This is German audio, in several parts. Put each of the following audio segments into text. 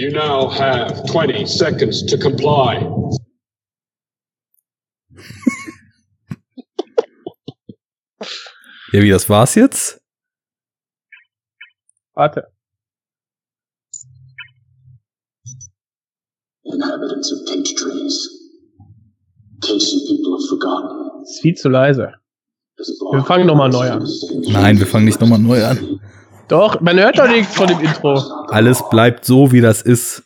You now have 20 seconds to comply. Ja, wie, das war's jetzt? Warte. Inhabitants of peach trees. In case you people have forgotten. Ist viel zu leise. Wir fangen nochmal neu an. Nein, wir fangen nicht nochmal neu an. Doch, man hört doch nichts von dem Intro. Alles bleibt so, wie das ist.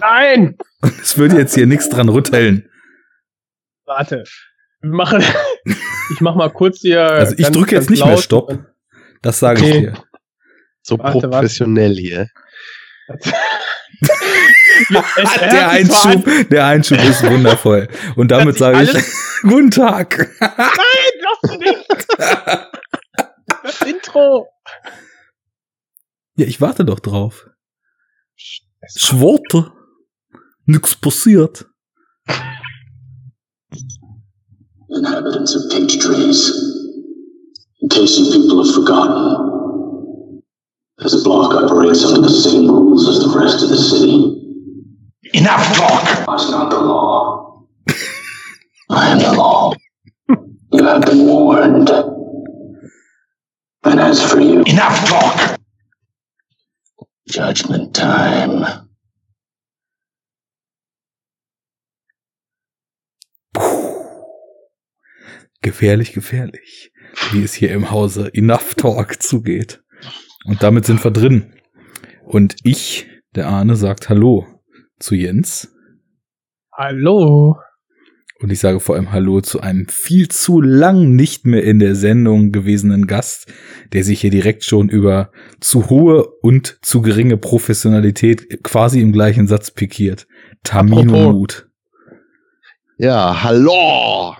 Nein! Es würde jetzt hier nichts dran rütteln. Warte. Wir machen. ich mach mal kurz hier. Also ich drücke jetzt nicht mehr. Stopp. Das sage ich Okay. dir. So Warte, warte. professionell hier. Es hört Der Einschub, der Einschub ist wundervoll. Und damit sage ich Guten Tag. Nein, lass du nicht! Das Intro! Ja, ich warte doch drauf. Schworte. Nix passiert. Inhabitants of peach trees. In case you people have forgotten. There's a block operates under the same rules as the rest of the city. Enough talk! That's not the law. I am the law. You have been warned. And as for you, Enough talk! Judgment time. Gefährlich, gefährlich. Wie es hier im Hause Enough Talk zugeht. Und damit sind wir drin. Und ich, der Arne, sagt Hallo zu Jens. Hallo. Und ich sage vor allem Hallo zu einem viel zu lang nicht mehr in der Sendung gewesenen Gast, der sich hier direkt schon über zu hohe und zu geringe Professionalität quasi im gleichen Satz pikiert. Tamino. Mut. Ja, hallo!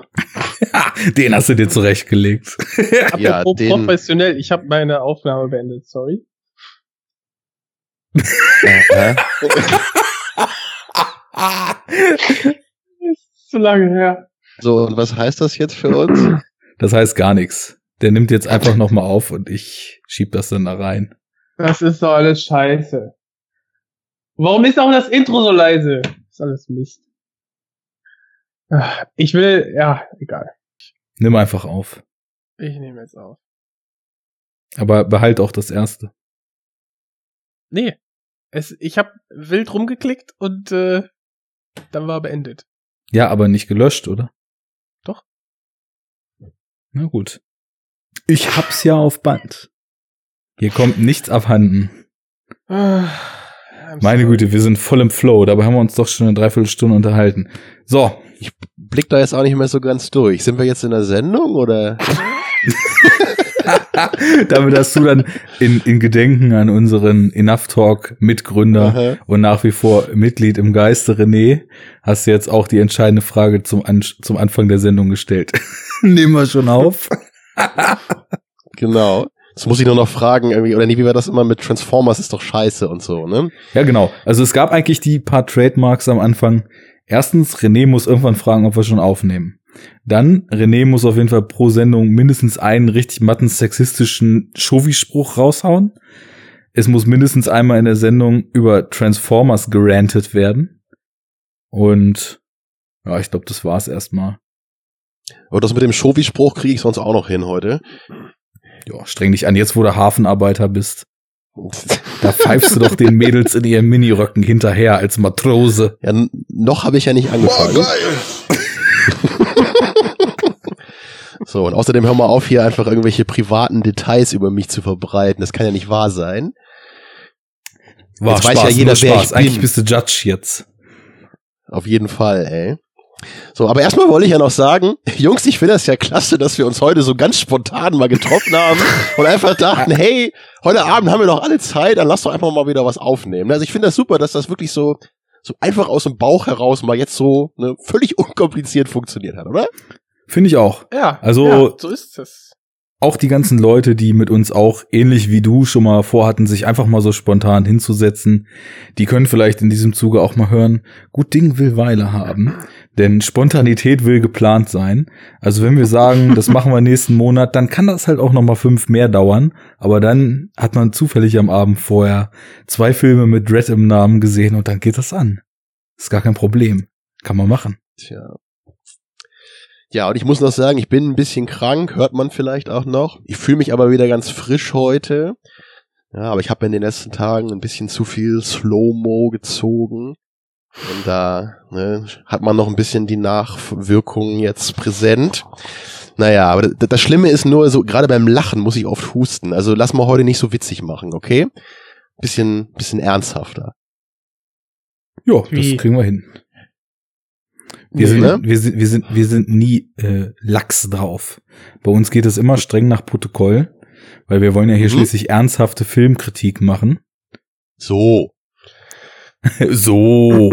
Den hast du dir zurechtgelegt. Ja, den- professionell, ich habe meine Aufnahme beendet, sorry. Zu lange her. so, und was heißt das jetzt für uns? Das heißt gar nichts. Der nimmt jetzt einfach nochmal auf und ich schieb das dann da rein. Das ist doch alles scheiße. Warum ist auch das Intro so leise? ist alles Mist. Ich will, ja, egal. Nimm einfach auf. Ich nehme jetzt auf. Aber behalt auch das erste. Nee. Es, ich habe wild rumgeklickt und äh, dann war beendet. Ja, aber nicht gelöscht, oder? Doch. Na gut. Ich hab's ja auf Band. Hier kommt nichts abhanden. Ah, Meine. Güte, wir sind voll im Flow. Dabei haben wir uns doch schon eine Dreiviertelstunde unterhalten. So, Blick da jetzt auch nicht mehr so ganz durch. Sind wir jetzt in der Sendung oder? damit hast du dann in, in Gedenken an unseren Enough Talk Mitgründer und nach wie vor Mitglied im Geiste René, hast du jetzt auch die entscheidende Frage zum, An zum Anfang der Sendung gestellt. Nehmen wir schon auf. Genau. Jetzt muss ich nur noch fragen, irgendwie, oder nee, wie war das immer mit Transformers ist doch scheiße und so, ne? Ja, genau. Also es gab eigentlich die paar Trademarks am Anfang. Erstens, René muss irgendwann fragen, ob wir schon aufnehmen. Dann, René muss auf jeden Fall pro Sendung mindestens einen richtig matten sexistischen Shovi-Spruch raushauen. Es muss mindestens einmal in der Sendung über Transformers gerantet werden. Und ja, ich glaube, das war's erstmal. Aber das mit dem Shovi-Spruch kriege ich sonst auch noch hin heute. Ja, streng dich an, jetzt wo du Hafenarbeiter bist. Da pfeifst du doch den Mädels in ihren Miniröcken hinterher als Matrose. Ja, noch habe ich ja nicht angefangen. So, und außerdem hör mal auf, hier einfach irgendwelche privaten Details über mich zu verbreiten. Das kann ja nicht wahr sein. War Jetzt weiß ja jeder, wer Spaß. ich bin. Eigentlich bist du Judge jetzt. Auf jeden Fall, ey. So, aber erstmal wollte ich ja noch sagen, Jungs, ich finde das ja klasse, dass wir uns heute so ganz spontan mal getroffen haben und einfach dachten, hey, heute Abend haben wir doch alle Zeit, dann lass doch einfach mal wieder was aufnehmen. Also ich finde das super, dass das wirklich so, so einfach aus dem Bauch heraus mal jetzt so ne, völlig unkompliziert funktioniert hat, oder? Finde ich auch. Ja, Also- ja, so ist es. Auch die ganzen Leute, die mit uns auch ähnlich wie du schon mal vorhatten, sich einfach mal so spontan hinzusetzen, die können vielleicht in diesem Zuge auch mal hören, gut Ding will Weile haben. Denn Spontanität will geplant sein. Also wenn wir sagen, das machen wir nächsten Monat, dann kann das halt auch noch mal fünf mehr dauern. Aber dann hat man zufällig am Abend vorher zwei Filme mit Red im Namen gesehen und dann geht das an. Ist gar kein Problem. Kann man machen. Tja. Ja, und ich muss noch sagen, ich bin ein bisschen krank, hört man vielleicht auch noch. Ich fühle mich aber wieder ganz frisch heute. Ja, aber ich habe in den letzten Tagen ein bisschen zu viel Slow-Mo gezogen. Und da ne, hat man noch ein bisschen die Nachwirkungen jetzt präsent. Naja, aber das, das Schlimme ist nur so, gerade beim Lachen muss ich oft husten. Also lass mal heute nicht so witzig machen, okay? Bisschen, bisschen ernsthafter. Ja, das Wie? kriegen wir hin. Wir, Nee, sind, ne? wir, sind, wir, sind, wir sind nie äh, lax drauf. Bei uns geht es immer streng nach Protokoll, weil wir wollen ja hier Mhm. schließlich ernsthafte Filmkritik machen. So. so.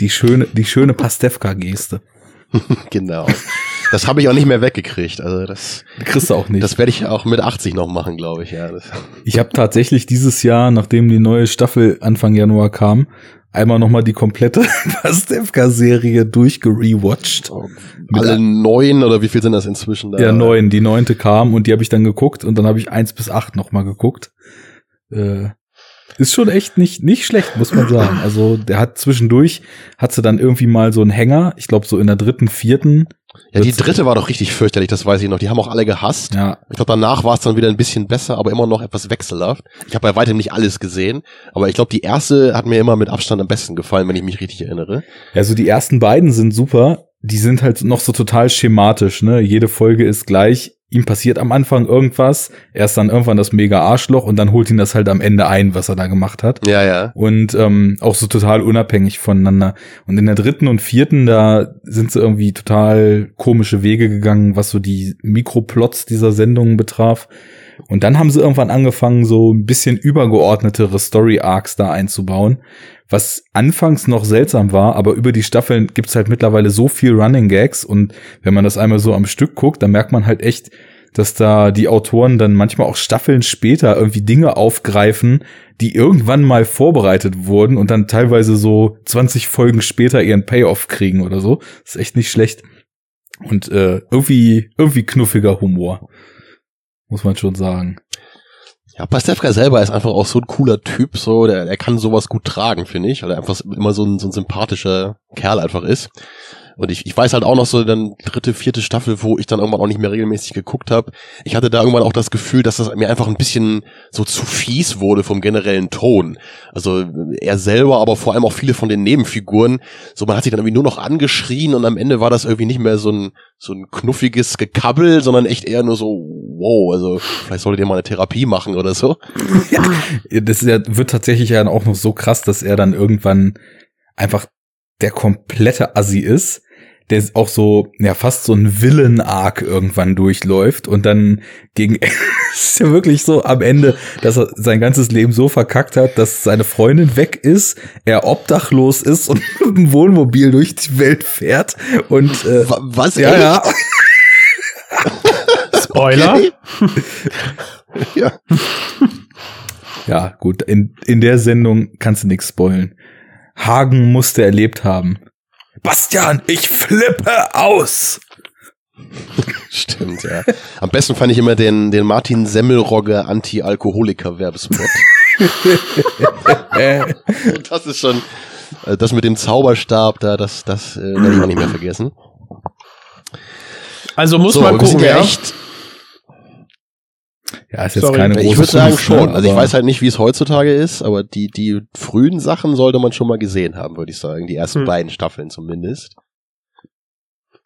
die schöne, die schöne Pastewka-Geste. Genau. Das habe ich auch nicht mehr weggekriegt. Also das, kriegst du auch nicht. das werde ich auch mit 80 noch machen, glaube ich. Ja, das, Ich habe tatsächlich dieses Jahr, nachdem die neue Staffel Anfang Januar kam, einmal noch mal die komplette Pastewka-Serie durchgerewatcht. alle neun oder wie viel sind das inzwischen da? Ja, neun. Die neunte kam und die habe ich dann geguckt und dann habe ich eins bis acht noch mal geguckt. Äh, ist schon echt nicht nicht schlecht, muss man sagen. Also der hat zwischendurch hat sie dann irgendwie mal so einen Hänger. Ich glaube so in der dritten, vierten. Ja, die dritte war doch richtig fürchterlich, das weiß ich noch. Die haben auch alle gehasst. Ja, Ich glaube, danach war es dann wieder ein bisschen besser, aber immer noch etwas wechselhaft. Ich habe bei weitem nicht alles gesehen, aber ich glaube, die erste hat mir immer mit Abstand am besten gefallen, wenn ich mich richtig erinnere. Also die ersten beiden sind super. Die sind halt noch so total schematisch, ne? Jede Folge ist gleich. Ihm passiert am Anfang irgendwas. Er ist dann irgendwann das mega Arschloch und dann holt ihn das halt am Ende ein, was er da gemacht hat. Ja, ja. Und ähm, auch so total unabhängig voneinander. Und in der dritten und vierten, da sind sie irgendwie total komische Wege gegangen, was so die Mikroplots dieser Sendungen betraf. Und dann haben sie irgendwann angefangen, so ein bisschen übergeordnetere Story-Arcs da einzubauen, was anfangs noch seltsam war, aber über die Staffeln gibt's halt mittlerweile so viel Running Gags und wenn man das einmal so am Stück guckt, dann merkt man halt echt, dass da die Autoren dann manchmal auch Staffeln später irgendwie Dinge aufgreifen, die irgendwann mal vorbereitet wurden und dann teilweise so 20 Folgen später ihren Payoff kriegen oder so. ist echt nicht schlecht. Und äh, irgendwie, irgendwie knuffiger Humor. Muss man schon sagen. Ja, Pastewka selber ist einfach auch so ein cooler Typ, so, der, der kann sowas gut tragen, finde ich, weil er einfach immer so ein, so ein sympathischer Kerl einfach ist. Und ich, ich weiß halt auch noch so dann dritte, vierte Staffel, wo ich dann irgendwann auch nicht mehr regelmäßig geguckt habe. Ich hatte da irgendwann auch das Gefühl, dass das mir einfach ein bisschen so zu fies wurde vom generellen Ton. Also er selber, aber vor allem auch viele von den Nebenfiguren. So man hat sich dann irgendwie nur noch angeschrien und am Ende war das irgendwie nicht mehr so ein so ein knuffiges Gekabbel, sondern echt eher nur so wow. Also vielleicht solltet ihr mal eine Therapie machen oder so. Ja, das wird tatsächlich ja auch noch so krass, dass er dann irgendwann einfach der komplette Assi ist, der auch so, ja, fast so ein Villain-Arc irgendwann durchläuft und dann gegen, ist ja wirklich so am Ende, dass er sein ganzes Leben so verkackt hat, dass seine Freundin weg ist, er obdachlos ist und mit einem Wohnmobil durch die Welt fährt und, äh, Wa- Was? ja, echt? ja, Spoiler. Okay. ja. Ja, gut, in, in der Sendung kannst du nichts spoilen. Hagen musste erlebt haben. Bastian, ich flippe aus! Stimmt, ja. Am besten fand ich immer den, den Martin Semmelrogge Anti-Alkoholiker-Werbespot. Das ist schon, äh, das mit dem Zauberstab da, das, das äh, werde ich auch nicht mehr vergessen. Also muss so, man wir sind gucken, ja. echt, ja, ist jetzt Sorry. keine große ich würde sagen Kunst, schon. ne, Also ich weiß halt nicht, wie es heutzutage ist, aber die, die frühen Sachen sollte man schon mal gesehen haben, würde ich sagen. Die ersten Hm. beiden Staffeln zumindest.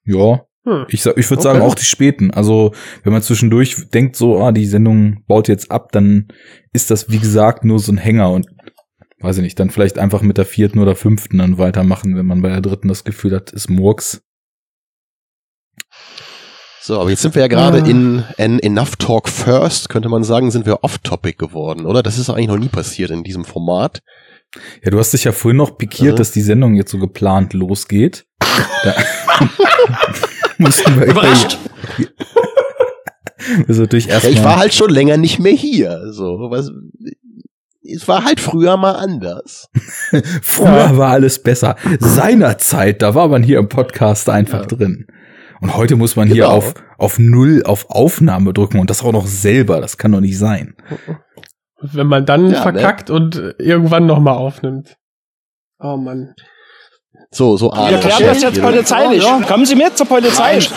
Ja, Hm. ich, ich würde Okay. sagen auch die späten. Also wenn man zwischendurch denkt, so, ah, die Sendung baut jetzt ab, dann ist das, wie gesagt, nur so ein Hänger und weiß ich nicht, dann vielleicht einfach mit der vierten oder fünften dann weitermachen, wenn man bei der dritten das Gefühl hat, ist Murks. So, aber jetzt sind wir ja gerade Ah. in an Enough Talk First, könnte man sagen, sind wir off-topic geworden, oder? Das ist eigentlich noch nie passiert in diesem Format. Ja, du hast dich ja vorhin noch pikiert, Mhm. dass die Sendung jetzt so geplant losgeht. Da mussten wir Überrascht. Also durch Ja, ich war erstmal. halt schon länger nicht mehr hier. So, was, es war halt früher mal anders. Früher war alles besser. Seinerzeit, da war man hier im Podcast einfach drin. Und heute muss man hier Genau. auf, auf Null auf Aufnahme drücken und das auch noch selber. Das kann doch nicht sein. Wenn man dann Ja, ne? verkackt und irgendwann nochmal aufnimmt. Oh Mann. So, so Arne. Wir klären das jetzt polizeilich. Kommen Sie mit zur Polizei.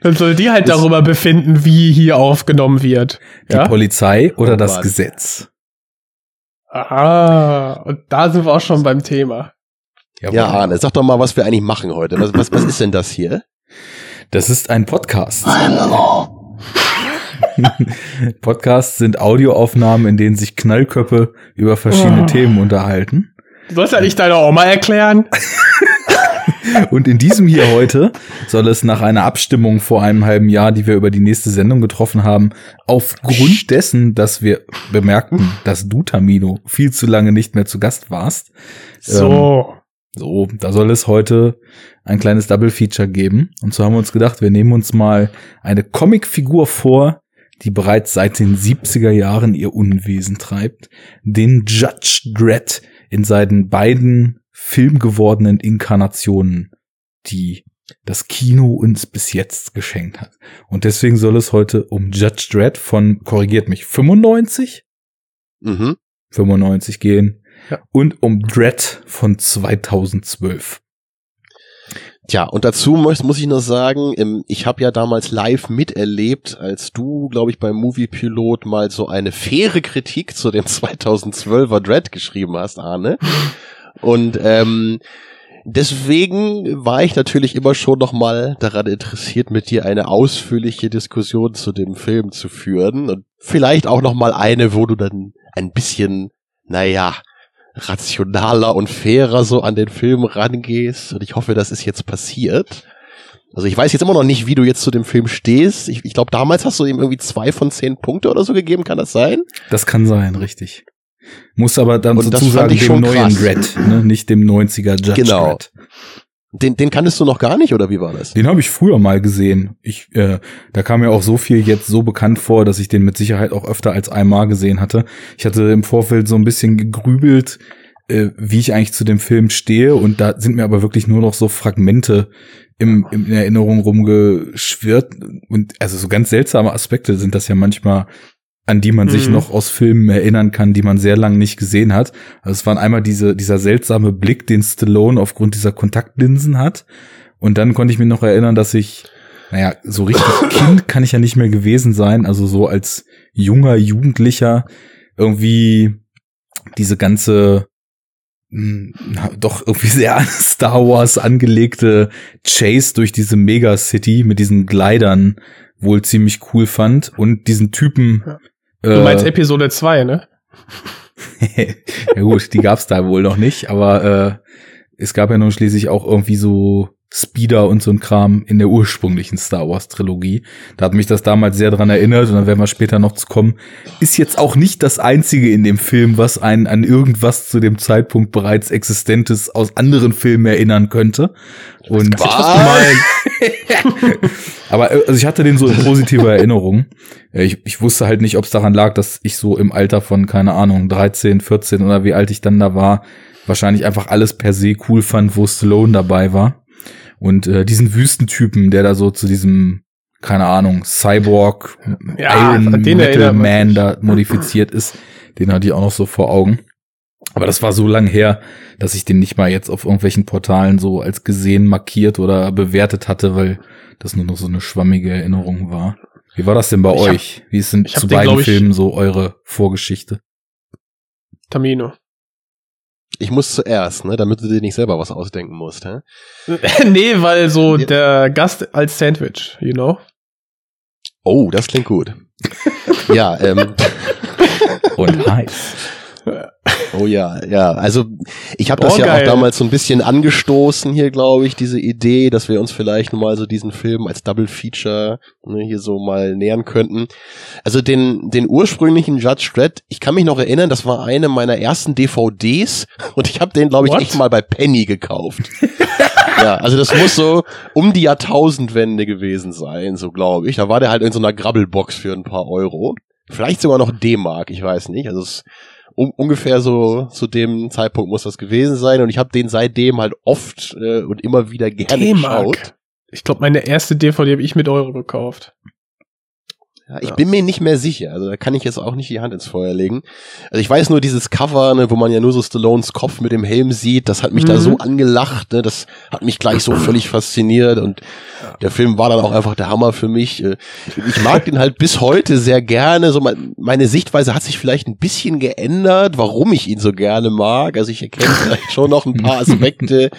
Dann soll die halt darüber befinden, wie hier aufgenommen wird. Die Ja? Polizei oder Oh das. Gesetz? Ah, und da sind wir auch schon beim Thema. Ja, Arne, sag doch mal, was wir eigentlich machen heute. Was, was, was ist denn das hier? Das ist ein Podcast. Podcasts sind Audioaufnahmen, in denen sich Knallköpfe über verschiedene Oh. Themen unterhalten. Du sollst ja nicht deiner Oma erklären. Und in diesem hier heute soll es nach einer Abstimmung vor einem halben Jahr, die wir über die nächste Sendung getroffen haben, aufgrund dessen, dass wir bemerkten, dass du, Tamino, viel zu lange nicht mehr zu Gast warst. So. So, da soll es heute ein kleines Double Feature geben. Und so haben wir uns gedacht, wir nehmen uns mal eine Comicfigur vor, die bereits seit den 70er Jahren ihr Unwesen treibt. Den Judge Dredd in seinen beiden filmgewordenen Inkarnationen, die das Kino uns bis jetzt geschenkt hat. Und deswegen soll es heute um Judge Dredd von, korrigiert mich, 95? Mhm. 95 gehen. Ja. Und um Dread von 2012. Tja, und dazu muss, muss ich noch sagen, ich habe ja damals live miterlebt, als du, glaube ich, beim Moviepilot mal so eine faire Kritik zu dem 2012er Dread geschrieben hast, Arne. Und ähm, deswegen war ich natürlich immer schon noch mal daran interessiert, mit dir eine ausführliche Diskussion zu dem Film zu führen und vielleicht auch noch mal eine, wo du dann ein bisschen, naja, rationaler und fairer so an den Film rangehst. Und ich hoffe, das ist jetzt passiert. Also ich weiß jetzt immer noch nicht, wie du jetzt zu dem Film stehst. Ich, ich glaube, damals hast du ihm irgendwie zwei von zehn Punkte oder so gegeben. Kann das sein? Das kann sein, richtig. Muss aber dann Und das dazu sagen, dem neuen krass. Dread, ne? nicht dem 90er Judge Genau. Dredd. Den, den kanntest du noch gar nicht oder wie war das? Den habe ich früher mal gesehen. Ich, äh, da kam mir auch so viel jetzt so bekannt vor, dass ich den mit Sicherheit auch öfter als einmal gesehen hatte. Ich hatte im Vorfeld so ein bisschen gegrübelt, äh, wie ich eigentlich zu dem Film stehe und da sind mir aber wirklich nur noch so Fragmente im, im in Erinnerung rumgeschwirrt und also so ganz seltsame Aspekte sind das ja manchmal an die man sich Mhm. noch aus Filmen erinnern kann, die man sehr lange nicht gesehen hat. Also es waren einmal diese, dieser seltsame Blick, den Stallone aufgrund dieser Kontaktlinsen hat. Und dann konnte ich mir noch erinnern, dass ich, naja, so richtig Kind kann ich ja nicht mehr gewesen sein. Also so als junger Jugendlicher irgendwie diese ganze mh, na, doch irgendwie sehr an Star Wars angelegte Chase durch diese Megacity mit diesen Glidern wohl ziemlich cool fand und diesen Typen. Ja. Du meinst Episode 2, ne? ja gut, die gab's da wohl noch nicht, aber äh, es gab ja nun schließlich auch irgendwie so Speeder und so ein Kram in der ursprünglichen Star Wars Trilogie. Da hat mich das damals sehr dran erinnert und dann werden wir später noch zu kommen. Ist jetzt auch nicht das einzige in dem Film, was einen an irgendwas zu dem Zeitpunkt bereits existentes aus anderen Filmen erinnern könnte. Und aber äh, also ich hatte den so in positiver Erinnerung. Äh, Ich, ich wusste halt nicht, ob es daran lag, dass ich so im Alter von, keine Ahnung, 13, 14 oder wie alt ich dann da war, wahrscheinlich einfach alles per se cool fand, wo Stallone dabei war. Und äh, diesen Wüstentypen, der da so zu diesem, keine Ahnung, Cyborg, Ja, Iron Metal man da modifiziert ist, den hatte ich auch noch so vor Augen. Aber das war so lang her, dass ich den nicht mal jetzt auf irgendwelchen Portalen so als gesehen, markiert oder bewertet hatte, weil das nur noch so eine schwammige Erinnerung war. Wie war das denn bei Ich hab- euch? Wie ist denn hab zu den, beiden Filmen so eure Vorgeschichte? Tamino. Ich muss zuerst, ne, damit du dir nicht selber was ausdenken musst, hä? nee, weil so Ja. der Gast als Sandwich, you know? Oh, das klingt gut. ja, ähm, Und heiß. Oh ja, ja. Also ich habe Oh, das ja geil. auch damals so ein bisschen angestoßen hier, glaube ich, diese Idee, dass wir uns vielleicht mal so diesen Film als Double Feature ne, hier so mal nähern könnten. Also den den ursprünglichen Judge Dredd, ich kann mich noch erinnern, das war eine meiner ersten DVDs und ich habe den, glaube ich, What? echt mal bei Penny gekauft. ja, also das muss so um die Jahrtausendwende gewesen sein, so glaube ich. Da war der halt in so einer Grabbelbox für ein paar Euro. Vielleicht sogar noch D-Mark, ich weiß nicht. Also es um, ungefähr so zu dem Zeitpunkt muss das gewesen sein und ich habe den seitdem halt oft äh, und immer wieder gerne geschaut. Ich glaube, meine erste DVD habe ich mit Euro gekauft. Ja, ich bin mir nicht mehr sicher. Also da kann ich jetzt auch nicht die Hand ins Feuer legen. Also ich weiß nur dieses Cover, ne, wo man ja nur so Stallones Kopf mit dem Helm sieht, das hat mich Mhm. da so angelacht, ne, das hat mich gleich so völlig fasziniert und der Film war dann auch einfach der Hammer für mich. Äh, Ich mag den halt bis heute sehr gerne. So mein, meine Sichtweise hat sich vielleicht ein bisschen geändert, warum ich ihn so gerne mag. Also ich erkenne vielleicht schon noch ein paar Aspekte,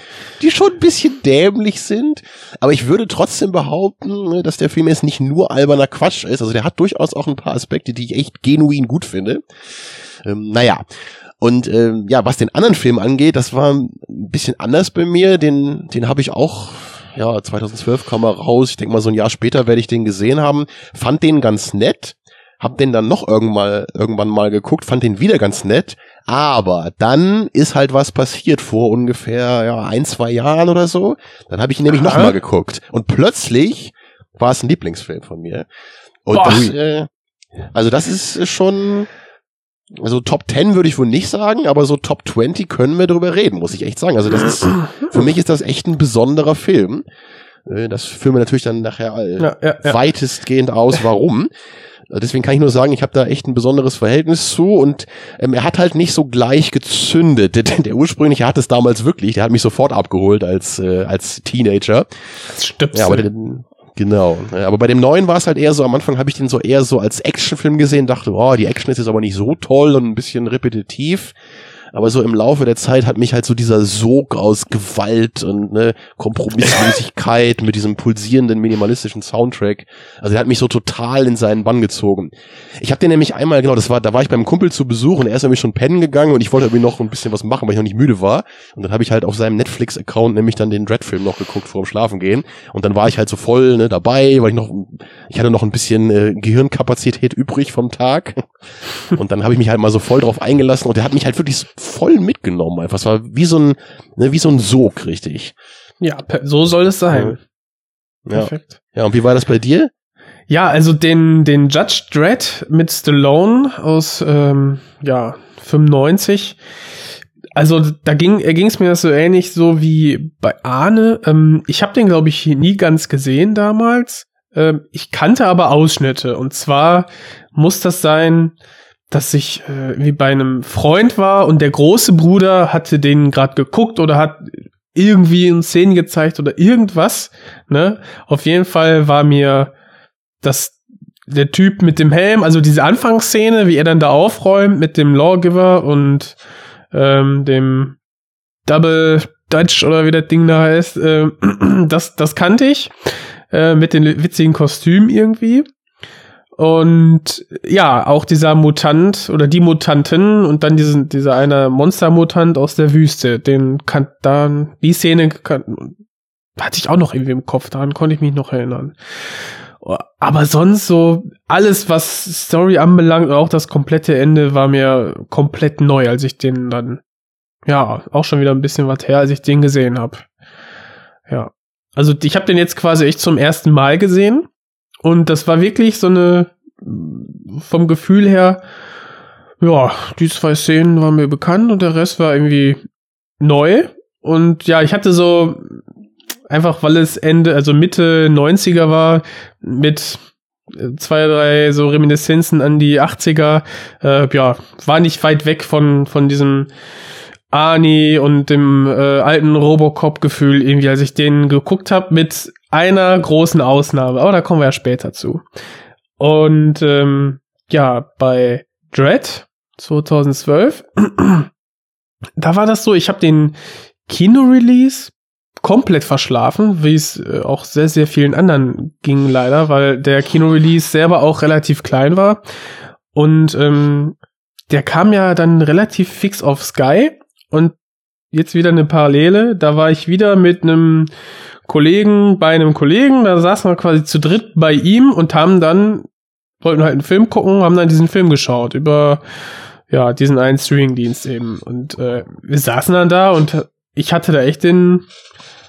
die schon ein bisschen dämlich sind. Aber ich würde trotzdem behaupten, ne, dass der Film jetzt nicht nur alberner Quatsch ist. Also der hat durchaus auch ein paar Aspekte, die ich echt genuin gut finde. Ähm, naja. Und ähm, ja, was den anderen Film angeht, das war ein bisschen anders bei mir. Den, den habe ich auch, ja, 2012 kam er raus. Ich denke mal, so ein Jahr später werde ich den gesehen haben. Fand den ganz nett. Hab den dann noch irgendwann, irgendwann mal geguckt, fand den wieder ganz nett. Aber dann ist halt was passiert vor ungefähr ja, ein, zwei Jahren oder so. Dann habe ich ihn nämlich noch Aha. mal geguckt. Und plötzlich war es ein Lieblingsfilm von mir. Und Boah. das, äh, also das ist schon, also Top 10 würde ich wohl nicht sagen, aber so Top 20 können wir drüber reden, muss ich echt sagen. Also das ist, für mich ist das echt ein besonderer Film. Äh, Das führen wir natürlich dann nachher äh, Ja, ja, ja. weitestgehend aus, warum. Deswegen kann ich nur sagen, ich habe da echt ein besonderes Verhältnis zu und ähm, er hat halt nicht so gleich gezündet. Der, der ursprüngliche hat es damals wirklich, der hat mich sofort abgeholt als, äh, als Teenager. Das Stöpsel. Ja, aber den, genau. Aber bei dem neuen war es halt eher so, am Anfang habe ich den so eher so als Actionfilm gesehen, dachte, oh, die Action ist jetzt aber nicht so toll und ein bisschen repetitiv. Aber so im Laufe der Zeit hat mich halt so dieser Sog aus Gewalt und ne, Kompromisslosigkeit mit diesem pulsierenden minimalistischen Soundtrack, also der hat mich so total in seinen Bann gezogen. Ich habe den nämlich einmal, genau, das war, da war ich beim Kumpel zu Besuch und er ist nämlich schon pennen gegangen und ich wollte irgendwie noch ein bisschen was machen, weil ich noch nicht müde war. Und dann habe ich halt auf seinem Netflix-Account nämlich dann den Dread-Film noch geguckt vor dem Schlafen gehen. Und dann war ich halt so voll ne, dabei, weil ich noch, ich hatte noch ein bisschen äh, Gehirnkapazität übrig vom Tag. Und dann habe ich mich halt mal so voll drauf eingelassen und der hat mich halt wirklich voll mitgenommen. Einfach, es war wie so ein, ne, wie so ein Sog, richtig. ja, so soll es sein. Ja. Perfekt. Ja, und wie war das bei dir? Ja, also den, den Judge Dredd mit Stallone aus, ähm, ja, 95. Also da ging ging es mir so ähnlich so wie bei Arne. Ähm, ich habe den, glaube ich, nie ganz gesehen damals. Ähm, ich kannte aber Ausschnitte. Und zwar muss das sein, dass ich äh, wie bei einem Freund war und der große Bruder hatte den gerade geguckt oder hat irgendwie in Szenen gezeigt oder irgendwas. Ne? Auf jeden Fall war mir das der Typ mit dem Helm, also diese Anfangsszene, wie er dann da aufräumt mit dem Lawgiver und ähm, dem Double Dutch oder wie das Ding da heißt, äh, das, das kannte ich äh, mit den witzigen Kostümen irgendwie. Und ja, auch dieser Mutant oder die Mutanten und dann diesen, dieser eine Monstermutant aus der Wüste, den kann dann, die Szene kann, hatte ich auch noch irgendwie im Kopf, daran konnte ich mich noch erinnern. Aber sonst so, alles, was Story anbelangt, auch das komplette Ende war mir komplett neu, als ich den dann, ja, auch schon wieder ein bisschen was her, als ich den gesehen habe. Ja. Also ich habe den jetzt quasi echt zum ersten Mal gesehen und das war wirklich so eine, vom Gefühl her, ja, die zwei Szenen waren mir bekannt und der Rest war irgendwie neu. Und ja, ich hatte so, einfach weil es Ende, also Mitte 90er war, mit äh, zwei, drei so Reminiszenzen an die 80er, äh, ja, war nicht weit weg von, von diesem Arnie und dem äh, alten Robocop-Gefühl irgendwie, als ich den geguckt habe, mit einer großen Ausnahme. Aber da kommen wir ja später zu. Und ähm, ja, bei Dread 2012, da war das so, ich habe den Kino-Release komplett verschlafen, wie es äh, auch sehr, sehr vielen anderen ging leider, weil der Kino-Release selber auch relativ klein war. Und ähm, der kam ja dann relativ fix auf Sky und jetzt wieder eine Parallele. Da war ich wieder mit einem Kollegen bei einem Kollegen, da saßen wir quasi zu dritt bei ihm und haben dann, wollten halt einen Film gucken, haben dann diesen Film geschaut über ja, diesen einen Streaming-Dienst eben. Und äh, wir saßen dann da und ich hatte da echt den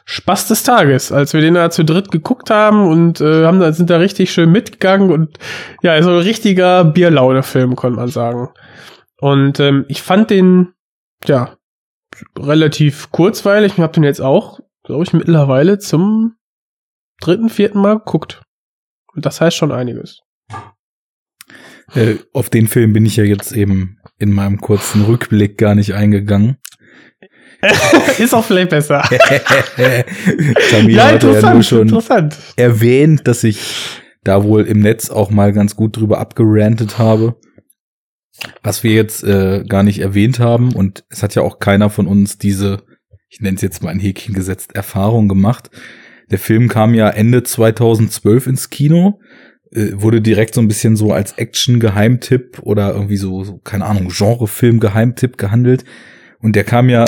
Spaß des Tages, als wir den da zu dritt geguckt haben und äh, haben da, sind da richtig schön mitgegangen und ja, so ein richtiger Bierlaune-Film, konnte man sagen. Und ähm, ich fand den, ja, relativ kurzweilig. Ich habe den jetzt auch, glaube ich, mittlerweile zum dritten, vierten Mal geguckt. Und das heißt schon einiges. Äh, auf den Film bin ich ja jetzt eben in meinem kurzen Rückblick gar nicht eingegangen. Ist auch vielleicht besser. Tamir ja, hatte ja nur interessant, schon interessant. erwähnt, dass ich da wohl im Netz auch mal ganz gut drüber abgerantet habe. Was wir jetzt äh, gar nicht erwähnt haben, und es hat ja auch keiner von uns diese, ich nenne es jetzt mal ein Häkchen gesetzt, Erfahrung gemacht. Der Film kam ja Ende 2012 ins Kino, äh, wurde direkt so ein bisschen so als Action-Geheimtipp oder irgendwie so, so keine Ahnung, Genre-Film-Geheimtipp gehandelt. Und der kam ja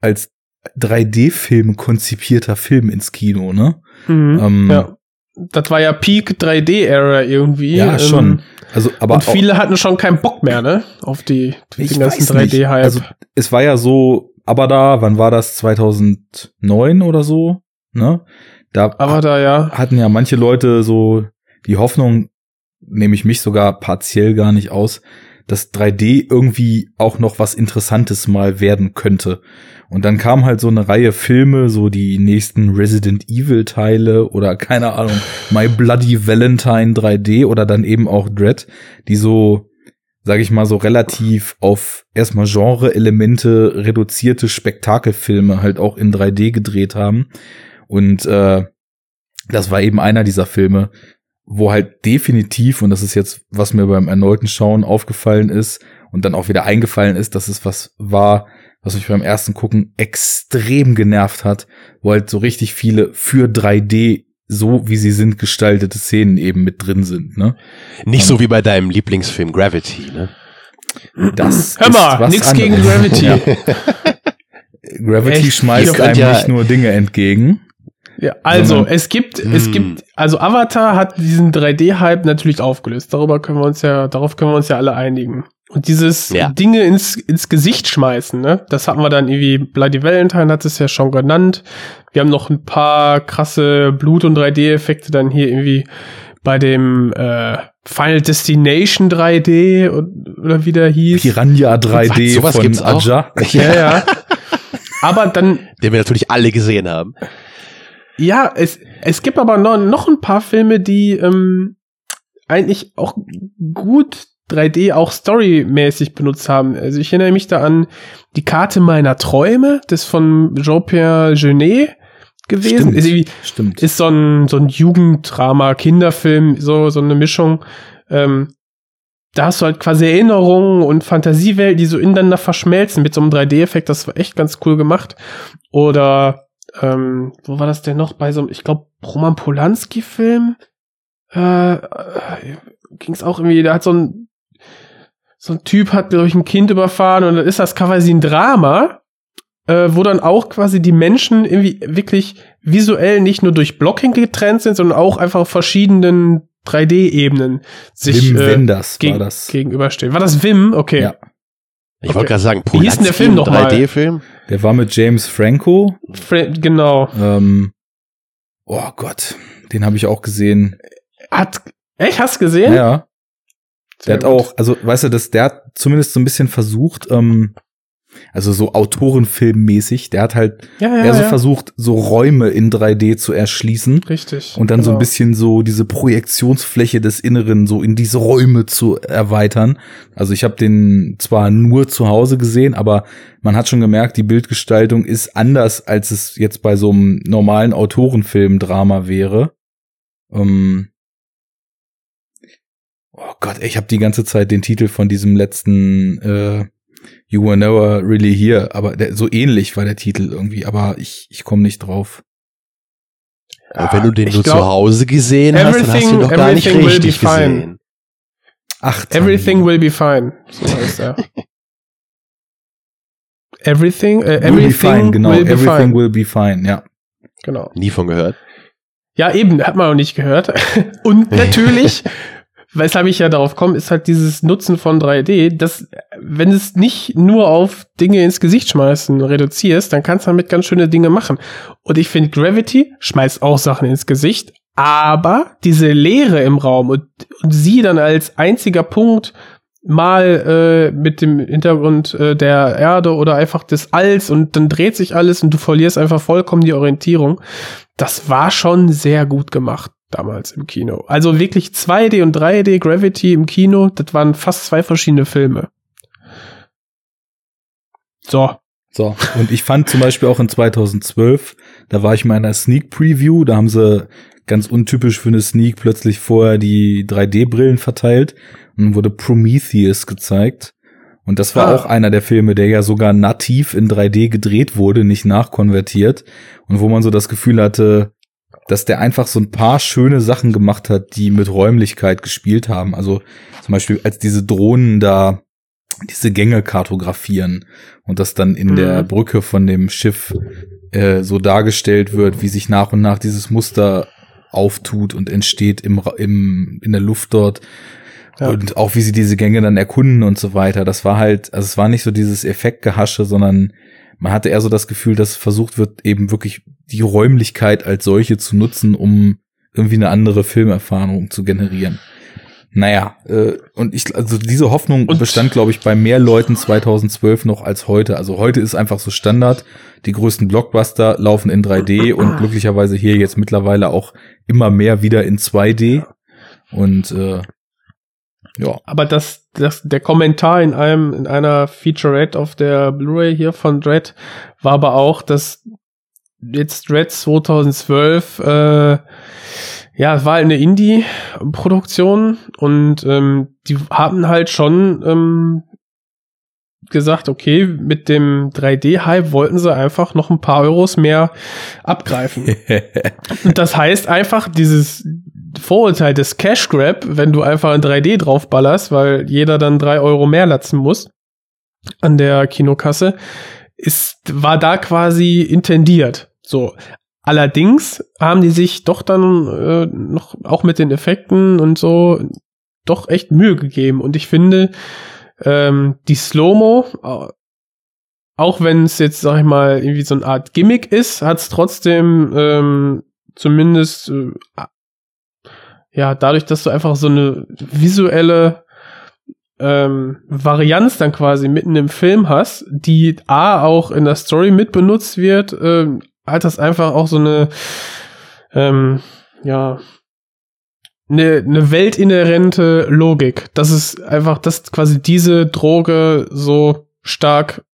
als 3D-Film konzipierter Film ins Kino, ne? Mhm. Ähm, ja. Das war ja Peak 3D-Era irgendwie. Ja, ähm, schon. Also, aber und viele hatten schon keinen Bock mehr, ne? Auf die, den ganzen weiß nicht. 3D-Hype. Also es war ja so, aber da, wann war das? 2009 oder so, ne? Da aber da ja. hatten ja manche Leute so die Hoffnung, nehme ich mich sogar partiell gar nicht aus, dass 3D irgendwie auch noch was Interessantes mal werden könnte. Und dann kam halt so eine Reihe Filme, so die nächsten Resident Evil Teile oder keine Ahnung, My Bloody Valentine 3D oder dann eben auch Dread, die so, sag ich mal, so relativ auf erstmal Genre-Elemente reduzierte Spektakelfilme halt auch in 3D gedreht haben. Und äh, das war eben einer dieser Filme, wo halt definitiv, und das ist jetzt, was mir beim erneuten Schauen aufgefallen ist und dann auch wieder eingefallen ist, dass es was war, was mich beim ersten Gucken extrem genervt hat, wo halt so richtig viele für 3D so wie sie sind gestaltete Szenen eben mit drin sind, ne? Nicht so wie bei deinem Lieblingsfilm Gravity, ne? Das Hör mal, anderes. gegen Gravity. Ja. Gravity Echt? schmeißt einem ja- nicht nur Dinge entgegen. Ja, also es gibt, es Hm. gibt, also Avatar hat diesen 3D-Hype natürlich aufgelöst. Darüber können wir uns ja, darauf können wir uns ja alle einigen. Und dieses Ja. Dinge ins, ins Gesicht schmeißen, ne? Das hatten wir dann irgendwie, Bloody Valentine hat es ja schon genannt. Wir haben noch ein paar krasse Blut- und 3D-Effekte dann hier irgendwie bei dem äh, Final Destination 3D und- oder wie der hieß. Piranha 3D Was, sowas von gibt's auch? Aja. Ja, ja. Aber dann Den wir natürlich alle gesehen haben. Ja, es, es gibt aber noch, noch ein paar Filme, die ähm, eigentlich auch gut 3D auch storymäßig benutzt haben. Also ich erinnere mich da an die Karte meiner Träume, das von Jean-Pierre Genet gewesen. Stimmt. Ist, Stimmt. ist so ein, so ein Jugenddrama, Kinderfilm, so, so eine Mischung. Ähm, da hast du halt quasi Erinnerungen und Fantasiewelt, die so ineinander verschmelzen mit so einem 3D-Effekt. Das war echt ganz cool gemacht. Oder, ähm, wo war das denn noch? Bei so einem, ich glaube, Roman Polanski-Film? Äh, äh, ging es auch irgendwie, da hat so ein, so ein Typ hat, glaube ich, ein Kind überfahren und dann ist das quasi ein Drama, äh, wo dann auch quasi die Menschen irgendwie wirklich visuell nicht nur durch Blocking getrennt sind, sondern auch einfach auf verschiedenen 3D-Ebenen sich Wim äh, Wenders geg war das. gegenüberstehen. War das Wim? Okay. Ja. Ich Okay. wollte gerade sagen, Wie hieß denn der Film noch mal? 3D-Film? Der war mit James Franco. Fra genau. Ähm, oh Gott, den habe ich auch gesehen. Hat, echt, hast du gesehen? Ja, Sehr der hat gut. auch, also weißt du, das, der hat zumindest so ein bisschen versucht, ähm, also so Autorenfilmmäßig, der hat halt ja, ja, eher so ja. versucht, so Räume in 3D zu erschließen Richtig. und dann so ein genau. bisschen so diese Projektionsfläche des Inneren so in diese Räume zu erweitern. Also ich habe den zwar nur zu Hause gesehen, aber man hat schon gemerkt, die Bildgestaltung ist anders, als es jetzt bei so einem normalen Autorenfilm-Drama wäre. Ähm oh Gott, ich habe die ganze Zeit den Titel von diesem letzten äh, You Were Never Really Here, aber der, so ähnlich war der Titel irgendwie, aber ich, ich komme nicht drauf. Äh, Wenn du den ich nur glaub, zu Hause gesehen hast, dann hast du ihn doch gar nicht everything will be richtig fine. gesehen. Ach, Everything will be fine. So heißt er. Everything, äh, will be everything fine, genau. will be everything fine. will be fine, ja. Genau. Nie von gehört. Ja, eben, hat man noch nicht gehört. Und natürlich weshalb ich ja darauf komme, ist halt dieses Nutzen von 3D, dass wenn es nicht nur auf Dinge ins Gesicht schmeißen reduzierst, dann kannst du damit ganz schöne Dinge machen. Und ich finde, Gravity schmeißt auch Sachen ins Gesicht, aber diese Leere im Raum und, und sie dann als einziger Punkt mal äh, mit dem Hintergrund äh, der Erde oder einfach des Alls und dann dreht sich alles und du verlierst einfach vollkommen die Orientierung. Das war schon sehr gut gemacht damals im Kino. Also wirklich 2D und 3D Gravity im Kino, das waren fast zwei verschiedene Filme. So. So, und ich fand zum Beispiel auch in 2012, da war ich mal in einer Sneak Preview, da haben sie ganz untypisch für eine Sneak plötzlich vorher die 3D-Brillen verteilt und wurde Prometheus gezeigt. Und das war Ah. auch einer der Filme, der ja sogar nativ in 3D gedreht wurde, nicht nachkonvertiert. Und wo man so das Gefühl hatte, dass der einfach so ein paar schöne Sachen gemacht hat, die mit Räumlichkeit gespielt haben. Also zum Beispiel, als diese Drohnen da diese Gänge kartografieren und das dann in Mhm. der Brücke von dem Schiff äh, so dargestellt wird, wie sich nach und nach dieses Muster auftut und entsteht im, im, in der Luft dort. Ja. Und auch wie sie diese Gänge dann erkunden und so weiter. Das war halt, also es war nicht so dieses Effektgehasche, sondern man hatte eher so das Gefühl, dass versucht wird, eben wirklich die Räumlichkeit als solche zu nutzen, um irgendwie eine andere Filmerfahrung zu generieren. Naja, äh, und ich, also diese Hoffnung Und- bestand, glaube ich, bei mehr Leuten 2012 noch als heute. Also heute ist einfach so Standard. Die größten Blockbuster laufen in 3D und glücklicherweise hier jetzt mittlerweile auch immer mehr wieder in 2D. Und äh, ja, Aber das, das, der Kommentar in einem, in einer Featurette auf der Blu-ray hier von Dread war aber auch, dass jetzt Dread 2012, äh, ja, es war eine Indie-Produktion und ähm, die haben halt schon ähm, gesagt, okay, mit dem 3D-Hype wollten sie einfach noch ein paar Euros mehr abgreifen. Das heißt einfach, dieses Vorurteil des Cash Grab, wenn du einfach in 3D draufballerst, weil jeder dann drei Euro mehr latzen muss an der Kinokasse, ist, war da quasi intendiert. So. Allerdings haben die sich doch dann äh, noch auch mit den Effekten und so doch echt Mühe gegeben. Und ich finde, ähm, die Slow-Mo, äh, auch wenn es jetzt, sag ich mal, irgendwie so eine Art Gimmick ist, hat es trotzdem ähm, zumindest äh, ja, dadurch, dass du einfach so eine visuelle ähm, Varianz dann quasi mitten im Film hast, die A auch in der Story mit benutzt wird, ähm, hat das einfach auch so eine ähm, ja eine, eine weltinhärente Logik. Das ist einfach, dass quasi diese Droge so stark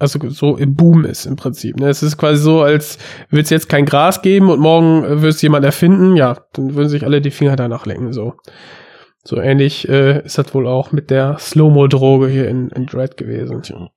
also so im Boom ist im Prinzip. Ne? Es ist quasi so, als würde es jetzt kein Gras geben und morgen äh, würde es jemand erfinden, ja, dann würden sich alle die Finger danach lenken. So, so ähnlich äh, ist das wohl auch mit der Slow-Mo-Droge hier in, in Dread gewesen.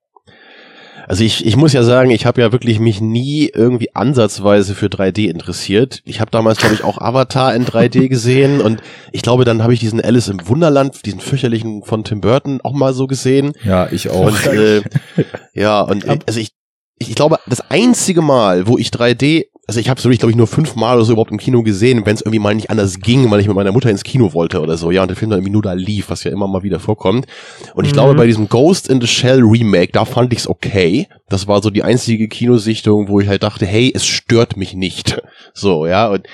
Also ich, ich muss ja sagen, ich habe ja wirklich mich nie irgendwie ansatzweise für 3D interessiert. Ich habe damals, glaube ich, auch Avatar in 3D gesehen und ich glaube, dann habe ich diesen Alice im Wunderland, diesen fürchterlichen von Tim Burton auch mal so gesehen. ja, ich auch. Und äh, ja, und äh, also ich, ich, ich glaube, das einzige Mal, wo ich 3D, also ich habe es wirklich, glaube ich, nur fünfmal oder so überhaupt im Kino gesehen, wenn es irgendwie mal nicht anders ging, weil ich mit meiner Mutter ins Kino wollte oder so, ja, und der Film dann irgendwie nur da lief, was ja immer mal wieder vorkommt. Und ich Mhm. glaube, bei diesem Ghost in the Shell Remake, da fand ich's okay. Das war so die einzige Kinosichtung, wo ich halt dachte, hey, es stört mich nicht. So, ja, und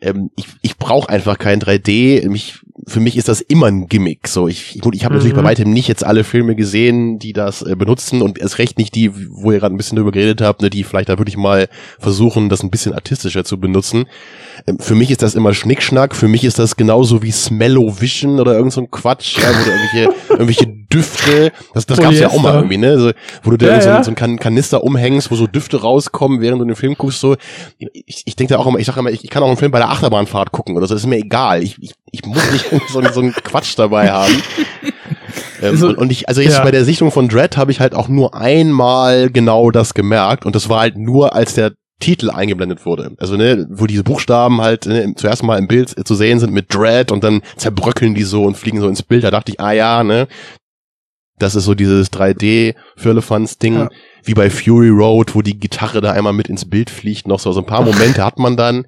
ähm, ich, ich brauche einfach kein 3D. Mich, für mich ist das immer ein Gimmick. So, ich, ich, ich habe natürlich Mhm. bei weitem nicht jetzt alle Filme gesehen, die das äh, benutzen und erst recht nicht die, wo ihr gerade ein bisschen drüber geredet habt, ne, die vielleicht da wirklich mal versuchen, das ein bisschen artistischer zu benutzen. Ähm, für mich ist das immer Schnickschnack. Für mich ist das genauso wie Smellovision oder irgend so ein Quatsch, ja, wo du irgendwelche, irgendwelche Düfte, das, das gab's ja auch mal irgendwie, ne, so, wo du da Ja, so, ja. so einen kan Kanister umhängst, wo so Düfte rauskommen, während du den Film guckst, so. Ich, ich denke da auch immer, ich sage immer, ich, ich kann auch einen Film bei der Achterbahnfahrt gucken oder so, das ist mir egal. Ich, ich, ich muss nicht so, einen- so einen Quatsch dabei haben. Ähm, Also, und, ich, also jetzt ja. bei der Sichtung von Dread habe ich halt auch nur einmal genau das gemerkt und das war halt nur, als der Titel eingeblendet wurde. Also, ne, wo diese Buchstaben halt ne, zuerst mal im Bild zu sehen sind mit Dread und dann zerbröckeln die so und fliegen so ins Bild. Da dachte ich, ah ja, ne, das ist so dieses 3D Firlefanz-Ding, Ja. wie bei Fury Road, wo die Gitarre da einmal mit ins Bild fliegt, noch so, so ein paar Momente hat man dann.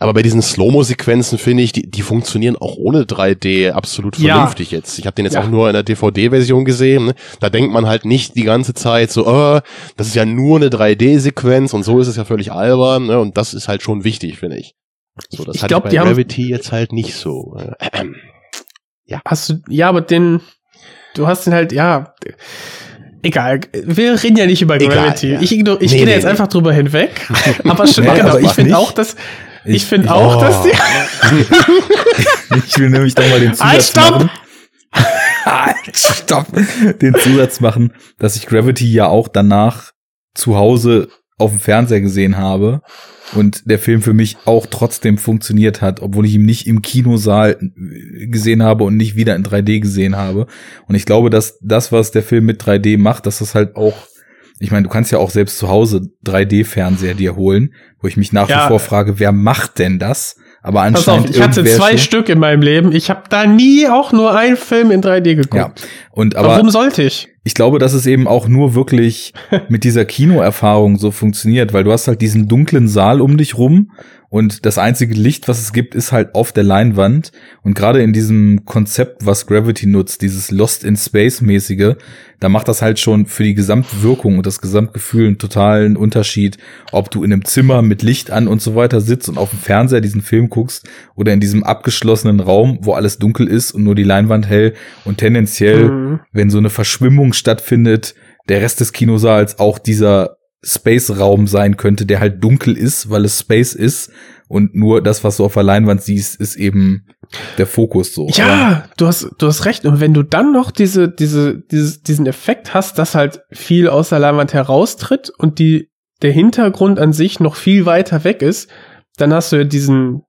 Aber bei diesen Slow-Mo-Sequenzen finde ich, die, die funktionieren auch ohne 3D absolut Ja. vernünftig jetzt. Ich habe den jetzt Ja. auch nur in der DVD-Version gesehen. Ne? Da denkt man halt nicht die ganze Zeit so, äh, das ist ja nur eine 3D-Sequenz und so ist es ja völlig albern. Ne? Und das ist halt schon wichtig, finde ich. So, das Ich ich die bei haben- Gravity jetzt halt nicht so. Äh, Hast du, ja, aber den, du hast den halt, ja, egal. Wir reden ja nicht über Egal, Gravity. ja. Ich, ignor, ich Nee, gehe nee, jetzt nee. einfach drüber hinweg. Aber schon, Nee, genau, aber ich ich finde auch, dass, ich, Ich- finde ich- auch, oh. dass die, Ich will nämlich doch mal den Halt, Zusatz stopp! machen. Halt, stopp! Den Zusatz machen, dass ich Gravity ja auch danach zu Hause auf dem Fernseher gesehen habe und der Film für mich auch trotzdem funktioniert hat, obwohl ich ihn nicht im Kinosaal gesehen habe und nicht wieder in 3D gesehen habe. Und ich glaube, dass das, was der Film mit 3D macht, dass das halt auch ich meine, du kannst ja auch selbst zu Hause 3D-Fernseher dir holen, wo ich mich nach Ja. wie vor frage, wer macht denn das? Aber pass anscheinend auf, ich hatte zwei schon. Stück in meinem Leben. Ich habe da nie auch nur einen Film in 3D geguckt. Ja, und aber Warum sollte ich? ich glaube, dass es eben auch nur wirklich mit dieser Kinoerfahrung so funktioniert, weil du hast halt diesen dunklen Saal um dich rum und das einzige Licht, was es gibt, ist halt auf der Leinwand. Und gerade in diesem Konzept, was Gravity nutzt, dieses Lost in Space mäßige, da macht das halt schon für die Gesamtwirkung und das Gesamtgefühl einen totalen Unterschied, ob du in einem Zimmer mit Licht an und so weiter sitzt und auf dem Fernseher diesen Film guckst oder in diesem abgeschlossenen Raum, wo alles dunkel ist und nur die Leinwand hell und tendenziell Mhm. wenn so eine Verschwimmung stattfindet, der Rest des Kinosaals auch dieser Space-Raum sein könnte, der halt dunkel ist, weil es Space ist und nur das, was du auf der Leinwand siehst, ist eben der Fokus so. Ja, du hast, du hast recht. Und wenn du dann noch diese, diese, dieses, diesen Effekt hast, dass halt viel aus der Leinwand heraustritt und die, der Hintergrund an sich noch viel weiter weg ist, dann hast du ja diesen,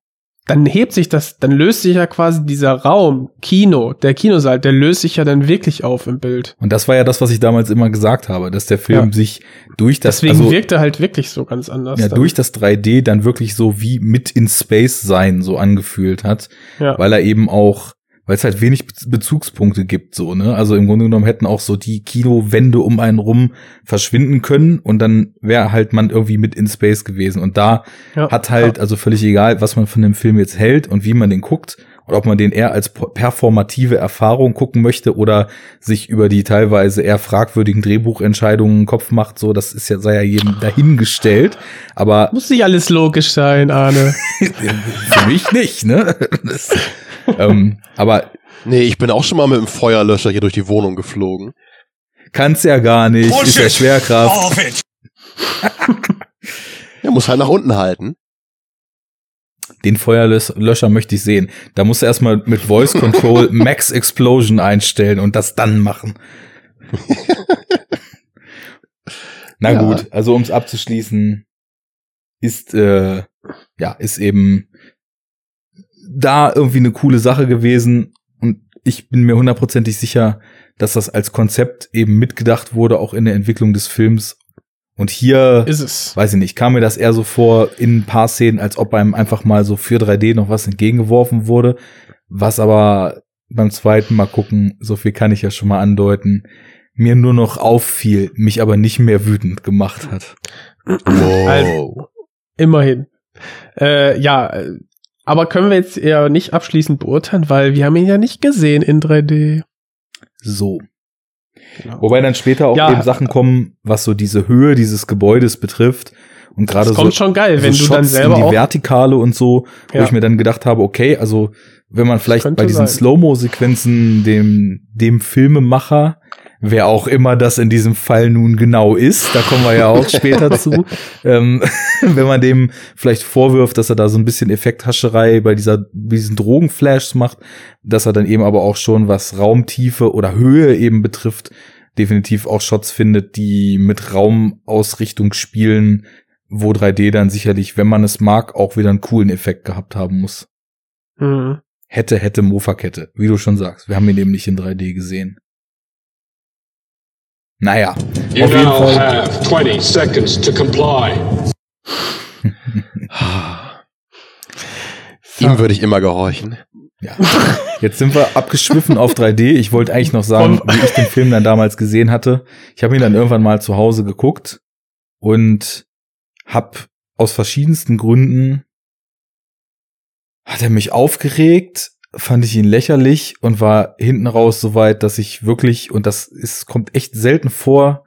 dann hebt sich das, dann löst sich ja quasi dieser Raum, Kino, der Kinosaal, der löst sich ja dann wirklich auf im Bild. Und das war ja das, was ich damals immer gesagt habe, dass der Film Ja. sich durch das, Deswegen also, wirkt er halt wirklich so ganz anders. ja, dann. durch das 3D dann wirklich so wie mit in Space sein so angefühlt hat. ja. weil er eben auch, weil es halt wenig Bez- Bezugspunkte gibt, so, ne? Also im Grunde genommen hätten auch so die Kinowände um einen rum verschwinden können und dann wäre halt man irgendwie mit in Space gewesen. Und da ja. hat halt, also völlig egal, was man von dem Film jetzt hält und wie man den guckt, oder ob man den eher als performative Erfahrung gucken möchte oder sich über die teilweise eher fragwürdigen Drehbuchentscheidungen im Kopf macht, so, das ist ja, sei ja jedem dahingestellt. Aber Muss nicht alles logisch sein, Arne. für mich nicht, ne? Ähm, aber nee, ich bin auch schon mal mit dem Feuerlöscher hier durch die Wohnung geflogen. kann's ja gar nicht, ist ja Bullshit. Schwerkraft. Er muss halt nach unten halten. Den Feuerlöscher möchte ich sehen. Da musst du erstmal mit Voice Control Max Explosion einstellen und das dann machen. Na Ja. gut, also ums abzuschließen, ist äh, ja ist eben da irgendwie eine coole Sache gewesen und ich bin mir hundertprozentig sicher, dass das als Konzept eben mitgedacht wurde, auch in der Entwicklung des Films. Und hier Ist es. weiß ich nicht, kam mir das eher so vor in ein paar Szenen, als ob einem einfach mal so für 3D noch was entgegengeworfen wurde, was aber beim zweiten Mal gucken, so viel kann ich ja schon mal andeuten, mir nur noch auffiel, mich aber nicht mehr wütend gemacht hat. Wow. Immerhin. Äh, ja, äh, aber können wir jetzt eher nicht abschließend beurteilen, weil wir haben ihn ja nicht gesehen in 3D. So. Genau. Wobei dann später auch Ja. eben Sachen kommen, was so diese Höhe dieses Gebäudes betrifft. Und gerade Das so, kommt schon geil, wenn so du dann Shots selber in die. Vertikale und so, wo Ja. ich mir dann gedacht habe, okay, also wenn man vielleicht bei diesen. Slow-Mo-Sequenzen dem, dem Filmemacher, wer auch immer das in diesem Fall nun genau ist, da kommen wir ja auch später zu, ähm, wenn man dem vielleicht vorwirft, dass er da so ein bisschen Effekthascherei bei dieser, diesen Drogenflashs macht, dass er dann eben aber auch schon was Raumtiefe oder Höhe eben betrifft, definitiv auch Shots findet, die mit Raumausrichtung spielen, wo 3D dann sicherlich, wenn man es mag, auch wieder einen coolen Effekt gehabt haben muss. Mhm. Hätte, hätte Mofa-Kette, wie du schon sagst. Wir haben ihn eben nicht in 3D gesehen. Naja, You auf jeden now Fall. have 20 seconds to comply. Ihm würde ich immer gehorchen. Ja. Jetzt sind wir abgeschwiffen auf 3D. Ich wollte eigentlich noch sagen, wie ich den Film dann damals gesehen hatte. Ich habe ihn dann irgendwann mal zu Hause geguckt und hab aus verschiedensten Gründen hat er mich aufgeregt, fand ich ihn lächerlich und war hinten raus so weit, dass ich wirklich, und das ist, kommt echt selten vor,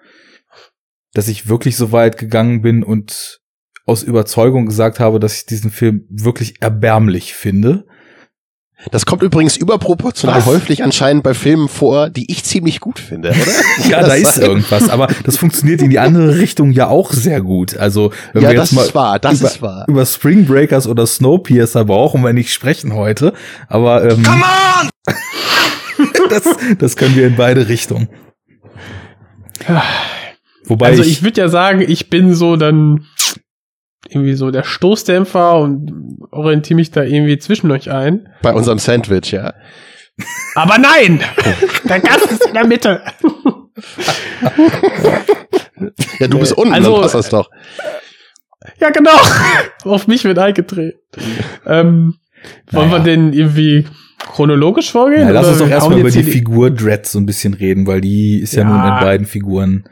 dass ich wirklich so weit gegangen bin und aus Überzeugung gesagt habe, dass ich diesen Film wirklich erbärmlich finde. Das kommt übrigens überproportional Was? häufig anscheinend bei Filmen vor, die ich ziemlich gut finde, oder? Ja, da das ist sein? irgendwas, aber das funktioniert in die andere Richtung ja auch sehr gut. Also, wenn Ja, wir das jetzt mal ist wahr, das über, ist wahr. über Spring Breakers oder Snowpiercer brauchen wir nicht sprechen heute, aber ähm, Come on! das, das können wir in beide Richtungen. Wobei Also ich, ich würde ja sagen, ich bin so dann irgendwie so der Stoßdämpfer und orientiere mich da irgendwie zwischen euch ein. Bei unserem Sandwich, ja. Aber nein! Der Gast ist in der Mitte. Ja, du bist unten, Also- dann passt das doch. Ja, genau. Auf mich wird eingetreten. Ähm, wollen wir Naja. denn irgendwie chronologisch vorgehen? ja, lass uns doch wir erstmal über die Figur Dread so ein bisschen reden, weil die ist ja, Ja. nun in beiden Figuren,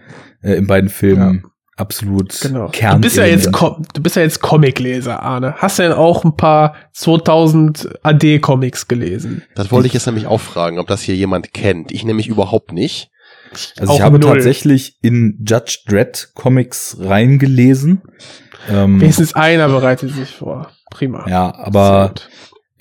äh, in beiden Filmen absolut Genau. Kern. Du bist ja jetzt, Com- du bist ja jetzt Comicleser, Arne. Hast du denn auch ein paar 2000 AD Comics gelesen? Das wollte ich jetzt nämlich auch fragen, ob das hier jemand kennt. Ich nämlich überhaupt nicht. Also Auch ich habe null. tatsächlich in Judge Dredd Comics reingelesen. Ähm, Wenigstens einer bereitet sich vor. Prima. ja, aber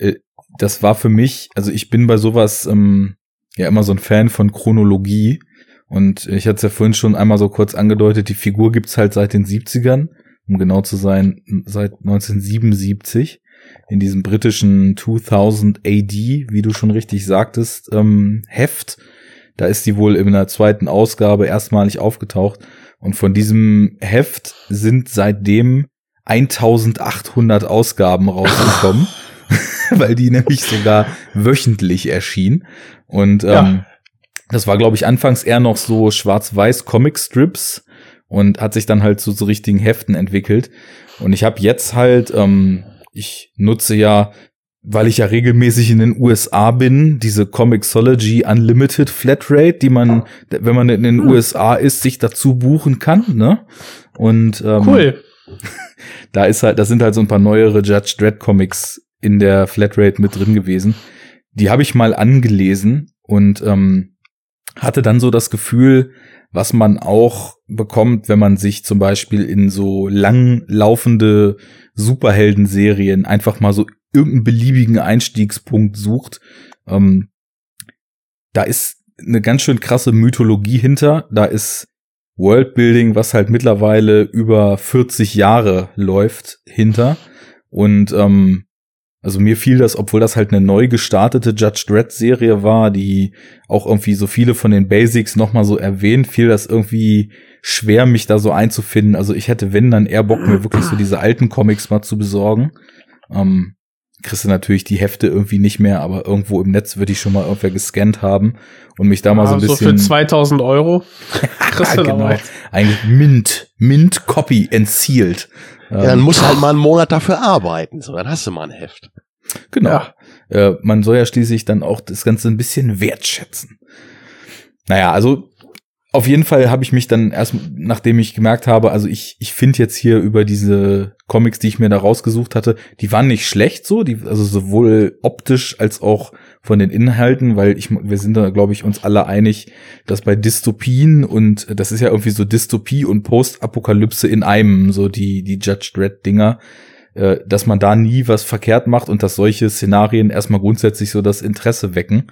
gut. das war für mich, also ich bin bei sowas ähm, ja immer so ein Fan von Chronologie. Und ich hatte es ja vorhin schon einmal so kurz angedeutet, die Figur gibt's halt seit den 70ern, um genau zu sein, seit 1977 in diesem britischen 2000 AD, wie du schon richtig sagtest, ähm, Heft. Da ist die wohl in der zweiten Ausgabe erstmalig aufgetaucht. Und von diesem Heft sind seitdem 1800 Ausgaben rausgekommen, weil die nämlich sogar wöchentlich erschien. Und ähm, Ja. Das war, glaube ich, anfangs eher noch so schwarz-weiß Comic-Strips und hat sich dann halt zu so richtigen Heften entwickelt. Und ich habe jetzt halt, ähm, ich nutze ja, weil ich ja regelmäßig in den USA bin, diese Comixology Unlimited Flatrate, die man, wenn man in den Hm. USA ist, sich dazu buchen kann, ne? Und ähm, Cool. da ist halt, da sind halt so ein paar neuere Judge Dredd Comics in der Flatrate mit drin gewesen. Die habe ich mal angelesen und ähm, hatte dann so das Gefühl, was man auch bekommt, wenn man sich zum Beispiel in so lang laufende Superhelden-Serien einfach mal so irgendeinen beliebigen Einstiegspunkt sucht. Ähm, da ist eine ganz schön krasse Mythologie hinter. Da ist Worldbuilding, was halt mittlerweile über 40 Jahre läuft, hinter. Und ähm, also mir fiel das, obwohl das halt eine neu gestartete Judge Dredd Serie war, die auch irgendwie so viele von den Basics nochmal so erwähnt, fiel das irgendwie schwer, mich da so einzufinden. Also ich hätte, wenn, dann eher Bock, mir wirklich so diese alten Comics mal zu besorgen. Ähm, kriegst du natürlich die Hefte irgendwie nicht mehr, aber irgendwo im Netz würde ich schon mal irgendwer gescannt haben und mich da mal so ein Ah, bisschen. für 2000 Euro. Kriegst du genau. Eigentlich Mint, Mint Copy sealed. Ja, dann musst du halt mal einen Monat dafür arbeiten. So, dann hast du mal ein Heft. Genau. Ja. Äh, man soll ja schließlich dann auch das Ganze ein bisschen wertschätzen. Naja, also auf jeden Fall habe ich mich dann erst, nachdem ich gemerkt habe, also ich, ich finde jetzt hier über diese Comics, die ich mir da rausgesucht hatte, die waren nicht schlecht so, die, also sowohl optisch als auch von den Inhalten, weil ich, wir sind da, glaube ich, uns alle einig, dass bei Dystopien und das ist ja irgendwie so Dystopie und Postapokalypse in einem, so die, die Judge Dredd Dinger, äh, dass man da nie was verkehrt macht und dass solche Szenarien erstmal grundsätzlich so das Interesse wecken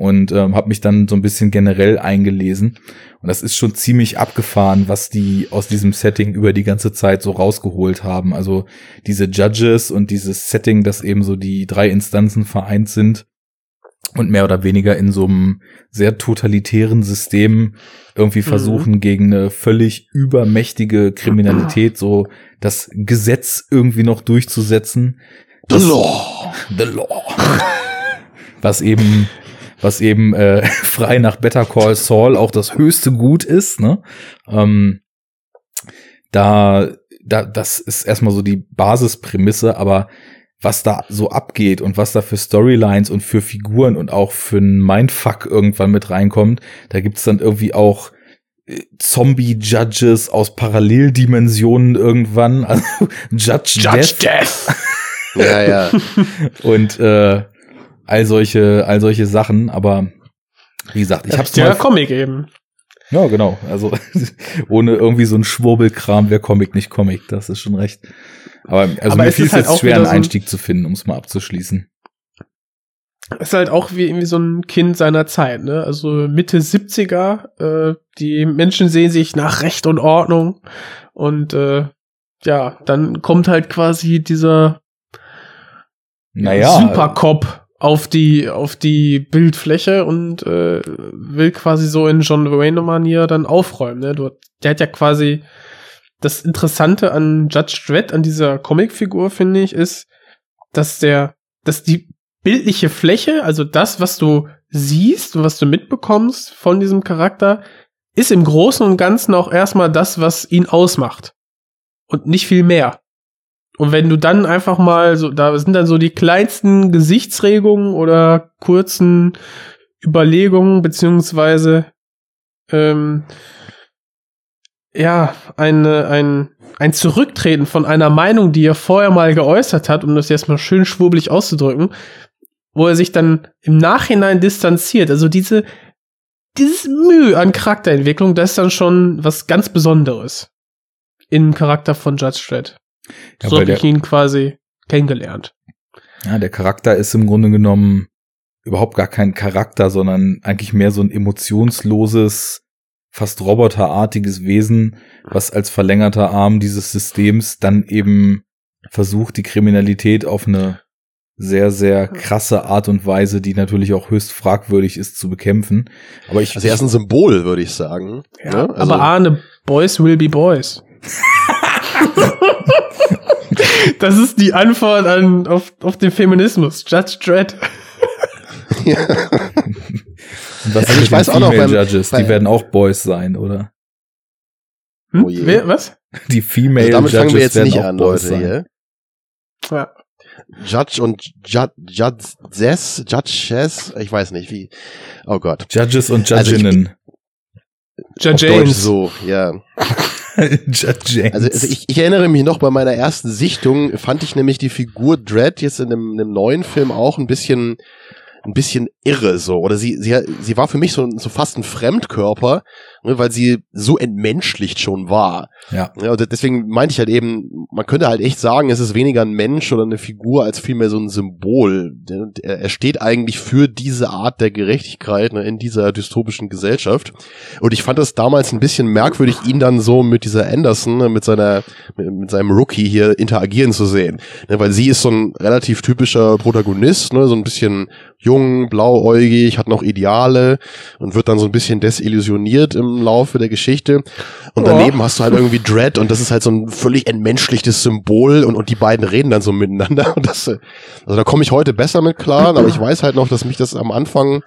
und ähm, habe mich dann so ein bisschen generell eingelesen und das ist schon ziemlich abgefahren, was die aus diesem Setting über die ganze Zeit so rausgeholt haben. Also diese Judges und dieses Setting, dass eben so die drei Instanzen vereint sind und mehr oder weniger in so einem sehr totalitären System irgendwie versuchen gegen eine völlig übermächtige Kriminalität so das Gesetz irgendwie noch durchzusetzen. The Das- Law. The Law. Was eben, was eben äh, frei nach Better Call Saul auch das höchste Gut ist, ne? Ähm, da, da, das ist erstmal so die Basisprämisse, aber was da so abgeht und was da für Storylines und für Figuren und auch für ein Mindfuck irgendwann mit reinkommt, da gibt's dann irgendwie auch äh, Zombie-Judges aus Paralleldimensionen irgendwann. Also Judge, Judge Death Death. Ja, ja. und äh, all solche, all solche Sachen. Aber wie gesagt, ich hab's ja mal. Comic eben. Ja, genau. Also ohne irgendwie so ein Schwurbelkram wäre Comic nicht Comic. Das ist schon recht. Aber also Aber mir es fiel ist es halt jetzt schwer, einen so ein- Einstieg zu finden, um es mal abzuschließen. Ist halt auch wie irgendwie so ein Kind seiner Zeit, ne? Also Mitte 70er, äh, die Menschen sehen sich nach Recht und Ordnung und äh, ja, dann kommt halt quasi dieser Naja. Supercop auf die auf die Bildfläche und äh, will quasi so in John Wayne Manier dann aufräumen, ne? Du, der hat ja quasi das Interessante an Judge Dredd an dieser Comicfigur finde ich ist, dass der dass die bildliche Fläche, also das, was du siehst und was du mitbekommst von diesem Charakter, ist im Großen und Ganzen auch erstmal das, was ihn ausmacht. Und nicht viel mehr. Und wenn du dann einfach mal so, da sind dann so die kleinsten Gesichtsregungen oder kurzen Überlegungen, beziehungsweise ähm, ja, eine, ein, ein Zurücktreten von einer Meinung, die er vorher mal geäußert hat, um das jetzt mal schön schwurbelig auszudrücken, wo er sich dann im Nachhinein distanziert. Also diese, dieses Mühe an Charakterentwicklung, das ist dann schon was ganz Besonderes im Charakter von Judge Dredd. Ja, so habe ich ihn quasi kennengelernt. Ja, der Charakter ist im Grunde genommen überhaupt gar kein Charakter, sondern eigentlich mehr so ein emotionsloses, fast roboterartiges Wesen, was als verlängerter Arm dieses Systems dann eben versucht, die Kriminalität auf eine sehr, sehr krasse Art und Weise, die natürlich auch höchst fragwürdig ist, zu bekämpfen. Aber ich, Also er ist ein Symbol, würde ich sagen. Ja, Ne? Also, aber Arne, Boys will be Boys. das ist die Antwort an, auf, auf den Feminismus. Judge Dredd. Was Also ich weiß auch noch Female beim- Judges, bei- die werden auch Boys sein, oder? Hm? Oh. Wer, was? Die Female also damit Judges fangen wir jetzt werden nicht auch an, Boys Leute. sein. Hier. Ja. Judge und Judge, Judges, Judges, ich weiß nicht wie. Oh Gott. Judges und Also Judginnen. Judge Auf Deutsch James. so, ja. Also, also ich, ich erinnere mich noch bei meiner ersten Sichtung fand ich nämlich die Figur Dredd jetzt in einem, einem neuen Film auch ein bisschen ein bisschen irre so. Oder sie sie sie war für mich so, so fast ein Fremdkörper, ne, weil sie so entmenschlicht schon war. ja. Ja, und deswegen meinte ich halt eben, man könnte halt echt sagen, es ist weniger ein Mensch oder eine Figur als vielmehr so ein Symbol. Er steht eigentlich für diese Art der Gerechtigkeit ne, in dieser dystopischen Gesellschaft. Und ich fand das damals ein bisschen merkwürdig, ihn dann so mit dieser Anderson, ne, mit seiner, mit, mit seinem Rookie hier interagieren zu sehen. Ne, weil sie ist so ein relativ typischer Protagonist, ne, so ein bisschen jung, blauäugig, hat noch Ideale und wird dann so ein bisschen desillusioniert im Laufe der Geschichte. Und daneben hast du halt irgendwie Dread und das ist halt so ein völlig entmenschlichtes Symbol und, und die beiden reden dann so miteinander. Und das, also da komme ich heute besser mit klar, aber ich weiß halt noch, dass mich das am Anfang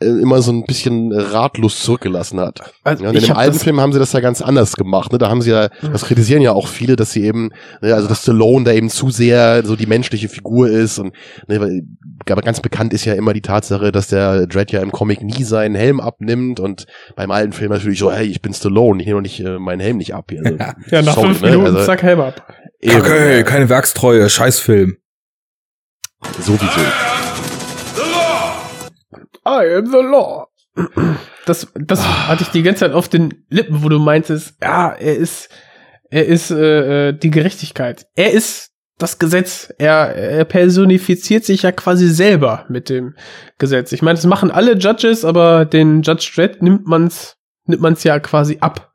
äh, immer so ein bisschen ratlos zurückgelassen hat. Also Ja, und in dem hab alten Film haben sie das ja ganz anders gemacht. Ne? Da haben sie ja, das kritisieren ja auch viele, dass sie eben, ne, also dass Stallone da eben zu sehr so die menschliche Figur ist und ne, weil, aber ganz bekannt ist ja immer die Tatsache, dass der Dredd ja im Comic nie seinen Helm abnimmt und beim alten Film natürlich so, hey, ich bin Stallone, ich nehme doch nicht äh, meinen Helm nicht ab hier. Also, Ja, nach sorry, fünf ne? Minuten, Also, zack, Helm ab. eben, Okay, keine Werkstreue, Scheißfilm. sowieso. I am the law. Das, das hatte ich die ganze Zeit auf den Lippen, wo du meintest, ja, er ist, er ist äh, äh, die Gerechtigkeit. Er ist das Gesetz. Er, er personifiziert sich ja quasi selber mit dem Gesetz. Ich meine, das machen alle Judges, aber den Judge Dredd nimmt man's, nimmt man's ja quasi ab.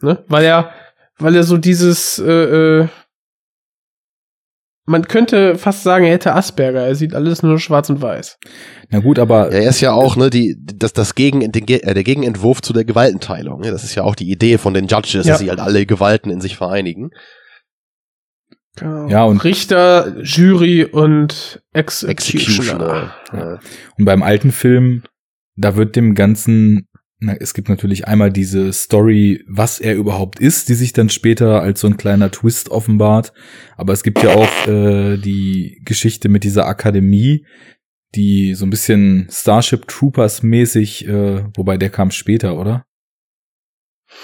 Ne? Weil er, weil er so dieses, äh, äh, man könnte fast sagen, er hätte Asperger. Er sieht alles nur schwarz und weiß. Na gut, aber Ja, er ist ja auch ne, die, das, das Gegen, den, äh, der Gegenentwurf zu der Gewaltenteilung. Ne? Das ist ja auch die Idee von den Judges, Ja. dass sie halt alle Gewalten in sich vereinigen. Genau. Ja, und- Richter, Jury und Executioner. Executioner. Ja. Und beim alten Film, da wird dem Ganzen, na, es gibt natürlich einmal diese Story, was er überhaupt ist, die sich dann später als so ein kleiner Twist offenbart. Aber es gibt ja auch äh, die Geschichte mit dieser Akademie, die so ein bisschen Starship Troopers mäßig, äh, wobei der kam später, oder?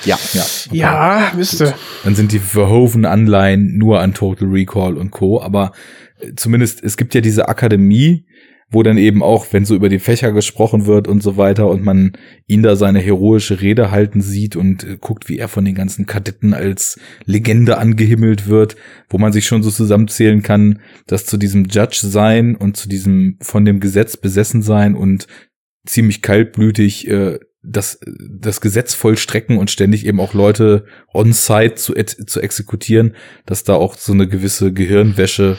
Ja. Ja, okay. Ja, müsste. Dann sind die Verhoeven Anleihen nur an Total Recall und Co. Aber äh, zumindest, es gibt ja diese Akademie, wo dann eben auch, wenn so über die Fächer gesprochen wird und so weiter und man ihn da seine heroische Rede halten sieht und äh, guckt, wie er von den ganzen Kadetten als Legende angehimmelt wird, wo man sich schon so zusammenzählen kann, dass zu diesem Judge sein und zu diesem von dem Gesetz besessen sein und ziemlich kaltblütig äh, das, das Gesetz vollstrecken und ständig eben auch Leute on-site zu, zu exekutieren, dass da auch so eine gewisse Gehirnwäsche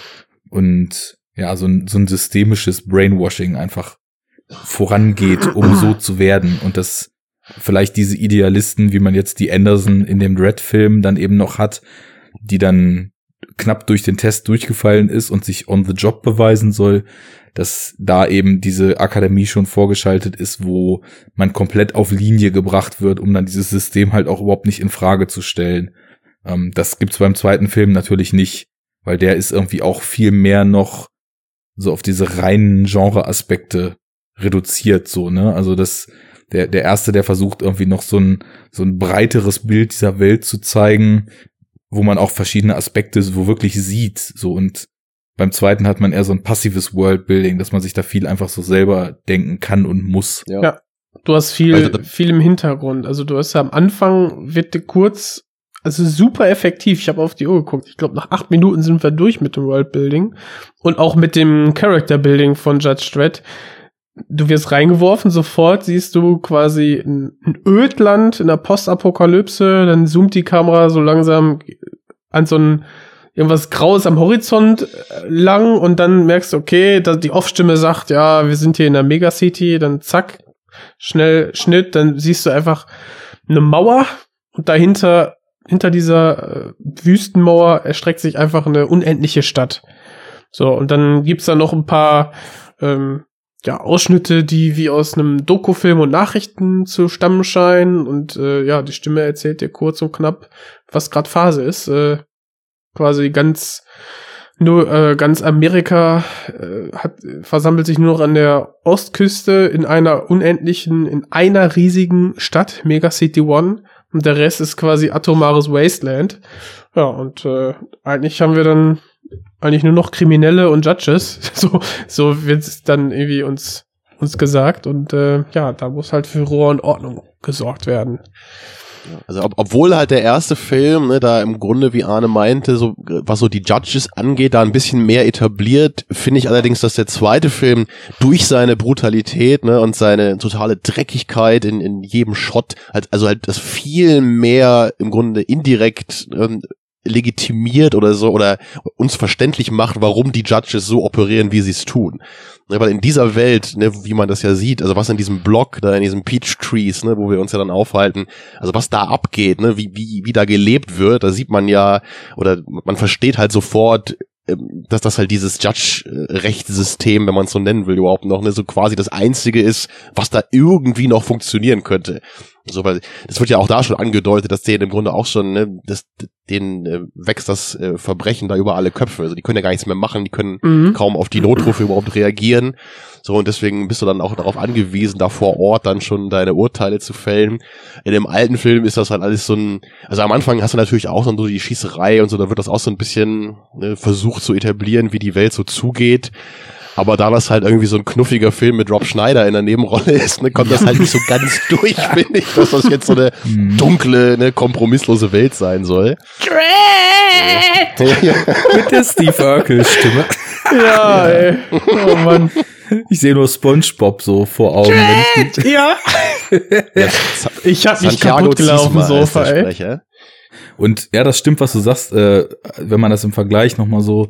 und ja, so ein, so ein systemisches Brainwashing einfach vorangeht, um so zu werden und dass vielleicht diese Idealisten, wie man jetzt die Anderson in dem Red-Film dann eben noch hat, die dann knapp durch den Test durchgefallen ist und sich on the job beweisen soll, dass da eben diese Akademie schon vorgeschaltet ist, wo man komplett auf Linie gebracht wird, um dann dieses System halt auch überhaupt nicht in Frage zu stellen. Ähm, das gibt's beim zweiten Film natürlich nicht, weil der ist irgendwie auch viel mehr noch so auf diese reinen Genre-Aspekte reduziert, so, ne? Also das, der, der erste, der versucht irgendwie noch so ein, so ein breiteres Bild dieser Welt zu zeigen, wo man auch verschiedene Aspekte so wirklich sieht, so und beim zweiten hat man eher so ein passives Worldbuilding, dass man sich da viel einfach so selber denken kann und muss. Ja. Ja. Du hast viel, Also viel im Hintergrund. Also du hast ja am Anfang wird dir kurz, also super effektiv. Ich habe auf die Uhr geguckt. Ich glaube, nach acht Minuten sind wir durch mit dem Worldbuilding und auch mit dem Character Building von Judge Dredd. Du wirst reingeworfen, sofort siehst du quasi ein, Ödland in der Postapokalypse, dann zoomt die Kamera so langsam an so ein irgendwas Graues am Horizont äh, lang und dann merkst du, okay, da die Off-Stimme sagt, ja, wir sind hier in der Megacity, dann zack, schnell Schnitt, dann siehst du einfach eine Mauer und dahinter, hinter dieser äh, Wüstenmauer erstreckt sich einfach eine unendliche Stadt. So, und dann gibt's da noch ein paar ähm, ja, Ausschnitte, die wie aus einem Dokufilm und Nachrichten zu stammen scheinen. Und äh, ja, die Stimme erzählt dir kurz und knapp, was gerade Phase ist. Äh, quasi ganz nur äh, ganz Amerika äh, hat versammelt sich nur noch an der Ostküste in einer unendlichen, in einer riesigen Stadt, Mega City One, und der Rest ist quasi atomares Wasteland. Ja, und äh, eigentlich haben wir dann eigentlich nur noch Kriminelle und Judges. So, so wird's dann irgendwie uns uns gesagt. Und äh, ja, da muss halt für Ruhe und Ordnung gesorgt werden. Also ob, obwohl halt der erste Film, ne, da im Grunde, wie Arne meinte, so was so die Judges angeht, da ein bisschen mehr etabliert, finde ich allerdings, dass der zweite Film durch seine Brutalität ne, und seine totale Dreckigkeit in, in jedem Shot, halt, also halt das viel mehr im Grunde indirekt ähm, legitimiert oder so oder uns verständlich macht, warum die Judges so operieren, wie sie es tun. Ne, weil in dieser Welt, ne, wie man das ja sieht, also was in diesem Block, da in diesem Peach Trees, ne, wo wir uns ja dann aufhalten, also was da abgeht, ne, wie, wie, wie da gelebt wird, da sieht man ja, oder man versteht halt sofort, ähm, dass das halt dieses Judge-Rechtssystem, wenn man es so nennen will, überhaupt noch, ne, so quasi das einzige ist, was da irgendwie noch funktionieren könnte. So, weil es wird ja auch da schon angedeutet, dass denen im Grunde auch schon, ne, das, denen äh, wächst das äh, Verbrechen da über alle Köpfe. Also die können ja gar nichts mehr machen, die können Mhm. kaum auf die Notrufe überhaupt reagieren. So, und deswegen bist du dann auch darauf angewiesen, da vor Ort dann schon deine Urteile zu fällen. In dem alten Film ist das halt alles so ein, also am Anfang hast du natürlich auch so die Schießerei und so, da wird das auch so ein bisschen ne, versucht zu etablieren, wie die Welt so zugeht. Aber da das halt irgendwie so ein knuffiger Film mit Rob Schneider in der Nebenrolle ist, ne, kommt das halt nicht so ganz durch, finde ich, dass das jetzt so eine dunkle, ne, kompromisslose Welt sein soll. Ja, Mit der Steve Urkel-Stimme. Ja, ey. Oh Mann. Ich sehe nur SpongeBob so vor Augen. ich- Ja. ja, Ich hab mich kaputt gelaufen, Sofa, der ey. Und ja, das stimmt, was du sagst. Äh, wenn man das im Vergleich nochmal so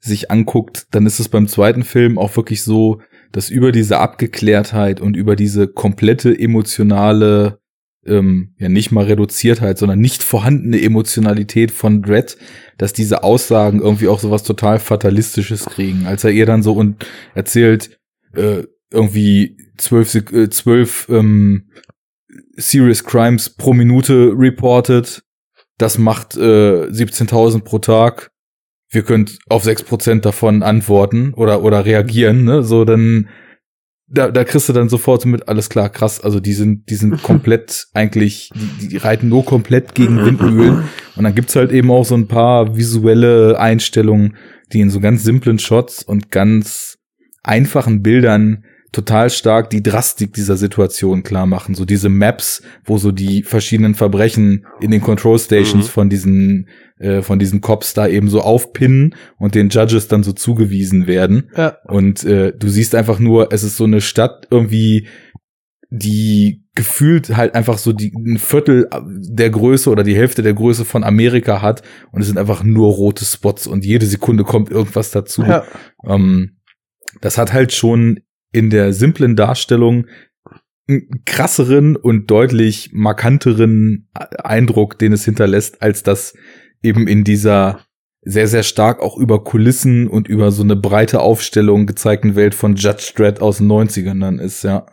sich anguckt, dann ist es beim zweiten Film auch wirklich so, dass über diese Abgeklärtheit und über diese komplette emotionale, ähm, ja nicht mal Reduziertheit, sondern nicht vorhandene Emotionalität von Dredd, dass diese Aussagen irgendwie auch sowas total Fatalistisches kriegen. Als er ihr dann so und erzählt, äh, irgendwie zwölf, äh, zwölf ähm, Serious Crimes pro Minute reported, das macht äh, 17.000 pro Tag. Wir können auf 6% davon antworten oder, oder reagieren, ne? So, dann da, da kriegst du dann sofort mit, alles klar, krass, also die sind, die sind komplett eigentlich, die, die reiten nur komplett gegen Windmühlen. Und dann gibt's halt eben auch so ein paar visuelle Einstellungen, die in so ganz simplen Shots und ganz einfachen Bildern total stark die Drastik dieser Situation klar machen. So diese Maps, wo so die verschiedenen Verbrechen in den Control Stations Mhm. von diesen äh, von diesen Cops da eben so aufpinnen und den Judges dann so zugewiesen werden. Ja. Und äh, du siehst einfach nur, es ist so eine Stadt irgendwie, die gefühlt halt einfach so die ein Viertel der Größe oder die Hälfte der Größe von Amerika hat und es sind einfach nur rote Spots und jede Sekunde kommt irgendwas dazu. Ja. Ähm, das hat halt schon in der simplen Darstellung einen krasseren und deutlich markanteren Eindruck, den es hinterlässt, als das eben in dieser sehr, sehr stark auch über Kulissen und über so eine breite Aufstellung gezeigten Welt von Judge Dredd aus den 90ern dann ist, ja.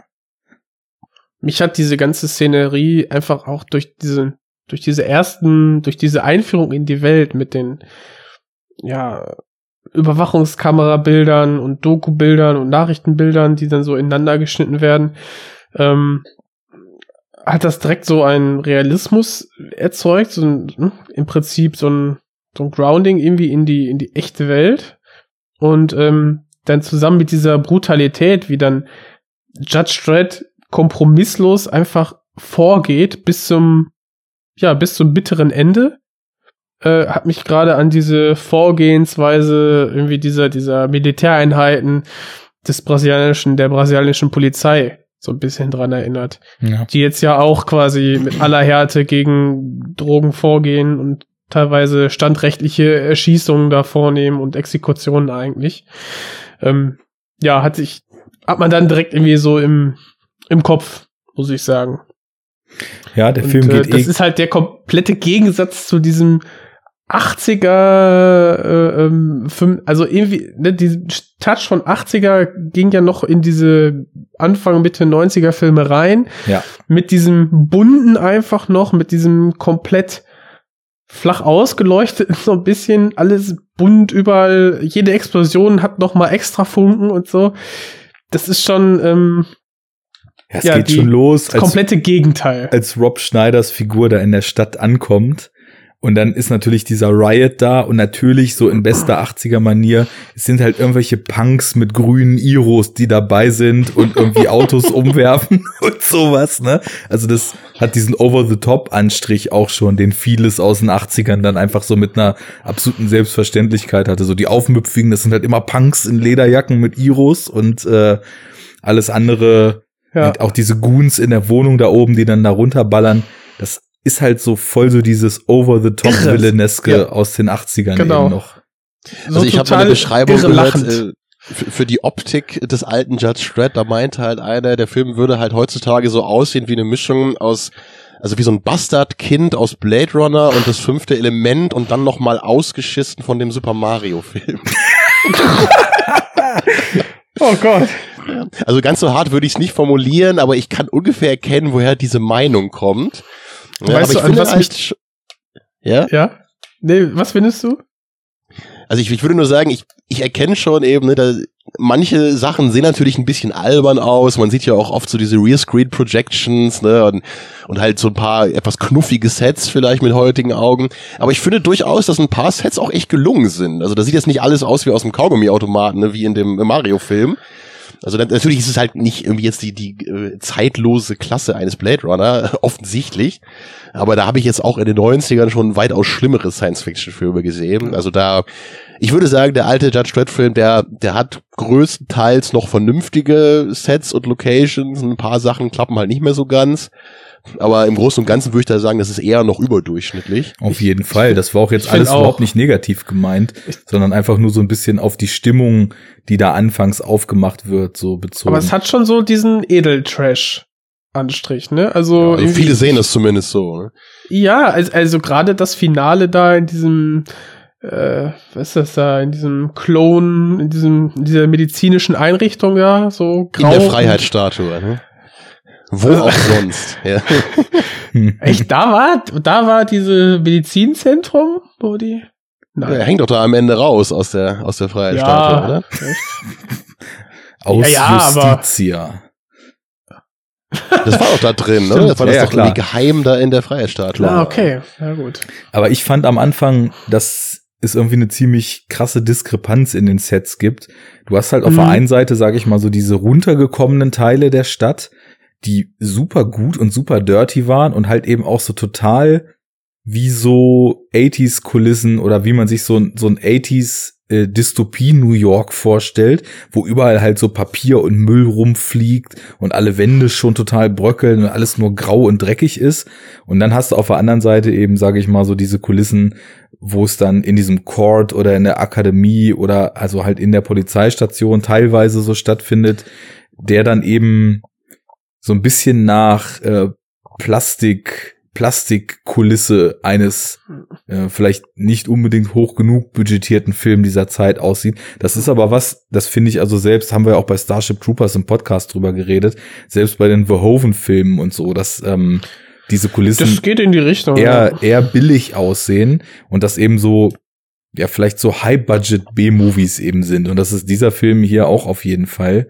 mich hat diese ganze Szenerie einfach auch durch diese, durch diese ersten, durch diese Einführung in die Welt mit den, ja, Überwachungskamerabildern und Doku-Bildern und Nachrichtenbildern, die dann so ineinander geschnitten werden, ähm, hat das direkt so einen Realismus erzeugt, so ein, hm, im Prinzip so ein, so ein Grounding irgendwie in die, in die echte Welt. Und ähm, dann zusammen mit dieser Brutalität, wie dann Judge Dredd kompromisslos einfach vorgeht bis zum, ja, bis zum bitteren Ende, äh, hat mich gerade an diese Vorgehensweise irgendwie dieser, dieser Militäreinheiten des brasilianischen, der brasilianischen Polizei so ein bisschen dran erinnert. ja. Die jetzt ja auch quasi mit aller Härte gegen Drogen vorgehen und teilweise standrechtliche Erschießungen da vornehmen und Exekutionen eigentlich. Ähm, ja, hat sich, hat man dann direkt irgendwie so im, im Kopf, muss ich sagen. Ja, der Und, Film äh, geht das eh ist halt der komplette Gegensatz zu diesem 80er, äh, ähm, fünf- also irgendwie, ne, diesen Touch von 80er ging ja noch in diese Anfang, Mitte 90er Filme rein. Ja. Mit diesem bunten einfach noch, mit diesem komplett flach ausgeleuchtet, so ein bisschen alles bunt überall, jede Explosion hat noch mal extra Funken und so. Das ist schon ähm, ja, es ja, geht die- schon los, das als, komplette Gegenteil. als Rob Schneiders Figur da in der Stadt ankommt. Und dann ist natürlich dieser Riot da und natürlich so in bester 80er Manier, es sind halt irgendwelche Punks mit grünen Iros, die dabei sind und irgendwie Autos umwerfen und sowas, ne? Also das hat diesen Over-the-Top-Anstrich auch schon, den vieles aus den 80ern dann einfach so mit einer absoluten Selbstverständlichkeit hatte. So die Aufmüpfigen, das sind halt immer Punks in Lederjacken mit Iros und äh, alles andere Ja. auch diese Goons in der Wohnung da oben, die dann da runterballern, das ist halt so voll so dieses Over-the-Top-Villaineske Ja. aus den 80ern Genau. eben noch. So Also ich habe mal eine Beschreibung gehört äh, für, für die Optik des alten Judge Dredd. Da meinte halt einer, der Film würde halt heutzutage so aussehen wie eine Mischung aus also wie so ein Bastardkind aus Blade Runner und das fünfte Element und dann noch mal ausgeschissen von dem Super Mario Film. Oh Gott. Also ganz so hart würde ich es nicht formulieren, aber ich kann ungefähr erkennen, woher diese Meinung kommt. Ja, Weißt du, ich an finde was halt, mich- ja, Ja? Nee, was findest du? also ich, ich würde nur sagen, ich, ich erkenne schon eben, ne, da, manche Sachen sehen natürlich ein bisschen albern aus. Man sieht ja auch oft so diese Real Screen Projections, ne, und, und halt so ein paar etwas knuffige Sets vielleicht mit heutigen Augen. Aber ich finde durchaus, dass ein paar Sets auch echt gelungen sind. Also da sieht jetzt nicht alles aus wie aus dem Kaugummiautomaten, ne, wie in dem Mario-Film. Also dann, natürlich ist es halt nicht irgendwie jetzt die, die äh, zeitlose Klasse eines Blade Runner, offensichtlich. Aber da habe ich jetzt auch in den 90ern schon weitaus schlimmere Science-Fiction-Filme gesehen. Also da, ich würde sagen, der alte Judge Dredd-Film, der, der hat größtenteils noch vernünftige Sets und Locations. Ein paar Sachen klappen halt nicht mehr so ganz. Aber im Großen und Ganzen würde ich da sagen, das ist eher noch überdurchschnittlich. Auf jeden Fall. Das war auch jetzt ich alles auch. überhaupt nicht negativ gemeint, sondern einfach nur so ein bisschen auf die Stimmung, die da anfangs aufgemacht wird, so bezogen. Aber es hat schon so diesen Edeltrash-Anstrich, ne? Also, Also irgendwie- viele sehen es zumindest so. Ne? Ja, also, also gerade das Finale da in diesem, äh, was ist das da, in diesem Klon, in diesem, in dieser medizinischen Einrichtung da, so In grau. der Freiheitsstatue. Ne? Wo auch sonst. Ja. Echt, da war, da war diese Medizinzentrum, wo die, Er hängt doch da am Ende raus aus der, aus der Freiheitsstatue, ja, oder? echt. Aus Ja, ja, aber- Justitia. Das war auch da drin, ne? Das war Ja, das ja, doch klar. irgendwie geheim da in der Freiheitsstatue. Ah, okay. Ja, gut. Aber ich fand am Anfang, dass es irgendwie eine ziemlich krasse Diskrepanz in den Sets gibt. Du hast halt auf Mhm. der einen Seite, sage ich mal, so diese runtergekommenen Teile der Stadt, die super gut und super dirty waren und halt eben auch so total wie so 80s Kulissen oder wie man sich so, ein- so ein 80s äh, Dystopie New York vorstellt, wo überall halt so Papier und Müll rumfliegt und alle Wände schon total bröckeln und alles nur grau und dreckig ist. Und dann hast du auf der anderen Seite eben, sage ich mal, so diese Kulissen, wo es dann in diesem Court oder in der Akademie oder also halt in der Polizeistation teilweise so stattfindet, der dann eben so ein bisschen nach äh, Plastik Plastikkulisse eines äh, vielleicht nicht unbedingt hoch genug budgetierten Film dieser Zeit aussieht. Das ist aber was, das finde ich also selbst, haben wir auch bei Starship Troopers im Podcast drüber geredet, selbst bei den Verhoeven-Filmen und so, dass ähm, diese Kulissen Das geht in die Richtung. eher, eher billig aussehen und das eben so, ja, vielleicht so High-Budget B-Movies eben sind. Und das ist dieser Film hier auch auf jeden Fall.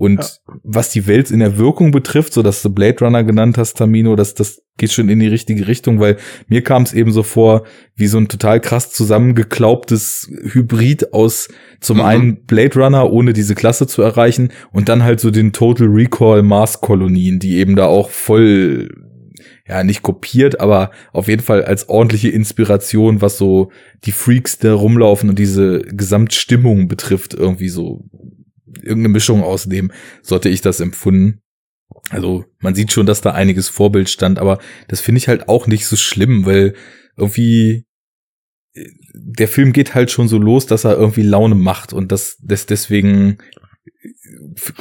Und was die Welt in der Wirkung betrifft, so dass du Blade Runner genannt hast, Tamino, das, das geht schon in die richtige Richtung, weil mir kam es eben so vor, wie so ein total krass zusammengeklaubtes Hybrid aus zum Mhm. einen Blade Runner, ohne diese Klasse zu erreichen, und dann halt so den Total Recall Mars-Kolonien, die eben da auch voll ja, nicht kopiert, aber auf jeden Fall als ordentliche Inspiration, was so die Freaks da rumlaufen und diese Gesamtstimmung betrifft, irgendwie so irgendeine Mischung aus dem, sollte ich das empfunden. Also man sieht schon, dass da einiges Vorbild stand, aber das finde ich halt auch nicht so schlimm, weil irgendwie äh, der Film geht halt schon so los, dass er irgendwie Laune macht und das, das deswegen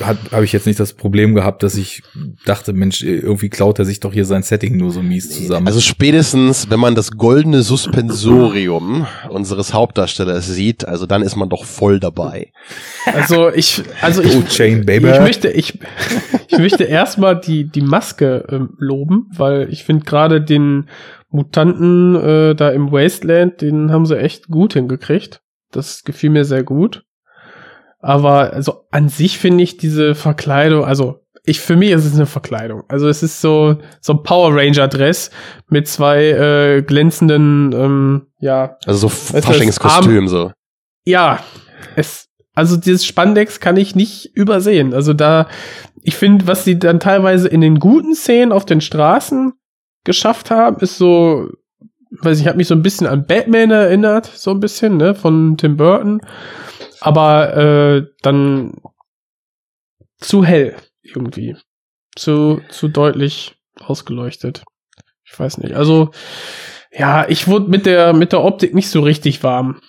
habe ich jetzt nicht das Problem gehabt, dass ich dachte, Mensch, irgendwie klaut er sich doch hier sein Setting nur so mies zusammen. Also spätestens, wenn man das goldene Suspensorium unseres Hauptdarstellers sieht, also dann ist man doch voll dabei. Also ich, also ich, Oh, Chain, Baby. ich möchte, ich, ich möchte erstmal die, die Maske ähm, loben, weil ich finde gerade den Mutanten äh, da im Wasteland, den haben sie echt gut hingekriegt. Das gefiel mir sehr gut. Aber also an sich finde ich diese Verkleidung, also ich für mich ist es eine Verkleidung. Also es ist so so ein Power Ranger Dress mit zwei äh, glänzenden ähm, ja Also so Faschingskostüm so. ja, es, also dieses Spandex kann ich nicht übersehen. Also da, ich finde, was sie dann teilweise in den guten Szenen auf den Straßen geschafft haben, ist so, weiß ich, hat mich so ein bisschen an Batman erinnert, so ein bisschen, ne, von Tim Burton. Aber äh, dann zu hell irgendwie. Zu, zu deutlich ausgeleuchtet. Ich weiß nicht. Also, ja, ich wurde mit der, mit der Optik nicht so richtig warm.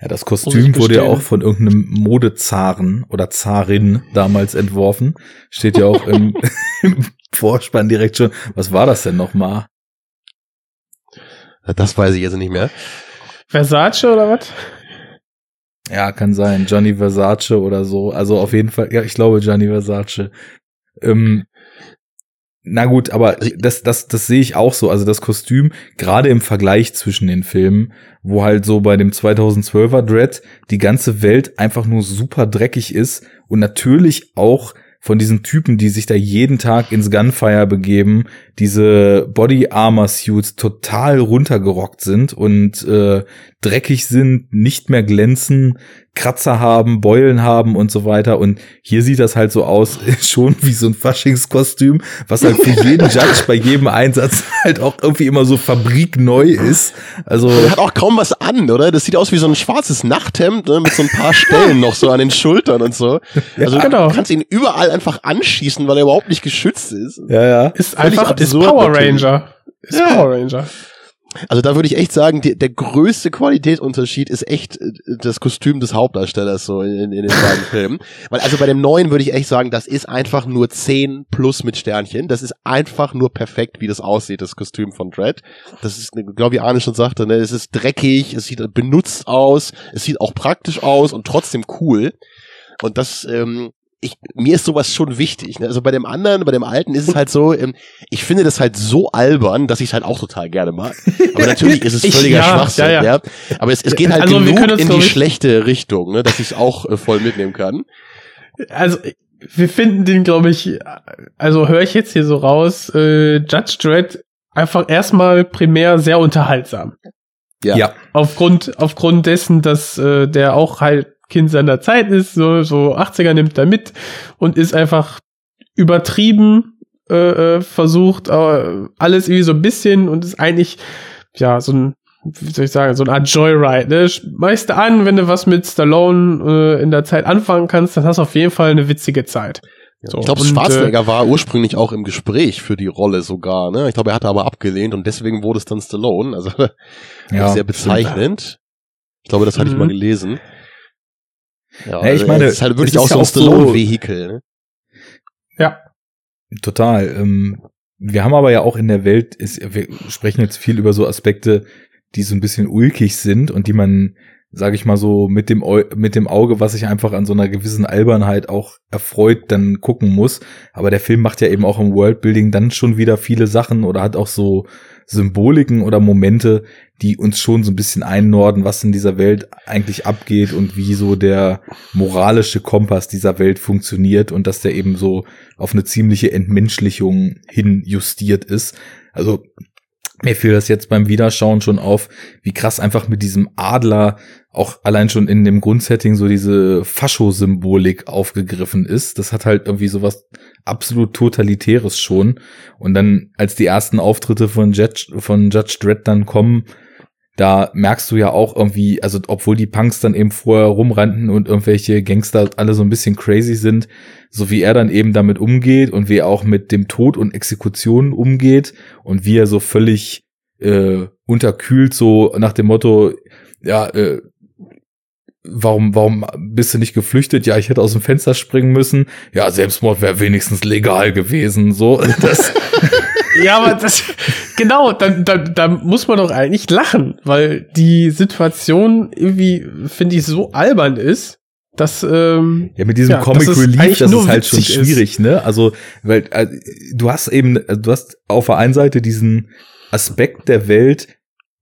Ja, das Kostüm wurde ja auch von irgendeinem Modezaren oder Zarin damals entworfen. Steht ja auch im, im Vorspann direkt schon. Was war das denn nochmal? Das weiß ich jetzt nicht mehr. Versace oder was? Ja, kann sein. Johnny Versace oder so. Also auf jeden Fall, ja, ich glaube Gianni Versace. Ähm, na gut, aber das, das, das sehe ich auch so. Also das Kostüm, gerade im Vergleich zwischen den Filmen, wo halt so bei dem 2012er Dread die ganze Welt einfach nur super dreckig ist und natürlich auch von diesen Typen, die sich da jeden Tag ins Gunfire begeben, diese Body Armor Suits total runtergerockt sind und äh, dreckig sind, nicht mehr glänzen, Kratzer haben, Beulen haben und so weiter. Und hier sieht das halt so aus, schon wie so ein Faschingskostüm, was halt für jeden Judge bei jedem Einsatz halt auch irgendwie immer so fabrikneu ist. Also Der hat auch kaum was an, oder? Das sieht aus wie so ein schwarzes Nachthemd ne? mit so ein paar Stellen noch so an den Schultern und so. Also genau. du kannst ihn überall einfach anschießen, weil er überhaupt nicht geschützt ist. ja, ja. Ist Völlig einfach ist absurd Power natürlich. Ranger. Ist Ja. Power Ranger. Also da würde ich echt sagen, die, der größte Qualitätsunterschied ist echt äh, das Kostüm des Hauptdarstellers so in, in den beiden Filmen. Weil also bei dem neuen würde ich echt sagen, das ist einfach nur 10 plus mit Sternchen. Das ist einfach nur perfekt, wie das aussieht, das Kostüm von Dredd. Das ist, glaube ich, Arne schon sagte, ne, es ist dreckig, es sieht benutzt aus, es sieht auch praktisch aus und trotzdem cool. Und das, ähm, ich, mir ist sowas schon wichtig. Ne? Also bei dem anderen, bei dem alten ist es halt so, ähm, ich finde das halt so albern, dass ich es halt auch total gerne mag. Aber natürlich ist es Ich- völliger ja, Schwachsinn, ja, ja, ja. Aber es, es geht halt Also genug in die ich- schlechte Richtung, ne, dass ich es auch äh, voll mitnehmen kann. also wir finden den, glaube ich, also höre ich jetzt hier so raus, äh, Judge Dredd einfach erstmal primär sehr unterhaltsam. Ja. Ja. Aufgrund, aufgrund dessen, dass äh, der auch halt Kind seiner Zeit ist, so, so 80er nimmt er mit und ist einfach übertrieben, äh, äh, versucht äh, alles irgendwie so ein bisschen und ist eigentlich, ja, so ein, wie soll ich sagen, so eine Art Joyride, ne? Du an, wenn du was mit Stallone äh, in der Zeit anfangen kannst, dann hast du auf jeden Fall eine witzige Zeit. So, ich glaube, Schwarzenegger war ursprünglich auch im Gespräch für die Rolle sogar. Ne? Ich glaube, er hatte aber abgelehnt und deswegen wurde es dann Stallone. Also Ja, sehr bezeichnend. Ich glaube, das hatte ich Mhm. mal gelesen. Ja, Ja, ich also meine, es ist halt wirklich auch so ja ein Stallone-Vehikel. Ne? Ja, Total. Ähm, wir haben aber ja auch in der Welt, ist, wir sprechen jetzt viel über so Aspekte, die so ein bisschen ulkig sind und die man, sage ich mal so, mit dem, Au- mit dem Auge, was sich einfach an so einer gewissen Albernheit auch erfreut, dann gucken muss. Aber der Film macht ja eben auch im Worldbuilding dann schon wieder viele Sachen oder hat auch so Symboliken oder Momente, die uns schon so ein bisschen einnorden, was in dieser Welt eigentlich abgeht und wie so der moralische Kompass dieser Welt funktioniert und dass der eben so auf eine ziemliche Entmenschlichung hin justiert ist. Also mir fiel das jetzt beim Wiederschauen schon auf, wie krass einfach mit diesem Adler auch allein schon in dem Grundsetting so diese Fascho-Symbolik aufgegriffen ist. Das hat halt irgendwie sowas absolut Totalitäres schon. Und dann, als die ersten Auftritte von Judge, von Judge Dredd dann kommen, da merkst du ja auch irgendwie, also obwohl die Punks dann eben vorher rumrannten und irgendwelche Gangster alle so ein bisschen crazy sind, so wie er dann eben damit umgeht und wie er auch mit dem Tod und Exekutionen umgeht und wie er so völlig äh, unterkühlt so nach dem Motto, ja, äh, warum, warum bist du nicht geflüchtet? Ja, ich hätte aus dem Fenster springen müssen. Ja, Selbstmord wäre wenigstens legal gewesen. So, das, Ja, aber das, genau, da, da, da muss man doch eigentlich lachen, weil die Situation irgendwie, finde ich, so albern ist, dass, ähm, Ja, mit diesem Ja, Comic dass es Relief, das ist halt schon witzig ist. schwierig, ne? Also, weil äh, du hast eben, also du hast auf der einen Seite diesen Aspekt der Welt,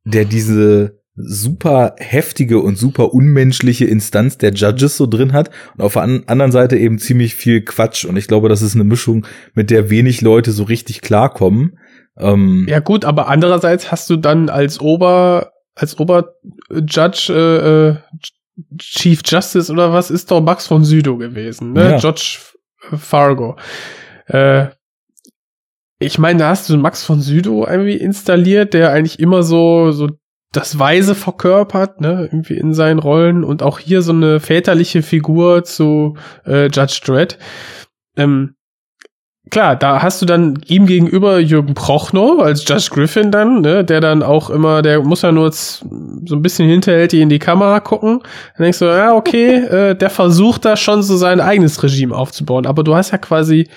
der diese super heftige und super unmenschliche Instanz der Judges so drin hat und auf der an anderen Seite eben ziemlich viel Quatsch und ich glaube, das ist eine Mischung, mit der wenig Leute so richtig klarkommen. Ähm, ja gut, aber andererseits hast du dann als Ober, als Oberjudge, äh, äh, Chief Justice oder was ist doch Max von Sydow gewesen, ne? Ja. George Fargo. Äh, ich meine, da hast du Max von Sydow irgendwie installiert, der eigentlich immer so, so das Weise verkörpert, ne, irgendwie in seinen Rollen und auch hier so eine väterliche Figur zu äh, Judge Dredd. Ähm, klar, da hast du dann ihm gegenüber Jürgen Prochnow als Judge Griffin dann, ne, der dann auch immer, der muss ja nur so ein bisschen hinterhältig in die Kamera gucken. Dann denkst du, ja, okay, äh, der versucht da schon so sein eigenes Regime aufzubauen. Aber du hast ja quasi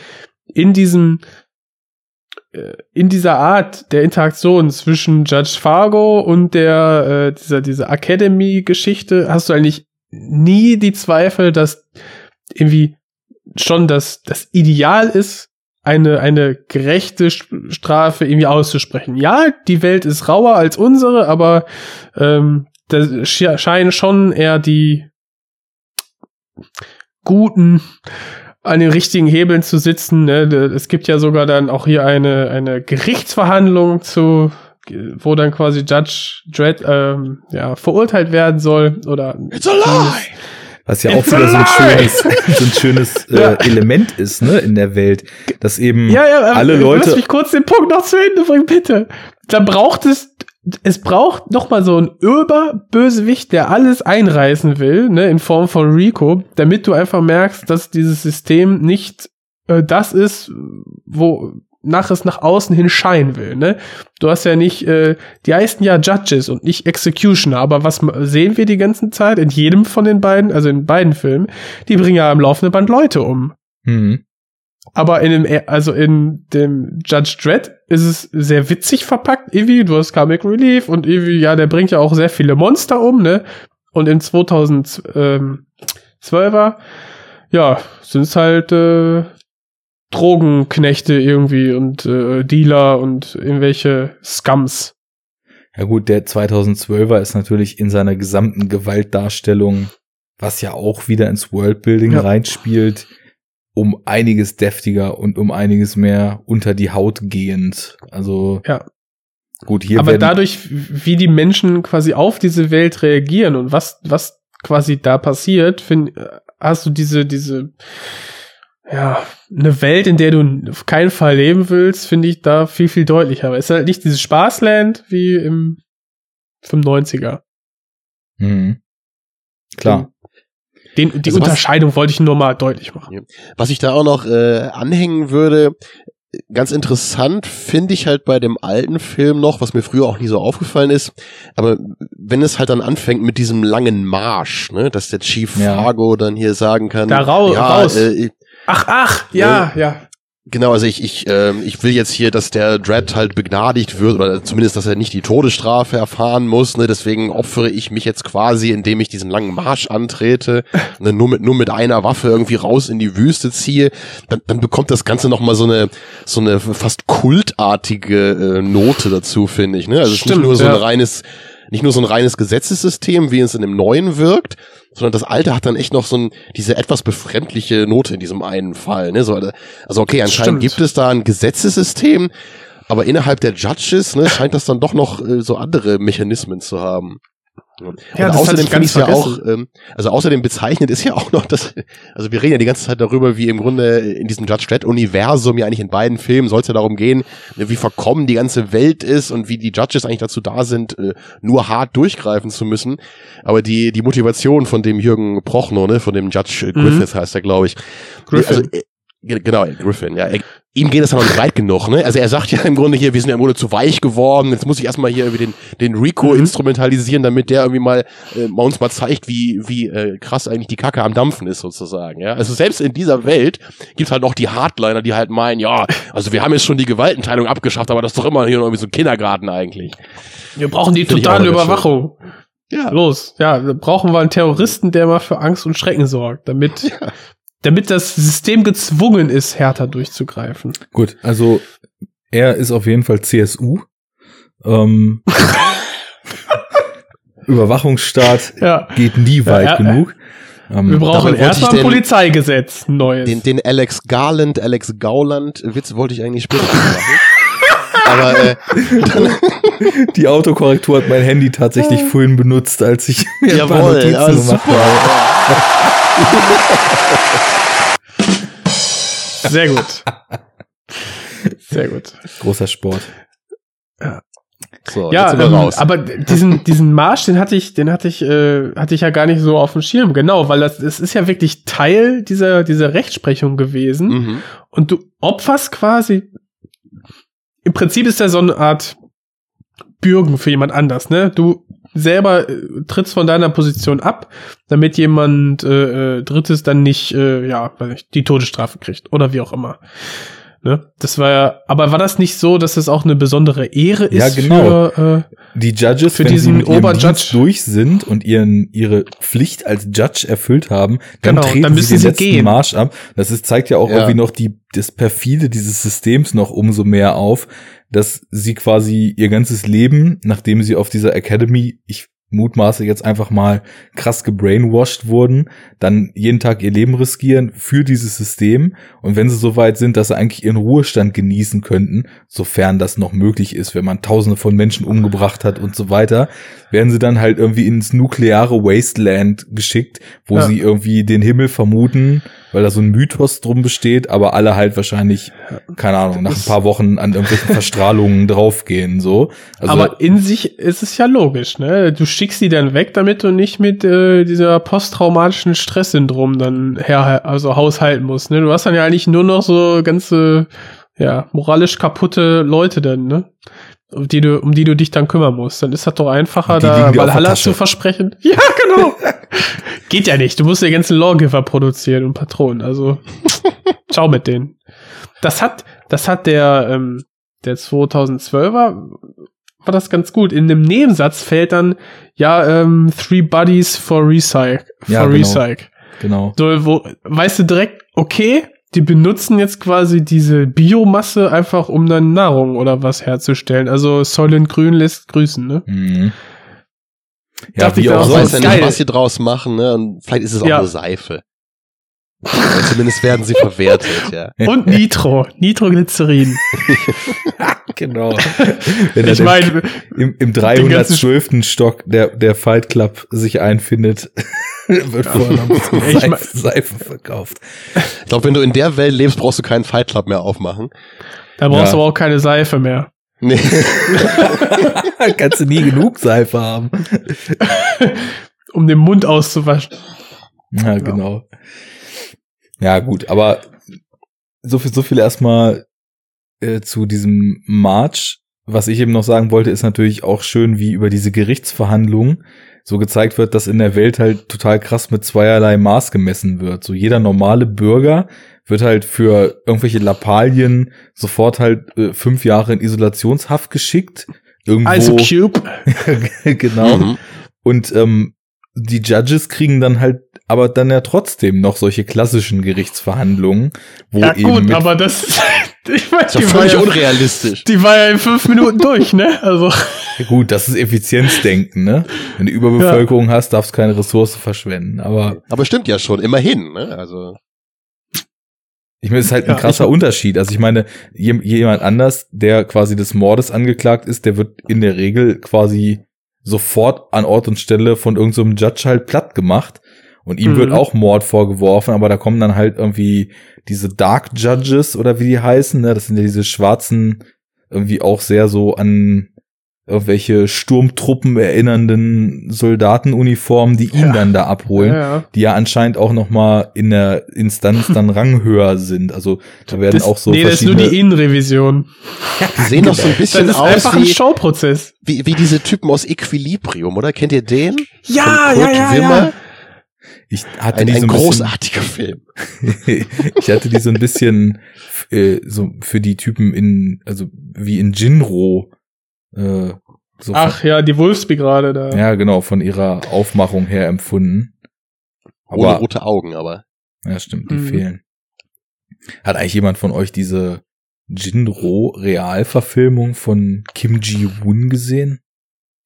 in diesem in dieser Art der Interaktion zwischen Judge Fargo und der äh, dieser diese Academy-Geschichte hast du eigentlich nie die Zweifel, dass irgendwie schon das das Ideal ist, eine eine gerechte St- Strafe irgendwie auszusprechen. Ja, die Welt ist rauer als unsere, aber ähm, da sche- scheinen schon eher die guten an den richtigen Hebeln zu sitzen. Ne? Es gibt ja sogar dann auch hier eine, eine Gerichtsverhandlung zu, wo dann quasi Judge Dredd ähm, ja, verurteilt werden soll oder It's a lie! Was ja auch wieder so ein schönes, so ein schönes äh, Ja. Element ist, ne, in der Welt, dass eben Ja, ja, alle Leute Lass mich kurz den Punkt noch zu Ende bringen, bitte. Da braucht es, es braucht noch mal so einen Überbösewicht, der alles einreißen will, ne, in Form von Rico, damit du einfach merkst, dass dieses System nicht äh, das ist, wo nach es nach außen hin scheinen will, ne? Du hast ja nicht, äh, die heißen ja Judges und nicht Executioner, aber was sehen wir die ganze Zeit in jedem von den beiden, also in beiden Filmen, die bringen ja am laufenden Band Leute um. hm, Aber in dem, also in dem Judge Dredd ist es sehr witzig verpackt, irgendwie. Du hast Comic Relief und irgendwie, ja, der bringt ja auch sehr viele Monster um, ne? Und im 2012er, ja, sind es halt äh, Drogenknechte irgendwie und äh, Dealer und irgendwelche Scums. Ja gut, der 2012er ist natürlich in seiner gesamten Gewaltdarstellung was ja auch wieder ins Worldbuilding Ja. reinspielt, um einiges deftiger und um einiges mehr unter die Haut gehend. Also Ja. gut, hier Aber dadurch, wie die Menschen quasi auf diese Welt reagieren und was, was quasi da passiert, find, hast du diese, diese, ja, eine Welt, in der du auf keinen Fall leben willst, finde ich da viel, viel deutlicher. Es ist halt nicht dieses Spaßland wie im 95er. Mhm. Klar. Den, die Also was- Unterscheidung wollte ich nur mal deutlich machen. Was ich da auch noch äh, anhängen würde, ganz interessant finde ich halt bei dem alten Film noch, was mir früher auch nie so aufgefallen ist, aber wenn es halt dann anfängt mit diesem langen Marsch, ne, dass der Chief Ja. Fargo dann hier sagen kann, Da rau- ja, raus. Äh, Ach, ach, ja, ja. Genau, also ich, ich, ähm, ich will jetzt hier, dass der Dread halt begnadigt wird oder zumindest, dass er nicht die Todesstrafe erfahren muss. Ne? Deswegen opfere ich mich jetzt quasi, indem ich diesen langen Marsch antrete, ne? nur mit nur mit einer Waffe irgendwie raus in die Wüste ziehe. Dann, dann bekommt das Ganze noch mal so eine so eine fast kultartige äh, Note dazu, finde ich. Ne? Also es ist nicht nur so ja. ein reines nicht nur so ein reines Gesetzessystem, wie es in dem neuen wirkt, sondern das alte hat dann echt noch so ein, diese etwas befremdliche Note in diesem einen Fall. Ne? So, also okay, anscheinend Stimmt. gibt es da ein Gesetzessystem, aber innerhalb der Judges ne, scheint das dann doch noch äh, so andere Mechanismen zu haben. Ja, und außerdem finde ich ja auch, ähm, also außerdem bezeichnet ist ja auch noch, dass, also wir reden ja die ganze Zeit darüber, wie im Grunde in diesem Judge Dredd-Universum ja eigentlich in beiden Filmen soll es ja darum gehen, ne, wie verkommen die ganze Welt ist und wie die Judges eigentlich dazu da sind, äh, nur hart durchgreifen zu müssen. Aber die, die Motivation von dem Jürgen Prochnow, ne, von dem Judge äh, Griffith heißt er, glaube ich. Griffin. Also, ge- genau, Griffin, ja. Er, ihm geht das aber nicht weit genug, ne? Also er sagt ja im Grunde hier, wir sind ja im Grunde zu weich geworden, jetzt muss ich erstmal hier irgendwie den, den Rico Mhm. instrumentalisieren, damit der irgendwie mal, äh, uns mal zeigt, wie, wie äh, krass eigentlich die Kacke am Dampfen ist, sozusagen, ja. Also selbst in dieser Welt gibt's halt noch die Hardliner, die halt meinen, ja, also wir haben jetzt schon die Gewaltenteilung abgeschafft, aber das ist doch immer hier noch irgendwie so ein Kindergarten eigentlich. Wir brauchen die totale schön. Überwachung. Ja. Los, ja, da brauchen wir einen Terroristen, der mal für Angst und Schrecken sorgt, damit, damit das System gezwungen ist, härter durchzugreifen. Gut, also er ist auf jeden Fall CSU. Ähm, Überwachungsstaat Ja. geht nie weit Ja, ja, genug. Ähm, Wir brauchen erstmal ein Polizeigesetz, neues. Den, den Alex Garland, Alex Gauland Witz wollte ich eigentlich später machen. Aber äh, die Autokorrektur hat mein Handy tatsächlich vorhin benutzt, als ich mir ein paar Jawohl, Notizen ja, gemacht super. habe. Sehr gut. Sehr gut. Großer Sport. so, Ja, jetzt sind wir ähm, raus. aber diesen, diesen Marsch, den hatte ich, den hatte ich, äh, hatte ich ja gar nicht so auf dem Schirm. Genau, weil das, es ist ja wirklich Teil dieser, dieser Rechtsprechung gewesen. mhm. Und du opferst quasi, im Prinzip ist da so eine Art Bürgen für jemand anders, ne? Du selber äh, trittst von deiner Position ab, damit jemand äh, äh, Drittes dann nicht, äh, ja, die Todesstrafe kriegt oder wie auch immer. Ne? Das war ja, aber war das nicht so, dass es auch eine besondere Ehre Ja, ist genau. für äh, Die Judges, Für wenn sie diesen mit ihrem Oberjudge. Durch sind und ihren, ihre Pflicht als Judge erfüllt haben, dann Genau, treten dann müssen sie den sie letzten gehen. Marsch ab. Das ist, zeigt ja auch Ja. irgendwie noch die, das perfide dieses Systems noch umso mehr auf, dass sie quasi ihr ganzes Leben, nachdem sie auf dieser Academy, ich mutmaße jetzt einfach mal krass gebrainwashed wurden, dann jeden Tag ihr Leben riskieren für dieses System. Und wenn sie so weit sind, dass sie eigentlich ihren Ruhestand genießen könnten, sofern das noch möglich ist, wenn man tausende von Menschen umgebracht hat und so weiter, werden sie dann halt irgendwie ins nukleare Wasteland geschickt, wo Ja. sie irgendwie den Himmel vermuten, weil da so ein Mythos drum besteht, aber alle halt wahrscheinlich, keine Ahnung, nach ein paar Wochen an irgendwelchen Verstrahlungen draufgehen, so. Also, aber in sich ist es ja logisch, ne? Du schickst die dann weg, damit du nicht mit äh, dieser posttraumatischen Stresssyndrom dann her, also haushalten musst, ne? Du hast dann ja eigentlich nur noch so ganze, ja, moralisch kaputte Leute dann, ne? Um die du, um die du dich dann kümmern musst. Dann ist das doch einfacher, da Valhalla zu versprechen. Ja, genau. Geht ja nicht. Du musst ja ganzen Lawgiver produzieren und Patronen. Also, ciao mit denen. Das hat, das hat der, ähm, der 2012er, war das ganz gut. In dem Nebensatz fällt dann, ja, ähm, three buddies for recycle. For Ja, genau. recycle. genau. So, wo, weißt du direkt, okay, die benutzen jetzt quasi diese Biomasse einfach, um dann Nahrung oder was herzustellen. Also Soylent Grün lässt grüßen, ne? Mhm. Ja, dachte wie ich auch sonst. weiß ja nicht, was sie draus machen, ne? Und vielleicht ist es auch Ja. nur Seife. Zumindest werden sie verwertet, ja. Und Nitro, Nitroglycerin. Genau. Wenn Ich meine, im, im den ganzen 312. Stock der, der Fight Club sich einfindet, wird vorher noch ein bisschen Ich Seife, mein- Seife verkauft. Ich glaube, wenn du in der Welt lebst, brauchst du keinen Fight Club mehr aufmachen. da brauchst du Ja. aber auch keine Seife mehr. Nee. Kannst du nie genug Seife haben. Um den Mund auszuwaschen. Ja, genau. Ja, gut, aber so viel, so viel erstmal äh, zu diesem March. Was ich eben noch sagen wollte, ist natürlich auch schön, wie über diese Gerichtsverhandlungen so gezeigt wird, dass in der Welt halt total krass mit zweierlei Maß gemessen wird. So jeder normale Bürger wird halt für irgendwelche Lappalien sofort halt äh, fünf Jahre in Isolationshaft geschickt. Irgendwo, Also Cube. genau. Mhm. Und ähm, die Judges kriegen dann halt aber dann ja trotzdem noch solche klassischen Gerichtsverhandlungen, wo Ja eben gut, mit, aber das, ich weiß, Ist ja völlig ja, unrealistisch. die war ja in fünf Minuten durch, ne? Also, Ja, gut, das ist Effizienzdenken, ne? Wenn du Überbevölkerung hast, darfst du keine Ressource verschwenden. Aber Aber stimmt ja schon, immerhin, ne? Also. ich meine, es ist halt ein Ja, krasser Unterschied. Also ich meine, jem- jemand anders, der quasi des Mordes angeklagt ist, der wird in der Regel quasi sofort an Ort und Stelle von irgendeinem Judge halt platt gemacht. Und ihm Mhm. wird auch Mord vorgeworfen, aber da kommen dann halt irgendwie diese Dark Judges oder wie die heißen, ne? Das sind ja diese schwarzen, irgendwie auch sehr so an irgendwelche Sturmtruppen erinnernden Soldatenuniformen, die ihn Ja. dann da abholen ja, ja. die ja anscheinend auch noch mal in der Instanz dann ranghöher sind. Also da werden Das, auch so nee, das ist nur verschiedene die Innenrevision. Die sehen doch so ein Das bisschen ist aus einfach ein wie, Showprozess. wie, wie diese Typen aus Equilibrium, oder? Kennt ihr den? Ja, Von ja, ja, Wimmer? ja. Ich hatte Ein, die so ein großartiger Film. bisschen, ich hatte die so ein bisschen äh, so für die Typen in also wie in Jinro äh, so Ach ja, die Wolfsby gerade da. von, ja genau von ihrer Aufmachung her empfunden. Ohne Aber rote Augen, aber. ja stimmt, die Mhm. fehlen. Hat eigentlich jemand von euch diese Jinro Realverfilmung von Kim Ji-woon gesehen?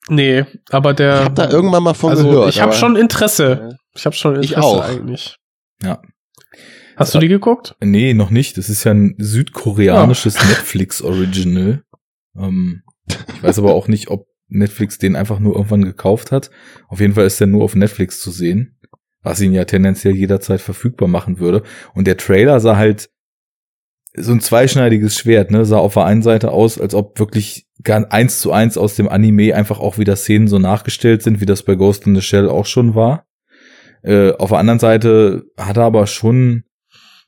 Nee, aber der. Ich habe da irgendwann mal von also gehört. ich habe schon Interesse. Ich habe schon Ich Interesse auch. eigentlich. Ja. Hast du die geguckt? Nee, noch nicht. Das ist ja ein südkoreanisches Netflix-Original. Ähm, ich weiß aber auch nicht, ob Netflix den einfach nur irgendwann gekauft hat. Auf jeden Fall ist der nur auf Netflix zu sehen, was ihn ja tendenziell jederzeit verfügbar machen würde. Und der Trailer sah halt so ein zweischneidiges Schwert, ne? Sah auf der einen Seite aus, als ob wirklich gar eins zu eins aus dem Anime einfach auch wieder Szenen so nachgestellt sind, wie das bei Ghost in the Shell auch schon war. Äh, auf der anderen Seite hat er aber schon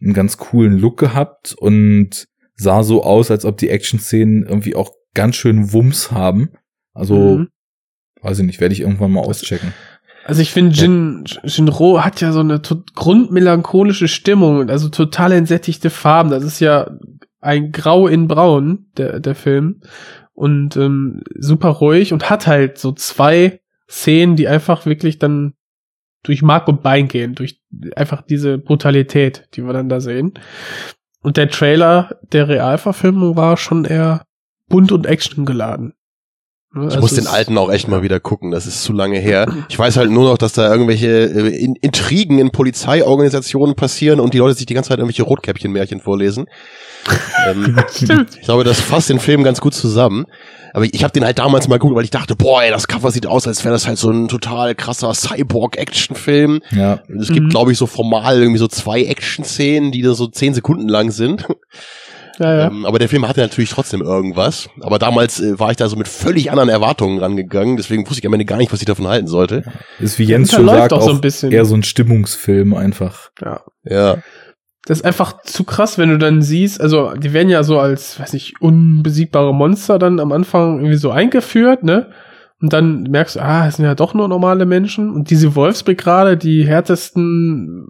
einen ganz coolen Look gehabt und sah so aus, als ob die Action-Szenen irgendwie auch ganz schön Wumms haben. Also, Mhm. weiß ich nicht, werde ich irgendwann mal auschecken. Also ich finde, Jin, Jinro hat ja so eine grundmelancholische Stimmung und also total entsättigte Farben. Das ist ja ein Grau in Braun, der, der Film. Und ähm, super ruhig und hat halt so zwei Szenen, die einfach wirklich dann durch Mark und Bein gehen, durch einfach diese Brutalität, die wir dann da sehen. Und der Trailer der Realverfilmung war schon eher bunt und actiongeladen. Ne, Ich also muss den alten auch echt mal wieder gucken, das ist zu lange her. Ich weiß halt nur noch, dass da irgendwelche äh, In Intrigen in Polizeiorganisationen passieren und die Leute sich die ganze Zeit irgendwelche Rotkäppchen-Märchen vorlesen. ähm, ich glaube, das fasst den Film ganz gut zusammen. Aber ich habe den halt damals mal geguckt, weil ich dachte, boah, ey, das Cover sieht aus, als wäre das halt so ein total krasser Cyborg-Action-Film. Ja, Es gibt, Mhm. glaube ich, so formal irgendwie so zwei Action-Szenen, die da so zehn Sekunden lang sind. Ja, ja. Ähm, aber der Film hatte natürlich trotzdem irgendwas. Aber damals äh, war ich da so mit völlig anderen Erwartungen rangegangen. Deswegen wusste ich am Ende gar nicht, was ich davon halten sollte. ist wie Jens schon läuft sagt, auch so ein bisschen. eher so ein Stimmungsfilm einfach. ja. Ja. Das ist einfach zu krass, wenn du dann siehst, also die werden ja so als, weiß nicht, unbesiegbare Monster dann am Anfang irgendwie so eingeführt, ne? Und dann merkst du, ah, es sind ja doch nur normale Menschen. Und diese Wolfsbrigade, die härtesten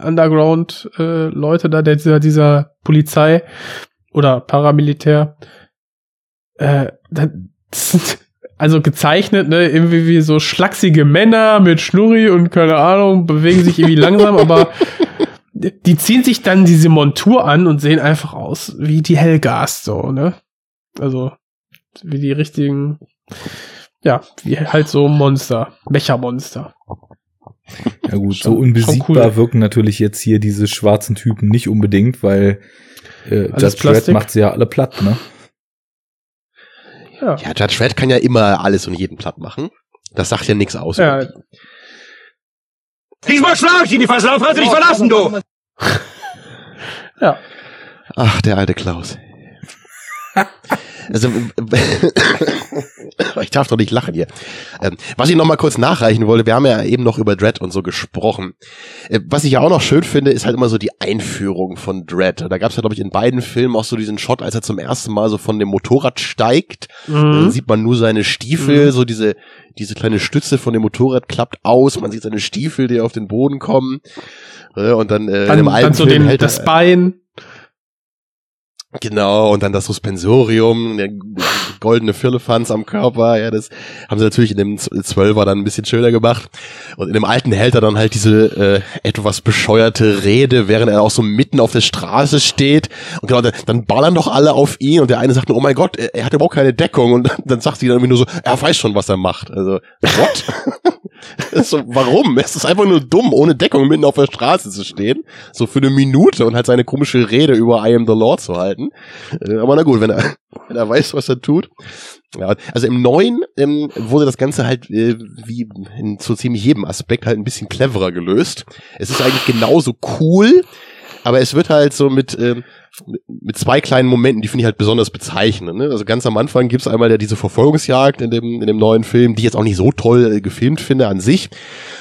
Underground-Leute da, der, dieser, dieser Polizei oder Paramilitär, äh, das also gezeichnet, ne, irgendwie wie so schlachsige Männer mit Schnurri und keine Ahnung, bewegen sich irgendwie langsam, aber die ziehen sich dann diese Montur an und sehen einfach aus wie die Hellgast, so, ne? Also, wie die richtigen, ja, wie halt so Monster, Mecha-Monster. Ja gut, Schon- so unbesiegbar cool. wirken natürlich jetzt hier diese schwarzen Typen nicht unbedingt, weil äh, Alles Judge Dredd macht sie ja alle platt, ne? Ja, Ja, Judge Red kann ja immer alles und jeden platt machen. Das sagt ja nichts aus. ja Diesmal schlag ich ihn, die Versauf hat dich verlassen, du! ja. Ach, der alte Klaus. Also, ich darf doch nicht lachen hier. Ähm, was ich noch mal kurz nachreichen wollte, wir haben ja eben noch über Dread und so gesprochen. Äh, was ich ja auch noch schön finde, ist halt immer so die Einführung von Dread. Da gab es ja, glaube ich, in beiden Filmen auch so diesen Shot, als er zum ersten Mal so von dem Motorrad steigt. Dann Mhm. sieht man nur seine Stiefel, so diese, diese kleine Stütze von dem Motorrad klappt aus, man sieht seine Stiefel, die auf den Boden kommen. Äh, Und dann, äh, in Dann, dem alten dann so den, das Bein. Genau, und dann das Suspensorium, der goldene Firlefanz am Körper, ja, das haben sie natürlich in dem Zwölfer dann ein bisschen schöner gemacht. Und in dem alten hält er dann halt diese äh, etwas bescheuerte Rede, während er auch so mitten auf der Straße steht. Und genau, dann, ballern doch alle auf ihn und der eine sagt oh mein Gott, er, er hat überhaupt keine Deckung. Und dann sagt sie dann irgendwie nur so, er weiß schon, was er macht. Also, what? So, warum? Es ist einfach nur dumm, ohne Deckung mitten auf der Straße zu stehen, so für eine Minute und halt seine komische Rede über I am the Lord zu halten. Äh, Aber na gut, wenn er, wenn er weiß, was er tut. Ja, also im neuen ähm, wurde das Ganze halt äh, wie in so ziemlich jedem Aspekt halt ein bisschen cleverer gelöst. Es ist eigentlich genauso cool, aber es wird halt so mit, ähm, mit- zwei kleinen Momenten, die finde ich halt besonders bezeichnend. Ne? Also ganz am Anfang gibt's einmal ja diese Verfolgungsjagd in dem, in dem neuen Film, die ich jetzt auch nicht so toll äh, gefilmt finde an sich,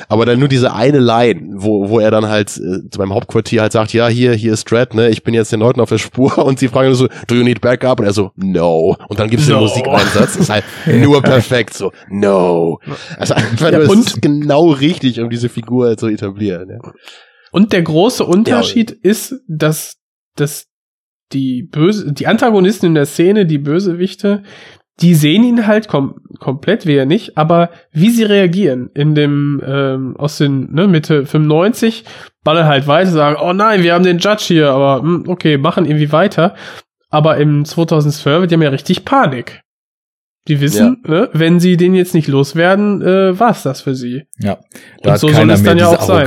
aber dann nur diese eine Line, wo, wo er dann halt äh, zu meinem Hauptquartier halt sagt, ja, hier, hier ist Dredd, ne, ich bin jetzt den Leuten auf der Spur und sie fragen so, do you need backup? Und er so, no. Und dann gibt's den No. Musikeinsatz, ist halt nur perfekt so, no. Also einfach Ja, nur, und- genau richtig, um diese Figur halt zu etablieren. Ja. Und der große Unterschied ist, dass, dass die böse, die Antagonisten in der Szene, die Bösewichte, die sehen ihn halt kom komplett, wir nicht, aber wie sie reagieren in dem, ähm, aus den, ne, Mitte 95, baller halt weiter, sagen, oh nein, wir haben den Judge hier, aber, hm, okay, machen irgendwie weiter. Aber im 2012, die haben ja richtig Panik. Die wissen, ne, wenn sie den jetzt nicht loswerden, äh, war's das für sie. Ja, Und da hat so soll keiner es mehr dann ja diese auch sein.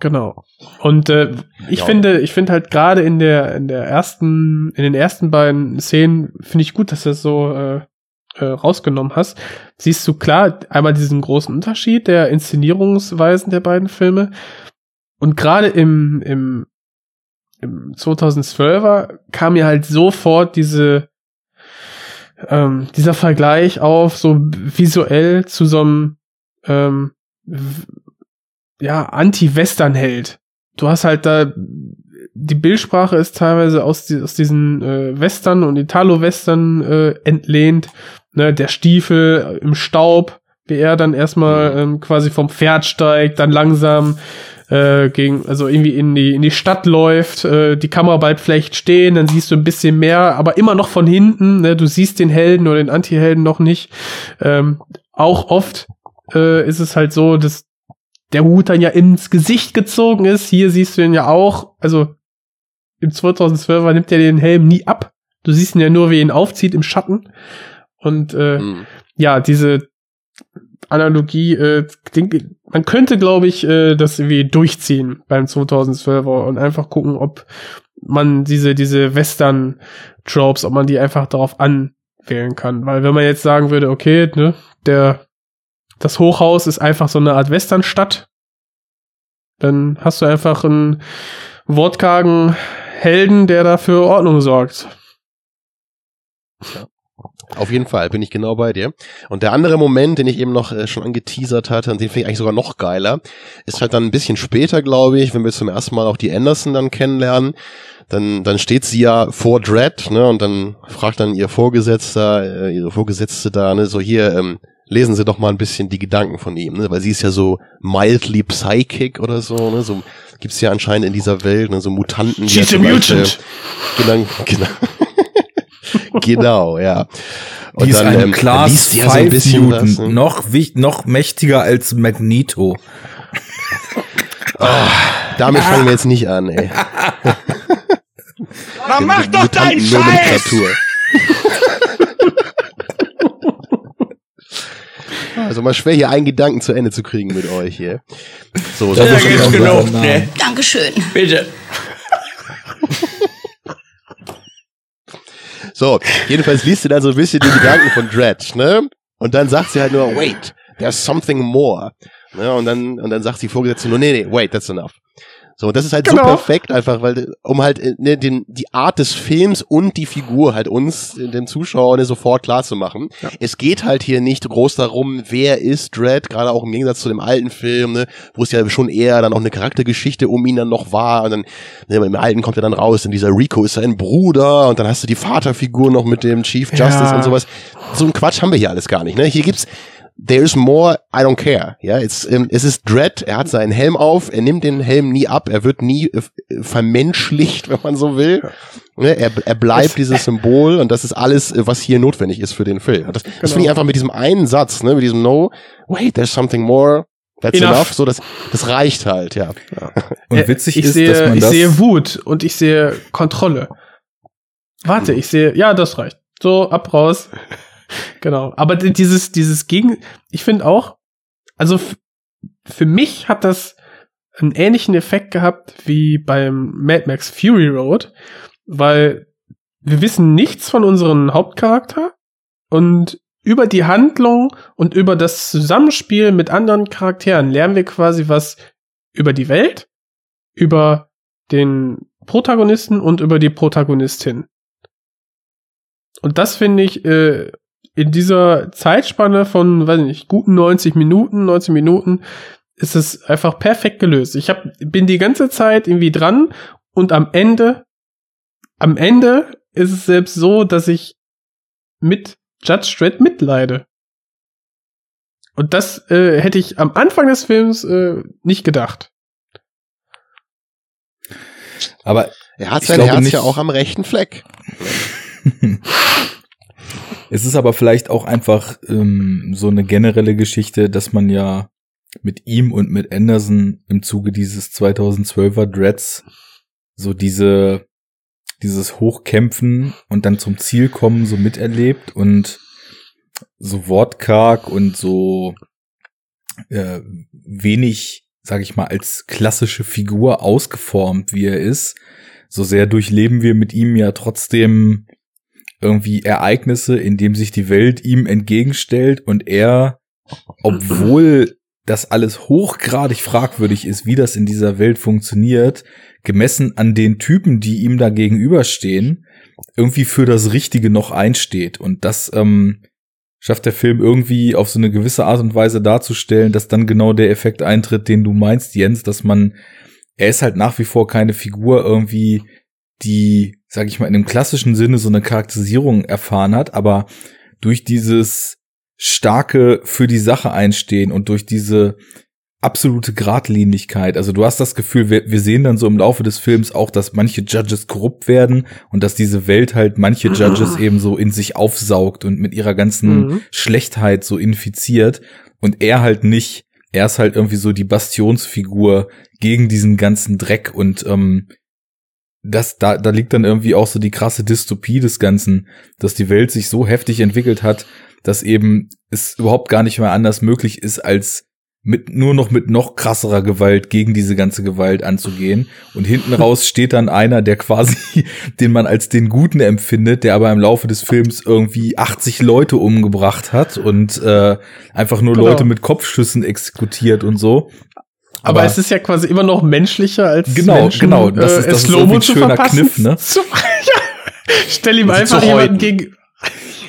Genau. Und äh, ich Ja. finde, ich finde halt gerade in der in der ersten, in den ersten beiden Szenen finde ich gut, dass du das so äh, äh, rausgenommen hast. Siehst du klar einmal diesen großen Unterschied der Inszenierungsweisen der beiden Filme und gerade im im im 2012er kam mir halt sofort diese ähm, dieser Vergleich auf so visuell zu so einem ähm, ja, Anti-Western-Held. Du hast halt da, die Bildsprache ist teilweise aus, die, aus diesen äh, Western und Italo-Western äh, entlehnt. Ne, der Stiefel im Staub, wie er dann erstmal ähm, quasi vom Pferd steigt, dann langsam äh, gegen, also irgendwie in die, in die Stadt läuft, äh, die Kamera bleibt vielleicht stehen, dann siehst du ein bisschen mehr, aber immer noch von hinten, ne, du siehst den Helden oder den Anti-Helden noch nicht. Ähm, auch oft äh, ist es halt so, dass der Hut dann ja ins Gesicht gezogen ist. Hier siehst du ihn ja auch. Also im 2012er nimmt er den Helm nie ab. Du siehst ihn ja nur, wie er ihn aufzieht im Schatten. Und äh, Hm. ja, diese Analogie, äh, denke, man könnte, glaube ich, äh, das irgendwie durchziehen beim 2012er und einfach gucken, ob man diese, diese Western-Tropes, ob man die einfach darauf anwählen kann. Weil wenn man jetzt sagen würde, okay, ne, der, das Hochhaus ist einfach so eine Art Westernstadt, dann hast du einfach einen wortkargen Helden, der da für Ordnung sorgt. Auf jeden Fall, bin ich genau bei dir. Und der andere Moment, den ich eben noch äh, schon angeteasert hatte, und den finde ich eigentlich sogar noch geiler, ist halt dann ein bisschen später, glaube ich, wenn wir zum ersten Mal auch die Anderson dann kennenlernen. Dann, dann steht sie ja vor Dread, ne, und dann fragt dann ihr Vorgesetzter, äh, ihre Vorgesetzte da, ne, so hier, ähm, lesen Sie doch mal ein bisschen die Gedanken von ihm, ne, weil sie ist ja so mildly psychic oder so, ne, so gibt's ja anscheinend in dieser Welt, ne, so Mutanten. She's a mutant. Genau, genau. genau, ja. Und Die ist ein ähm, Class liest ja so 5 ein bisschen Mutant, was, ne? noch, wich- noch mächtiger als Magneto. Damit fangen wir jetzt nicht an, ey. Na mach doch deinen Scheiß! Also mal schwer hier einen Gedanken zu Ende zu kriegen mit euch hier. So, Das ja, ist. Name. Ne? Dankeschön. Bitte. So, jedenfalls liest du dann so ein bisschen die Gedanken von Dredge, ne? Und dann sagt sie halt nur, wait, there's something more. Ne? Und dann, und dann sagt die Vorgesetzte nur, nee, nee, wait, that's enough. So, und das ist halt Genau. so perfekt einfach, weil, um halt äh, ne, den, die Art des Films und die Figur halt uns, äh, den Zuschauern, ne, sofort klar zu machen. Es geht halt hier nicht groß darum, wer ist Dredd, gerade auch im Gegensatz zu dem alten Film, ne, wo es ja schon eher dann auch eine Charaktergeschichte um ihn dann noch war. Und dann, ne, im alten kommt er dann raus, denn dieser Rico ist sein Bruder und dann hast du die Vaterfigur noch mit dem Chief Justice Ja. und sowas. So ein Quatsch haben wir hier alles gar nicht. Ne? Hier gibt's There's more, I don't care. Ja, es, ähm, es ist Dread, er hat seinen Helm auf, er nimmt den Helm nie ab, er wird nie äh, vermenschlicht, wenn man so will. Ne, er, er bleibt dieses Symbol und das ist alles, äh, was hier notwendig ist für den Film. Und Das, das finde ich einfach mit diesem einen Satz, ne, mit diesem No, wait, there's something more, that's Enough. enough, so das, das reicht halt, ja. Und Äh, witzig ich ist, sehe, dass man ich das. sehe Wut und ich sehe Kontrolle. Warte, ich sehe, ja, das reicht. So, ab raus. Genau. Aber di- dieses, dieses Gegen, ich finde auch, also für mich hat das einen ähnlichen Effekt gehabt wie beim Mad Max Fury Road, weil wir wissen nichts von unserem Hauptcharakter und über die Handlung und über das Zusammenspiel mit anderen Charakteren lernen wir quasi was über die Welt, über den Protagonisten und über die Protagonistin. Und das finde ich äh, in dieser Zeitspanne von, weiß nicht, guten 90 Minuten, 90 Minuten, ist es einfach perfekt gelöst. Ich hab, bin die ganze Zeit irgendwie dran und am Ende, am Ende ist es selbst so, dass ich mit Judge Dredd mitleide. Und das äh, hätte ich am Anfang des Films äh, nicht gedacht. aber Er hat sein Herz nicht- ja auch am rechten Fleck. es ist aber vielleicht auch einfach ähm, so eine generelle Geschichte, dass man ja mit ihm und mit Anderson im Zuge dieses 2012er Dreads so diese dieses Hochkämpfen und dann zum Ziel kommen so miterlebt und so wortkarg und so äh, wenig, sag ich mal, als klassische Figur ausgeformt, wie er ist, so sehr durchleben wir mit ihm ja trotzdem irgendwie Ereignisse, in dem sich die Welt ihm entgegenstellt und er, obwohl das alles hochgradig fragwürdig ist, wie das in dieser Welt funktioniert, gemessen an den Typen, die ihm da gegenüberstehen, irgendwie für das Richtige noch einsteht. Und das ähm, schafft der Film irgendwie auf so eine gewisse Art und Weise darzustellen, dass dann genau der Effekt eintritt, den du meinst, Jens, dass man, er ist halt nach wie vor keine Figur irgendwie, die, sag ich mal, in dem klassischen Sinne so eine Charakterisierung erfahren hat, aber durch dieses starke für die Sache einstehen und durch diese absolute Gradlinigkeit. Also du hast das Gefühl, wir, wir sehen dann so im Laufe des Films auch, dass manche Judges korrupt werden und dass diese Welt halt manche Judges eben so in sich aufsaugt und mit ihrer ganzen Mhm. Schlechtheit so infiziert und er halt nicht. Er ist halt irgendwie so die Bastionsfigur gegen diesen ganzen Dreck und ähm, das, da, da liegt dann irgendwie auch so die krasse Dystopie des Ganzen, dass die Welt sich so heftig entwickelt hat, dass eben es überhaupt gar nicht mehr anders möglich ist, als mit, nur noch mit noch krasserer Gewalt gegen diese ganze Gewalt anzugehen. Und hinten raus steht dann einer, der quasi, den man als den Guten empfindet, der aber im Laufe des Films irgendwie 80 Leute umgebracht hat und äh, einfach nur Genau. Leute mit Kopfschüssen exekutiert und so. Aber, es ist ja quasi immer noch menschlicher als Genau, Menschen, genau. Das äh, ist- das ist ein schöner verpassen. Kniff, ne? Zu, ja. Stell ihm ist einfach jemanden gegen.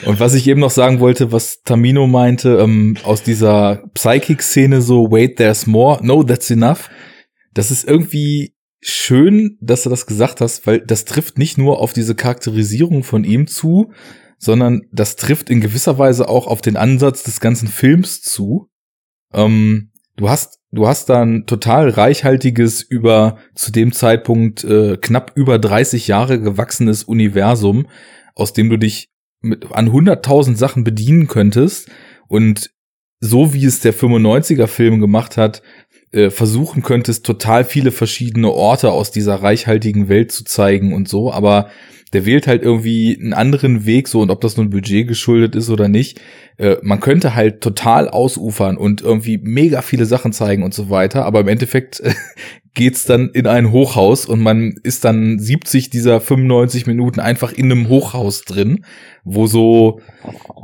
Und was ich eben noch sagen wollte, was Tamino meinte, ähm, aus dieser Psychic-Szene so, wait, there's more, no, that's enough. Das ist irgendwie schön, dass du das gesagt hast, weil das trifft nicht nur auf diese Charakterisierung von ihm zu, sondern das trifft in gewisser Weise auch auf den Ansatz des ganzen Films zu. Ähm, du hast, du hast da ein total reichhaltiges, über zu dem Zeitpunkt äh, knapp über 30 Jahre gewachsenes Universum, aus dem du dich mit, an 100.000 Sachen bedienen könntest. Und so wie es der 95er Film gemacht hat, äh, versuchen könntest, total viele verschiedene Orte aus dieser reichhaltigen Welt zu zeigen und so, aber der wählt halt irgendwie einen anderen Weg, so und ob das nun Budget geschuldet ist oder nicht. Äh, man könnte halt total ausufern und irgendwie mega viele Sachen zeigen und so weiter, aber im Endeffekt geht's dann in ein Hochhaus und man ist dann 70 dieser 95 Minuten einfach in einem Hochhaus drin, wo so,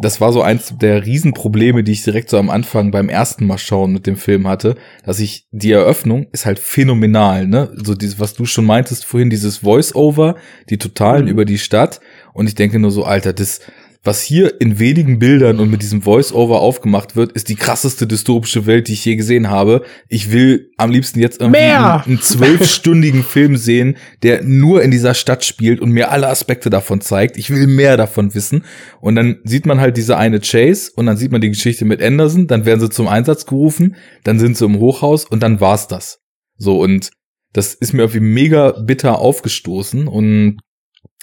das war so eins der Riesenprobleme, die ich direkt so am Anfang beim ersten Mal schauen mit dem Film hatte, dass ich, die Eröffnung ist halt phänomenal, ne? So dieses, was du schon meintest vorhin, dieses Voice-Over, die totalen Mhm. über die Stadt und ich denke nur so, Alter, das, was hier in wenigen Bildern und mit diesem Voice-Over aufgemacht wird, ist die krasseste dystopische Welt, die ich je gesehen habe. Ich will am liebsten jetzt irgendwie Mehr! einen, einen zwölfstündigen Film sehen, der nur in dieser Stadt spielt und mir alle Aspekte davon zeigt. Ich will mehr davon wissen. Und dann sieht man halt diese eine Chase und dann sieht man die Geschichte mit Anderson, dann werden sie zum Einsatz gerufen, dann sind sie im Hochhaus und dann war's das. So und das ist mir irgendwie mega bitter aufgestoßen und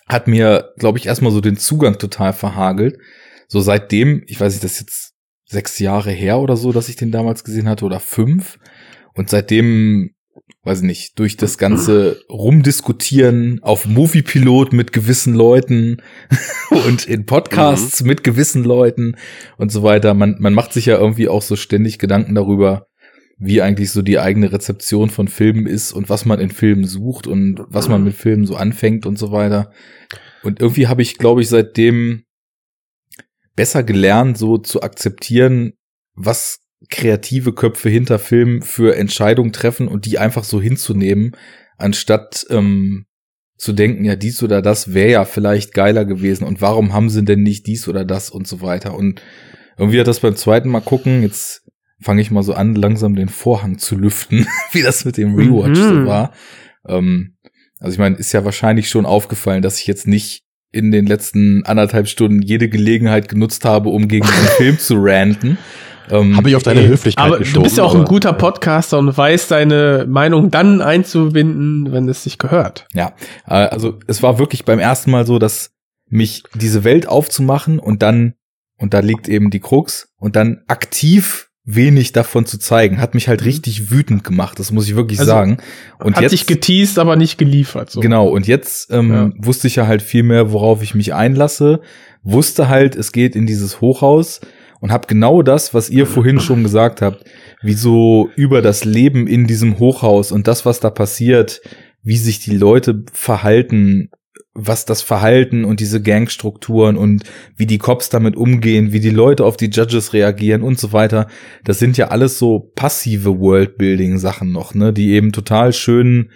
hat mir, glaube ich, erstmal so den Zugang total verhagelt. So seitdem, ich weiß nicht, das ist jetzt sechs Jahre her oder so, dass ich den damals gesehen hatte oder fünf. Und seitdem, weiß ich nicht, durch das ganze Rumdiskutieren auf Moviepilot mit gewissen Leuten und in Podcasts mit gewissen Leuten und so weiter. Man, man macht sich ja irgendwie auch so ständig Gedanken darüber, wie eigentlich so die eigene Rezeption von Filmen ist und was man in Filmen sucht und was man mit Filmen so anfängt und so weiter. Und irgendwie habe ich, glaube ich, seitdem besser gelernt, so zu akzeptieren, was kreative Köpfe hinter Filmen für Entscheidungen treffen und die einfach so hinzunehmen, anstatt ähm, zu denken, ja, dies oder das wäre ja vielleicht geiler gewesen und warum haben sie denn nicht dies oder das und so weiter. Und irgendwie hat das beim zweiten Mal gucken, jetzt fange ich mal so an, langsam den Vorhang zu lüften, wie das mit dem Rewatch so Mhm. war. Ähm, also ich meine, ist ja wahrscheinlich schon aufgefallen, dass ich jetzt nicht in den letzten anderthalb Stunden jede Gelegenheit genutzt habe, um gegen diesen Film zu ranten. Ähm, Habe ich auf deine Ey, Höflichkeit Aber geschoben. du bist ja auch ein guter Podcaster und weißt deine Meinung dann einzubinden, wenn es sich gehört. Ja, äh, also es war wirklich beim ersten Mal so, dass mich diese Welt aufzumachen und dann, und da liegt eben die Krux, und dann aktiv wenig davon zu zeigen, hat mich halt richtig wütend gemacht, das muss ich wirklich Also, sagen. Und Hat jetzt, sich geteased, aber nicht geliefert. So. Genau, und jetzt ähm, Ja. wusste ich ja halt viel mehr, worauf ich mich einlasse, wusste halt, es geht in dieses Hochhaus und habe genau das, was ihr vorhin schon gesagt habt, wie so über das Leben in diesem Hochhaus und das, was da passiert, wie sich die Leute verhalten, was das Verhalten und diese Gangstrukturen und wie die Cops damit umgehen, wie die Leute auf die Judges reagieren und so weiter. Das sind ja alles so passive Worldbuilding-Sachen noch, ne, die eben total schön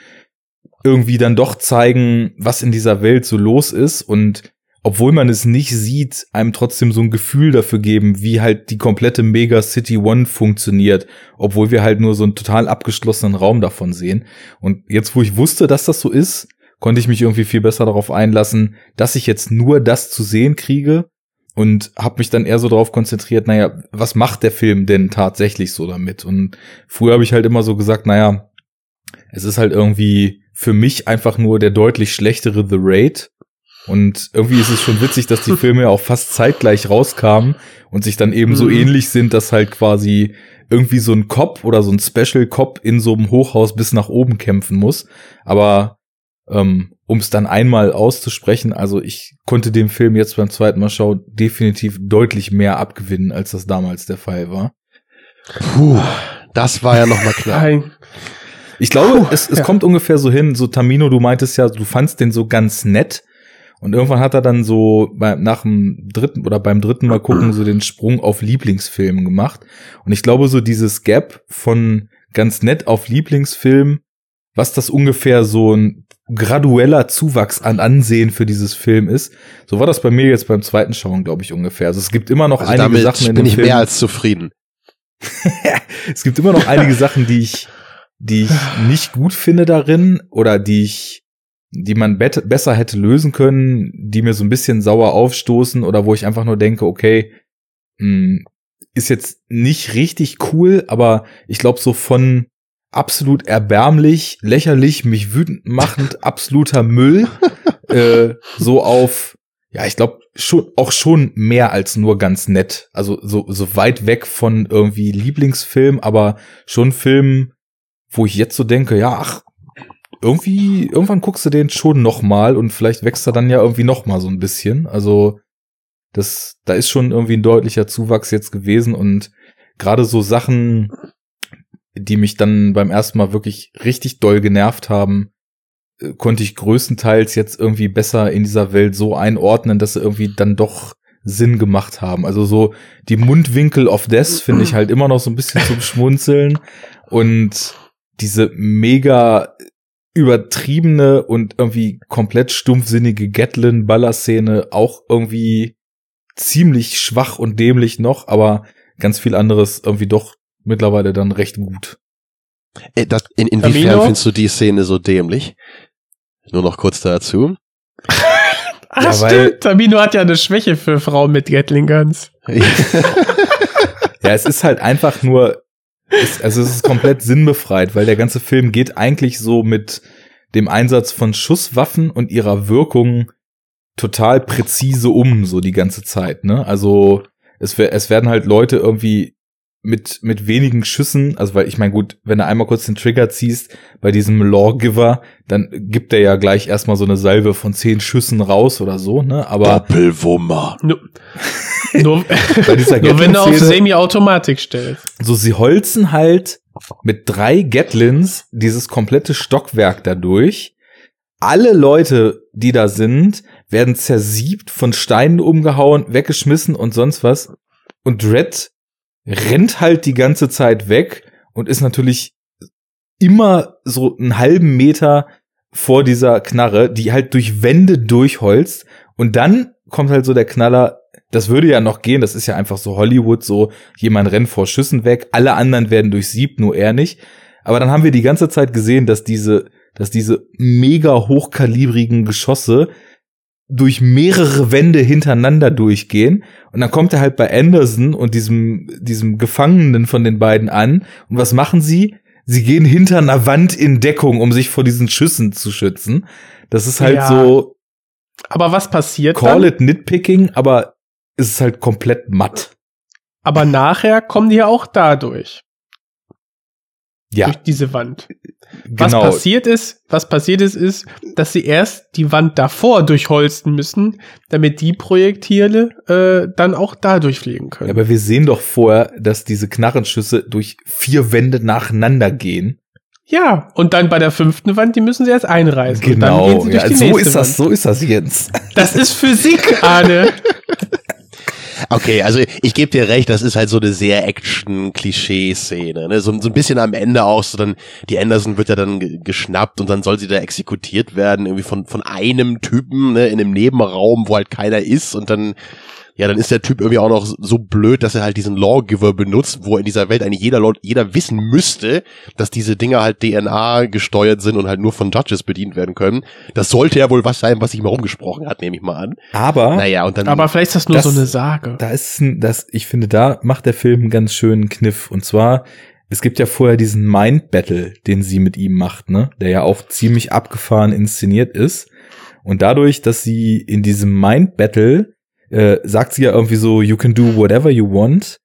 irgendwie dann doch zeigen, was in dieser Welt so los ist und obwohl man es nicht sieht, einem trotzdem so ein Gefühl dafür geben, wie halt die komplette Mega City One funktioniert, obwohl wir halt nur so einen total abgeschlossenen Raum davon sehen. Und jetzt, wo ich wusste, dass das so ist, konnte ich mich irgendwie viel besser darauf einlassen, dass ich jetzt nur das zu sehen kriege und habe mich dann eher so darauf konzentriert, naja, was macht der Film denn tatsächlich so damit? Und früher habe ich halt immer so gesagt, naja, es ist halt irgendwie für mich einfach nur der deutlich schlechtere The Raid. Und irgendwie ist es schon witzig, dass die Filme ja auch fast zeitgleich rauskamen und sich dann eben so Mhm. ähnlich sind, dass halt quasi irgendwie so ein Cop oder so ein Special Cop in so einem Hochhaus bis nach oben kämpfen muss. Aber um es dann einmal auszusprechen, also ich konnte dem Film jetzt beim zweiten Mal schauen definitiv deutlich mehr abgewinnen, als das damals der Fall war. Puh, das war ja noch mal. Ein, Ich glaube, Puh, es, es ja. kommt ungefähr so hin, so Tamino, du meintest ja, du fandst den so ganz nett. Und irgendwann hat er dann so bei, nach dem dritten oder beim dritten Mal gucken so den Sprung auf Lieblingsfilm gemacht. Und ich glaube, so dieses Gap von ganz nett auf Lieblingsfilm, was das ungefähr so ein gradueller Zuwachs an Ansehen für dieses Film ist. So war das bei mir jetzt beim zweiten Schauen, glaube ich, ungefähr. Also es gibt immer noch Also einige Sachen in bin dem ich Film. mehr als zufrieden. es gibt immer noch einige Sachen, die ich, die ich nicht gut finde darin oder die ich, die man besser hätte lösen können, die mir so ein bisschen sauer aufstoßen oder wo ich einfach nur denke, okay, mh, ist jetzt nicht richtig cool, aber ich glaube so von absolut erbärmlich, lächerlich, mich wütend machend, absoluter Müll, äh, so auf, ja, ich glaube schon auch schon mehr als nur ganz nett. Also so so weit weg von irgendwie Lieblingsfilm, aber schon Film, wo ich jetzt so denke, ja, ach, irgendwie, irgendwann guckst du den schon noch mal und vielleicht wächst er dann ja irgendwie noch mal so ein bisschen. Also das, da ist schon irgendwie ein deutlicher Zuwachs jetzt gewesen und gerade so Sachen, die mich dann beim ersten Mal wirklich richtig doll genervt haben, äh, konnte ich größtenteils jetzt irgendwie besser in dieser Welt so einordnen, dass sie irgendwie dann doch Sinn gemacht haben. Also so die Mundwinkel of Death finde ich halt immer noch so ein bisschen zum Schmunzeln und diese mega übertriebene und irgendwie komplett stumpfsinnige Gatlin-Baller-Szene auch irgendwie ziemlich schwach und dämlich noch, aber ganz viel anderes irgendwie doch mittlerweile dann recht gut. Äh, das, in, inwiefern Camino? findest du die Szene so dämlich? Nur noch kurz dazu. Ah, Ja, weil- stimmt. Tamino hat ja eine Schwäche für Frauen mit Gatling Guns. Ja, es ist halt einfach nur, es, also es ist komplett sinnbefreit, weil der ganze Film geht eigentlich so mit dem Einsatz von Schusswaffen und ihrer Wirkung total präzise um, so die ganze Zeit, ne? Also es, es werden halt Leute irgendwie mit, mit wenigen Schüssen, also weil ich meine, gut, wenn du einmal kurz den Trigger ziehst bei diesem Lawgiver, dann gibt er ja gleich erstmal so eine Salve von zehn Schüssen raus oder so, ne? Aber Doppelwummer. Nur, nur, nur wenn du auf Semi-Automatik stellst. so sie holzen halt mit drei Gatlins dieses komplette Stockwerk dadurch. Alle Leute, die da sind, werden zersiebt, von Steinen umgehauen, weggeschmissen und sonst was. Und Red rennt halt die ganze Zeit weg und ist natürlich immer so einen halben Meter vor dieser Knarre, die halt durch Wände durchholzt. Und dann kommt halt so der Knaller, das würde ja noch gehen, das ist ja einfach so Hollywood, so jemand rennt vor Schüssen weg, alle anderen werden durchsiebt, nur er nicht. Aber dann haben wir die ganze Zeit gesehen, dass diese, dass diese mega hochkalibrigen Geschosse durch mehrere Wände hintereinander durchgehen. Und dann kommt er halt bei Anderson und diesem, diesem Gefangenen von den beiden an. Und was machen sie? Sie gehen hinter einer Wand in Deckung, um sich vor diesen Schüssen zu schützen. Das ist halt Ja. so, Aber was passiert call dann? it nitpicking, aber es ist halt komplett matt. Aber nachher kommen die ja auch dadurch. Ja, Durch diese Wand. Was genau. passiert ist, was passiert ist, ist, dass sie erst die Wand davor durchholzen müssen, damit die Projektile äh, dann auch da durchfliegen können. Ja, aber wir sehen doch vorher, dass diese Knarrenschüsse durch vier Wände nacheinander gehen. Ja, und dann bei der fünften Wand, die müssen sie erst einreißen. Genau. Ja, so ist das, Wand. so ist das jetzt. Das ist Physik, Arne. Okay, also ich gebe dir recht, das ist halt so eine sehr Action-Klischee-Szene. Ne? So, so ein bisschen am Ende auch, so dann, die Anderson wird ja dann ge- geschnappt und dann soll sie da exekutiert werden, irgendwie von, von einem Typen, ne, in einem Nebenraum, wo halt keiner ist und dann, ja, dann ist der Typ irgendwie auch noch so blöd, dass er halt diesen Lawgiver benutzt, wo in dieser Welt eigentlich jeder, jeder wissen müsste, dass diese Dinger halt DNA gesteuert sind und halt nur von Judges bedient werden können. Das sollte ja wohl was sein, was sich mal rumgesprochen hat, nehme ich mal an. Aber Naja, und dann. Aber vielleicht ist das nur Das- so eine Sage. da ist ein, das, ich finde, da macht der Film einen ganz schönen Kniff. Und zwar, es gibt ja vorher diesen Mind Battle, den sie mit ihm macht, ne? Der ja auch ziemlich abgefahren inszeniert ist. Und dadurch, dass sie in diesem Mind Battle äh, sagt sie ja irgendwie so, you can do whatever you want.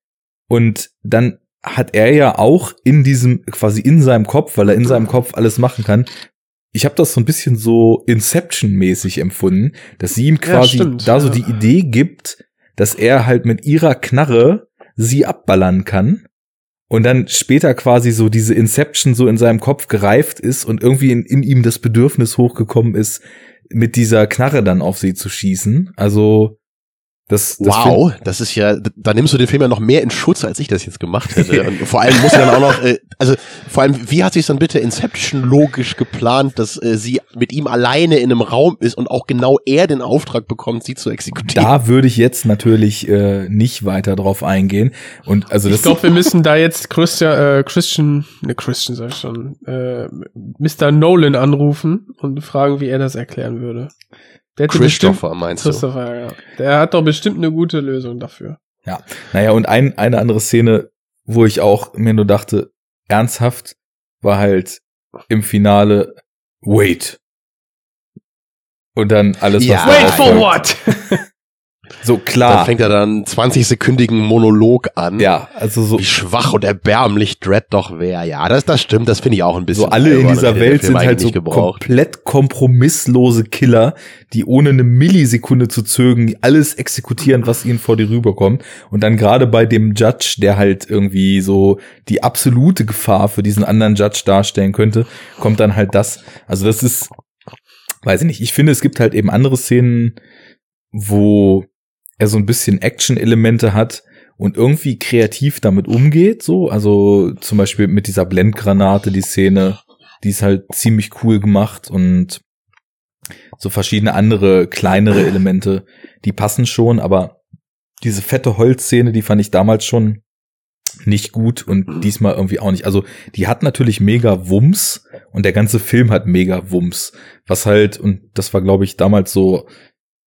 Und dann hat er ja auch in diesem, quasi in seinem Kopf, weil er in seinem Kopf alles machen kann. Ich habe das so ein bisschen so Inception-mäßig empfunden, dass sie ihm Ja, quasi stimmt, da so ja. die Idee gibt, dass er halt mit ihrer Knarre sie abballern kann. Und dann später quasi so diese Inception so in seinem Kopf gereift ist und irgendwie in, in ihm das Bedürfnis hochgekommen ist, mit dieser Knarre dann auf sie zu schießen. Also das, das Wow, das ist ja, da nimmst du den Film ja noch mehr in Schutz, als ich das jetzt gemacht hätte. Und vor allem muss er dann auch noch, äh, also vor allem, wie hat sich dann bitte Inception logisch geplant, dass äh, sie mit ihm alleine in einem Raum ist und auch genau er den Auftrag bekommt, sie zu exekutieren? Da würde ich jetzt natürlich äh, nicht weiter drauf eingehen. Und also das Ich glaube, wir müssen da jetzt Christian, äh, Christian, ne Christian sag ich schon, äh, Mr. Nolan anrufen und fragen, wie er das erklären würde. Der hätte bestimmt, Christopher, meinst du? Christopher, ja. Der hat doch bestimmt eine gute Lösung dafür. Naja, und ein, eine andere Szene, wo ich auch mir nur dachte, ernsthaft, war halt im Finale, wait. Und dann alles, Ja. was Wait darauf for what? So Dann klar. fängt er dann 20-sekündigen Monolog an. Ja, also so, Wie schwach und erbärmlich Dredd doch wäre. Ja, das, das stimmt, das finde ich auch ein bisschen. so alle in dieser Welt sind halt so gebraucht. komplett kompromisslose Killer, die ohne eine Millisekunde zu zögern alles exekutieren, was ihnen vor die rüberkommt. Und dann gerade bei dem Judge, der halt irgendwie so die absolute Gefahr für diesen anderen Judge darstellen könnte, kommt dann halt das. Also das ist, weiß ich nicht, ich finde, es gibt halt eben andere Szenen, wo er so ein bisschen Action-Elemente hat und irgendwie kreativ damit umgeht, so. Also zum Beispiel mit dieser Blendgranate, die Szene, die ist halt ziemlich cool gemacht und so verschiedene andere kleinere Elemente, die passen schon, aber diese fette Holzszene, die fand ich damals schon nicht gut und diesmal irgendwie auch nicht. Also die hat natürlich mega Wumms und der ganze Film hat mega Wumms, was halt, und das war glaube ich damals so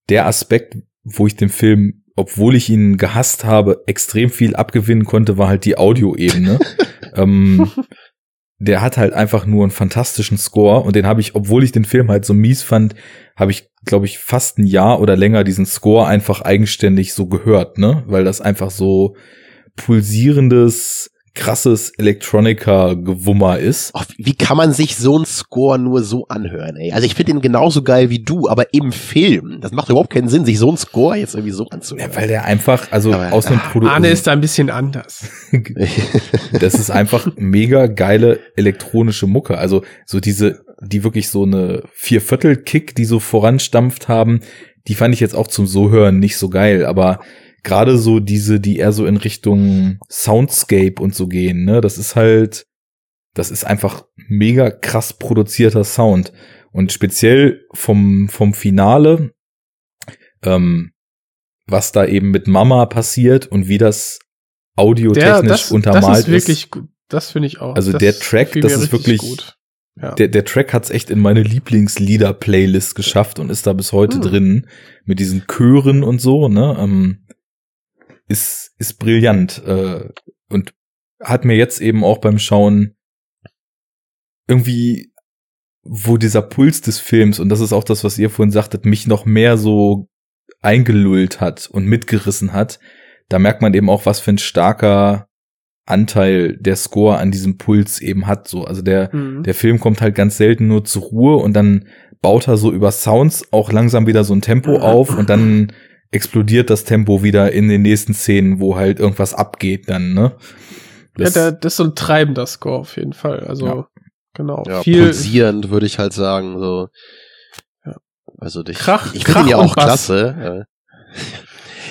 der Aspekt, wo ich den Film, obwohl ich ihn gehasst habe, extrem viel abgewinnen konnte, war halt die Audioebene. ähm, der hat halt einfach nur einen fantastischen Score und den habe ich, obwohl ich den Film halt so mies fand, habe ich, glaube ich, fast ein Jahr oder länger diesen Score einfach eigenständig so gehört, ne? Weil das einfach so pulsierendes, krasses Electronica-Gewummer ist. Oh, wie kann man sich so einen Score nur so anhören, ey? Also ich finde ihn genauso geil wie du, aber im Film. Das macht überhaupt keinen Sinn, sich so einen Score jetzt irgendwie so anzuhören. Ja, weil der einfach, also Aber- aus einem Produkt. Arne ist da ein bisschen anders. Das ist einfach mega geile elektronische Mucke. Also so diese, die wirklich so eine Vierviertel-Kick, die so voranstampft haben, die fand ich jetzt auch zum so hören nicht so geil. Aber gerade so diese, die eher so in Richtung Soundscape und so gehen, ne, das ist halt, das ist einfach mega krass produzierter Sound. Und speziell vom, vom Finale, ähm, was da eben mit Mama passiert und wie das Der, audiotechnisch das, untermalt das ist wirklich gut. Das finde ich auch. Also das der Track, das ist wirklich- gut. Ja. Der, der Track hat's echt in meine Lieblingslieder-Playlist geschafft und ist da bis heute Hm. drin mit diesen Chören und so, ne? Ähm, ist, ist brillant äh, und hat mir jetzt eben auch beim Schauen irgendwie, wo dieser Puls des Films, und das ist auch das, was ihr vorhin sagtet, mich noch mehr so eingelullt hat und mitgerissen hat, da merkt man eben auch, was für ein starker Anteil der Score an diesem Puls eben hat. So, also der, Mhm. der Film kommt halt ganz selten nur zur Ruhe und dann baut er so über Sounds auch langsam wieder so ein Tempo auf und dann explodiert das Tempo wieder in den nächsten Szenen, wo halt irgendwas abgeht dann, ne? ja, Das- der, das ist so ein treibender Score auf jeden Fall. Also, Ja. genau. Ja, viel, pulsierend würde ich halt sagen. So. Ja. Also ich, Krach- ich Krach finde ihn ja und auch Bass. klasse.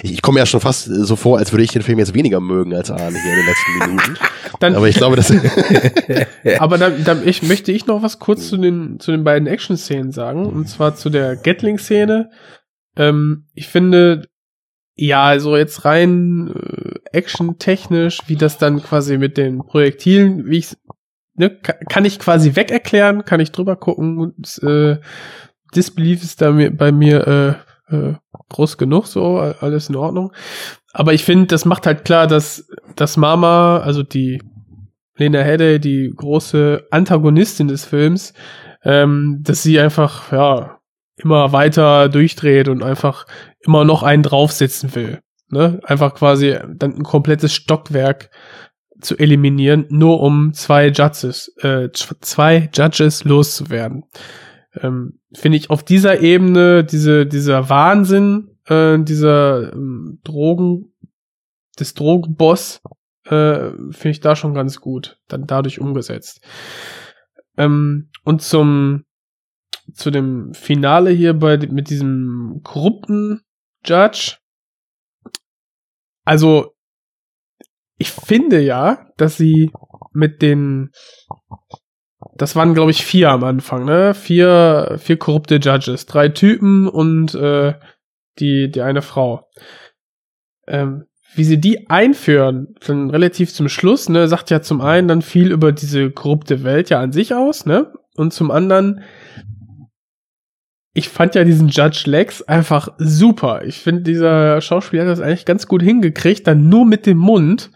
Ich, ich komme ja schon fast so vor, als würde ich den Film jetzt weniger mögen als Arne hier in den letzten Minuten. dann, Aber ich glaube, das Aber dann, dann ich, möchte ich noch was kurz zu den, zu den beiden Action-Szenen sagen. Und zwar zu der Gatling-Szene. Ähm, ich finde, ja, also jetzt rein äh, action-technisch, wie das dann quasi mit den Projektilen, wie ich ne, ka- kann ich quasi weg erklären, kann ich drüber gucken. Und, äh, Disbelief ist da mir, bei mir äh, äh, groß genug, so, alles in Ordnung. Aber ich finde, das macht halt klar, dass, dass Mama, also die Lena Headey, die große Antagonistin des Films, ähm, dass sie einfach, ja, immer weiter durchdreht und einfach immer noch einen draufsetzen will. Ne? Einfach quasi dann ein komplettes Stockwerk zu eliminieren, nur um zwei Judges, äh, zwei Judges loszuwerden. Ähm, Finde ich auf dieser Ebene, diese, dieser Wahnsinn, äh, dieser ähm, Drogen, des Drogenboss, äh, finde ich da schon ganz gut, dann dadurch umgesetzt. Ähm, und zum zu dem Finale hier bei mit diesem korrupten Judge. Also ich finde ja, dass sie mit den das waren glaube ich vier am Anfang, ne? Vier vier korrupte Judges, drei Typen und äh, die die eine Frau. Ähm, wie sie die einführen, dann relativ zum Schluss, ne, sagt ja zum einen dann viel über diese korrupte Welt ja an sich aus, ne? Und zum anderen, ich fand ja diesen Judge Lex einfach super. Ich finde, dieser Schauspieler hat das eigentlich ganz gut hingekriegt, dann nur mit dem Mund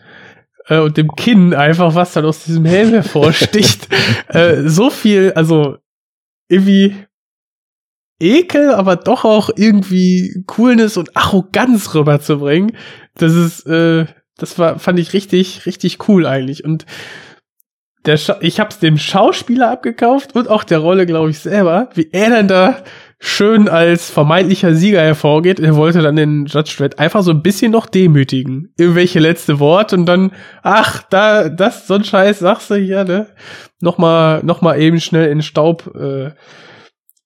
äh, und dem Kinn einfach, was dann aus diesem Helm hervorsticht. äh, so viel, also irgendwie Ekel, aber doch auch irgendwie Coolness und Arroganz rüberzubringen. Das ist, äh, das war, fand ich richtig, richtig cool eigentlich. Und der Scha ich hab's dem Schauspieler abgekauft und auch der Rolle, glaube ich, selber, wie er dann da schön als vermeintlicher Sieger hervorgeht. Er wollte dann den Judge Dredd einfach so ein bisschen noch demütigen. Irgendwelche letzte Worte und dann, ach, da, das, so ein Scheiß sagst du hier, ne? Nochmal, nochmal eben schnell in Staub, äh,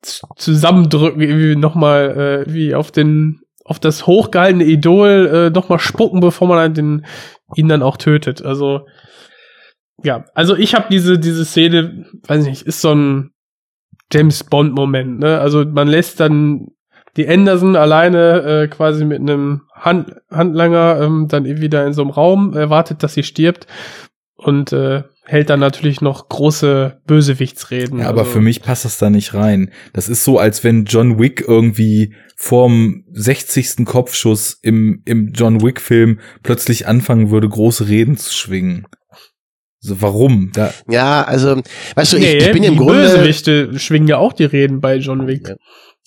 zusammendrücken, irgendwie nochmal, äh, wie auf den, auf das hochgehaltene Idol, äh, nochmal spucken, bevor man dann den, ihn dann auch tötet. Also, ja, also ich habe diese, diese Szene, weiß nicht, ist so ein, James Bond Moment, ne? Also man lässt dann die Anderson alleine äh, quasi mit einem Hand Handlanger ähm, dann irgendwie da in so einem Raum erwartet, dass sie stirbt und äh, hält dann natürlich noch große Bösewichtsreden. Ja, aber also, für mich passt das da nicht rein. Das ist so, als wenn John Wick irgendwie vorm 60. Kopfschuss im, im John Wick-Film plötzlich anfangen würde, große Reden zu schwingen. So, warum? Da, Ja, also, weißt du, ich, nee, ich bin die im Grunde. Bösewichte schwingen ja auch die Reden bei John Wick. Ja.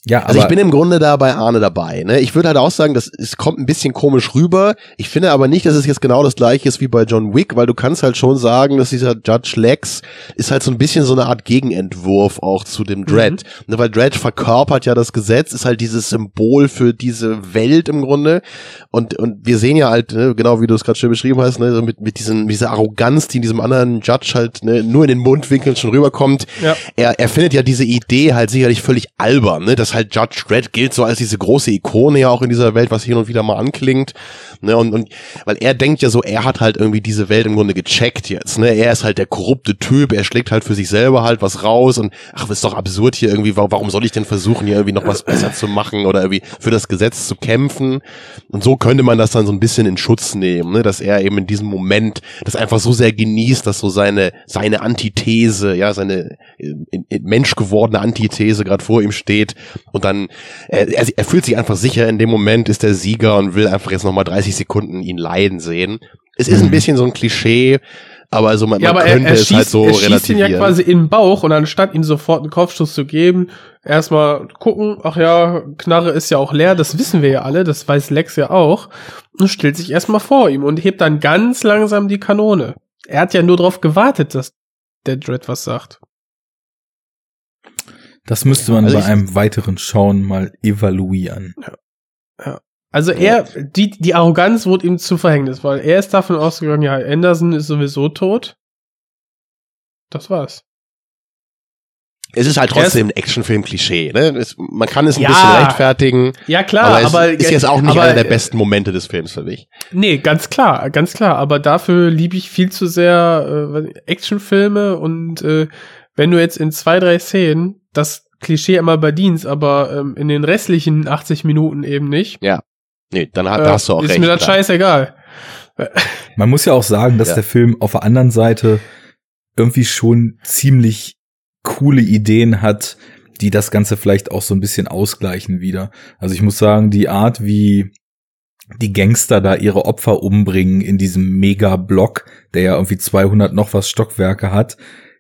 Ja, Also ich bin im Grunde da bei Arne dabei. Ne? Ich würde halt auch sagen, das es kommt ein bisschen komisch rüber. Ich finde aber nicht, dass es jetzt genau das gleiche ist wie bei John Wick, weil du kannst halt schon sagen, dass dieser Judge Lex ist halt so ein bisschen so eine Art Gegenentwurf auch zu dem Dread. Ne, weil Dread verkörpert ja das Gesetz, ist halt dieses Symbol für diese Welt im Grunde. Und, und wir sehen ja halt, ne, genau wie du es gerade schön beschrieben hast, ne, so mit, mit, diesen, mit dieser Arroganz, die in diesem anderen Judge halt ne, nur in den Mundwinkeln schon rüberkommt. Ja. Er, er findet ja diese Idee halt sicherlich völlig albern, ne? dass halt Judge Dredd gilt so als diese große Ikone ja auch in dieser Welt, was hin und wieder mal anklingt. Ne? Und, und weil er denkt ja so, er hat halt irgendwie diese Welt im Grunde gecheckt jetzt. Ne? Er ist halt der korrupte Typ, er schlägt halt für sich selber halt was raus und ach, ist doch absurd hier irgendwie, warum, soll ich denn versuchen, hier irgendwie noch was besser zu machen oder irgendwie für das Gesetz zu kämpfen? Und so könnte man das dann so ein bisschen in Schutz nehmen, ne? dass er eben in diesem Moment das einfach so sehr genießt, dass so seine, seine Antithese, ja, seine äh, in, in Mensch gewordene Antithese gerade vor ihm steht und dann, er, er, er fühlt sich einfach sicher, in dem Moment ist der Sieger und will einfach jetzt nochmal 30 Sekunden ihn leiden sehen. Es ist ein Mhm. bisschen so ein Klischee, aber also man, Ja, man aber er, könnte er, es schießt, halt so er schießt ihn relativieren. ja quasi in den Bauch und anstatt ihm sofort einen Kopfschuss zu geben, erstmal gucken, ach ja, Knarre ist ja auch leer, das wissen wir ja alle, das weiß Lex ja auch, und stellt sich erstmal vor ihm und hebt dann ganz langsam die Kanone. Er hat ja nur darauf gewartet, dass der Dread was sagt. Das müsste man Also bei einem weiteren Schauen mal evaluieren. Also er, die, die Arroganz wurde ihm zu Verhängnis, weil er ist davon ausgegangen, ja, Anderson ist sowieso tot. Das war's. es ist halt trotzdem ein Actionfilm-Klischee. Ne? Es, man kann es ein Ja. bisschen rechtfertigen, Ja, klar, aber es aber, ist jetzt auch nicht aber, einer der besten Momente des Films für mich. Nee, ganz klar, ganz klar. Aber dafür liebe ich viel zu sehr äh, Actionfilme und äh, wenn du jetzt in zwei, drei Szenen das Klischee einmal bedienst, aber ähm, in den restlichen 80 Minuten eben nicht, Nee, dann hat, äh, da hast du auch ist recht. mir das scheißegal. Man muss ja auch sagen, dass Ja. der Film auf der anderen Seite irgendwie schon ziemlich coole Ideen hat, die das Ganze vielleicht auch so ein bisschen ausgleichen wieder. Also ich muss sagen, die Art, wie die Gangster da ihre Opfer umbringen in diesem Mega-Block, der ja irgendwie 200 noch was Stockwerke hat,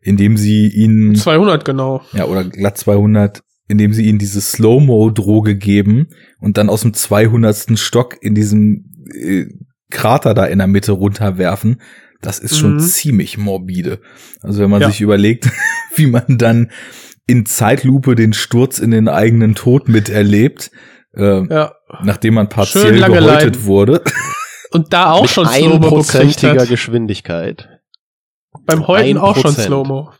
indem sie ihnen 200 genau. ja, oder glatt 200, indem sie ihnen diese Slow-Mo-Droge geben und dann aus dem 200. Stock in diesem äh, Krater da in der Mitte runterwerfen. Das ist schon Mhm. ziemlich morbide. Also wenn man Ja. sich überlegt, wie man dann in Zeitlupe den Sturz in den eigenen Tod miterlebt, äh, Ja. nachdem man partiell gehäutet leiden. wurde. Und da auch Mit schon Slow-Mo einprozentiger hat. Geschwindigkeit. Beim Häuten auch schon 1%. Slow-Mo.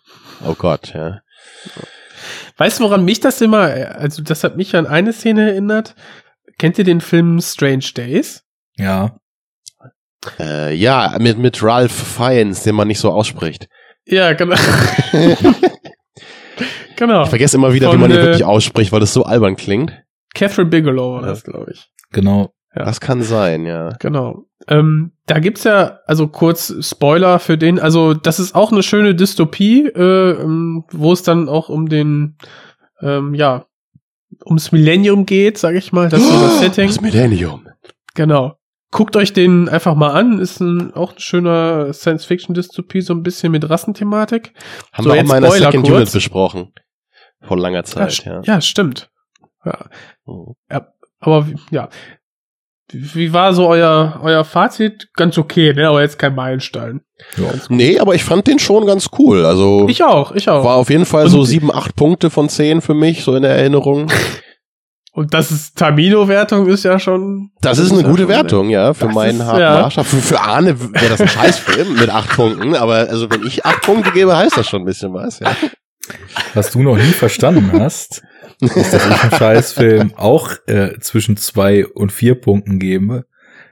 Oh Gott, ja. Weißt du, woran mich das immer, also das hat mich an eine Szene erinnert. Kennt ihr den Film Strange Days? Ja. Äh, ja, mit, mit Ralph Fiennes, den man nicht so ausspricht. Ja, genau. genau. Ich vergesse immer wieder, wie Von, man ihn äh, wirklich ausspricht, weil das so albern klingt. Catherine Bigelow war das, glaube ich. Genau. Ja. Das kann sein, ja. Genau. Ähm, da gibt's ja, also kurz Spoiler für den, also das ist auch eine schöne Dystopie, äh, ähm, wo es dann auch um den, ähm, ja, ums Millennium geht, sag ich mal. Das ist so das Setting. Das Millennium. Genau. Guckt euch den einfach mal an. Ist ein, auch ein schöner Science-Fiction-Dystopie, so ein bisschen mit Rassenthematik. Haben So, wir auch mal in der Second kurz. Unit besprochen. Vor langer Ja, Zeit, st- ja. ja, stimmt. Ja. ja aber ja. Wie war so euer, euer Fazit? Ganz okay, ne? Aber jetzt kein Meilenstein. Ja. Nee, aber ich fand den schon ganz cool. Also Ich auch, ich auch. war auf jeden Fall so sieben, acht Punkte von zehn für mich, so in der Erinnerung. Und das ist Tamino-Wertung ist ja schon. Das ist eine ja gute schon- Wertung, ja, für Das meinen ist, harten ja. Maßstab. Für, für Arne wäre das ein Scheißfilm mit acht Punkten, aber also wenn ich acht Punkte gebe, heißt das schon ein bisschen was. Ja. Was du noch nie verstanden hast, ist, dass ich einen Scheißfilm auch äh, zwischen zwei und vier Punkten gebe.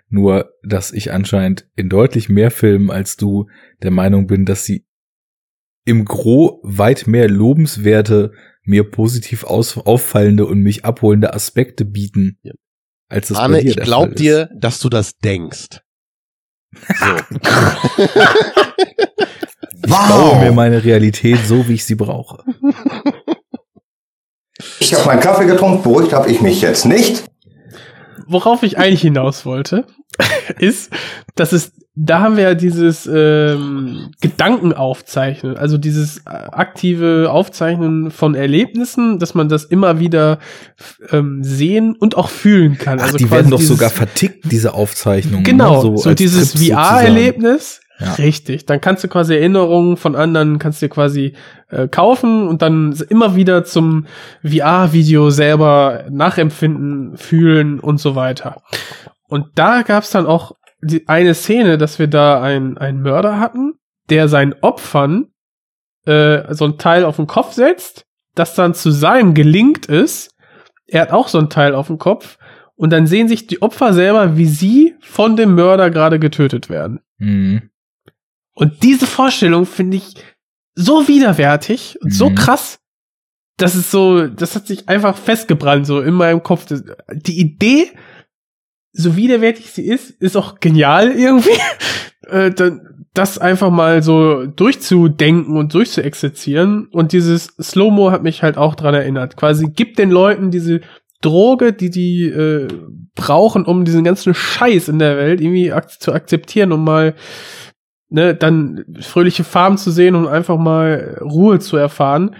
Nur, dass ich anscheinend in deutlich mehr Filmen als du der Meinung bin, dass sie im Gro weit mehr lobenswerte, mir positiv aus auffallende und mich abholende Aspekte bieten, Ja. als das Arne, bei dir ich der glaub dir, dass du das denkst. So. Ist. Ich baue mir meine Realität so, wie ich sie brauche. Ich habe meinen Kaffee getrunken, beruhigt habe ich mich jetzt nicht. Worauf ich eigentlich hinaus wollte, ist, dass es, da haben wir ja dieses ähm, Gedankenaufzeichnen, also dieses äh, aktive Aufzeichnen von Erlebnissen, dass man das immer wieder ähm, sehen und auch fühlen kann. Ach, also die werden doch dieses- sogar vertickt, diese Aufzeichnungen. Genau, ne? so, als dieses. VR-Erlebnis. Ja. Richtig. Dann kannst du quasi Erinnerungen von anderen, kannst dir quasi äh, kaufen und dann immer wieder zum VR-Video selber nachempfinden, fühlen und so weiter. Und da gab's dann auch die eine Szene, dass wir da einen, einen Mörder hatten, der seinen Opfern äh, so ein Teil auf den Kopf setzt, das dann zu seinem gelingt ist. Er hat auch so ein Teil auf dem Kopf und dann sehen sich die Opfer selber, wie sie von dem Mörder gerade getötet werden. Mhm. Und diese Vorstellung finde ich so widerwärtig und so Mhm. krass. Das ist so, das hat sich einfach festgebrannt, so in meinem Kopf. Die Idee, so widerwärtig sie ist, ist auch genial irgendwie. äh, dann, das einfach mal so durchzudenken und durchzuexerzieren. Und dieses Slow-Mo hat mich halt auch dran erinnert. Quasi gibt den Leuten diese Droge, die die äh, brauchen, um diesen ganzen Scheiß in der Welt irgendwie ak zu akzeptieren, um mal ne, dann fröhliche Farben zu sehen und einfach mal Ruhe zu erfahren.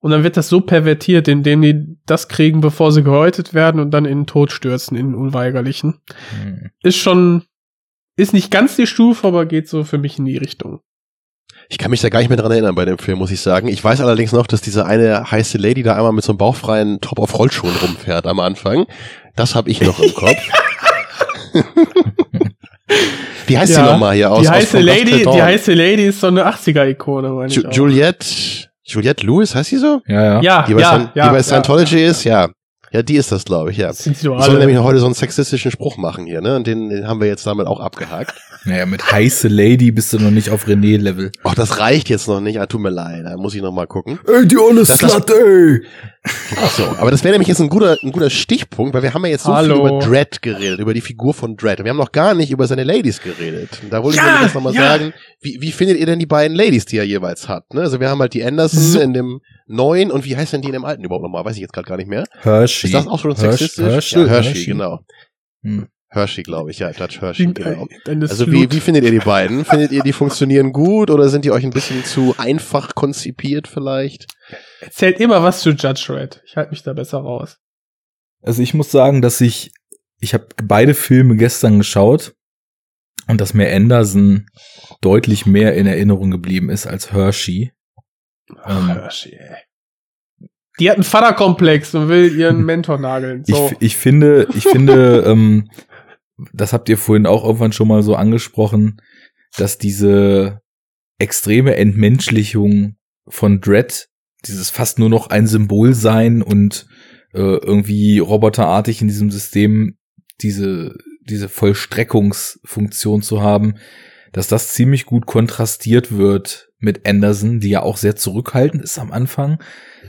Und dann wird das so pervertiert, indem die das kriegen, bevor sie gehäutet werden und dann in den Tod stürzen, in den Unweigerlichen. Mhm. Ist schon, ist nicht ganz die Stufe, aber geht so für mich in die Richtung. Ich kann mich da gar nicht mehr dran erinnern bei dem Film, muss ich sagen. Ich weiß allerdings noch, dass diese eine heiße Lady da einmal mit so einem bauchfreien Top auf Rollschuhen rumfährt am Anfang. Das habe ich noch im Kopf. Wie heißt sie nochmal hier aus? die aus heiße Dusk Lady, die heiße Lady ist so eine 80er-Ikone, meine ich Ju auch. Juliette, Juliette Lewis, heißt sie so? Ja, ja. Ja, Die bei, ja, Scien- ja, die bei ja, Scientology ist, ja. Ja, die ist das, glaube ich, ja. Das sind sie doch Ich soll alle. nämlich noch heute so einen sexistischen Spruch machen hier, ne? Und den, den haben wir jetzt damit auch abgehakt. Naja, mit heiße Lady bist du noch nicht auf René-Level. Ach, das reicht jetzt noch nicht. Ah, tut mir leid. Da muss ich noch mal gucken. Ey, die olle Das- das- Slut, ey! Ach so, aber das wäre nämlich jetzt ein guter, ein guter Stichpunkt, weil wir haben ja jetzt so Hallo. viel über Dredd geredet, über die Figur von Dredd. Und wir haben noch gar nicht über seine Ladies geredet. Und da wollte ich Ja, nämlich jetzt nochmal ja. sagen, wie, wie findet ihr denn die beiden Ladies, die er jeweils hat? Ne? Also wir haben halt die Anderson So. in dem neuen und wie heißt denn die in dem alten überhaupt nochmal? Weiß ich jetzt gerade gar nicht mehr. Hershey. Ist das auch schon Hersh- sexistisch? Hershey, ja, Hershey, Hershey. genau. Hm. Hershey, glaube ich, ja, Dutch Hershey, genau. Also wie, wie findet ihr die beiden? Findet ihr, die funktionieren gut oder sind die euch ein bisschen zu einfach konzipiert vielleicht? Erzählt immer was zu Judge Red. Ich halte mich da besser raus. Also ich muss sagen, dass ich, ich habe beide Filme gestern geschaut und dass mir Anderson deutlich mehr in Erinnerung geblieben ist als Hershey. Ähm, Hershey, ey. Die hat einen Vaterkomplex und will ihren Mentor nageln. So. Ich, ich finde, ich finde, ähm, das habt ihr vorhin auch irgendwann schon mal so angesprochen, dass diese extreme Entmenschlichung von Dread, dieses fast nur noch ein Symbol sein und äh, irgendwie roboterartig in diesem System diese, diese Vollstreckungsfunktion zu haben, dass das ziemlich gut kontrastiert wird mit Anderson, die ja auch sehr zurückhaltend ist am Anfang,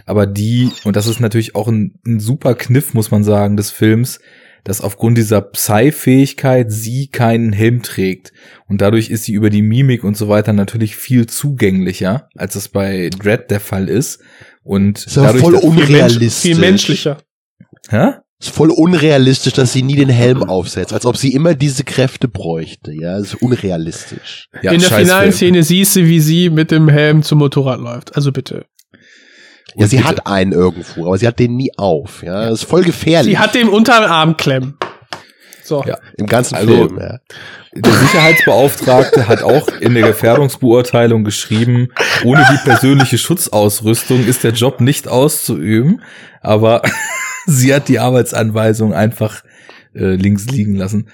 aber die, und das ist natürlich auch ein, ein super Kniff, muss man sagen, des Films, dass aufgrund dieser Psy-Fähigkeit sie keinen Helm trägt. Und dadurch ist sie über die Mimik und so weiter natürlich viel zugänglicher, als es bei Dread der Fall ist. Und Ist dadurch, voll dass- viel, Mensch, unrealistisch. viel menschlicher. Hä? Ist voll unrealistisch, dass sie nie den Helm aufsetzt, als ob sie immer diese Kräfte bräuchte. Ja, ist unrealistisch. Ja, In der finalen Szene siehst du, wie sie mit dem Helm zum Motorrad läuft. Also bitte. Ja, Und sie bitte. hat einen irgendwo, aber sie hat den nie auf. Ja, das ist voll gefährlich. Sie hat den unter den Arm klemmen. So. Ja. Im ganzen Also- Film. Ja. Der Sicherheitsbeauftragte hat auch in der Gefährdungsbeurteilung geschrieben, ohne die persönliche Schutzausrüstung ist der Job nicht auszuüben, aber sie hat die Arbeitsanweisung einfach äh, links liegen lassen.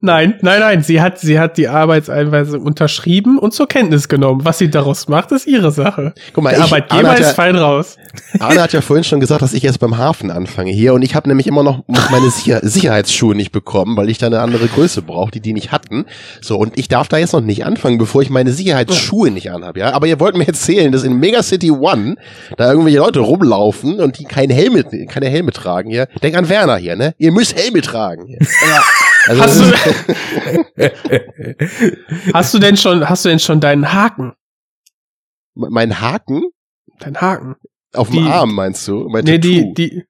Nein, nein, nein. Sie hat, sie hat die Arbeitseinweisung unterschrieben und zur Kenntnis genommen. Was sie daraus macht, ist ihre Sache. Guck mal, Der ich, Arbeitgeber hat ist ja, fein raus. Arne hat ja vorhin schon gesagt, dass ich erst beim Hafen anfange hier und ich habe nämlich immer noch meine Sicher Sicherheitsschuhe nicht bekommen, weil ich da eine andere Größe brauche, die die nicht hatten. So und ich darf da jetzt noch nicht anfangen, bevor ich meine Sicherheitsschuhe nicht anhabe, ja. Aber ihr wollt mir erzählen, dass in Megacity One da irgendwelche Leute rumlaufen und die keine Helme, keine Helme tragen hier. Denk an Werner hier, ne? Ihr müsst Helme tragen. Hier. Ja. Also Hast du, hast du denn schon, hast du denn schon deinen Haken? mein Haken Deinen Haken? auf dem Die- Arm meinst du? Mein Nee, die, Tattoo. die.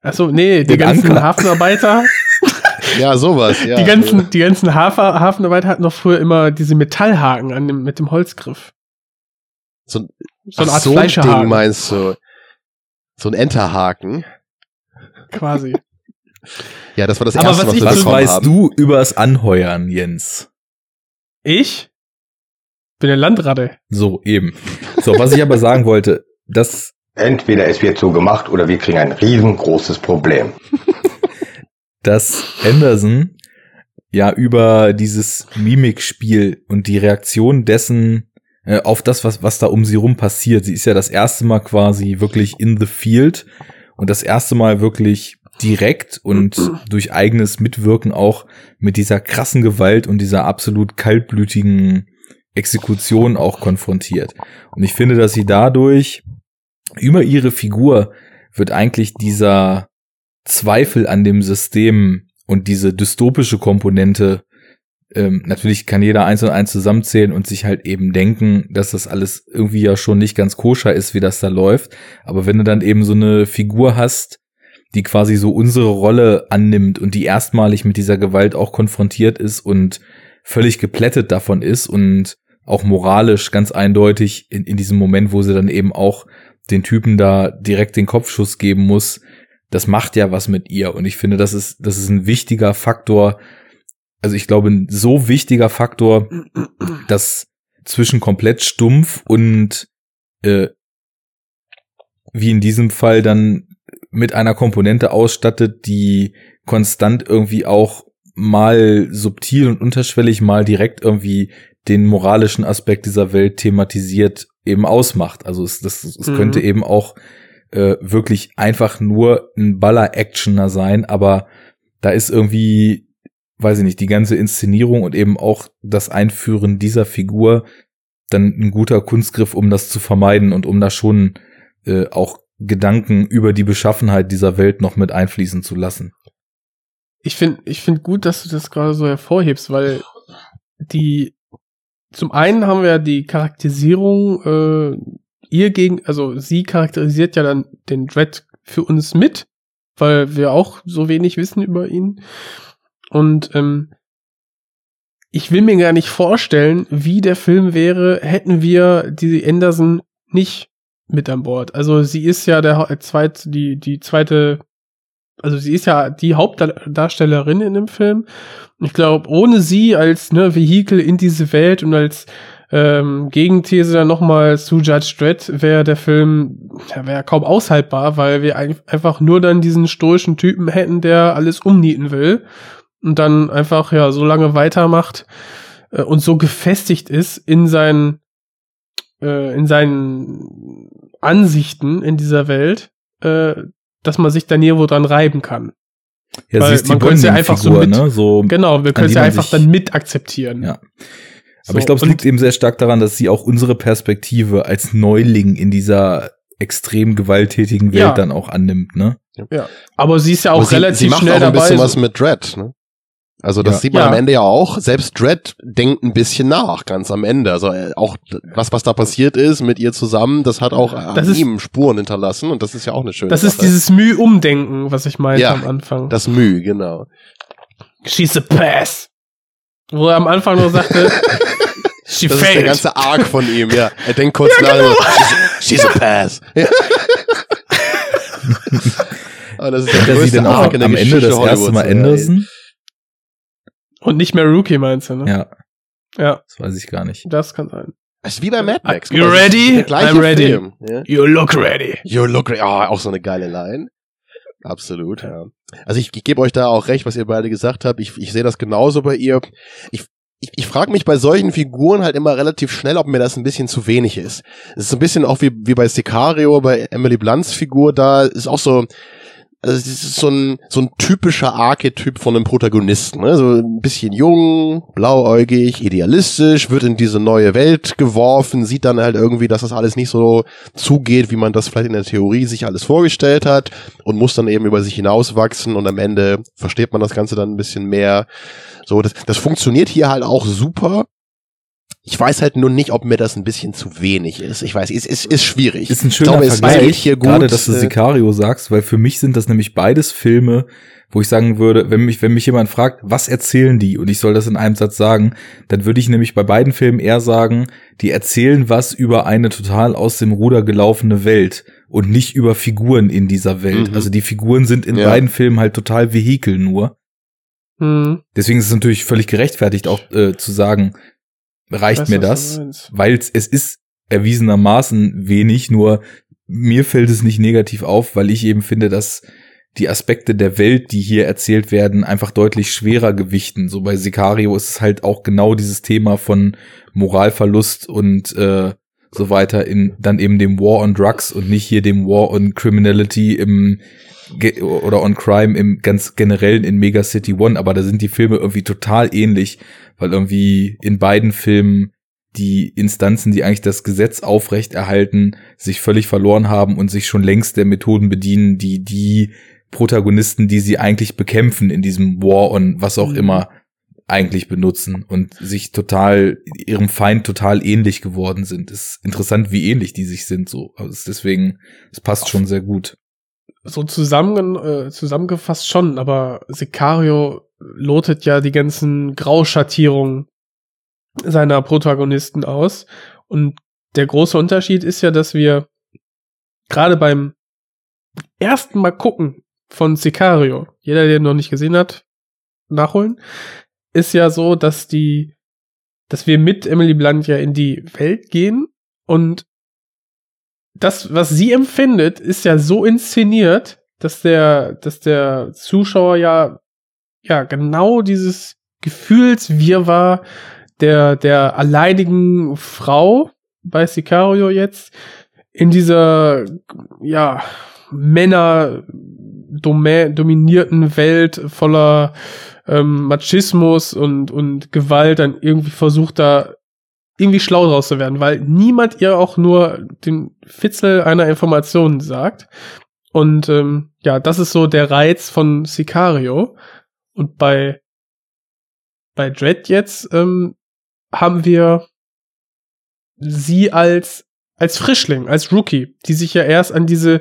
Achso, nee, die Den ganzen Anker. Hafenarbeiter, Ja, sowas, ja. die ganzen, die ganzen Hafer, Hafenarbeiter hatten noch früher immer diese Metallhaken an dem, mit dem Holzgriff. So ein- So eine Ach, Art so ein Ding Fleischerhaken, meinst du? So ein Enterhaken. quasi. Ja, das war das Aber erste, was was, ich wir Was bekommen weißt haben. du übers Anheuern, Jens? Ich bin eine Landratte. So, eben. So, was ich aber sagen wollte, das Entweder es wird so gemacht oder wir kriegen ein riesengroßes Problem. dass Anderson ja über dieses Mimikspiel und die Reaktion dessen äh, auf das, was, was da um sie rum passiert. Sie ist ja das erste Mal quasi wirklich in the field und das erste Mal wirklich direkt und durch eigenes Mitwirken auch mit dieser krassen Gewalt und dieser absolut kaltblütigen Exekution auch konfrontiert. Und ich finde, dass sie dadurch über ihre Figur wird eigentlich dieser Zweifel an dem System und diese dystopische Komponente, ähm, natürlich kann jeder eins und eins zusammenzählen und sich halt eben denken, dass das alles irgendwie ja schon nicht ganz koscher ist, wie das da läuft. Aber wenn du dann eben so eine Figur hast, die quasi so unsere Rolle annimmt und die erstmalig mit dieser Gewalt auch konfrontiert ist und völlig geplättet davon ist und auch moralisch ganz eindeutig in, in diesem Moment, wo sie dann eben auch den Typen da direkt den Kopfschuss geben muss, das macht ja was mit ihr. Und ich finde, das ist, das ist ein wichtiger Faktor. Also ich glaube, ein so wichtiger Faktor, dass zwischen komplett stumpf und äh, wie in diesem Fall dann mit einer Komponente ausstattet, die konstant irgendwie auch mal subtil und unterschwellig, mal direkt irgendwie den moralischen Aspekt dieser Welt thematisiert, eben ausmacht. Also es, das, es Mhm. könnte eben auch äh, wirklich einfach nur ein Baller-Actioner sein, aber da ist irgendwie, weiß ich nicht, die ganze Inszenierung und eben auch das Einführen dieser Figur dann ein guter Kunstgriff, um das zu vermeiden und um da schon äh, auch Gedanken über die Beschaffenheit dieser Welt noch mit einfließen zu lassen. Ich finde, ich finde gut, dass du das gerade so hervorhebst, weil die zum einen haben wir die Charakterisierung äh, ihr gegen, also sie charakterisiert ja dann den Dread für uns mit, weil wir auch so wenig wissen über ihn. Und ähm, ich will mir gar nicht vorstellen, wie der Film wäre, hätten wir die Anderson nicht mit an Bord. Also sie ist ja der Ha- zweit, die, die zweite, also sie ist ja die Hauptdarstellerin in dem Film. Ich glaube, ohne sie als ne, Vehikel in diese Welt und als ähm, Gegenthese dann nochmal zu Judge Dredd wäre der Film ja, wäre kaum aushaltbar, weil wir ein, einfach nur dann diesen stoischen Typen hätten, der alles umnieten will und dann einfach ja so lange weitermacht äh, und so gefestigt ist in seinen äh, in seinen Ansichten in dieser Welt, äh, dass man sich da nirgendwo dran reiben kann. Ja, Weil sie ist die man könnte sie einfach so mit- ne? So, Genau, wir können die sie man einfach sich- dann mit akzeptieren. Ja. So, Aber ich glaube, es liegt eben sehr stark daran, dass sie auch unsere Perspektive als Neuling in dieser extrem gewalttätigen Welt Ja. dann auch annimmt, ne? Aber sie ist ja auch sie, relativ sie macht schnell auch ein dabei. bisschen so- was mit Dread, ne? Also das Ja. sieht man Ja. am Ende ja auch. Selbst Dread denkt ein bisschen nach, ganz am Ende. Also äh, auch was, was da passiert ist mit ihr zusammen, das hat auch an Das ist- ihm Spuren hinterlassen und das ist ja auch eine schöne das ist Sache. dieses Müh-Umdenken, was ich meinte Ja, am Anfang. das Mühe, genau. She's a pass. Wo er am Anfang nur sagte, She Das ist der failed. ganze Arc von ihm, ja. Er denkt kurz nach. genau. She's, she's a pass. Ah, das ist der er größte Arc in der am Ende Geschichte das erste Mal. Anderson? Und nicht mehr Rookie, meinst du, ne? Ja, Ja, das weiß ich gar nicht. das kann sein. Das ist wie bei Mad Max. You ready? I'm ready. Film, ja? You look ready. You look ready. Ah, auch so eine geile Line. Absolut, ja. Also ich, ich gebe euch da auch recht, was ihr beide gesagt habt. Ich, ich sehe das genauso bei ihr. Ich, ich, ich frage mich bei solchen Figuren halt immer relativ schnell, ob mir das ein bisschen zu wenig ist. Es ist so ein bisschen auch wie, wie bei Sicario, bei Emily Blunts Figur da, ist auch so, also es ist so ein, so ein typischer Archetyp von einem Protagonisten. Ne? So ein bisschen jung, blauäugig, idealistisch, wird in diese neue Welt geworfen, sieht dann halt irgendwie, dass das alles nicht so zugeht, wie man das vielleicht in der Theorie sich alles vorgestellt hat und muss dann eben über sich hinauswachsen und am Ende versteht man das Ganze dann ein bisschen mehr. So, das, das funktioniert hier halt auch super. Ich weiß halt nur nicht, ob mir das ein bisschen zu wenig ist. Ich weiß, es ist, ist schwierig. Ist ein Ich schöner glaube, es Vergleich, hier gut. gerade dass du äh, Sicario sagst, weil für mich sind das nämlich beides Filme, wo ich sagen würde, wenn mich, wenn mich jemand fragt, was erzählen die und ich soll das in einem Satz sagen, dann würde ich nämlich bei beiden Filmen eher sagen, die erzählen was über eine total aus dem Ruder gelaufene Welt und nicht über Figuren in dieser Welt. Mhm. Also die Figuren sind in Ja. beiden Filmen halt total Vehikel nur. Hm. Deswegen ist es natürlich völlig gerechtfertigt auch äh, zu sagen, reicht Weiß, mir das? weil es ist erwiesenermaßen wenig, nur mir fällt es nicht negativ auf, weil ich eben finde, dass die Aspekte der Welt, die hier erzählt werden, einfach deutlich schwerer gewichten. So bei Sicario ist es halt auch genau dieses Thema von Moralverlust und äh, so weiter in dann eben dem War on Drugs und nicht hier dem War on Criminality im oder on Crime im ganz generellen in Mega City One, aber da sind die Filme irgendwie total ähnlich, weil irgendwie in beiden Filmen die Instanzen, die eigentlich das Gesetz aufrechterhalten, sich völlig verloren haben und sich schon längst der Methoden bedienen, die die Protagonisten, die sie eigentlich bekämpfen in diesem War on was auch Mhm. immer eigentlich benutzen und sich total ihrem Feind total ähnlich geworden sind. ist interessant, wie ähnlich die sich sind so. Also deswegen, es passt schon sehr gut. So zusammen, äh, zusammengefasst schon, aber Sicario lotet ja die ganzen Grauschattierungen seiner Protagonisten aus. Und der große Unterschied ist ja, dass wir gerade beim ersten Mal gucken von Sicario, jeder, der ihn noch nicht gesehen hat, nachholen, ist ja so, dass die, dass wir mit Emily Blunt ja in die Welt gehen und das, was sie empfindet, ist ja so inszeniert, dass der, dass der Zuschauer ja, ja, genau dieses Gefühlswirrwarr der, der alleinigen Frau bei Sicario jetzt in dieser, ja, Männer dominierten Welt voller ähm, Machismus und, und Gewalt dann irgendwie versucht da irgendwie schlau draus zu werden, weil niemand ihr auch nur den Fitzel einer Information sagt. Und ähm, ja, das ist so der Reiz von Sicario. Und bei bei Dread jetzt ähm, haben wir sie als als Frischling, als Rookie, die sich ja erst an diese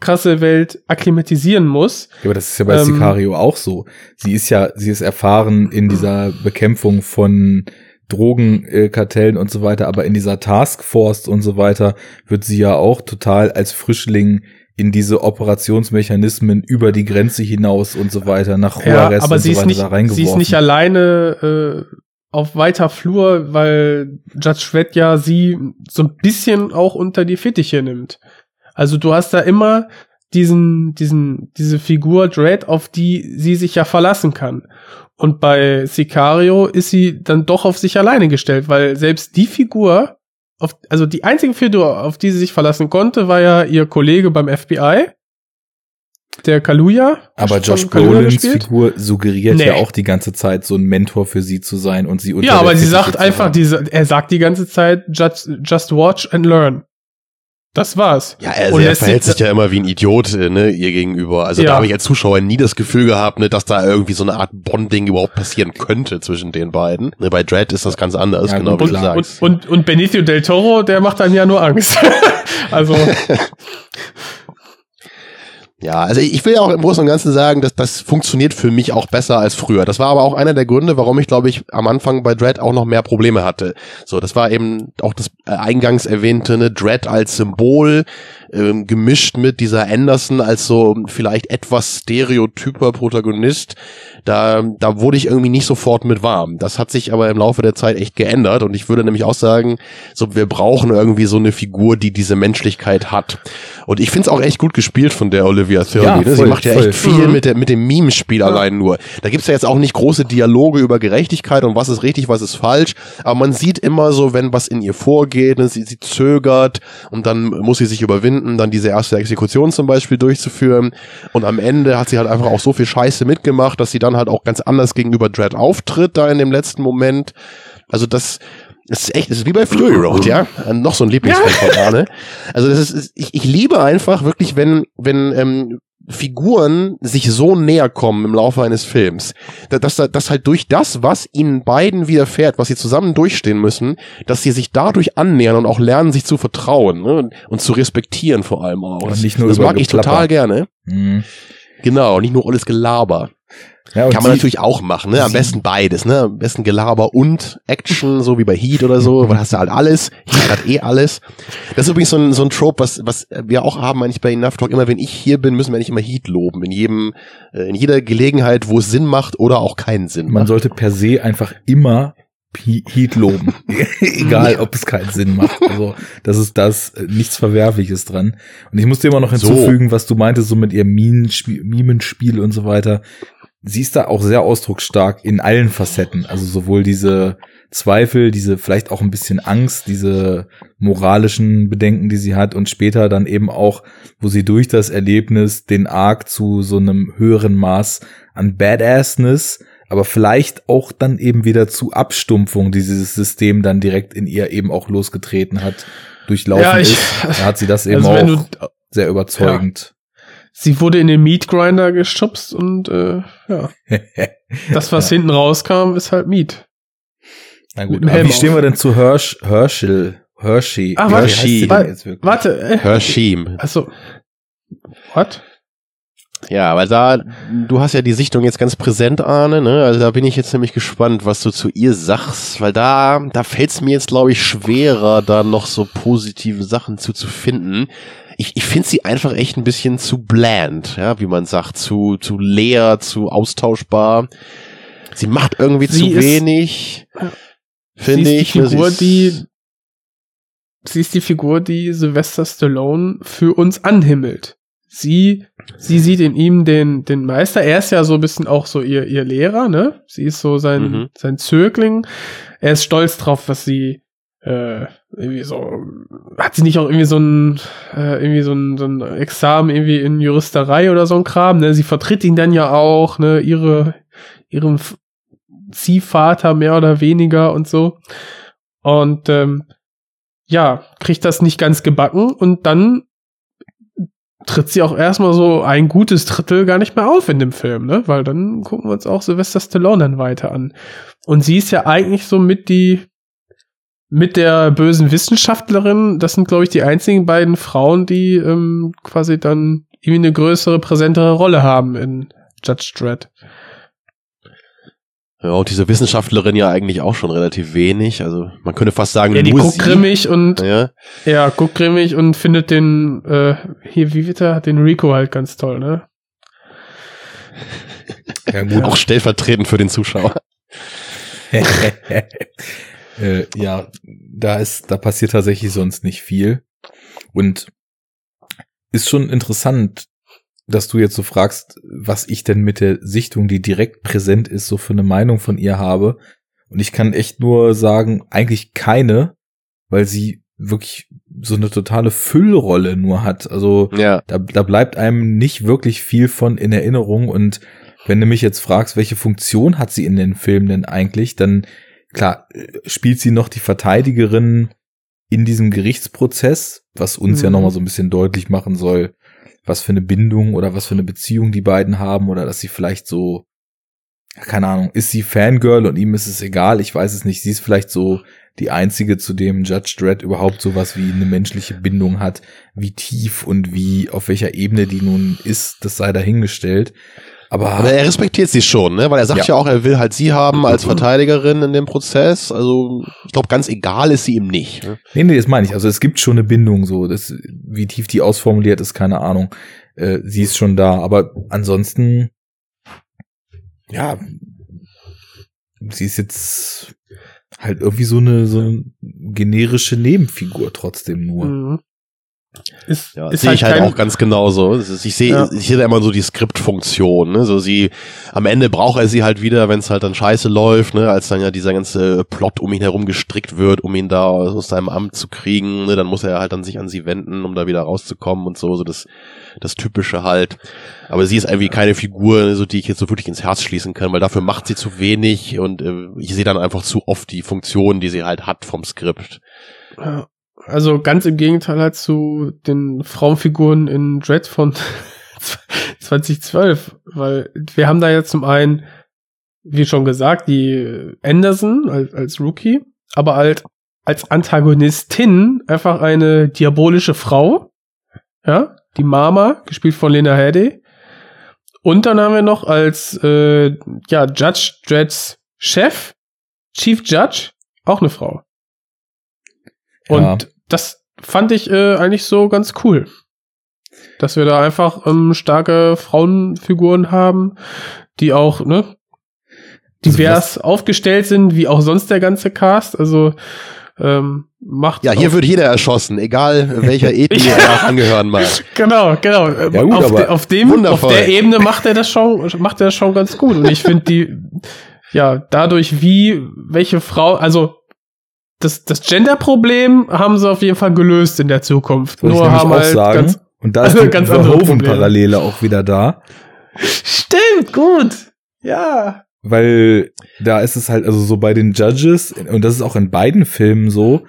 krasse Welt akklimatisieren muss. Ja, aber das ist ja bei Ähm, Sicario auch so. Sie ist ja, sie ist erfahren in dieser Bekämpfung von Drogenkartellen und so weiter, aber in dieser Taskforce und so weiter wird sie ja auch total als Frischling in diese Operationsmechanismen über die Grenze hinaus und so weiter nach Ja, Juarez aber und sie so ist weiter nicht, sie ist nicht alleine äh, auf weiter Flur, weil Judge Dredd ja sie so ein bisschen auch unter die Fittiche nimmt. Also du hast da immer diesen, diesen, diese Figur Dredd, auf die sie sich ja verlassen kann. Und bei Sicario ist sie dann doch auf sich alleine gestellt, weil selbst die Figur, auf, also die einzige Figur, auf die sie sich verlassen konnte, war ja ihr Kollege beim FBI, der Kaluuya. aber Josh Brolins. Figur suggeriert Nee. ja auch die ganze Zeit, so ein Mentor für sie zu sein und sie Ja, aber sie sagt einfach, diese, er sagt die ganze Zeit, just, just watch and learn. Das war's. Ja, also Und er verhält sich- ja immer wie ein Idiot äh, ne, ihr gegenüber. Also Ja. da habe ich als Zuschauer nie das Gefühl gehabt, ne, dass da irgendwie so eine Art Bonding überhaupt passieren könnte zwischen den beiden. Ne, bei Dread ist das ganz anders, Ja, genau wie du sagst. Und, und Benicio del Toro, der macht dann ja nur Angst. also, Ja, also ich will ja auch im Großen und Ganzen sagen, dass das funktioniert für mich auch besser als früher. Das war aber auch einer der Gründe, warum ich, glaube ich, am Anfang bei Dread auch noch mehr Probleme hatte. So, das war eben auch das eingangs erwähnte ne, Dread als Symbol, ähm, gemischt mit dieser Anderson als so vielleicht etwas stereotyper Protagonist. Da, da wurde ich irgendwie nicht sofort mit warm. Das hat sich aber im Laufe der Zeit echt geändert und ich würde nämlich auch sagen, so wir brauchen irgendwie so eine Figur, die diese Menschlichkeit hat. Und ich finde es auch echt gut gespielt von der Olivia Thirlby. Ja, ne? Sie voll, macht ja voll. echt viel mit, der, mit dem Meme-Spiel allein nur. Da gibt's ja jetzt auch nicht große Dialoge über Gerechtigkeit und was ist richtig, was ist falsch. Aber man sieht immer so, wenn was in ihr vorgeht, ne? sie, sie zögert und dann muss sie sich überwinden, dann diese erste Exekution zum Beispiel durchzuführen. Und am Ende hat sie halt einfach auch so viel Scheiße mitgemacht, dass sie dann halt auch ganz anders gegenüber Dread auftritt, da in dem letzten Moment. Also das, das ist echt, das ist wie bei Fury Road, ja. Äh, Noch so ein Lieblingsfilm von Arne. Also das ist, ich, ich liebe einfach wirklich, wenn, wenn ähm, Figuren sich so näher kommen im Laufe eines Films, da- dass, da- dass halt durch das, was ihnen beiden widerfährt, was sie zusammen durchstehen müssen, dass sie sich dadurch annähern und auch lernen, sich zu vertrauen ne? und, zu respektieren vor allem auch. Und Das, nicht nur das mag ich total gerne. Mhm. Genau, nicht nur alles Gelaber. Ja, Kann man natürlich auch machen, ne? Am besten beides, ne? Am besten Gelaber und Action, so wie bei Heat oder so, weil hast du halt alles. Heat hat eh alles. Das ist übrigens so ein, so ein Trope, was, was wir auch haben eigentlich bei Enough Talk. Immer wenn ich hier bin, müssen wir nicht immer Heat loben. In jedem, äh, in jeder Gelegenheit, wo es Sinn macht oder auch keinen Sinn Man macht. sollte per se einfach immer He- Heat loben. Egal, ob es keinen Sinn macht. Also, das ist das äh, nichts Verwerfliches dran. Und ich muss dir immer noch So. hinzufügen, was du meintest, so mit ihrem Minenspiel, Mimenspiel und so weiter. Sie ist da auch sehr ausdrucksstark in allen Facetten. Also sowohl diese Zweifel, diese vielleicht auch ein bisschen Angst, diese moralischen Bedenken, die sie hat und später dann eben auch, wo sie durch das Erlebnis den Arc zu so einem höheren Maß an Badassness, aber vielleicht auch dann eben wieder zu Abstumpfung dieses System dann direkt in ihr eben auch losgetreten hat, durchlaufen Ja, ich- ist. Da hat sie das eben Also auch du, sehr überzeugend. Sie wurde in den Meat Grinder geschubst und äh, ja, das, was hinten rauskam, ist halt Meat. Na gut, aber wie stehen wir denn zu Hersch, Herschel? Hershey. Ah, Wie warte, heißt sie denn warte, jetzt wirklich? Warte, äh, Hershim. also, what? Ja, weil da, du hast ja die Sichtung jetzt ganz präsent, Arne, ne? Also da bin ich jetzt nämlich gespannt, was du zu ihr sagst, weil da, da fällt es mir jetzt, glaube ich, schwerer, da noch so positive Sachen zu, zu finden. Ich, ich finde sie einfach echt ein bisschen zu bland, ja, wie man sagt, zu, zu leer, zu austauschbar. Sie macht irgendwie Sie zu ist- wenig, Ja. finde sie ist ich. die ne? Sie Figur, ist- die, sie ist die Figur, die Sylvester Stallone für uns anhimmelt. Sie, sie sieht in ihm den, den Meister. Er ist ja so ein bisschen auch so ihr, ihr Lehrer, ne? Sie ist so sein, Mhm. sein Zögling. Er ist stolz drauf, was sie, äh, irgendwie so, hat sie nicht auch irgendwie so ein, äh, irgendwie so ein, so ein Examen irgendwie in Juristerei oder so ein Kram, ne? Sie vertritt ihn dann ja auch, ne? Ihre, ihrem F- Ziehvater mehr oder weniger und so. Und ähm, ja, kriegt das nicht ganz gebacken und dann tritt sie auch erstmal so ein gutes Drittel gar nicht mehr auf in dem Film, ne? Weil dann gucken wir uns auch Sylvester Stallone dann weiter an. Und sie ist ja eigentlich so mit die mit der bösen Wissenschaftlerin, das sind, glaube ich, die einzigen beiden Frauen, die ähm, quasi dann irgendwie eine größere, präsentere Rolle haben in Judge Dredd. Ja, und diese Wissenschaftlerin ja eigentlich auch schon relativ wenig. Also man könnte fast sagen, Ja, die guckt grimmig und Ja. Ja, guckt grimmig und findet den, äh, hier, wie wird er, den Rico halt ganz toll, ne? Ja, gut. Auch stellvertretend für den Zuschauer. äh, ja, da ist, da passiert tatsächlich sonst nicht viel. Und ist schon interessant, dass du jetzt so fragst, was ich denn mit der Sichtung, die direkt präsent ist, so für eine Meinung von ihr habe. Und ich kann echt nur sagen, eigentlich keine, weil sie wirklich so eine totale Füllrolle nur hat. Also Ja. da, da bleibt einem nicht wirklich viel von in Erinnerung. Und wenn du mich jetzt fragst, welche Funktion hat sie in den Filmen denn eigentlich, dann klar, äh, spielt sie noch die Verteidigerin in diesem Gerichtsprozess, was uns ja Mhm. nochmal so ein bisschen deutlich machen soll, was für eine Bindung oder was für eine Beziehung die beiden haben oder dass sie vielleicht so, ja, keine Ahnung, ist sie Fangirl und ihm ist es egal, ich weiß es nicht, sie ist vielleicht so die einzige, zu dem Judge Dredd überhaupt sowas wie eine menschliche Bindung hat, wie tief und wie auf welcher Ebene die nun ist, das sei dahingestellt. Aber, Aber er respektiert sie schon, ne? Weil er sagt ja. Ja. auch, er will halt sie haben als Verteidigerin in dem Prozess. Also ich glaube, ganz egal ist sie ihm nicht. Ne? nee, nee, das meine ich. Also es gibt schon eine Bindung so. Das, wie tief die ausformuliert ist, keine Ahnung. Äh, sie ist schon da. Aber ansonsten, ja, sie ist jetzt halt irgendwie so eine, so eine generische Nebenfigur trotzdem nur. Mhm. Ist, Ja, ist sehe ich halt auch ganz genauso. Ich sehe, Ja. ich sehe da immer so die Skriptfunktion. Ne? So sie, am Ende braucht er sie halt wieder, wenn es halt dann scheiße läuft, ne? als dann ja dieser ganze Plot um ihn herum gestrickt wird, um ihn da aus seinem Amt zu kriegen. Ne? Dann muss er halt dann sich an sie wenden, um da wieder rauszukommen und so. So das, das Typische halt. Aber sie ist irgendwie keine Figur, so die ich jetzt so wirklich ins Herz schließen kann, weil dafür macht sie zu wenig und äh, ich sehe dann einfach zu oft die Funktion, die sie halt hat vom Skript. Ja. Also ganz im Gegenteil halt zu den Frauenfiguren in Dread von 2012, weil wir haben da jetzt zum einen, wie schon gesagt, die Anderson als, als Rookie, aber halt als Antagonistin einfach eine diabolische Frau, ja, die Mama, gespielt von Lena Headey. Und dann haben wir noch als äh, ja, Judge Dredds Chef, Chief Judge, auch eine Frau. Und Ja. Das fand ich äh, eigentlich so ganz cool. Dass wir da einfach ähm, starke Frauenfiguren haben, die auch, ne, divers aufgestellt sind, wie auch sonst der ganze Cast. Also ähm, macht Ja, hier wird jeder erschossen, egal welcher Ethnie er angehören mag. Genau, genau. Ja, gut, auf, de, auf dem, wundervoll. auf der Ebene macht er das schon, macht er das schon ganz gut. Und ich finde die, ja, dadurch wie, welche Frau, also, das, das Gender-Problem haben sie auf jeden Fall gelöst in der Zukunft. Ich Nur haben auch halt sagen. ganz, und da ist die ganz. Verhoeven-Parallele auch wieder da. stimmt, gut. Ja. weil da ist es halt, also so bei den Judges, und das ist auch in beiden Filmen so,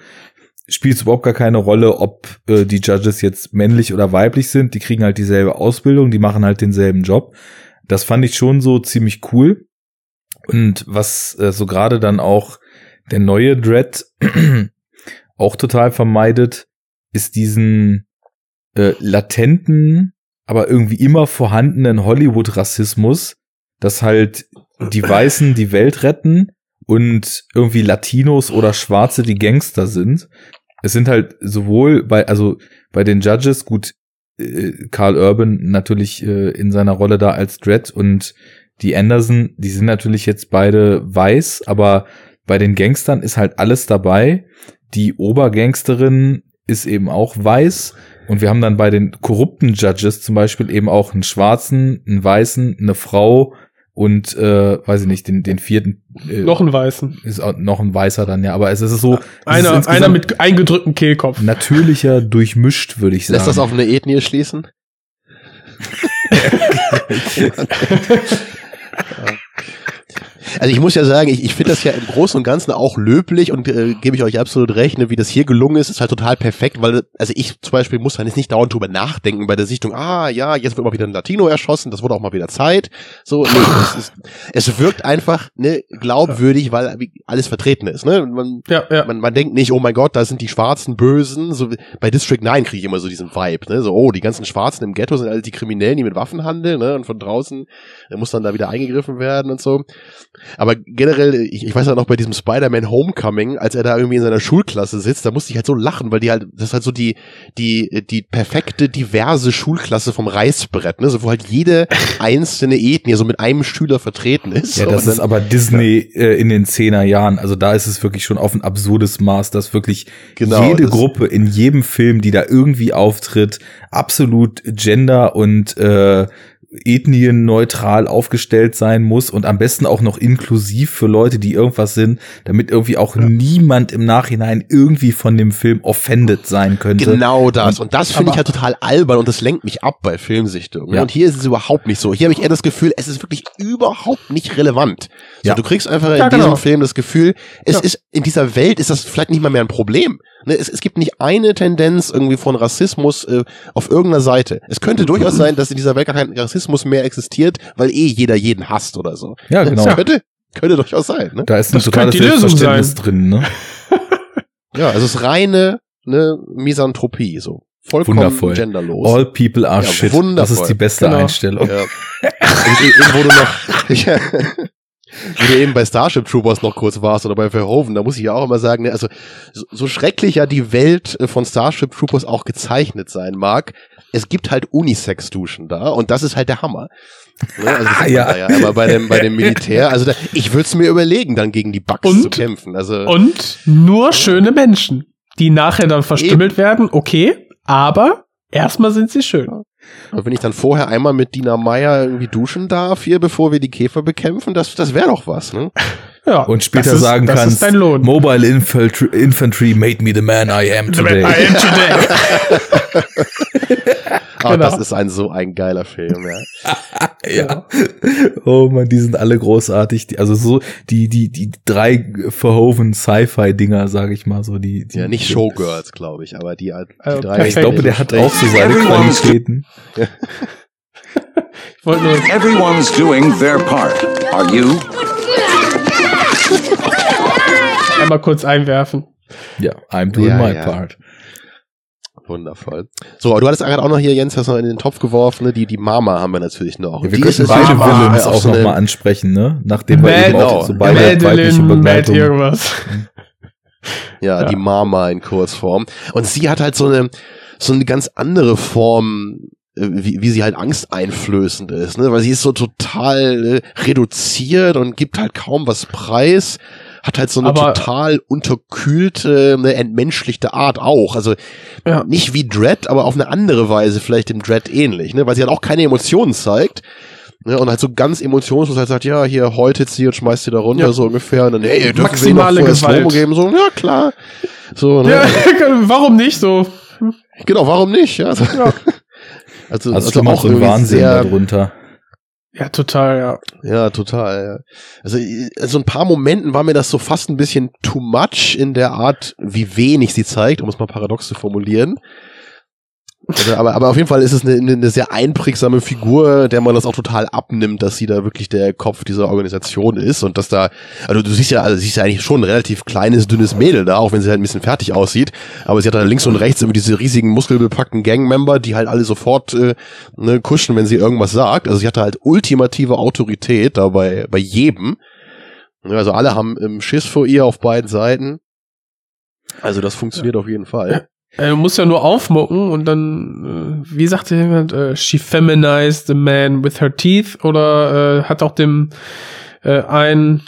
spielt es überhaupt gar keine Rolle, ob äh, die Judges jetzt männlich oder weiblich sind, die kriegen halt dieselbe Ausbildung, die machen halt denselben Job. Das fand ich schon so ziemlich cool. Und was äh, so gerade dann auch der neue Dread auch total vermeidet, ist diesen äh, latenten, aber irgendwie immer vorhandenen Hollywood-Rassismus, dass halt die Weißen die Welt retten und irgendwie Latinos oder Schwarze die Gangster sind. Es sind halt sowohl bei, also bei den Judges, gut, äh, Carl Urban natürlich äh, in seiner Rolle da als Dredd und die Anderson, die sind natürlich jetzt beide weiß, aber bei den Gangstern ist halt alles dabei. Die Obergangsterin ist eben auch weiß. Und wir haben dann bei den korrupten Judges zum Beispiel eben auch einen Schwarzen, einen Weißen, eine Frau und äh, weiß ich nicht, den, den vierten äh, Noch einen Weißen. ist auch noch ein Weißer dann, ja. Aber es ist so es ist Einer, insgesamt einer mit eingedrücktem Kehlkopf. natürlicher durchmischt, würde ich sagen. Lässt das auf eine Ethnie schließen? Also ich muss ja sagen, ich, ich finde das ja im Großen und Ganzen auch löblich und äh, gebe ich euch absolut recht, ne, wie das hier gelungen ist, ist halt total perfekt, weil also ich zum Beispiel muss jetzt nicht dauernd drüber nachdenken bei der Sichtung, ah ja, jetzt wird mal wieder ein Latino erschossen, das wurde auch mal wieder Zeit. So, nee, es, ist, es wirkt einfach ne, glaubwürdig, weil alles vertreten ist. Ne? Man, Ja, ja. man, man denkt nicht, oh mein Gott, da sind die schwarzen Bösen. So bei District 9 kriege ich immer so diesen Vibe, ne? So, oh, die ganzen Schwarzen im Ghetto sind alle die Kriminellen, die mit Waffen handeln, ne? Und von draußen muss dann da wieder eingegriffen werden und so. Aber generell, ich, ich weiß ja noch bei diesem Spider-Man Homecoming, als er da irgendwie in seiner Schulklasse sitzt, da musste ich halt so lachen, weil die halt, das ist halt so die, die, die perfekte, diverse Schulklasse vom Reißbrett, ne? So, wo halt jede einzelne Ethnie so mit einem Schüler vertreten ist. Ja, das Und ist dann- aber Disney äh, in den zehner Jahren. Also da ist es wirklich schon auf ein absurdes Maß, dass wirklich Genau, jede Gruppe in jedem Film, die da irgendwie auftritt, absolut gender- und äh, ethnienneutral aufgestellt sein muss und am besten auch noch inklusiv für Leute, die irgendwas sind, damit irgendwie auch niemand im Nachhinein irgendwie von dem Film offended sein könnte. Genau das. Und das finde ich aber- halt total albern und das lenkt mich ab bei Filmsichtungen. Ja. Und hier ist es überhaupt nicht so. Hier habe ich eher das Gefühl, es ist wirklich überhaupt nicht relevant. So, Ja. Du kriegst einfach in Ja, diesem genau. Film das Gefühl, es Ja. ist in dieser Welt ist das vielleicht nicht mal mehr ein Problem. Ne, es, es gibt nicht eine Tendenz irgendwie von Rassismus äh, auf irgendeiner Seite. Es könnte durchaus sein, dass in dieser Welt gar kein Rassismus mehr existiert, weil eh jeder jeden hasst oder so. Ja, genau. Das könnte, könnte durchaus sein. Ne? Da ist ein Das totales die Lösung Selbstverständnis sein. drin, ne? Ja, also es ist reine ne, Misanthropie, so. Vollkommen Wundervoll. genderlos. All people are Ja, shit. wundervoll. Das ist die beste Genau. Einstellung. Ja. Und eben, wo du noch, ja, wo du eben bei Starship Troopers noch kurz warst oder bei Verhoeven, da muss ich ja auch immer sagen, ne, also so, so schrecklich ja die Welt äh, von Starship Troopers auch gezeichnet sein mag, es gibt halt Unisex-Duschen da und das ist halt der Hammer. Ne, also man Ja. ja immer bei dem, bei dem Militär. Also da, ich würde es mir überlegen, dann gegen die Bugs Und? zu kämpfen. Also Und nur schöne Menschen, die nachher dann verstümmelt werden, okay, aber erstmal sind sie schön. Aber wenn ich dann vorher einmal mit Dina Meyer irgendwie duschen darf hier, bevor wir die Käfer bekämpfen, das, das wäre doch was, ne? Ja, Und später das ist, sagen das kannst, ist dein Lohn. Mobile Infantry, Infantry made me the man I am today. I am today. Aber Genau. das ist ein so ein geiler Film, ja. ja. Oh man, die sind alle großartig. Die, also so die die die drei Verhoeven Sci-Fi-Dinger, sage ich mal so. Die, die Ja, nicht Showgirls, glaube ich, aber die, die Also, drei. Ich glaube, der hat auch so seine Qualitäten. Everyone's doing their part. Are you? Einmal kurz einwerfen. Ja, I'm doing Ja, my ja. part. Wundervoll. So, aber du hattest gerade auch noch hier, Jens, hast noch in den Topf geworfen, ne? Die, die Mama haben wir natürlich noch. Ja, wir ist beide auf auch so noch eine- mal ansprechen, ne? Nachdem wir Mad- eben auch genau. so beide weibliche Begleitung. irgendwas. Ja, Ja. die Mama in Kurzform. Und sie hat halt so eine, so eine ganz andere Form, äh, wie, wie sie halt angsteinflößend ist, ne? Weil sie ist so total äh, reduziert und gibt halt kaum was preis. Hat halt so eine Aber- total unterkühlte, eine entmenschlichte Art auch. Also Ja. nicht wie Dread, aber auf eine andere Weise vielleicht dem Dread ähnlich, ne? Weil sie halt auch keine Emotionen zeigt. Ne, und halt so ganz emotionslos halt sagt, ja, hier häutet sie und schmeißt sie da runter, Ja. so ungefähr. Und dann, hey, dürfen Maximale wir Gewalt. Geben? So, ja, klar. So, ne? Ja, warum nicht so? Genau, warum nicht? Ja. Ja. Also, Also also mal so Wahnsinn sehr, darunter. Ja, total, ja. Ja, total. Ja. Also so ein paar Momenten war mir das so fast ein bisschen too much in der Art, wie wenig sie zeigt, um es mal paradox zu formulieren. Also, aber, aber auf jeden Fall ist es eine, eine, sehr einprägsame Figur, der man das auch total abnimmt, dass sie da wirklich der Kopf dieser Organisation ist und dass da, also du siehst ja, also siehst ja eigentlich schon ein relativ kleines, dünnes Mädel da, auch wenn sie halt ein bisschen fertig aussieht, aber sie hat da links und rechts immer diese riesigen muskelbepackten Gangmember, die halt alle sofort äh, ne, kuschen, wenn sie irgendwas sagt. Also sie hatte halt ultimative Autorität da bei, bei jedem. Ja, Also alle haben ähm, Schiss vor ihr auf beiden Seiten. Also das funktioniert auf jeden Fall. Äh, Du musst ja nur aufmucken und dann, äh, wie sagte jemand, äh, she feminized the man with her teeth oder äh, hat auch dem äh, einen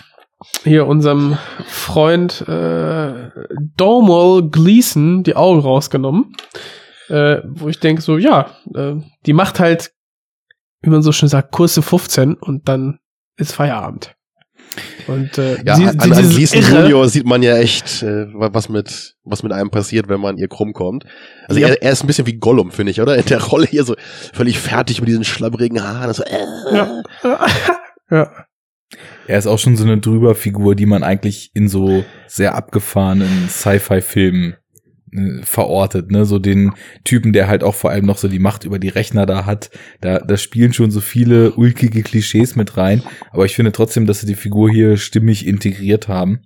hier unserem Freund äh, Domhnall Gleason die Augen rausgenommen. Äh, wo ich denke so, ja, äh, die macht halt, wie man so schön sagt, Kurse 15 und dann ist Feierabend. Und äh, Ja, sie- an, an Gleason Junior sieht man ja echt, äh, was mit was mit einem passiert, wenn man ihr krumm kommt. Also Ja. er, er ist ein bisschen wie Gollum, finde ich, oder? In der Rolle hier so völlig fertig mit diesen schlabbrigen Haaren. So, äh. Ja. ja. Er ist auch schon so eine Drüberfigur, die man eigentlich in so sehr abgefahrenen Sci-Fi-Filmen verortet, ne, so den Typen, der halt auch vor allem noch so die Macht über die Rechner da hat. Da, da spielen schon so viele ulkige Klischees mit rein, aber ich finde trotzdem, dass sie die Figur hier stimmig integriert haben.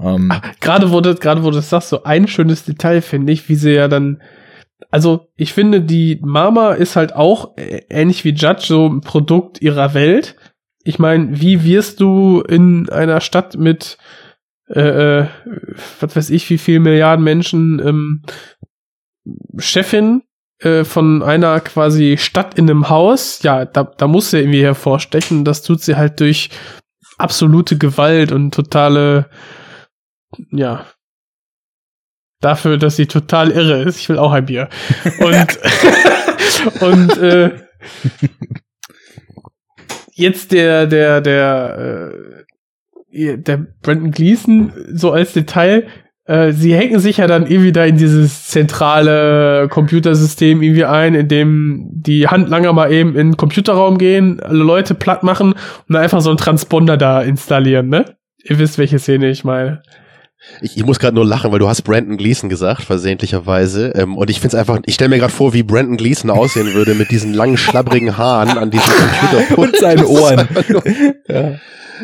Ähm, Gerade wurde, gerade du das sagst, so ein schönes Detail finde ich, wie sie ja dann, also ich finde, die Mama ist halt auch äh, ähnlich wie Judge so ein Produkt ihrer Welt. Ich meine, wie wirst du in einer Stadt mit, äh, äh, was weiß ich, wie viel Milliarden Menschen ähm, Chefin äh, von einer quasi Stadt in einem Haus, ja, da, da muss sie irgendwie hervorstechen. Das tut sie halt durch absolute Gewalt und totale ja. Dafür, dass sie total irre ist. Ich will auch ein Bier. Und, und äh, jetzt der, der, der, äh, der Brandon Gleason, so als Detail, äh, sie hacken sich ja dann irgendwie da in dieses zentrale Computersystem irgendwie ein, in dem die Handlanger mal eben in den Computerraum gehen, alle Leute platt machen und dann einfach so einen Transponder da installieren, ne? Ihr wisst, welche Szene ich meine. Ich, ich muss gerade nur lachen, weil du hast Brandon Gleason gesagt, versehentlicherweise. Ähm, und ich finde es einfach, ich stelle mir gerade vor, wie Brandon Gleason aussehen würde mit diesen langen, schlabbrigen Haaren an diesem Computer. Und seinen Ohren. ja.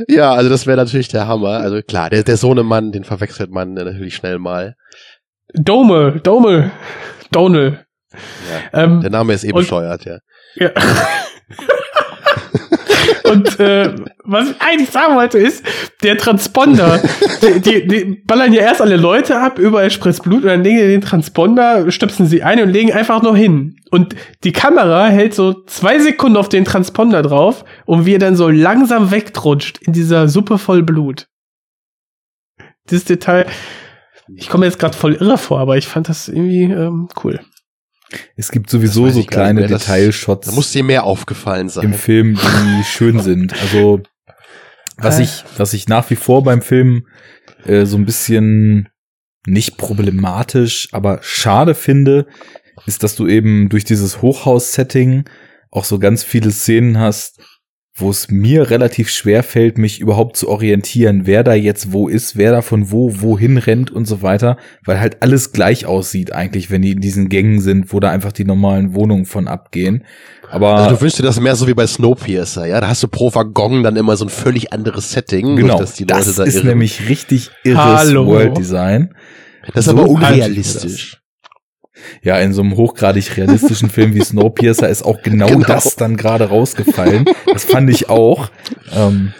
Ja, also das wäre natürlich der Hammer. Also klar, der, der Sohnemann, den verwechselt man natürlich schnell mal. Dome, Dome, Donal. Ja, Ähm, der Name ist eh bescheuert, ja. Ja. Und äh, was ich eigentlich sagen wollte ist, der Transponder, die, die, die ballern ja erst alle Leute ab, überall spritzt Blut und dann legen die den Transponder, stöpsen sie ein und legen einfach nur hin. Und die Kamera hält so zwei Sekunden auf den Transponder drauf und wie er dann so langsam wegrutscht in dieser Suppe voll Blut. Dieses Detail, ich komme jetzt gerade voll irre vor, aber ich fand das irgendwie ähm, cool. Es gibt sowieso so nicht kleine mehr. Das- Detailshots Da muss dir mehr aufgefallen sein. im Film, die schön sind. Also was Äh. ich, was ich nach wie vor beim Film äh, so ein bisschen nicht problematisch, aber schade finde, ist, dass du eben durch dieses Hochhaus-Setting auch so ganz viele Szenen hast, wo es mir relativ schwer fällt, mich überhaupt zu orientieren, wer da jetzt wo ist, wer da von wo wohin rennt und so weiter, weil halt alles gleich aussieht eigentlich, wenn die in diesen Gängen sind, wo da einfach die normalen Wohnungen von abgehen. Aber Also du wünschst dir das mehr so wie bei Snowpiercer, ja? Da hast du pro Waggon dann immer so ein völlig anderes Setting, genau, durch das die Leute das da ist irren. nämlich richtig irres Hallo. World Design. das ist so aber unrealistisch. Ja, in so einem hochgradig realistischen Film wie Snowpiercer ist auch genau, Genau. das dann gerade rausgefallen. Das fand ich auch. Ähm,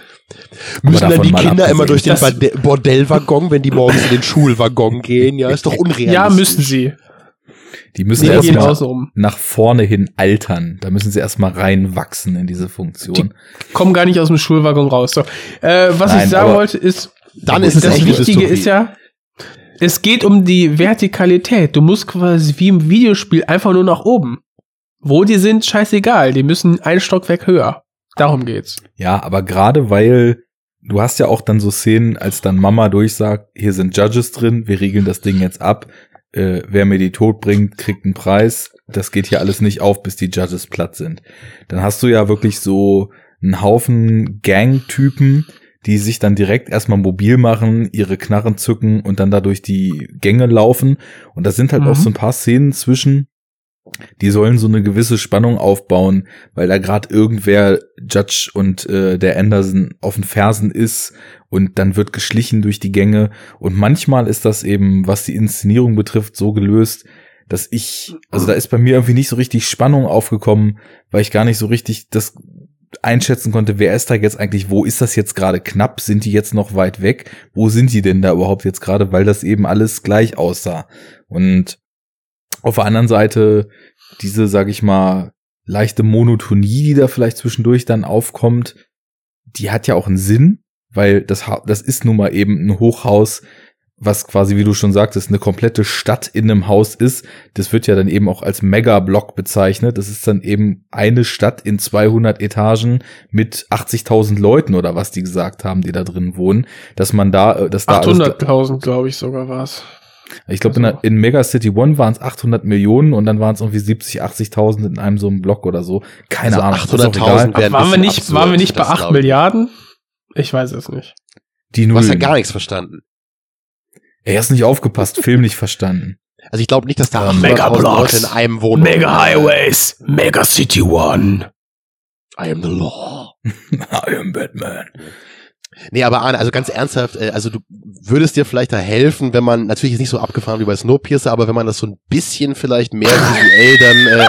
Müssen dann die Kinder immer durch den Das- Borde- Bordellwaggon, wenn die morgens in den Schulwaggon gehen? Ja, ist doch unrealistisch. Ja, müssen sie. Die müssen Nee, die gehen erstmal rum. nach vorne hin altern. Da müssen sie erstmal reinwachsen in diese Funktion. Kommen gar nicht aus dem Schulwaggon raus. So. Äh, was Nein, ich sagen wollte, ist, Dann ist das eine Wichtige ist ja, es geht um die Vertikalität. Du musst quasi wie im Videospiel einfach nur nach oben. Wo die sind, scheißegal. Die müssen ein Stockwerk höher. Darum geht's. Ja, aber gerade weil du hast ja auch dann so Szenen, als dann Mama durchsagt, hier sind Judges drin, wir regeln das Ding jetzt ab. Äh, wer mir die tot bringt, kriegt einen Preis. Das geht hier alles nicht auf, bis die Judges platt sind. Dann hast du ja wirklich so einen Haufen Gang-Typen, die sich dann direkt erstmal mobil machen, ihre Knarren zücken und dann da durch die Gänge laufen. Und da sind halt Mhm. auch so ein paar Szenen zwischen, die sollen so eine gewisse Spannung aufbauen, weil da gerade irgendwer Judge und äh, der Anderson auf den Fersen ist und dann wird geschlichen durch die Gänge und manchmal ist das eben, was die Inszenierung betrifft, so gelöst, dass ich, also da ist bei mir irgendwie nicht so richtig Spannung aufgekommen, weil ich gar nicht so richtig das einschätzen konnte, wer ist da jetzt eigentlich, wo ist das jetzt gerade knapp, sind die jetzt noch weit weg, wo sind die denn da überhaupt jetzt gerade, weil das eben alles gleich aussah. Und auf der anderen Seite diese, sag ich mal, leichte Monotonie, die da vielleicht zwischendurch dann aufkommt, die hat ja auch einen Sinn, weil das, das ist nun mal eben ein Hochhaus, was quasi, wie du schon sagtest, eine komplette Stadt in einem Haus ist. Das wird ja dann eben auch als Megablock bezeichnet. Das ist dann eben eine Stadt in 200 Etagen mit 80.000 Leuten oder was die gesagt haben, die da drin wohnen, dass man da, äh, dass da alles- 800.000, glaube ich, sogar war's. ich glaube, in, Also- in Mega City One waren es 800 Millionen und dann waren es irgendwie 70, 80.000 in einem so einem Block oder so. Keine Also Ahnung. ist auch 800.000 egal. wäre ein waren wir nicht, absurd, waren wir nicht bei das 8 glaub ich. Milliarden? Ich weiß es nicht. Die Du hast ja gar nichts verstanden. Er ist nicht aufgepasst, Film nicht verstanden. Also ich glaube nicht, dass da 800.000 Megablocks. Leute in einem wohnen. Highways, Mega City One. I am the law. I am Batman. Nee, aber Arne, also ganz ernsthaft, äh, also du würdest dir vielleicht da helfen, wenn man, natürlich ist nicht so abgefahren wie bei Snowpiercer, aber wenn man das so ein bisschen vielleicht mehr visuell dann äh,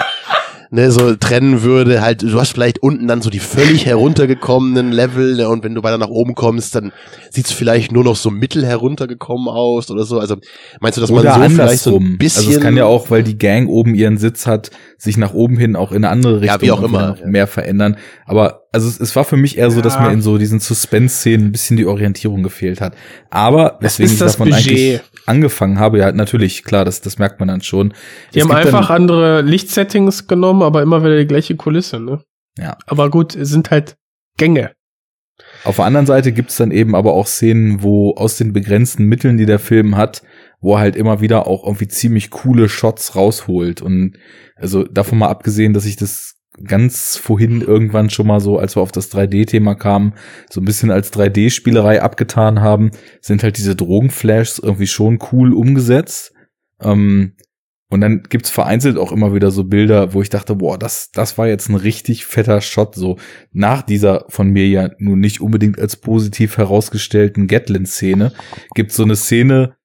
ne, so trennen würde, halt, du hast vielleicht unten dann so die völlig heruntergekommenen Level ne, und wenn du weiter nach oben kommst, dann sieht's vielleicht nur noch so mittel heruntergekommen aus oder so. Also meinst du, dass Oder man so vielleicht so andersrum. ein bisschen also es kann ja auch, weil die Gang oben ihren Sitz hat, sich nach oben hin auch in eine andere Ja, Richtung wie auch immer, noch ja. mehr verändern. Aber also es, es war für mich eher so, dass Ja. mir in so diesen Suspense-Szenen ein bisschen die Orientierung gefehlt hat. Aber weswegen ist ich das davon Budget. eigentlich angefangen habe, ja natürlich, klar, das, das merkt man dann schon. Die Es haben gibt dann- einfach andere Lichtsettings genommen, aber immer wieder die gleiche Kulisse, ne? Ja. Aber gut, es sind halt Gänge. Auf der anderen Seite gibt's dann eben aber auch Szenen, wo aus den begrenzten Mitteln, die der Film hat, wo er halt immer wieder auch irgendwie ziemlich coole Shots rausholt. Und also davon mal abgesehen, dass ich das ganz vorhin irgendwann schon mal so, als wir auf das 3D-Thema kamen, so ein bisschen als 3D-Spielerei abgetan haben, sind halt diese Drogenflashs irgendwie schon cool umgesetzt. Ähm, Und dann gibt's vereinzelt auch immer wieder so Bilder, wo ich dachte, boah, das, das war jetzt ein richtig fetter Shot. So nach dieser von mir ja nun nicht unbedingt als positiv herausgestellten Gatlin-Szene gibt's so eine Szene,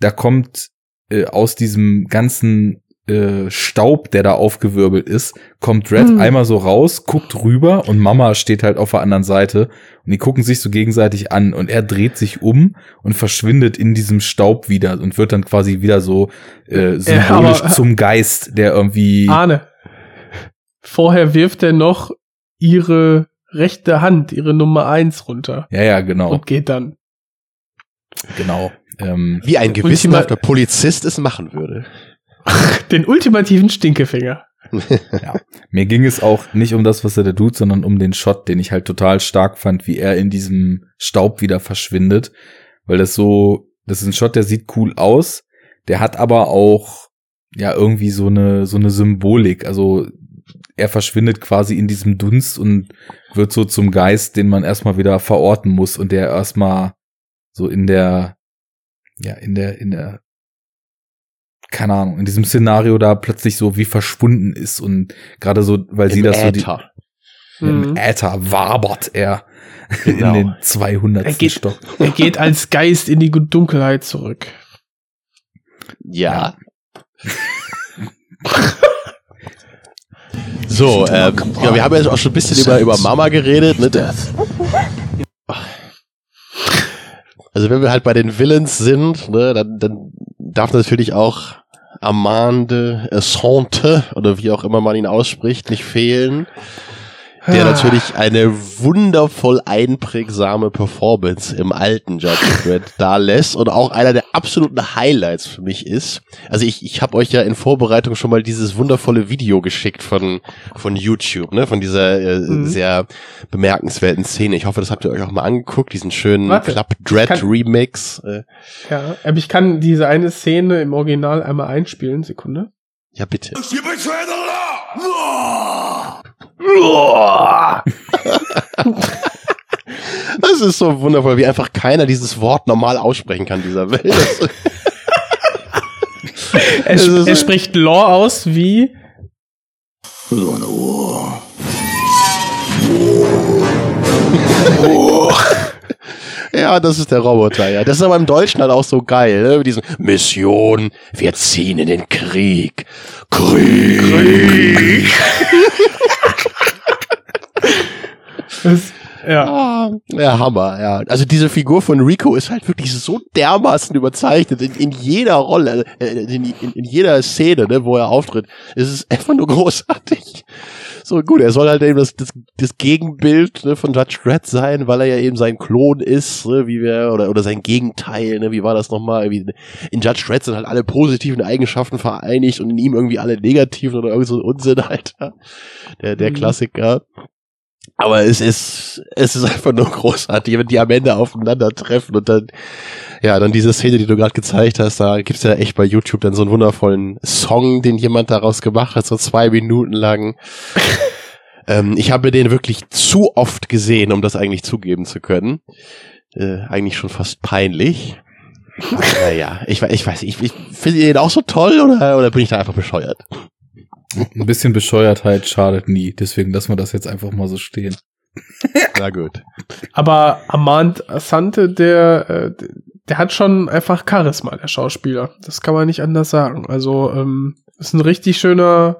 da kommt äh, aus diesem ganzen äh, Staub, der da aufgewirbelt ist, kommt Red Hm. einmal so raus, guckt rüber und Mama steht halt auf der anderen Seite und die gucken sich so gegenseitig an und er dreht sich um und verschwindet in diesem Staub wieder und wird dann quasi wieder so äh, symbolisch aber- zum Geist, der irgendwie Arne. Vorher wirft er noch ihre rechte Hand, ihre Nummer eins runter ja ja genau und geht dann. genau ähm, Wie ein gewissenhafter Polizist es machen würde. Den ultimativen Stinkefinger. Mir ging es auch nicht um das, was er da tut, sondern um den Shot, den ich halt total stark fand, wie er in diesem Staub wieder verschwindet. Weil das so, das ist ein Shot, der sieht cool aus, der hat aber auch ja irgendwie so eine, so eine Symbolik. Also er verschwindet quasi in diesem Dunst und wird so zum Geist, den man erstmal wieder verorten muss und der erstmal so in der, ja, in der, in der keine Ahnung, in diesem Szenario da plötzlich so wie verschwunden ist und gerade so, weil sie Im das so die, Äther. Mhm. im Äther wabert er Genau. in den 200. Er geht- Stock. Er geht als Geist in die Dunkelheit zurück. Ja. So, ähm, ja, wir haben jetzt auch schon ein bisschen über, über Mama geredet. Ne? Also wenn wir halt bei den Villains sind, ne, dann, dann darf natürlich auch Amande Sante oder wie auch immer man ihn ausspricht, nicht fehlen. Der Ah. natürlich eine wundervoll einprägsame Performance im alten Judge Dredd da lässt und auch einer der absoluten Highlights für mich ist. Also ich, ich habe euch ja in Vorbereitung schon mal dieses wundervolle Video geschickt von, von YouTube, ne, von dieser äh, Mhm. sehr bemerkenswerten Szene. Ich hoffe, das habt ihr euch auch mal angeguckt, diesen schönen Warte, Club Dread kann- Remix. Äh, Ja, aber ich kann diese eine Szene im Original einmal einspielen. Sekunde. ja, bitte. Das ist so wundervoll, wie einfach keiner dieses Wort normal aussprechen kann, dieser Welt. Er, Es ist- er spricht Law aus wie Ja, das ist der Roboter, ja. Das ist aber im Deutschen halt auch so geil, ne? Mit diesem Mission, wir ziehen in den Krieg. Krieg. Das, ja. Ah, ja, Hammer, ja. Also diese Figur von Rico ist halt wirklich so dermaßen überzeichnet in, in jeder Rolle, äh, in, in, in jeder Szene, ne, wo er auftritt. Es ist einfach nur großartig. So gut, er soll halt eben das, das, das Gegenbild ne, von Judge Dredd sein, weil er ja eben sein Klon ist, ne, wie wir, oder, oder sein Gegenteil, ne, wie war das nochmal? Irgendwie, In Judge Dredd sind halt alle positiven Eigenschaften vereinigt und in ihm irgendwie alle negativen oder irgend so ein Unsinn halt. ja. Der, der Mhm. Klassiker. Aber es ist, es ist einfach nur großartig, wenn die am Ende aufeinandertreffen und dann, ja, dann diese Szene, die du gerade gezeigt hast, da gibt's ja echt bei YouTube dann so einen wundervollen Song, den jemand daraus gemacht hat, so zwei Minuten lang. ähm, ich habe den wirklich zu oft gesehen, um das eigentlich zugeben zu können. Äh, eigentlich schon fast peinlich. Naja, ich, ich weiß, ich, ich finde den auch so toll oder, oder bin ich da einfach bescheuert? Ein bisschen Bescheuertheit schadet nie, deswegen lassen wir das jetzt einfach mal so stehen. Na gut. Aber Amand Asante, der, äh, der hat schon einfach Charisma, der Schauspieler. Das kann man nicht anders sagen. Also, ähm, ist ein richtig schöner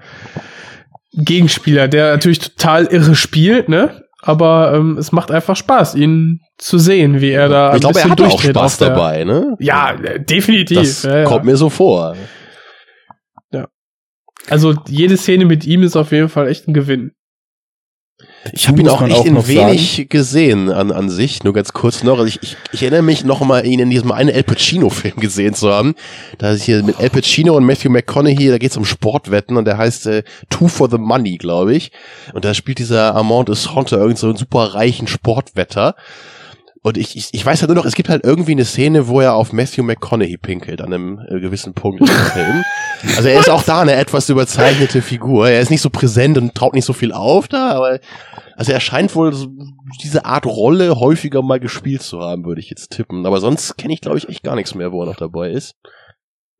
Gegenspieler, der natürlich total irre spielt, ne? Aber ähm, es macht einfach Spaß, ihn zu sehen, wie er da ich glaube, er bisschen hat auch durchdreht Spaß auf der- dabei, ne? Ja, äh, definitiv. Das ja, ja. kommt mir so vor. Also jede Szene mit ihm ist auf jeden Fall echt ein Gewinn. Ich habe ihn auch echt auch in noch wenig gesehen an, an sich, nur ganz kurz noch. Also ich, ich, ich erinnere mich noch mal, ihn in diesem einen El Pacino-Film gesehen zu haben. Da ist hier mit El Pacino und Matthew McConaughey, da geht es um Sportwetten und der heißt äh, Two for the Money, glaube ich. Und da spielt dieser Armand Esronte irgend so einen super reichen Sportwetter. Und ich, ich, ich weiß halt nur noch, es gibt halt irgendwie eine Szene, wo er auf Matthew McConaughey pinkelt an einem äh, gewissen Punkt im Film. Also er ist auch da eine etwas überzeichnete Figur. Er ist nicht so präsent und traut nicht so viel auf da, aber also er scheint wohl so diese Art Rolle häufiger mal gespielt zu haben, würde ich jetzt tippen. Aber sonst kenne ich, glaube ich, echt gar nichts mehr, wo er noch dabei ist.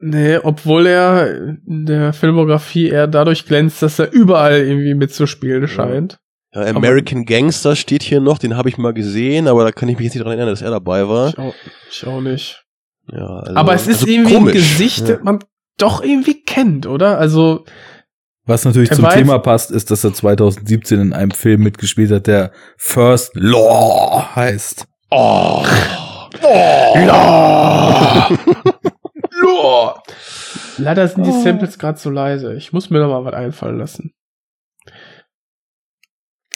Nee, obwohl er in der Filmografie eher dadurch glänzt, dass er überall irgendwie mitzuspielen scheint. Ja, American Gangster steht hier noch, den habe ich mal gesehen, aber da kann ich mich jetzt nicht dran erinnern, dass er dabei war. Ich auch, ich auch nicht. Ja, also, Aber es ist also irgendwie komisch. ein Gesicht, Ja. das man doch irgendwie kennt, oder? Also, Was natürlich zum weiß- Thema passt, ist, dass er 2017 in einem Film mitgespielt hat, der First Law heißt. Oh. leider sind die Samples gerade so leise. Ich muss mir noch mal was einfallen lassen.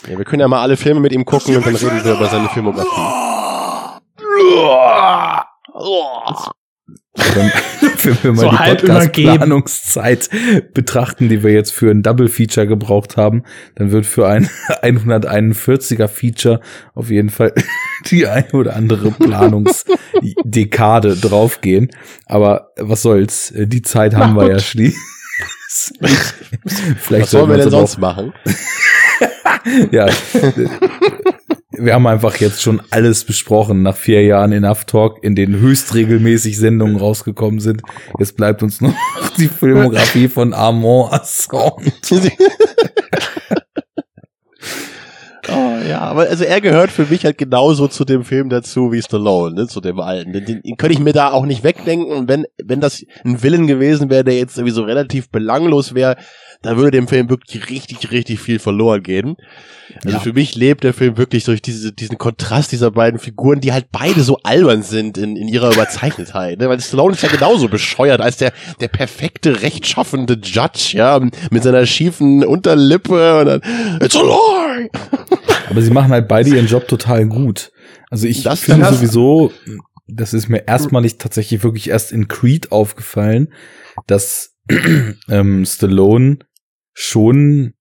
Ja, wir können ja mal alle Filme mit ihm gucken und dann reden wir über seine Filmografie. Wenn, wenn wir mal So die. Podcast-Planungszeit betrachten, die wir jetzt für ein Double-Feature gebraucht haben, dann wird für ein 141er-Feature auf jeden Fall die eine oder andere Planungsdekade draufgehen. Aber was soll's, die Zeit haben wir ja schließlich. Vielleicht Was sollen wir denn sonst machen? Ja, wir haben einfach jetzt schon alles besprochen nach vier Jahren Enough Talk, in denen höchst regelmäßig Sendungen rausgekommen sind. Jetzt bleibt uns nur noch die Filmografie von Armand Assant. Oh, ja, aber also er gehört für mich halt genauso zu dem Film dazu wie Stallone, ne, zu dem alten. Den, den, den könnte ich mir da auch nicht wegdenken. Und wenn, wenn das ein Villain gewesen wäre, der jetzt irgendwie so relativ belanglos wäre, dann würde dem Film wirklich richtig, richtig viel verloren gehen. Also Ja. für mich lebt der Film wirklich durch diese, diesen Kontrast dieser beiden Figuren, die halt beide so albern sind in, in ihrer Überzeichnettheit. Ne? Weil Stallone ist ja genauso bescheuert als der, der perfekte, rechtschaffende Judge, ja, mit seiner schiefen Unterlippe und dann, it's a lie! Aber sie machen halt beide ihren Job total gut. Also ich Das- finde das- sowieso, das ist mir erstmalig tatsächlich wirklich erst in Creed aufgefallen, dass ähm, Stallone schon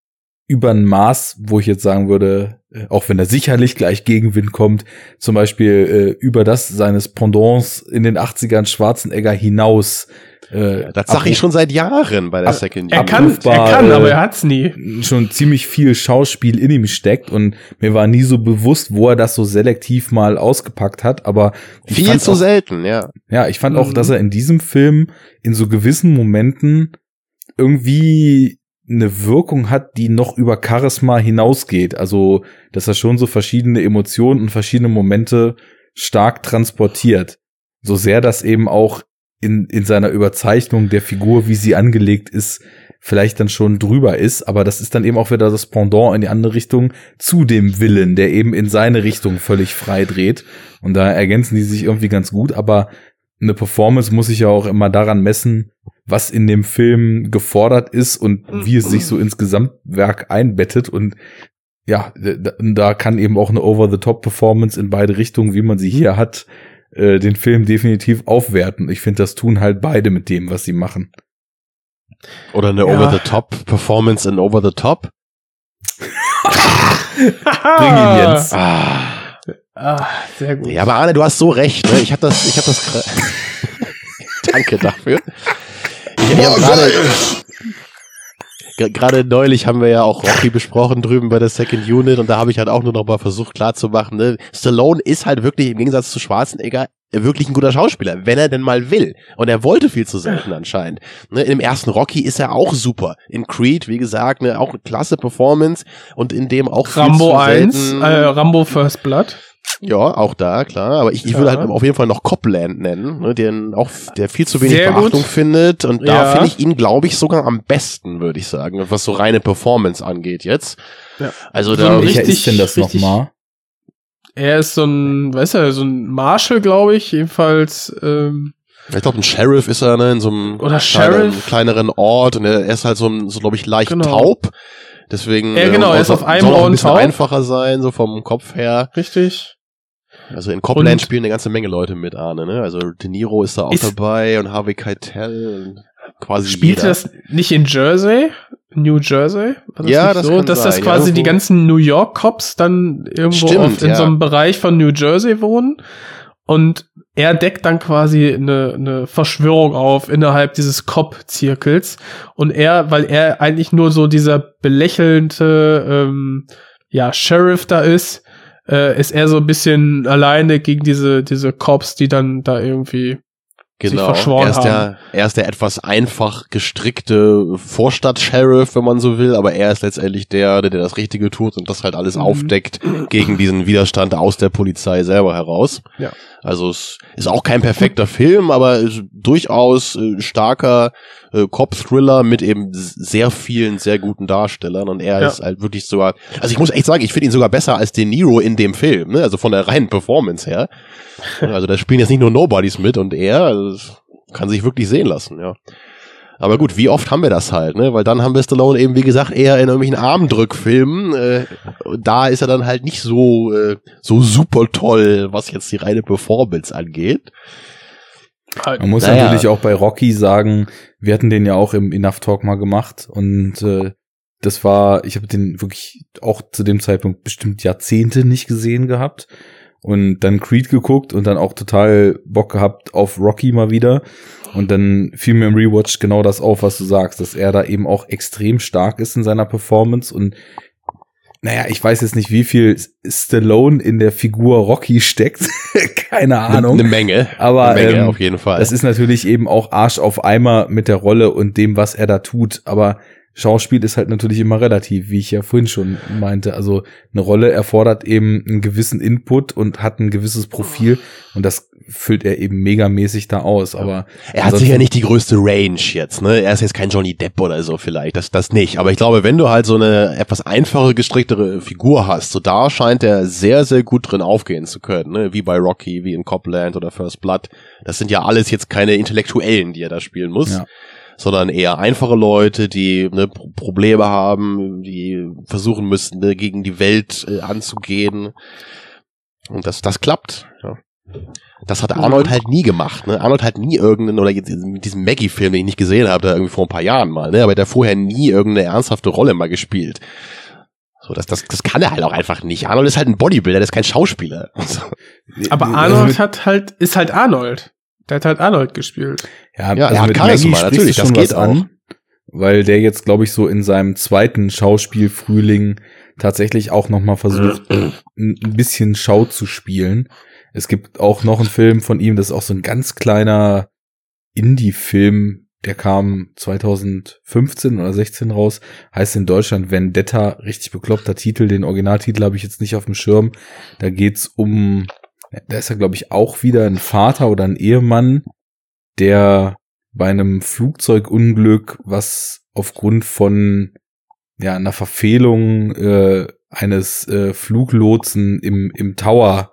über ein Maß, wo ich jetzt sagen würde, äh, auch wenn er sicherlich gleich Gegenwind kommt, zum Beispiel äh, über das seines Pendants in den 80ern Schwarzenegger hinaus. Äh, Das sag ich schon seit Jahren bei der ab- Second Er kann, er kann, äh, aber er hat's nie. schon ziemlich viel Schauspiel in ihm steckt und mir war nie so bewusst, wo er das so selektiv mal ausgepackt hat, aber Viel zu auch, selten, ja. ja, ich fand Mhm. auch, dass er in diesem Film in so gewissen Momenten irgendwie eine Wirkung hat, die noch über Charisma hinausgeht. Also, dass er schon so verschiedene Emotionen und verschiedene Momente stark transportiert. So sehr das eben auch in, in seiner Überzeichnung der Figur, wie sie angelegt ist, vielleicht dann schon drüber ist, aber das ist dann eben auch wieder das Pendant in die andere Richtung zu dem Willen, der eben in seine Richtung völlig frei dreht. Und da ergänzen die sich irgendwie ganz gut, aber eine Performance muss sich ja auch immer daran messen, was in dem Film gefordert ist und wie es sich so ins Gesamtwerk einbettet und ja, da, kann eben auch eine Over-the-Top-Performance in beide Richtungen, wie man sie hier hat, äh, den Film definitiv aufwerten. Ich finde, das tun halt beide mit dem, was sie machen. Oder eine Ja. Over-the-Top-Performance in Over-the-Top. Bring ihn, Jens. Ah. Ah, sehr gut. Ja, aber Arne, du hast so recht. Ne? Ich habe das, ich habe das. Danke dafür. Gerade, Ge- gerade neulich haben wir ja auch Rocky besprochen drüben bei der Second Unit und da habe ich halt auch nur noch mal versucht klarzumachen, ne? Stallone ist halt wirklich im Gegensatz zu Schwarzenegger wirklich ein guter Schauspieler, wenn er denn mal will. Und er wollte viel zu selten anscheinend. Ne, Im ersten Rocky ist er auch super. In Creed, wie gesagt, ne, auch eine klasse Performance und in dem auch viel Rambo zu 1, selten. äh, Rambo First Blood. Ja, auch da, klar. Aber ich, ich Ja. würde halt auf jeden Fall noch Copland nennen, ne, den auch, der viel zu wenig Sehr Beachtung gut. findet. Und da Ja. finde ich ihn, glaube ich, sogar am besten, würde ich sagen, was so reine Performance angeht jetzt. Ja. Also So da, Welcher richtig- ist denn das nochmal? Er ist so ein, weißt du, so ein Marshall, glaube ich, jedenfalls. Ähm, ich glaube, ein Sheriff ist er, ne, in so einem Oder kleinen, kleineren Ort und er, er ist halt so, ein- so glaube ich, leicht Genau. taub. Deswegen Ja, genau, äh, er ist auf einem soll auch ein bisschen einfacher sein, so vom Kopf her. richtig. Also in Copland spielen eine ganze Menge Leute mit, Arne, ne? Also De Niro ist da auch Ist- dabei und Harvey Keitel quasi Spielt jeder. das nicht in Jersey? New Jersey? War Ja, das so, kann dass das sein, quasi ja, die ganzen New York Cops dann irgendwo Stimmt, in ja. so einem Bereich von New Jersey wohnen und er deckt dann quasi eine, eine Verschwörung auf innerhalb dieses Cop-Zirkels und er, weil er eigentlich nur so dieser belächelnde ähm, ja, Sheriff da ist, äh, ist er so ein bisschen alleine gegen diese, diese Cops, die dann da irgendwie Genau, verschworen er ist, haben. der, er ist der etwas einfach gestrickte Vorstadt-Sheriff, wenn man so will, aber er ist letztendlich der, der das Richtige tut und das halt alles Mhm. aufdeckt gegen diesen Widerstand aus der Polizei selber heraus. Ja. Also es ist auch kein perfekter Film, aber durchaus äh, starker äh, Cop-Thriller mit eben sehr vielen, sehr guten Darstellern und er Ja. ist halt wirklich sogar, also ich muss echt sagen, ich finde ihn sogar besser als De Niro in dem Film, ne? also von der reinen Performance her. Also da spielen jetzt nicht nur Nobodies mit und er, also kann sich wirklich sehen lassen, ja. Aber gut, wie oft haben wir das halt, ne? Weil dann haben wir Stallone eben, wie gesagt, eher in irgendwelchen Armdrückfilmen. Äh, da ist er dann halt nicht so, äh, so super toll, was jetzt die reine Performance angeht. Halt. Man muss Naja. natürlich auch bei Rocky sagen, wir hatten den ja auch im Enough Talk mal gemacht und äh, das war, ich habe den wirklich auch zu dem Zeitpunkt bestimmt Jahrzehnte nicht gesehen gehabt und dann Creed geguckt und dann auch total Bock gehabt auf Rocky mal wieder und dann fiel mir im Rewatch genau das auf, was du sagst, dass er da eben auch extrem stark ist in seiner Performance und naja, ich weiß jetzt nicht, wie viel Stallone in der Figur Rocky steckt. Keine Ahnung. Eine Menge. Aber Eine Menge ähm, auf jeden Fall. Das ist natürlich eben auch Arsch auf Eimer mit der Rolle und dem, was er da tut. Aber Schauspiel ist halt natürlich immer relativ, wie ich ja vorhin schon meinte. Also eine Rolle erfordert eben einen gewissen Input und hat ein gewisses Profil und das füllt er eben megamäßig da aus. Aber Er hat sicher nicht die größte Range jetzt, ne? Er ist jetzt kein Johnny Depp oder so vielleicht, das, das nicht. Aber ich glaube, wenn du halt so eine etwas einfache, gestricktere Figur hast, so da scheint er sehr, sehr gut drin aufgehen zu können, ne? Wie bei Rocky, wie in Copland oder First Blood. Das sind ja alles jetzt keine Intellektuellen, die er da spielen muss. Ja. Sondern eher einfache Leute, die ne, Pro- Probleme haben, die versuchen müssen, ne, gegen die Welt äh, anzugehen. Und das, das klappt. Ja. Das hat Arnold halt nie gemacht. Ne? Arnold hat nie irgendeinen, oder jetzt mit diesem Maggie-Film, den ich nicht gesehen habe, da irgendwie vor ein paar Jahren mal, ne? aber der hat vorher nie irgendeine ernsthafte Rolle mal gespielt. So, das, das, das kann er halt auch einfach nicht. Arnold ist halt ein Bodybuilder, der ist kein Schauspieler. Aber Also Arnold mit- hat halt, ist halt Arnold. Der hat halt Arnold gespielt. Ja, Ja, also er hat mit Maggie sprichst natürlich, das schon geht was an, weil der jetzt, glaube ich, so in seinem zweiten Schauspielfrühling tatsächlich auch noch mal versucht, ein ein bisschen Schau zu spielen. Es gibt auch noch einen Film von ihm, das ist auch so ein ganz kleiner Indie-Film, der kam 2015 oder 16 raus, heißt in Deutschland Vendetta, richtig bekloppter Titel, den Originaltitel habe ich jetzt nicht auf dem Schirm. Da geht's um, da ist er glaube ich auch wieder ein Vater oder ein Ehemann, der bei einem Flugzeugunglück, was aufgrund von ja einer Verfehlung äh, eines äh, Fluglotsen im im Tower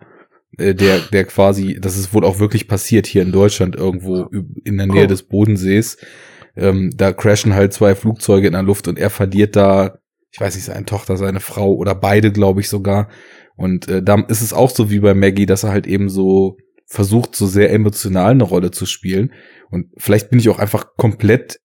äh, der der quasi das ist wohl auch wirklich passiert hier in Deutschland irgendwo in der Nähe Oh. des Bodensees ähm, da crashen halt zwei Flugzeuge in der Luft und er verliert da ich weiß nicht seine Tochter seine Frau oder beide glaube ich sogar und äh, da ist es auch so wie bei Maggie dass er halt eben so versucht so sehr emotional eine Rolle zu spielen und vielleicht bin ich auch einfach komplett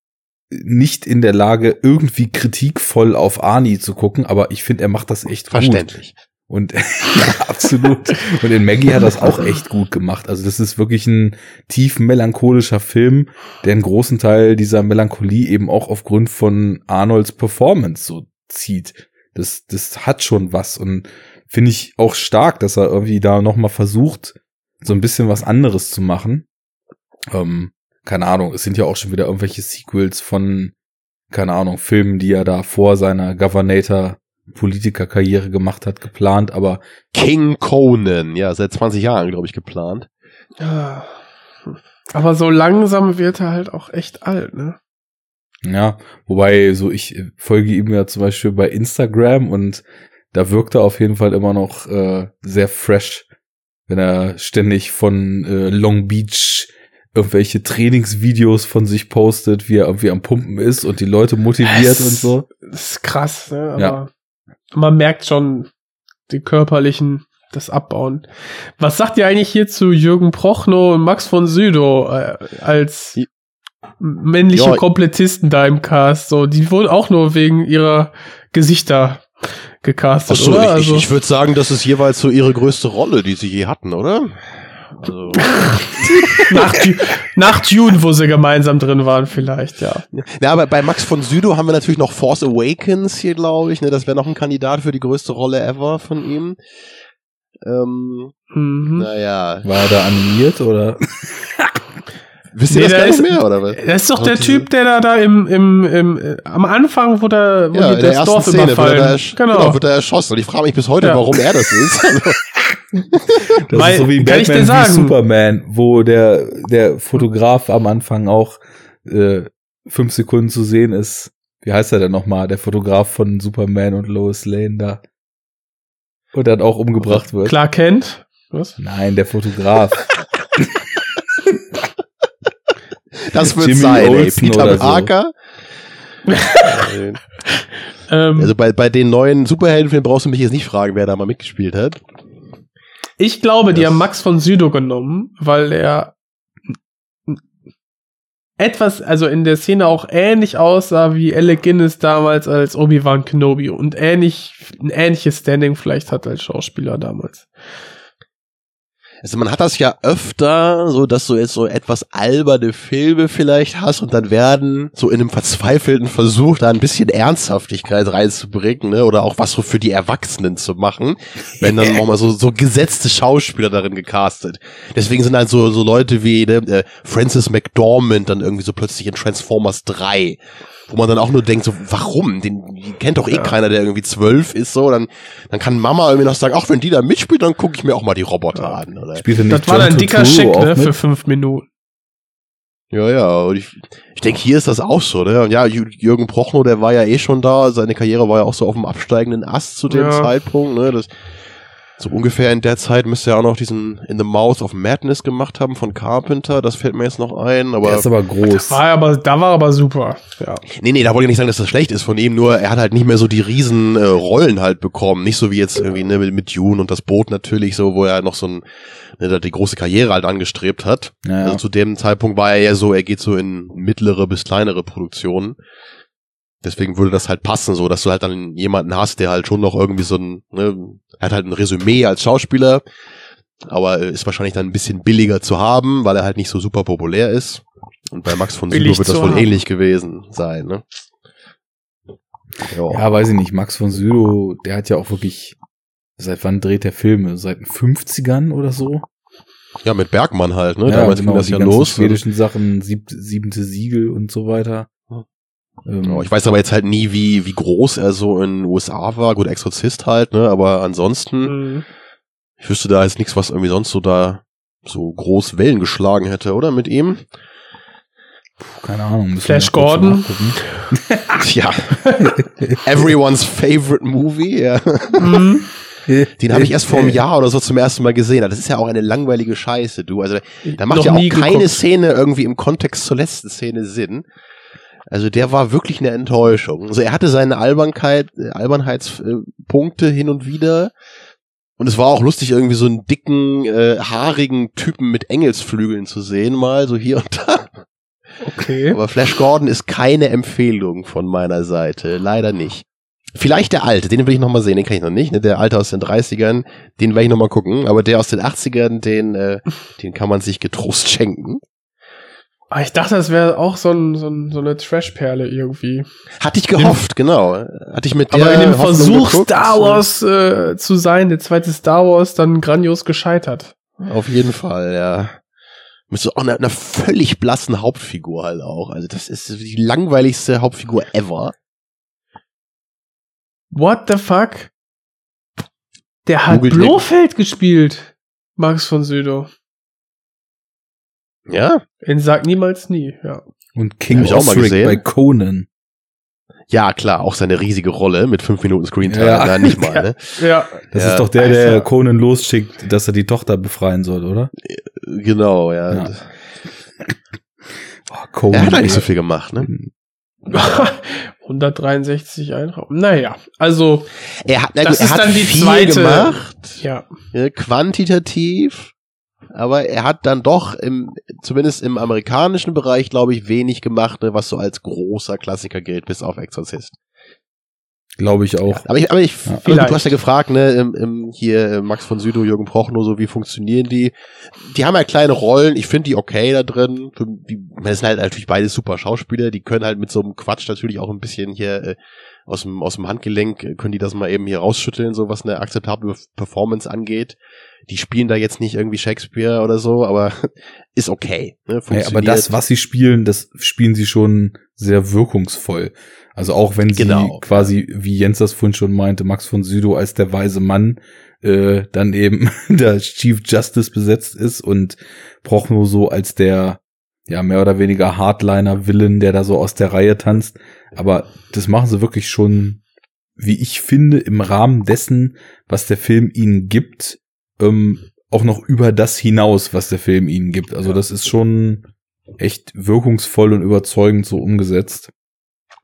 nicht in der Lage, irgendwie kritikvoll auf Arnie zu gucken, aber ich finde, er macht das echt gut. Verständlich. Und ja, absolut. Und in Maggie hat das auch echt gut gemacht. Also das ist wirklich ein tief melancholischer Film, der einen großen Teil dieser Melancholie eben auch aufgrund von Arnolds Performance so zieht. Das, das hat schon was und finde ich auch stark, dass er irgendwie da nochmal versucht, so ein bisschen was anderes zu machen. Ähm, keine Ahnung, es sind ja auch schon wieder irgendwelche Sequels von, keine Ahnung, Filmen, die er da vor seiner Governator Politikerkarriere gemacht hat, geplant, aber King Conan, ja, seit 20 Jahren, glaube ich, geplant. Ja. Aber so langsam wird er halt auch echt alt, ne? ja, wobei so ich äh, folge ihm ja zum Beispiel bei Instagram und da wirkt er auf jeden Fall immer noch äh, sehr fresh, wenn er ständig von äh, Long Beach irgendwelche Trainingsvideos von sich postet, wie er irgendwie am Pumpen ist und die Leute motiviert Es- und so. Das ist krass, ne? Aber Ja. man merkt schon die körperlichen, das Abbauen. Was sagt ihr eigentlich hier zu Jürgen Prochnow und Max von Südow äh, als männliche Ja. Komplettisten da im Cast? So, die wurden auch nur wegen ihrer Gesichter gecastet, Achso, oder? ich, also, ich, würde sagen, das ist jeweils so ihre größte Rolle, die sie je hatten, oder? Also, nach, nach Dune, wo sie gemeinsam drin waren, vielleicht, ja. ja, aber bei Max von Südow haben wir natürlich noch Force Awakens hier, glaube ich. Ne? Das wäre noch ein Kandidat für die größte Rolle ever von ihm. Ähm, Mhm. naja, War er da animiert oder? Wisst ihr Nee, das da gar nicht ist- mehr, oder was? Das ist doch der diese- Typ, der da, da im, im, im, äh, am Anfang, wo, der, wo Ja, die das ersten Dorf Szene wird er, überfallen. da ersch- genau. wird er erschossen. Und ich frage mich bis heute, Ja. warum er das ist. Also, Das Weil- ist so wie kann ich dir Batman wie sagen- Superman, wo der, der Fotograf am Anfang auch äh, fünf Sekunden zu sehen ist. Wie heißt er denn nochmal? Der Fotograf von Superman und Lois Lane da. Und dann auch umgebracht wird. Clark Kent. Was? Nein, der Fotograf. das wird Jimmy sein, ey. Peter oder so. Parker. Ähm, also bei, bei den neuen Superheldenfilmen brauchst du mich jetzt nicht fragen, wer da mal mitgespielt hat. ich glaube, die das- haben Max von Sydow genommen, weil er etwas, also in der Szene auch ähnlich aussah wie Alec Guinness damals als Obi-Wan Kenobi und ähnlich, ein ähnliches Standing vielleicht hat als Schauspieler damals. Also man hat das ja öfter, so dass du jetzt so etwas alberne Filme vielleicht hast und dann werden so in einem verzweifelten Versuch da ein bisschen Ernsthaftigkeit reinzubringen, ne, oder auch was so für die Erwachsenen zu machen, wenn dann auch mal so, so gesetzte Schauspieler darin gecastet. Deswegen sind halt so, so Leute wie ne, äh, Francis McDormand dann irgendwie so plötzlich in Transformers 3, wo man dann auch nur denkt, so, warum? Den kennt doch eh keiner, der irgendwie zwölf ist, so, dann, dann kann Mama irgendwie noch sagen, ach, wenn die da mitspielt, dann gucke ich mir auch mal die Roboter an, oder? Spielt er nicht Das war John ein dicker Schick, ne, mit? für fünf Minuten. Ja, ja, und ich, ich denke, hier ist das auch so, ne? Und ja, Jü- Jürgen Prochnow, der war ja eh schon da, seine Karriere war ja auch so auf dem absteigenden Ast zu dem Ja. Zeitpunkt, ne? Das, so ungefähr in der Zeit müsste er auch noch diesen In the Mouth of Madness gemacht haben von Carpenter, das fällt mir jetzt noch ein, aber. Der ist aber groß. War aber, da war aber super. Ja. Nee, nee, da wollte ich nicht sagen, dass das schlecht ist von ihm, nur er hat halt nicht mehr so die riesen äh, Rollen halt bekommen. Nicht so wie jetzt irgendwie ne, mit, mit Dune und das Boot natürlich so, wo er noch so ein, ne, da die große Karriere halt angestrebt hat. Ja, Also zu dem Zeitpunkt war er ja so, er geht so in mittlere bis kleinere Produktionen. Deswegen würde das halt passen, so dass du halt dann jemanden hast, der halt schon noch irgendwie so ein, ne, er hat halt ein Resümee als Schauspieler, aber ist wahrscheinlich dann ein bisschen billiger zu haben, weil er halt nicht so super populär ist. Und bei Max von Sydow wird das wohl haben. ähnlich gewesen sein, ne? Ja. Ja, weiß ich nicht. Max von Sydow, der hat ja auch wirklich, seit wann dreht der Filme? Seit den 50ern oder so? ja, mit Bergmann halt, ne? Damals ging das die ja los. schwedischen Sachen, sieb, siebente Siegel und so weiter. Ähm, Ja, ich weiß aber jetzt halt nie, wie, wie groß er so in den USA war. Gut, Exorzist halt, ne? Aber ansonsten, Mhm. ich wüsste da jetzt nichts, was irgendwie sonst so da so groß Wellen geschlagen hätte, oder? Mit ihm? keine Ahnung. Flash Gordon. Tja. Everyone's favorite movie, ja. Mhm. Den habe ich erst vor einem Jahr oder so zum ersten Mal gesehen. Das ist ja auch eine langweilige Scheiße, du. Also, da macht Noch ja auch keine geguckt. Szene irgendwie im Kontext zur letzten Szene Sinn. Also der war wirklich eine Enttäuschung. Also er hatte seine Albernkeit, äh, Albernheitspunkte hin und wieder. Und es war auch lustig, irgendwie so einen dicken, äh, haarigen Typen mit Engelsflügeln zu sehen, mal so hier und da. Okay. Aber Flash Gordon ist keine Empfehlung von meiner Seite. Leider nicht. Vielleicht der alte, den will ich noch mal sehen, den kann ich noch nicht. Ne? Der alte aus den 30ern, den werde ich noch mal gucken. Aber der aus den 80ern, den, äh, den kann man sich getrost schenken. Ah, Ich dachte, das wäre auch so, ein, so, ein, so eine Trash-Perle irgendwie. Hatte ich gehofft, genau. Hatte ich mit der Aber in dem Hoffnung Versuch, geguckt. Star Wars äh, zu sein, der zweite Star Wars, dann grandios gescheitert. Auf jeden Fall, ja. Mit so auch einer, einer völlig blassen Hauptfigur halt auch. Also das ist die langweiligste Hauptfigur ever. What the fuck? Der hat Googelt Blofeld gespielt, Max von Sydow. Ja? In Sag niemals nie, ja. Und King Hab ich auch mal Osric gesehen. bei Conan. Ja, klar, auch seine riesige Rolle mit fünf Minuten Screentime. Ja. Ja, nicht mal, ne? Ja, Das Ja, ist doch der, der Alter. Conan losschickt, dass er die Tochter befreien soll, oder? Genau, ja. Ja. Oh, Conan. Er hat eigentlich so viel gemacht, ne? 163 Einraum. Naja, also, Er hat, na Das er ist hat dann die viel zweite- gemacht, ja. ja, quantitativ, aber er hat dann doch im, zumindest im amerikanischen Bereich, glaube ich, wenig gemacht, ne, was so als großer Klassiker gilt, bis auf Exorcist. Glaube ich auch. Aber ich, aber ich, Ja. du hast ja gefragt, ne, im, im, hier äh, Max von Südow, Jürgen Prochnow, so wie funktionieren die? Die haben ja kleine Rollen, ich finde die okay da drin. Die, das sind halt natürlich beide super Schauspieler, die können halt mit so einem Quatsch natürlich auch ein bisschen hier äh, aus dem, aus dem Handgelenk, äh, können die das mal eben hier rausschütteln, so was eine akzeptable Performance angeht. Die spielen da jetzt nicht irgendwie Shakespeare oder so, aber ist okay. Ne? Ja, aber das, was sie spielen, das spielen sie schon sehr wirkungsvoll. Also auch wenn sie Genau. quasi, wie Jens das vorhin schon meinte, Max von Südow als der weise Mann äh, dann eben der Chief Justice besetzt ist und Prochno so als der ja mehr oder weniger Hardliner-Villain, der da so aus der Reihe tanzt. Aber das machen sie wirklich schon, wie ich finde, im Rahmen dessen, was der Film ihnen gibt, ähm, auch noch über das hinaus, was der Film ihnen gibt. Also das ist schon echt wirkungsvoll und überzeugend so umgesetzt.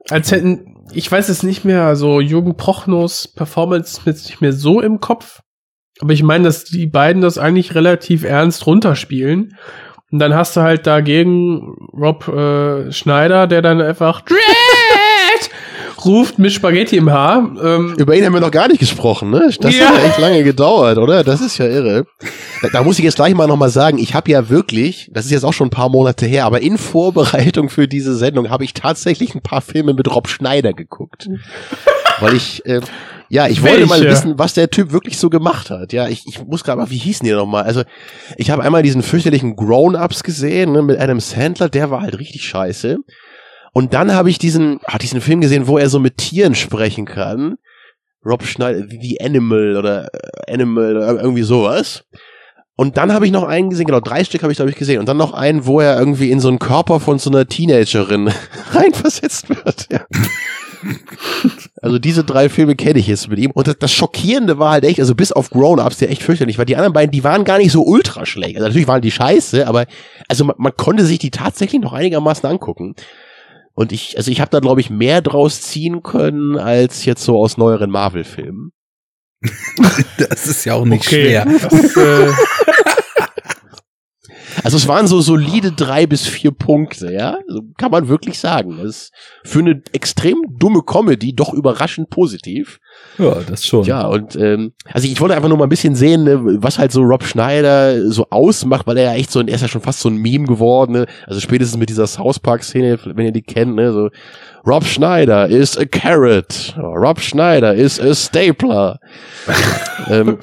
Als hätten, ich weiß es nicht mehr, also Jürgen Prochnos Performance ist nicht mehr so im Kopf. Aber ich meine, dass die beiden das eigentlich relativ ernst runterspielen. Und dann hast du halt dagegen Rob äh, Schneider, der dann einfach Dread ruft mit Spaghetti im Haar. Ähm, Über ihn haben wir noch gar nicht gesprochen, ne? Das Ja. hat ja echt lange gedauert, oder? Das ist ja irre. Da, da muss ich jetzt gleich mal nochmal sagen, ich habe ja wirklich, das ist jetzt auch schon ein paar Monate her, aber in Vorbereitung für diese Sendung habe ich tatsächlich ein paar Filme mit Rob Schneider geguckt. Weil ich, äh, ja, ich wollte mal Welche? wissen, was der Typ wirklich so gemacht hat. Ja, ich, ich muss gerade mal, wie hießen die nochmal? Also, ich habe einmal diesen fürchterlichen Grown-Ups gesehen, ne, mit Adam Sandler, der war halt richtig scheiße. Und dann habe ich diesen, ah, diesen Film gesehen, wo er so mit Tieren sprechen kann. Rob Schneider, wie wie Animal oder äh, Animal oder irgendwie sowas. Und dann habe ich noch einen gesehen, genau, drei Stück habe ich, glaube ich, gesehen. Und dann noch einen, wo er irgendwie in so einen Körper von so einer Teenagerin reinversetzt wird. Ja. Also diese drei Filme kenne ich jetzt mit ihm. Und das, das Schockierende war halt echt, also bis auf Grown-Ups, der echt fürchterlich war, die anderen beiden, die waren gar nicht so ultra schlecht. Also natürlich waren die scheiße, aber also man, man konnte sich die tatsächlich noch einigermaßen angucken. Und ich, also ich habe da, glaube ich, mehr draus ziehen können, als jetzt so aus neueren Marvel-Filmen. Das ist ja auch nicht okay. schwer. Das, äh, Also es waren so solide drei bis vier Punkte, ja, so kann man wirklich sagen. Das ist für eine extrem dumme Comedy doch überraschend positiv. Ja, das schon. Ja, und ähm, also ich wollte einfach nur mal ein bisschen sehen, ne, was halt so Rob Schneider so ausmacht, weil er ja echt so, er ist ja schon fast so ein Meme geworden, ne? also spätestens mit dieser South Park-Szene, wenn ihr die kennt, ne, so Rob Schneider is a carrot, Rob Schneider is a stapler. ähm,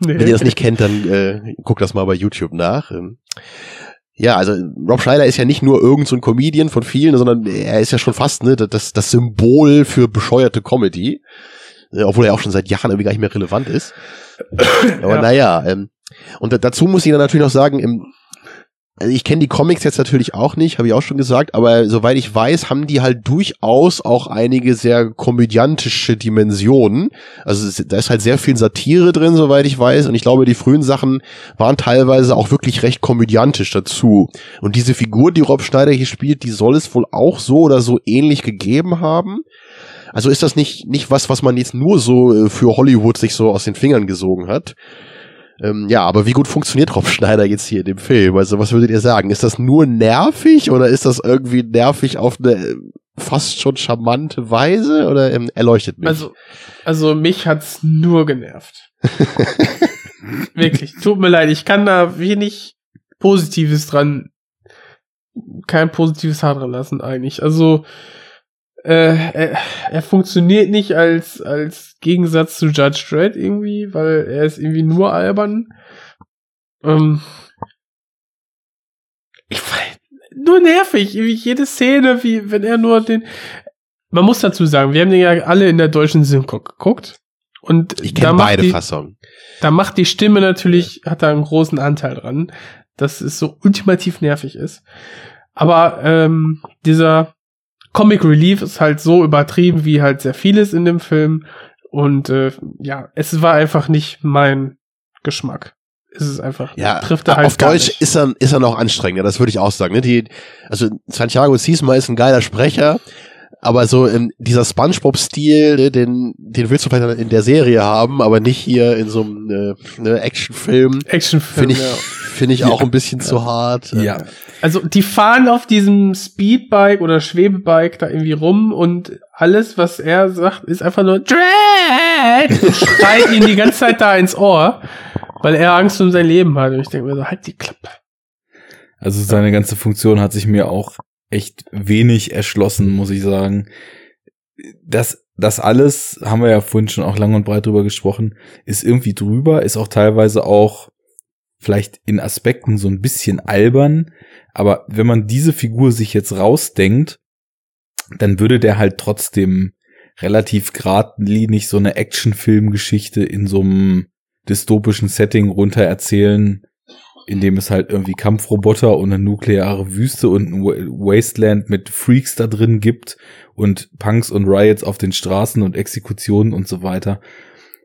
nee. wenn ihr das nicht kennt, dann äh, guckt das mal bei YouTube nach. Ähm, ja, also Rob Schneider ist ja nicht nur irgend so ein Comedian von vielen, sondern er ist ja schon fast ne, das, das Symbol für bescheuerte Comedy. Äh, Obwohl er auch schon seit Jahren irgendwie gar nicht mehr relevant ist. Aber Ja. naja, ähm, und da- dazu muss ich dann natürlich noch sagen, im, also ich kenne die Comics jetzt natürlich auch nicht, habe ich auch schon gesagt, aber soweit ich weiß, haben die halt durchaus auch einige sehr komödiantische Dimensionen. Also da ist halt sehr viel Satire drin, soweit ich weiß. Und ich glaube, die frühen Sachen waren teilweise auch wirklich recht komödiantisch dazu. Und diese Figur, die Rob Schneider hier spielt, die soll es wohl auch so oder so ähnlich gegeben haben. Also ist das nicht, nicht was, was man jetzt nur so äh, für Hollywood sich so aus den Fingern gesogen hat. Ähm, ja, aber wie gut funktioniert Rob Schneider jetzt hier in dem Film? Also was würdet ihr sagen? Ist das nur nervig oder ist das irgendwie nervig auf eine äh, fast schon charmante Weise oder ähm, erleuchtet mich? Also, also mich hat's nur genervt. Wirklich, tut mir leid, ich kann da wenig Positives dran, kein positives Haar dran lassen eigentlich. Also äh, er, er funktioniert nicht als als Gegensatz zu Judge Dredd irgendwie, weil er ist irgendwie nur albern. Ähm, ich weiß, nur nervig, wie jede Szene, wie wenn er nur den man muss dazu sagen, wir haben den ja alle in der deutschen Synchro geguckt. Und ich kenne beide die, Fassungen. Da macht die Stimme natürlich, hat da einen großen Anteil dran, dass es so ultimativ nervig ist. Aber ähm, dieser Comic Relief ist halt so übertrieben wie halt sehr vieles in dem Film. Und äh, ja, es war einfach nicht mein Geschmack. Es ist einfach, Ja, trifft er halt auf gar Deutsch nicht. ist er, ist er noch anstrengender, das würde ich auch sagen. Ne? Die, also Santiago Ziesma ist ein geiler Sprecher, aber so in dieser Spongebob-Stil, ne, den, den willst du vielleicht in der Serie haben, aber nicht hier in so einem äh, ne, Actionfilm. Actionfilm, Finde ich, ja. finde ich auch ein bisschen zu hart. Ja. Also die fahren auf diesem Speedbike oder Schwebebike da irgendwie rum und alles, was er sagt, ist einfach nur Dread schreit ihn die ganze Zeit da ins Ohr, weil er Angst um sein Leben hat. Und ich denke mir so, halt die Klappe. Also seine ganze Funktion hat sich mir auch echt wenig erschlossen, muss ich sagen. das, das alles, haben wir ja vorhin schon auch lang und breit drüber gesprochen, ist irgendwie drüber, ist auch teilweise auch vielleicht in Aspekten so ein bisschen albern, aber wenn man diese Figur sich jetzt rausdenkt, dann würde der halt trotzdem relativ geradlinig so eine Actionfilmgeschichte in so einem dystopischen Setting runter erzählen, in dem es halt irgendwie Kampfroboter und eine nukleare Wüste und ein Wasteland mit Freaks da drin gibt und Punks und Riots auf den Straßen und Exekutionen und so weiter.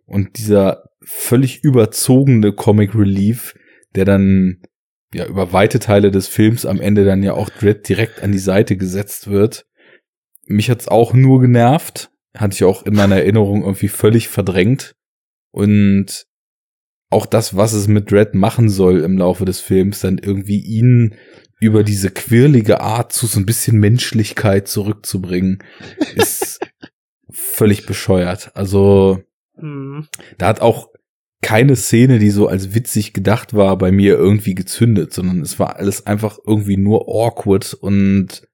Und dieser völlig überzogene Comic Relief, der dann ja über weite Teile des Films am Ende dann ja auch direkt an die Seite gesetzt wird. Mich hat's auch nur genervt, hatte ich auch in meiner Erinnerung irgendwie völlig verdrängt. Und auch das, was es mit Red machen soll im Laufe des Films, dann irgendwie ihn über diese quirlige Art zu so ein bisschen Menschlichkeit zurückzubringen, ist völlig bescheuert. Also, mhm. da hat auch keine Szene, die so als witzig gedacht war, bei mir irgendwie gezündet, sondern es war alles einfach irgendwie nur awkward und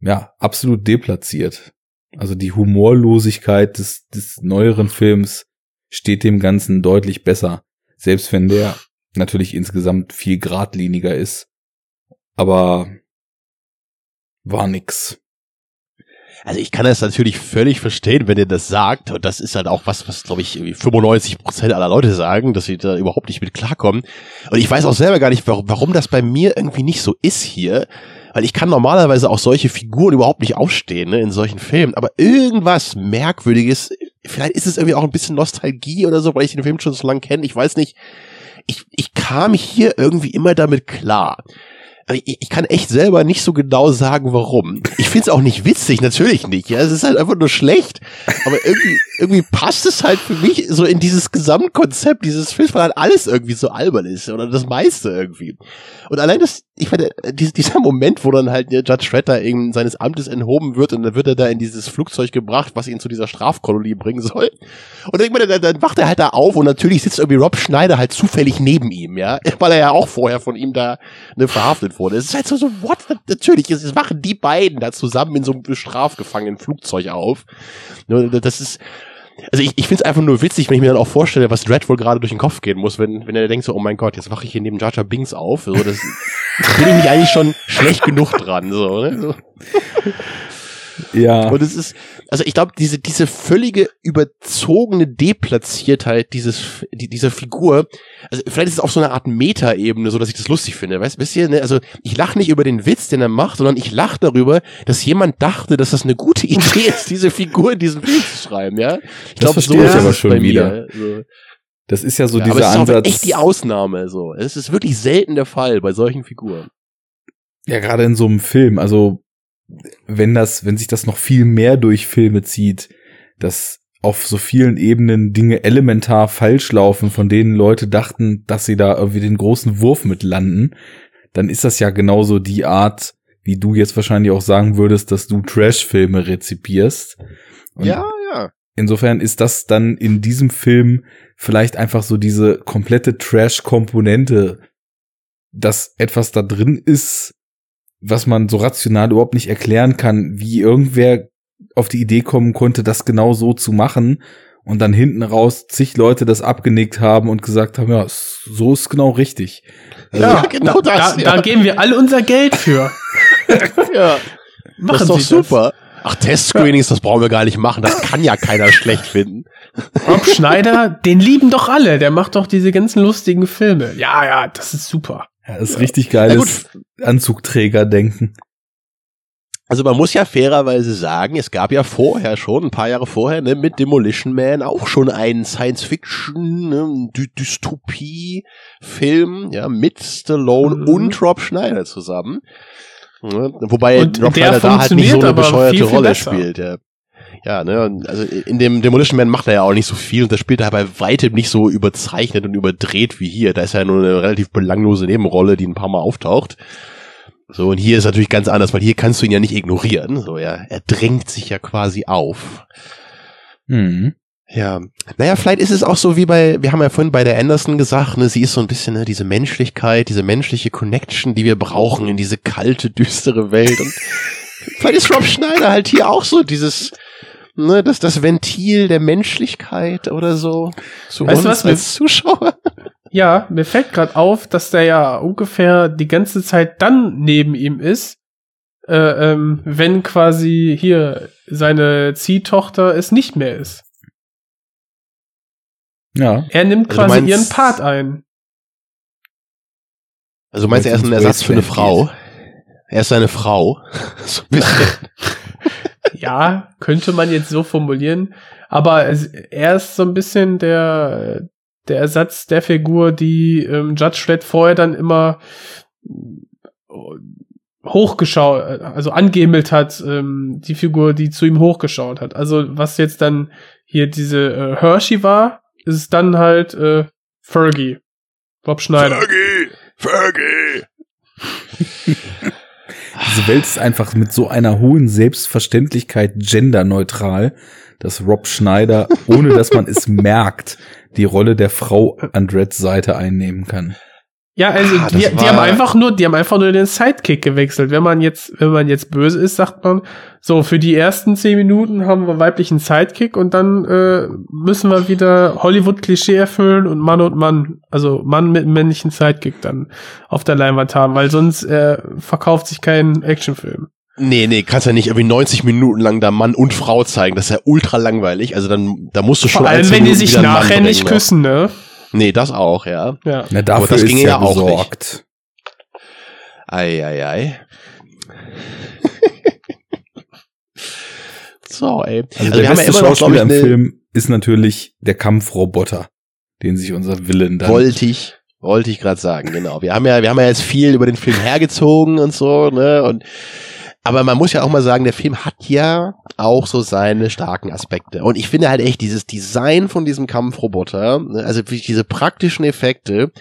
ja, absolut deplatziert. Also die Humorlosigkeit des, des neueren Films steht dem Ganzen deutlich besser. Selbst wenn der natürlich insgesamt viel geradliniger ist. Aber war nix. Also ich kann das natürlich völlig verstehen, wenn ihr das sagt. Und das ist halt auch was, was glaube ich 95 Prozent aller Leute sagen, dass sie da überhaupt nicht mit klarkommen. Und ich weiß auch selber gar nicht, warum, warum das bei mir irgendwie nicht so ist hier. Weil ich kann normalerweise auch solche Figuren überhaupt nicht aufstehen ne, in solchen Filmen. Aber irgendwas Merkwürdiges vielleicht ist es irgendwie auch ein bisschen Nostalgie oder so, weil ich den Film schon so lange kenne. Ich weiß nicht. Ich, ich kam hier irgendwie immer damit klar. Ich, ich kann echt selber nicht so genau sagen, warum. Ich find's auch nicht witzig, natürlich nicht. Ja, es ist halt einfach nur schlecht. Aber irgendwie, irgendwie passt es halt für mich so in dieses Gesamtkonzept dieses Films, weil halt alles irgendwie so albern ist oder das meiste irgendwie. Und allein das, ich meine, dieser Moment, wo dann halt Judge Shredder eben seines Amtes enthoben wird und dann wird er da in dieses Flugzeug gebracht, was ihn zu dieser Strafkolonie bringen soll. Und dann, dann, dann wacht er halt da auf und natürlich sitzt irgendwie Rob Schneider halt zufällig neben ihm, ja, weil er ja auch vorher von ihm da ne, verhaftet wurde. Es ist halt so, so what? Natürlich, es wachen die beiden da zusammen in so einem strafgefangenen Flugzeug auf. Das ist, also ich, ich finde es einfach nur witzig, wenn ich mir dann auch vorstelle, was Dread wohl gerade durch den Kopf gehen muss, wenn, wenn er denkt so, oh mein Gott, jetzt wache ich hier neben Jar Binks auf. So, das bin ich mich eigentlich schon schlecht genug dran. So, ne? so. Ja. Und es ist, also ich glaube, diese, diese völlige überzogene Deplatziertheit dieses, die, dieser Figur, also vielleicht ist es auf so einer Art Meta-Ebene, so dass ich das lustig finde. Weißt, wisst ihr, ne? also ich lache nicht über den Witz, den er macht, sondern ich lache darüber, dass jemand dachte, dass das eine gute Idee ist, diese Figur in diesem Film zu schreiben, ja. Ich glaube, so ist aber schon wieder. So. Das ist ja so ja, dieser aber es ist Ansatz. echt die Ausnahme, so. Es ist wirklich selten der Fall bei solchen Figuren. Ja, gerade in so einem Film. Also wenn das, wenn sich das noch viel mehr durch Filme zieht, dass auf so vielen Ebenen Dinge elementar falsch laufen, von denen Leute dachten, dass sie da irgendwie den großen Wurf mit landen, dann ist das ja genauso die Art, wie du jetzt wahrscheinlich auch sagen würdest, dass du Trash-Filme rezipierst. Und ja, ja. Insofern ist das dann in diesem Film vielleicht einfach so diese komplette Trash-Komponente, dass etwas da drin ist, was man so rational überhaupt nicht erklären kann, wie irgendwer auf die Idee kommen konnte, das genau so zu machen und dann hinten raus zig Leute das abgenickt haben und gesagt haben, ja, so ist genau richtig. Also, ja, genau das. Da, ja. da geben wir all unser Geld für. ja. Machen das ist doch super. Das? Ach, Testscreenings, das brauchen wir gar nicht machen. Das kann ja keiner schlecht finden. Rob Schneider, den lieben doch alle. Der macht doch diese ganzen lustigen Filme. Ja, ja, das ist super. Ja, das ist richtig geiles Anzugträger-Denken. Also man muss ja fairerweise sagen, es gab ja vorher schon, ein paar Jahre vorher, ne, mit Demolition Man auch schon einen Science-Fiction, ne, Dy Dystopie-Film, ja, mit Stallone mhm. und Rob Schneider zusammen. Ne, wobei und Rob Schneider da halt nicht so eine bescheuerte viel, viel Rolle besser. spielt, ja. Ja, ne, also in dem Demolition Man macht er ja auch nicht so viel und das spielt er bei weitem nicht so überzeichnet und überdreht wie hier. Da ist ja nur eine relativ belanglose Nebenrolle, die ein paar Mal auftaucht. So, und hier ist natürlich ganz anders, weil hier kannst du ihn ja nicht ignorieren. So, ja, er drängt sich ja quasi auf. Mhm. Ja, naja, vielleicht ist es auch so wie bei, wir haben ja vorhin bei der Anderson gesagt, ne, sie ist so ein bisschen ne, diese Menschlichkeit, diese menschliche Connection, die wir brauchen in diese kalte, düstere Welt. Und vielleicht ist Rob Schneider halt hier auch so dieses, ne, das, das Ventil der Menschlichkeit oder so. Zu Weißt du uns was, mir- als Zuschauer. Ja, mir fällt gerade auf, dass der ja ungefähr die ganze Zeit dann neben ihm ist, äh, ähm, wenn quasi hier seine Ziehtochter es nicht mehr ist. Ja. Er nimmt Also du quasi meinst- ihren Part ein. Also du meinst, er ist ein Ersatz für eine Frau. Er ist seine Frau. so ein bisschen. Ja, könnte man jetzt so formulieren. Aber es, er ist so ein bisschen der, der Ersatz der Figur, die ähm, Judge Dredd vorher dann immer äh, hochgeschaut, also angehimmelt hat, ähm, die Figur, die zu ihm hochgeschaut hat. Also was jetzt dann hier diese äh, Hershey war, ist es dann halt äh, Fergie. Rob Schneider. Fergie! Fergie! Diese Welt ist einfach mit so einer hohen Selbstverständlichkeit genderneutral, dass Rob Schneider, ohne dass man es merkt, die Rolle der Frau an Dreds Seite einnehmen kann. Ja, also Ah, die, die haben einfach nur, die haben einfach nur den Sidekick gewechselt. Wenn man jetzt, wenn man jetzt böse ist, sagt man, so für die ersten zehn Minuten haben wir weiblichen Sidekick und dann äh, müssen wir wieder Hollywood-Klischee erfüllen und Mann und Mann, also Mann mit männlichen Sidekick dann auf der Leinwand haben, weil sonst äh, verkauft sich kein Actionfilm. Nee, nee, kannst ja nicht irgendwie 90 Minuten lang da Mann und Frau zeigen. Das ist ja ultra langweilig. Also dann, da musst du schon Vor allem, wenn die sich nachher nicht küssen, ne? Nee, das auch, ja. Ja. Na, Aber dafür das ist ginge ja ja auch nicht. besorgt. Ei, ei, ei. so, ey. Also, Also, der wir haben ja beste immer noch, glaube Schauspieler ich, im Film ist natürlich der Kampfroboter, den sich unser Willen dann wollte ich, wollte ich gerade sagen, genau. Wir haben ja, wir haben ja jetzt viel über den Film hergezogen und so, ne, und, aber man muss ja auch mal sagen, der Film hat ja auch so seine starken Aspekte. Und ich finde halt echt dieses Design von diesem Kampfroboter, ne, also diese praktischen Effekte,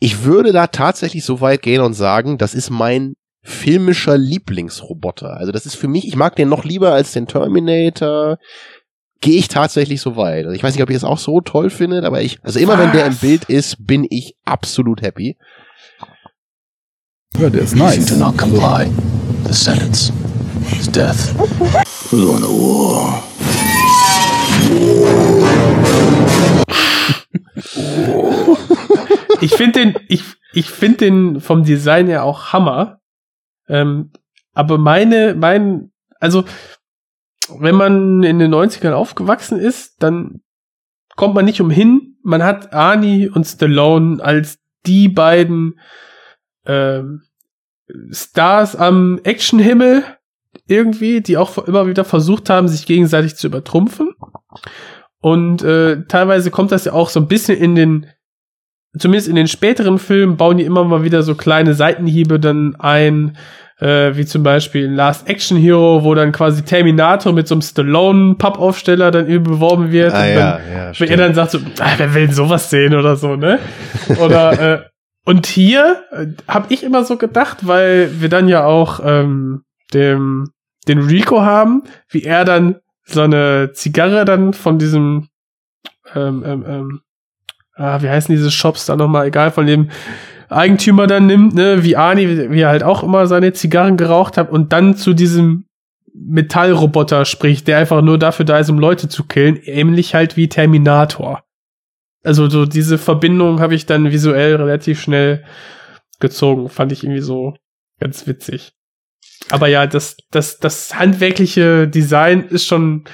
ich würde da tatsächlich so weit gehen und sagen, das ist mein filmischer Lieblingsroboter. Also das ist für mich, ich mag den noch lieber als den Terminator. Gehe ich tatsächlich so weit. Also ich weiß nicht, ob ihr das auch so toll findet, aber ich, also immer wenn der im Was? Bild ist, bin ich absolut happy. Ja, der ist nice. The sentence is death. We're going to war. ich finde den, ich, ich finde den vom Design her auch Hammer. Ähm, aber meine, mein, also, wenn man in den 90ern aufgewachsen ist, dann kommt man nicht umhin. Man hat Arnie und Stallone als die beiden ähm, Stars am Actionhimmel irgendwie, die auch immer wieder versucht haben, sich gegenseitig zu übertrumpfen. Und äh, teilweise kommt das ja auch so ein bisschen in den zumindest in den späteren Filmen bauen die immer mal wieder so kleine Seitenhiebe dann ein, äh, wie zum Beispiel in Last Action Hero, wo dann quasi Terminator mit so einem Stallone-Pappaufsteller dann überworben wird. Ah, und ja, dann, ja, wenn er dann sagt so, ah, wer will denn sowas sehen oder so, ne? Oder äh, und hier äh, habe ich immer so gedacht, weil wir dann ja auch ähm, dem den Rico haben, wie er dann so eine Zigarre dann von diesem ähm, ähm, ähm, ah, wie heißen diese Shops da nochmal, egal, von dem Eigentümer dann nimmt, ne, wie wie, wie er halt auch immer seine Zigarren geraucht hat und dann zu diesem Metallroboter spricht, der einfach nur dafür da ist, um Leute zu killen, ähnlich halt wie Terminator. Also so diese Verbindung habe ich dann visuell relativ schnell gezogen, fand ich irgendwie so ganz witzig. Aber ja, das, das, das handwerkliche Design ist schon,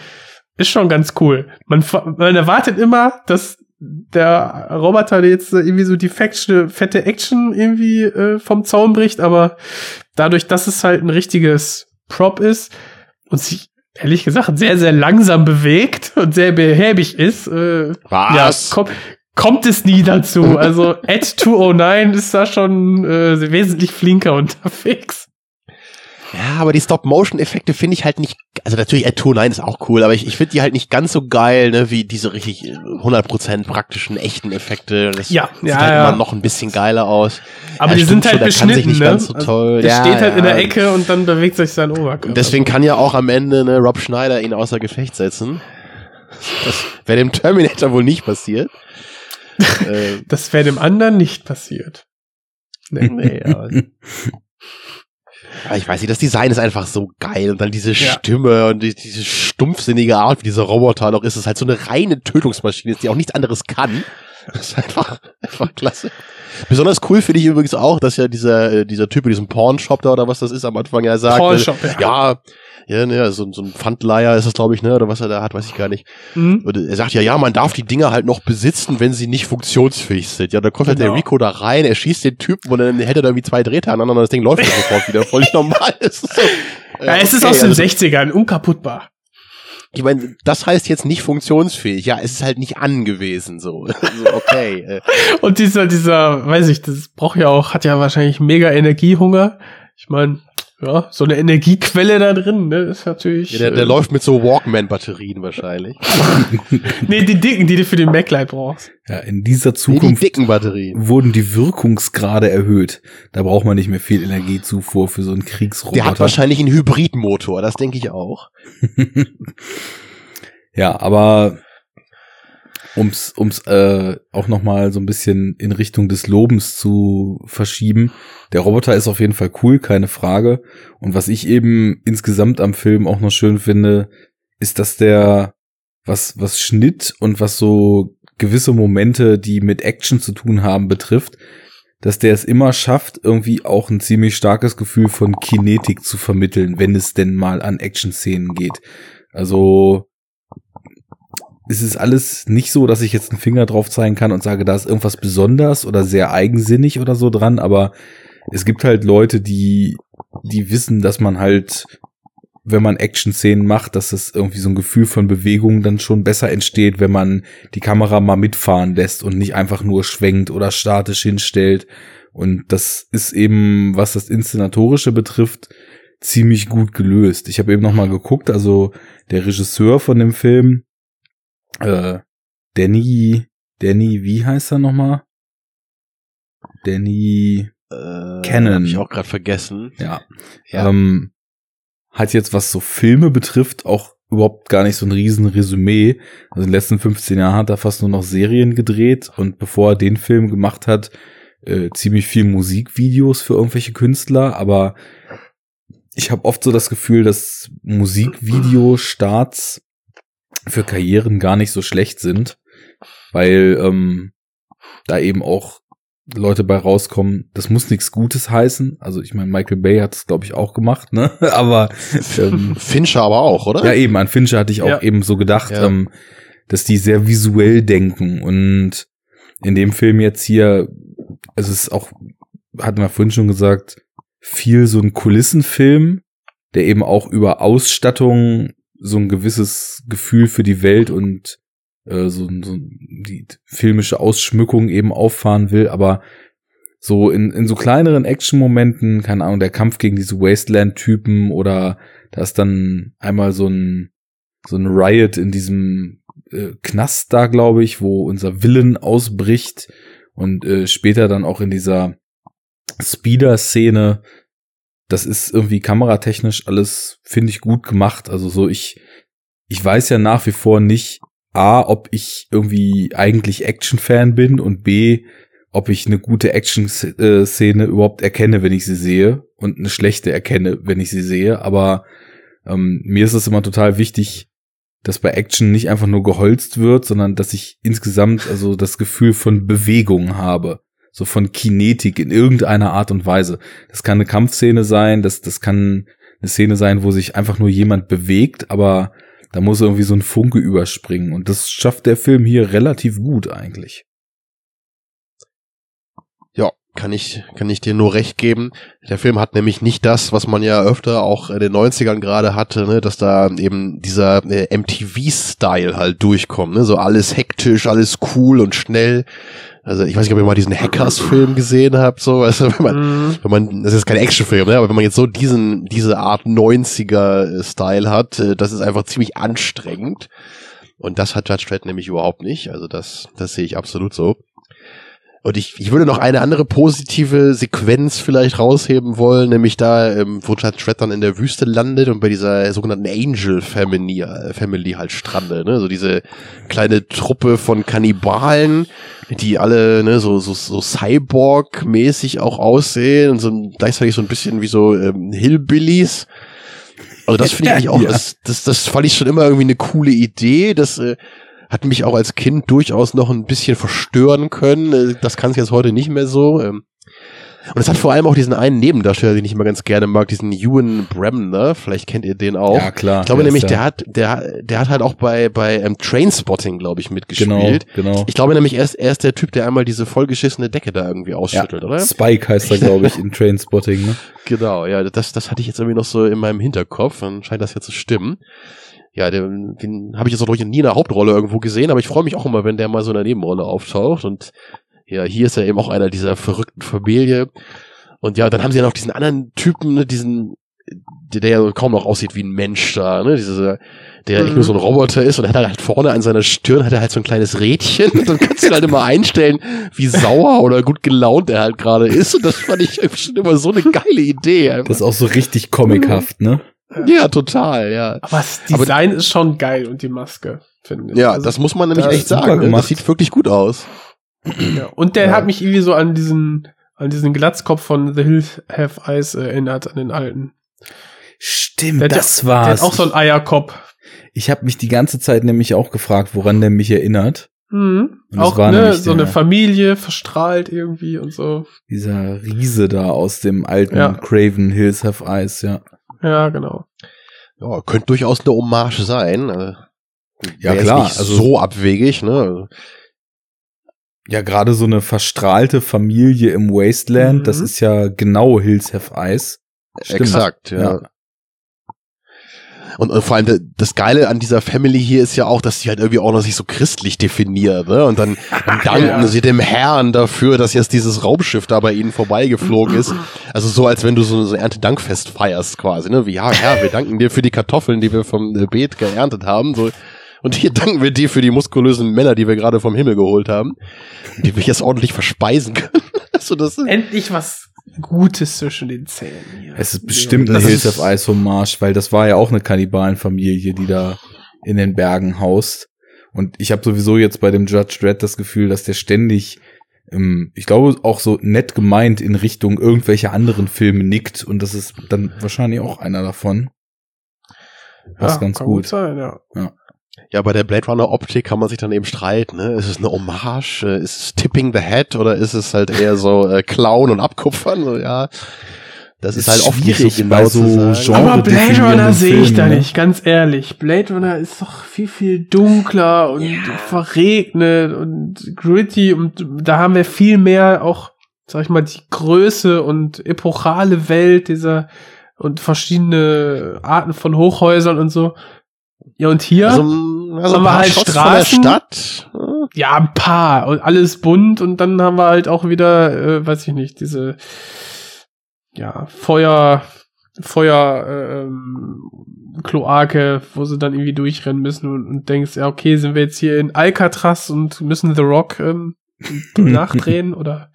ist schon ganz cool. Man, man erwartet immer, dass der Roboter jetzt irgendwie so die Faction, fette Action irgendwie äh, vom Zaun bricht, aber dadurch, dass es halt ein richtiges Prop ist und sich ehrlich gesagt sehr, sehr langsam bewegt und sehr behäbig ist, äh, Was? ja, komm, kommt es nie dazu. Also Ad 209 ist da schon äh, wesentlich flinker unterwegs. Ja, aber die Stop-Motion-Effekte finde ich halt nicht, also natürlich Ed 9 ist auch cool, aber ich, ich finde die halt nicht ganz so geil, ne, wie diese richtig äh, 100% praktischen, echten Effekte. Das Ja, sieht ja, halt ja. immer noch ein bisschen geiler aus. Aber Ja, die sind halt sich beschnitten, nicht ne? ganz so toll. Also, der Ja, steht halt in der. Ecke und dann bewegt sich sein Oberkörper. Deswegen kann ja auch am Ende ne, Rob Schneider ihn außer Gefecht setzen. Das wäre dem Terminator wohl nicht passiert. Das wäre dem anderen nicht passiert. Nee. nee, aber Ja, ich weiß nicht, das Design ist einfach so geil und dann diese Ja. Stimme und die, diese stumpfsinnige Art, wie dieser Roboter noch ist, ist halt so eine reine Tötungsmaschine, die auch nichts anderes kann. Das ist einfach, einfach klasse. Besonders cool finde ich übrigens auch, dass ja dieser, äh, dieser Typ in diesem Pornshop da oder was das ist am Anfang ja sagt, Pornshop, äh, ja, ja, ne, so, so ein Pfandleier ist das, glaube ich, ne, oder was er da hat, weiß ich gar nicht. Mhm. Und er sagt ja, ja, man darf die Dinger halt noch besitzen, wenn sie nicht funktionsfähig sind. Ja, da kommt halt Genau. der Rico da rein, er schießt den Typen und dann hätte er da irgendwie zwei Drähte aneinander und das Ding läuft dann sofort wieder. Völlig normal. Es ist, so, Ja, äh, es ist okay, aus den also, 60ern, unkaputtbar. Ich meine, das heißt jetzt nicht funktionsfähig. Ja, es ist halt nicht angewiesen so. so okay. Äh, Und dieser, dieser, weiß ich, das braucht ja auch, hat ja wahrscheinlich mega Energiehunger. Ich meine, ja, so eine Energiequelle da drin, ne, ist natürlich. ja, der, der äh, läuft mit so Walkman-Batterien wahrscheinlich. Nee, die dicken, die du für den Maglite brauchst. Ja, in dieser Nee, die Zukunft dicken Batterien. wurden die Wirkungsgrade erhöht. Da braucht man nicht mehr viel Energiezufuhr für so einen Kriegsroboter. Der hat wahrscheinlich einen Hybridmotor, das denke ich auch. ja, aber ums ums äh, auch noch mal so ein bisschen in Richtung des Lobens zu verschieben. Der Roboter ist auf jeden Fall cool, keine Frage. Und was ich eben insgesamt am Film auch noch schön finde, ist, dass der was was Schnitt und was so gewisse Momente, die mit Action zu tun haben, betrifft, dass der es immer schafft, irgendwie auch ein ziemlich starkes Gefühl von Kinetik zu vermitteln, wenn es denn mal an Action-Szenen geht. Also es ist alles nicht so, dass ich jetzt einen Finger drauf zeigen kann und sage, da ist irgendwas besonders oder sehr eigensinnig oder so dran, aber es gibt halt Leute, die, die wissen, dass man halt, wenn man Action-Szenen macht, dass es irgendwie so ein Gefühl von Bewegung dann schon besser entsteht, wenn man die Kamera mal mitfahren lässt und nicht einfach nur schwenkt oder statisch hinstellt. Und das ist eben, was das Inszenatorische betrifft, ziemlich gut gelöst. Ich habe eben noch mal geguckt, also der Regisseur von dem Film, äh, Danny, Danny, wie heißt er noch mal? Danny, Äh, Canon. Hab ich auch gerade vergessen. ja, Ja. ähm, hat jetzt, was so Filme betrifft, auch überhaupt gar nicht so ein riesen Resümee. Also in den letzten 15 Jahren hat er fast nur noch Serien gedreht und bevor er den Film gemacht hat, äh, ziemlich viel Musikvideos für irgendwelche Künstler, aber ich habe oft so das Gefühl, dass Musikvideostarts für Karrieren gar nicht so schlecht sind, weil ähm, da eben auch Leute bei rauskommen. Das muss nichts Gutes heißen. Also ich meine, Michael Bay hat es, glaube ich, auch gemacht, ne? Aber ähm, Fincher aber auch, oder? ja, eben, an Fincher hatte ich auch Ja. eben so gedacht, Ja. ähm, dass die sehr visuell denken. Und in dem Film jetzt hier, also es ist auch, hatten wir vorhin schon gesagt, viel so ein Kulissenfilm, der eben auch über Ausstattung so ein gewisses Gefühl für die Welt und äh, so, so die filmische Ausschmückung eben auffahren will, aber so in, in so kleineren Action-Momenten, keine Ahnung, der Kampf gegen diese Wasteland-Typen oder da ist dann einmal so ein, so ein Riot in diesem äh, Knast da, glaube ich, wo unser Villain ausbricht und äh, später dann auch in dieser Speeder-Szene. Das ist irgendwie kameratechnisch alles, finde ich, gut gemacht. Also so, ich, ich weiß ja nach wie vor nicht, A, ob ich irgendwie eigentlich Action-Fan bin und B, ob ich eine gute Action-Szene überhaupt erkenne, wenn ich sie sehe und eine schlechte erkenne, wenn ich sie sehe. Aber ähm, mir ist es immer total wichtig, dass bei Action nicht einfach nur geholzt wird, sondern dass ich insgesamt also das Gefühl von Bewegung habe. So von Kinetik in irgendeiner Art und Weise. Das kann eine Kampfszene sein, das, das kann eine Szene sein, wo sich einfach nur jemand bewegt, aber da muss irgendwie so ein Funke überspringen. Und das schafft der Film hier relativ gut eigentlich. Kann ich, kann ich dir nur recht geben. Der Film hat nämlich nicht das, was man ja öfter auch in den 90ern gerade hatte, ne, dass da eben dieser äh, MTV-Style halt durchkommt, ne, so alles hektisch, alles cool und schnell. Also ich weiß nicht, ob ihr mal diesen Hackers-Film gesehen habt, so, also wenn man, Mhm. wenn man, das ist kein Actionfilm, ne, aber wenn man jetzt so diesen, diese Art 90er-Style hat, äh, das ist einfach ziemlich anstrengend. Und das hat Judge Dredd nämlich überhaupt nicht. Also das, das sehe ich absolut so. Und ich, ich würde noch eine andere positive Sequenz vielleicht rausheben wollen, nämlich da, ähm, wo Judge Dredd dann in der Wüste landet und bei dieser sogenannten Angel Family, äh, Family halt strandet, ne? So diese kleine Truppe von Kannibalen, die alle, ne, so, so, so Cyborg-mäßig auch aussehen und so gleichzeitig so ein bisschen wie so ähm, Hillbillies. Also das finde ich auch, Ja. das, das, das fand ich schon immer irgendwie eine coole Idee. Das äh, hat mich auch als Kind durchaus noch ein bisschen verstören können. Äh, Das kann es jetzt heute nicht mehr so. ähm. Und es hat vor allem auch diesen einen Nebendarsteller, den ich immer ganz gerne mag, diesen Ewan Bremner. Vielleicht kennt ihr den auch. Ja, klar. Ich glaube der nämlich, der ja- hat, der, der hat halt auch bei, bei ähm, Trainspotting, glaube ich, Genau, mitgespielt. genau. Ich glaube nämlich, er ist, er ist der Typ, der einmal diese vollgeschissene Decke da irgendwie ausschüttelt, oder? Spike heißt er, glaube ich, in Trainspotting, ne? Genau, ja, das, das hatte ich jetzt irgendwie noch so in meinem Hinterkopf. Dann scheint das ja zu stimmen. Ja, den, den habe ich jetzt auch noch nie in der Hauptrolle irgendwo gesehen, aber ich freue mich auch immer, wenn der mal so in der Nebenrolle auftaucht. Und ja, hier ist er eben auch einer dieser verrückten Familie. Und ja, dann haben sie ja noch diesen anderen Typen, ne, diesen, der, der ja kaum noch aussieht wie ein Mensch da, ne? Dieser, der Mhm. nur so ein Roboter ist und hat halt vorne an seiner Stirn hat er halt so ein kleines Rädchen und dann kannst du halt immer einstellen, wie sauer oder gut gelaunt er halt gerade ist. Und das fand ich schon immer so eine geile Idee. Einfach. Das ist auch so richtig comichaft, ne? Ja, total, ja. Aber das Aber- Design ist schon geil und die Maske, finde ich. Ja, Also, das muss man nämlich echt sagen. Ne? Das sieht wirklich gut aus. ja. Und der Ja. hat mich irgendwie so an diesen, an diesen Glatzkopf von The Hills Have Eyes erinnert, an den alten. Stimmt, Der das Der war's. hat auch so einen Eierkopf. ich habe mich die ganze Zeit nämlich auch gefragt, woran der mich erinnert. Mhm. Und Auch ne, so der- eine Familie, verstrahlt irgendwie und so. Dieser Riese da aus dem alten Ja. Craven Hills Have Eyes, ja. Ja, genau. Ja, könnte durchaus eine Hommage sein. Äh, Ja, klar, Nicht also- so abwegig, ne? Ja, gerade so eine verstrahlte Familie im Wasteland, Mhm. das ist ja genau Hills Have Eyes. Stimmt. Exakt, ja. Ja. Und, und vor allem das Geile an dieser Family hier ist ja auch, dass sie halt irgendwie auch noch sich so christlich definiert, ne? Und dann, dann danken Ja. sie dem Herrn dafür, dass jetzt dieses Raumschiff da bei ihnen vorbeigeflogen ist. Also so, als wenn du so, so ein Erntedankfest feierst quasi, ne? Wie, ja, Herr, wir danken dir für die Kartoffeln, die wir vom äh, Beet geerntet haben. So. Und hier danken wir dir für die muskulösen Männer, die wir gerade vom Himmel geholt haben, die wir jetzt ordentlich verspeisen können. Also das Endlich was Gutes zwischen den Zähnen hier. Es ist bestimmt eine Hills Have Eyes Hommage, weil das war ja auch eine Kannibalenfamilie, die da in den Bergen haust. Und ich habe sowieso jetzt bei dem Judge Dredd das Gefühl, dass der ständig, ähm, ich glaube, auch so nett gemeint in Richtung irgendwelcher anderen Filme nickt. Und das ist dann wahrscheinlich auch einer davon. Was Ja, ganz kann gut. sein, ja. Ja, bei der Blade Runner Optik kann man sich dann eben streiten. Ne? Ist es eine Hommage? Äh, Ist es Tipping the Head oder ist es halt eher so äh, Klauen und Abkupfern? So, ja, das ist, Ist halt oft nicht so genau so. Genre- Aber Blade Runner sehe ich da ne? nicht, ganz ehrlich. Blade Runner ist doch viel, viel dunkler und verregnet und gritty und da haben wir viel mehr auch, sag ich mal, die Größe und epochale Welt dieser und verschiedene Arten von Hochhäusern und so. Ja, und hier, Also, also Haben wir halt Shots von der Straßen? Stadt. ja, ein paar und alles bunt und dann haben wir halt auch wieder, äh, weiß ich nicht, diese, ja, Feuer, Feuer, äh, ähm, Kloake, wo sie dann irgendwie durchrennen müssen und, und denkst, ja, okay, sind wir jetzt hier in Alcatraz und müssen The Rock ähm, nachdrehen oder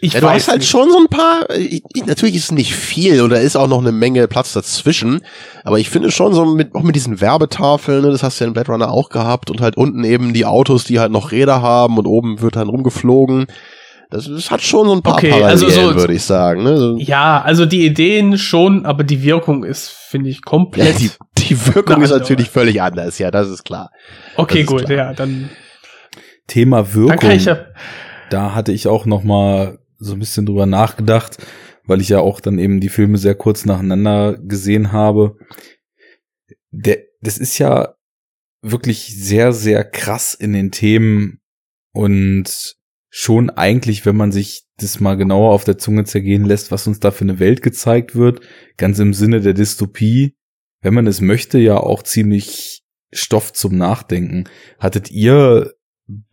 ich Ja, weiß halt nicht. schon so ein paar, äh, natürlich ist es nicht viel und da ist auch noch eine Menge Platz dazwischen, aber ich finde schon so mit, auch mit diesen Werbetafeln, ne, das hast du ja in Blade Runner auch gehabt und halt unten eben die Autos, die halt noch Räder haben und oben wird dann rumgeflogen. Das, das hat schon so ein paar Okay, Parallelen, also so- würde ich sagen. Ne? So, Ja, also die Ideen schon, aber die Wirkung ist, finde ich, ja, komplett. die, die Wirkung ist andere. natürlich völlig anders, ja, das ist klar. okay, ist gut, klar. ja, dann, Thema dann Wirkung. kann ich ja. da hatte ich auch noch mal so ein bisschen drüber nachgedacht, weil ich ja auch dann eben die Filme sehr kurz nacheinander gesehen habe. Der, das ist ja wirklich sehr, sehr krass in den Themen und schon eigentlich, wenn man sich das mal genauer auf der Zunge zergehen lässt, was uns da für eine Welt gezeigt wird, ganz im Sinne der Dystopie, wenn man es möchte, ja auch ziemlich Stoff zum Nachdenken. Hattet ihr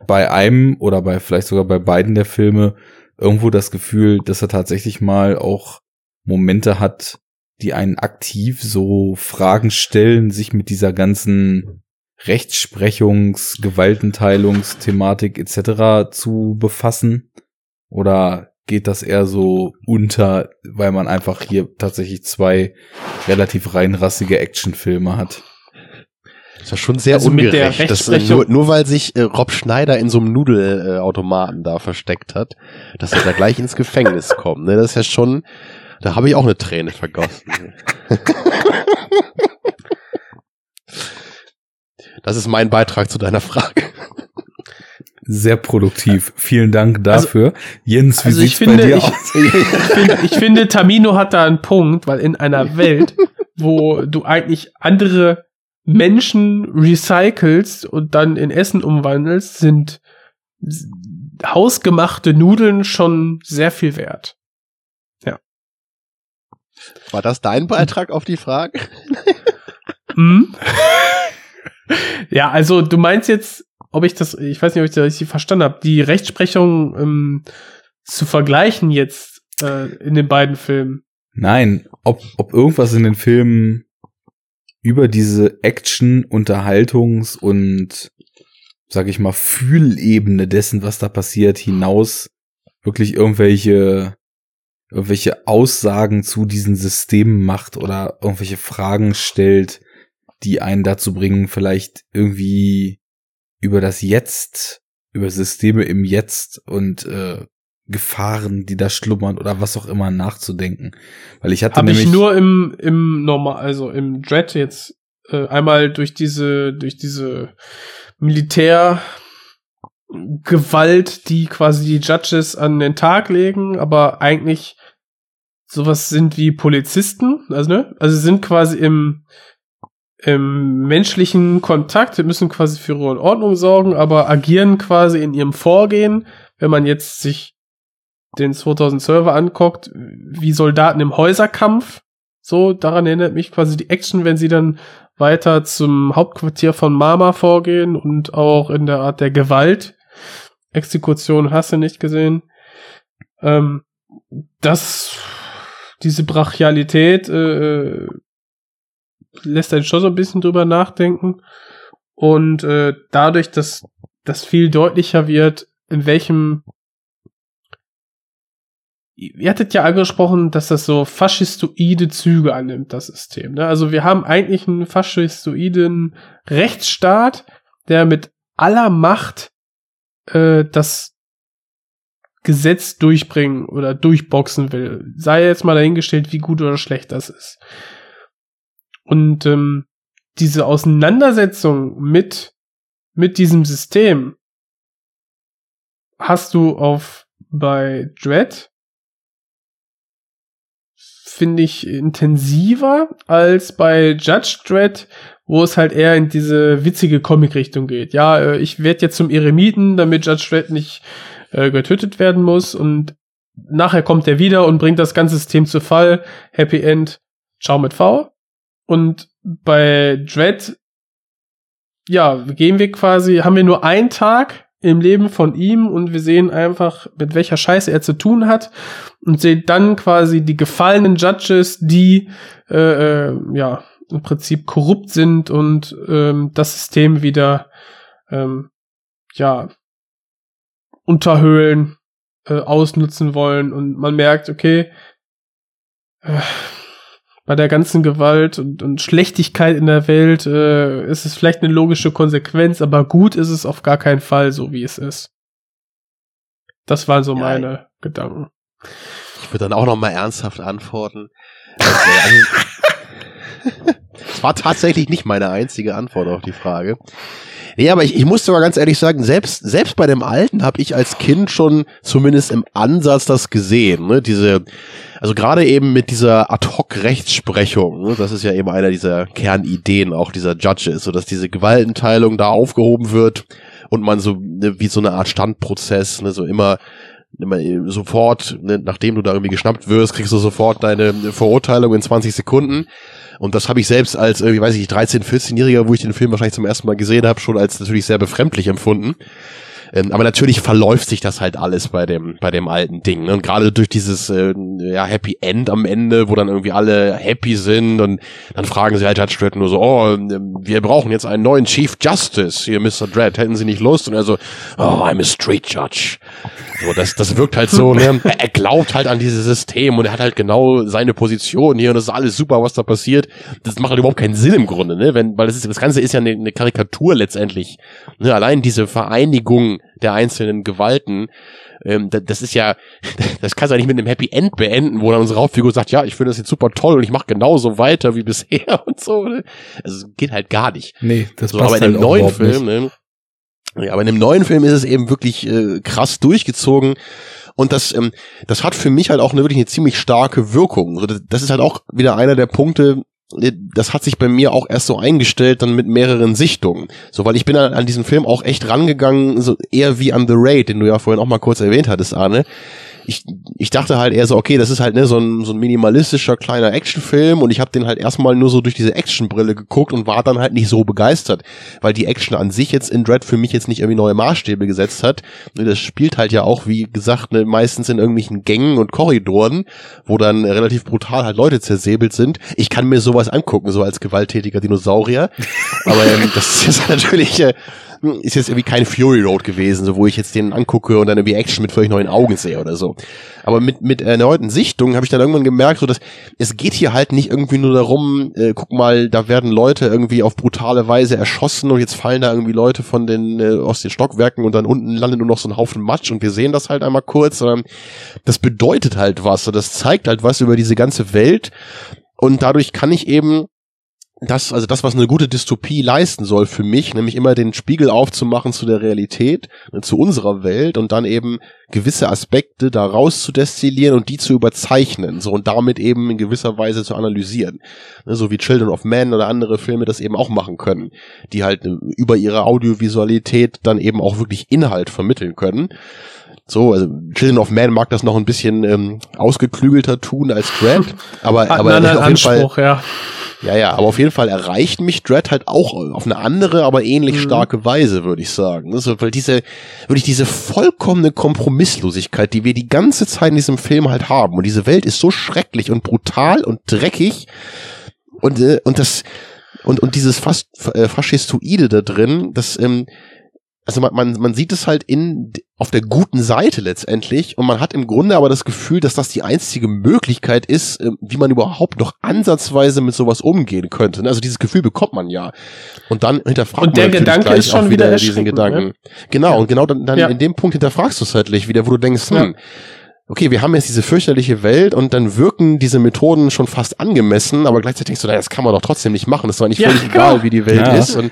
bei einem oder bei vielleicht sogar bei beiden der Filme irgendwo das Gefühl, dass er tatsächlich mal auch Momente hat, die einen aktiv so Fragen stellen, sich mit dieser ganzen Rechtsprechungs-, Gewaltenteilungsthematik etc. zu befassen? Oder geht das eher so unter, weil man einfach hier tatsächlich zwei relativ reinrassige Actionfilme hat? Das ist ja schon sehr Also ungerecht. Das, nur, nur weil sich äh, Rob Schneider in so einem Nudelautomaten da versteckt hat, dass er da gleich ins Gefängnis kommt. Ne? Das ist ja schon, da habe ich auch eine Träne vergossen. Das ist mein Beitrag zu deiner Frage. Sehr produktiv. Vielen Dank dafür. Jens, wie also ich sieht's bei finde, dir ich, aus? ich, finde, ich finde, Tamino hat da einen Punkt, weil in einer Welt, wo du eigentlich andere Menschen recycelst und dann in Essen umwandelst, sind hausgemachte Nudeln schon sehr viel wert. War das dein Beitrag auf die Frage? Hm? ja, also du meinst jetzt, ob ich das, ich weiß nicht, ob ich das richtig verstanden habe, die Rechtsprechung ähm, zu vergleichen jetzt äh, in den beiden Filmen. Nein, ob, ob irgendwas in den Filmen über diese Action, Unterhaltungs- und, sag ich mal, Fühlebene dessen, was da passiert, hinaus wirklich irgendwelche, irgendwelche Aussagen zu diesen Systemen macht oder irgendwelche Fragen stellt, die einen dazu bringen, vielleicht irgendwie über das Jetzt, über Systeme im Jetzt und äh, Gefahren, die da schlummern oder was auch immer nachzudenken. Weil ich hatte Habe ich nämlich nur im, im normal, also im Dread jetzt äh, einmal durch diese, durch diese Militärgewalt, die quasi die Judges an den Tag legen, aber eigentlich sowas sind wie Polizisten, also ne? Also sind quasi im im menschlichen Kontakt, wir müssen quasi für Ruhe und Ordnung sorgen, aber agieren quasi in ihrem Vorgehen, wenn man jetzt sich den 2012er anguckt, wie Soldaten im Häuserkampf. So, daran erinnert mich quasi die Action, wenn sie dann weiter zum Hauptquartier von Mama vorgehen und auch in der Art der Gewalt. Exekution hast du nicht gesehen. Ähm, das, diese Brachialität äh, lässt einen schon so ein bisschen drüber nachdenken. Und äh, dadurch, dass das viel deutlicher wird, in welchem Ihr hattet ja angesprochen, dass das so faschistoide Züge annimmt, das System. Ne? Also wir haben eigentlich einen faschistoiden Rechtsstaat, der mit aller Macht äh, das Gesetz durchbringen oder durchboxen will. Sei jetzt mal dahingestellt, wie gut oder schlecht das ist. Und ähm, diese Auseinandersetzung mit, mit diesem System hast du auf bei Dread finde ich intensiver als bei Judge Dredd, wo es halt eher in diese witzige Comic-Richtung geht. Ja, äh, ich werde jetzt zum Eremiten, damit Judge Dredd nicht äh, getötet werden muss und nachher kommt er wieder und bringt das ganze System zu Fall. Happy End, ciao mit V. Und bei Dread, ja, gehen wir quasi, haben wir nur einen Tag im Leben von ihm und wir sehen einfach, mit welcher Scheiße er zu tun hat und sehen dann quasi die gefallenen Judges, die äh, äh, ja im Prinzip korrupt sind und ähm, das System wieder ähm, ja unterhöhlen, äh, ausnutzen wollen und man merkt, okay, äh, bei der ganzen Gewalt und, und Schlechtigkeit in der Welt äh, ist es vielleicht eine logische Konsequenz, aber gut ist es auf gar keinen Fall so, wie es ist. Das waren so Ja, meine Gedanken. Ich würde dann auch noch mal ernsthaft antworten. Also, es war tatsächlich nicht meine einzige Antwort auf die Frage. Nee, aber ich, ich muss aber ganz ehrlich sagen, selbst, selbst bei dem Alten habe ich als Kind schon zumindest im Ansatz das gesehen. Ne? Diese, also gerade eben mit dieser Ad-Hoc-Rechtsprechung, ne? das ist ja eben einer dieser Kernideen auch dieser Judges, so dass diese Gewaltenteilung da aufgehoben wird und man so ne, wie so eine Art Standprozess, ne, so immer immer sofort, ne, nachdem du da irgendwie geschnappt wirst, kriegst du sofort deine Verurteilung in 20 Sekunden. Und das habe ich selbst als, irgendwie, weiß ich, 13-, 14-Jähriger, wo ich den Film wahrscheinlich zum ersten Mal gesehen habe, schon als natürlich sehr befremdlich empfunden. Ähm, aber natürlich verläuft sich das halt alles bei dem, bei dem alten Ding. Ne? Und gerade durch dieses äh, ja, Happy End am Ende, wo dann irgendwie alle happy sind und dann fragen sie halt Judge Dredd nur so, oh, ähm, wir brauchen jetzt einen neuen Chief Justice, hier Mr. Dredd, hätten sie nicht Lust? Und er so, oh, I'm a street judge. So, das, das wirkt halt so, ne? er, er glaubt halt an dieses System und er hat halt genau seine Position hier und das ist alles super, was da passiert. Das macht halt überhaupt keinen Sinn im Grunde, ne? Wenn, weil das ist, das Ganze ist ja eine, eine Karikatur letztendlich. Ne? Allein diese Vereinigung der einzelnen Gewalten, ähm, das, das ist ja, das kannst du ja nicht mit einem Happy End beenden, wo dann unsere Hauptfigur sagt, ja, ich finde das jetzt super toll und ich mache genauso weiter wie bisher und so. Ne? Also geht halt gar nicht. Nee, das So, passt aber in halt dem auch neuen Film, ne? Ja, aber in dem neuen Film ist es eben wirklich äh, krass durchgezogen. Und das, ähm, das hat für mich halt auch eine wirklich eine ziemlich starke Wirkung. Das, ist halt auch wieder einer der Punkte, das hat sich bei mir auch erst so eingestellt, dann mit mehreren Sichtungen. So, weil ich bin an, an diesen Film auch echt rangegangen, so eher wie an The Raid, den du ja vorhin auch mal kurz erwähnt hattest, Arne ich, ich dachte halt eher so, okay, das ist halt ne, so, ein, so ein minimalistischer kleiner Actionfilm und ich habe den halt erstmal nur so durch diese Actionbrille geguckt und war dann halt nicht so begeistert, weil die Action an sich jetzt in Dread für mich jetzt nicht irgendwie neue Maßstäbe gesetzt hat. Ne, Das spielt halt ja auch, wie gesagt, ne, meistens in irgendwelchen Gängen und Korridoren, wo dann relativ brutal halt Leute zersäbelt sind. Ich kann mir sowas angucken, so als gewalttätiger Dinosaurier. Aber ähm, das ist jetzt natürlich äh, ist jetzt irgendwie kein Fury Road gewesen, so wo ich jetzt den angucke und dann irgendwie Action mit völlig neuen Augen sehe oder so. Aber mit mit erneuten Sichtungen habe ich dann irgendwann gemerkt, so dass es geht hier halt nicht irgendwie nur darum, äh, guck mal, da werden Leute irgendwie auf brutale Weise erschossen und jetzt fallen da irgendwie Leute von den äh, aus den Stockwerken und dann unten landet nur noch so ein Haufen Matsch und wir sehen das halt einmal kurz, sondern das bedeutet halt was, das zeigt halt was über diese ganze Welt. Und dadurch kann ich eben das, also das, was eine gute Dystopie leisten soll für mich, nämlich immer den Spiegel aufzumachen zu der Realität, äh, zu unserer Welt und dann eben gewisse Aspekte daraus zu destillieren und die zu überzeichnen, so und damit eben in gewisser Weise zu analysieren. Ne, So wie Children of Men oder andere Filme das eben auch machen können, die halt äh, über ihre Audiovisualität dann eben auch wirklich Inhalt vermitteln können. So, also Children of Man mag das noch ein bisschen ähm, ausgeklügelter tun als Dread, aber, Hat aber anderen auf jeden Fall, Anspruch, ja. ja, ja, aber auf jeden Fall erreicht mich Dread halt auch auf eine andere, aber ähnlich Mhm. starke Weise, würde ich sagen. Also, weil diese, wirklich diese vollkommene Kompromisslosigkeit, die wir die ganze Zeit in diesem Film halt haben. Und diese Welt ist so schrecklich und brutal und dreckig. Und, äh, und das, und, und dieses fast äh, Faschistoide da drin, das, ähm, also man, man, man sieht es halt in auf der guten Seite letztendlich und man hat im Grunde aber das Gefühl, dass das die einzige Möglichkeit ist, äh, wie man überhaupt noch ansatzweise mit sowas umgehen könnte. Also dieses Gefühl bekommt man ja. Und dann hinterfragt Und der man natürlich Gedanke gleich ist schon auch wieder diesen erschreckend, Gedanken. ne? Genau, und genau dann, dann Ja. in dem Punkt hinterfragst du es halt gleich wieder, wo du denkst, hm, Ja. okay, wir haben jetzt diese fürchterliche Welt und dann wirken diese Methoden schon fast angemessen, aber gleichzeitig denkst du, naja, das kann man doch trotzdem nicht machen. Das ist doch nicht Ja, völlig genau. egal, wie die Welt Ja. ist. Und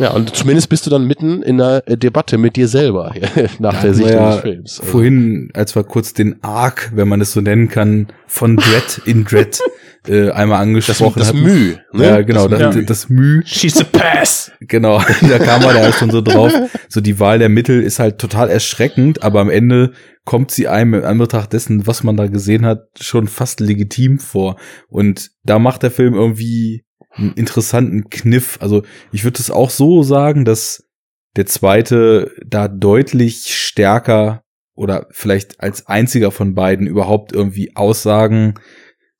ja, und zumindest bist du dann mitten in einer äh, Debatte mit dir selber nach der hatten Sichtung wir des ja Films. Also, Vorhin, als wir kurz den Arc, wenn man es so nennen kann, von Dread in Dread äh, einmal das, angesprochen das hatten. Müh. Ne? Ja, genau, das, Ja. das, Müh, She's a pass. genau, da kam man ja schon so drauf. So die Wahl der Mittel ist halt total erschreckend, aber am Ende kommt sie einem in Anbetracht dessen, was man da gesehen hat, schon fast legitim vor. Und da macht der Film irgendwie einen interessanten Kniff. Also ich würde es auch so sagen, dass der zweite da deutlich stärker oder vielleicht als einziger von beiden überhaupt irgendwie Aussagen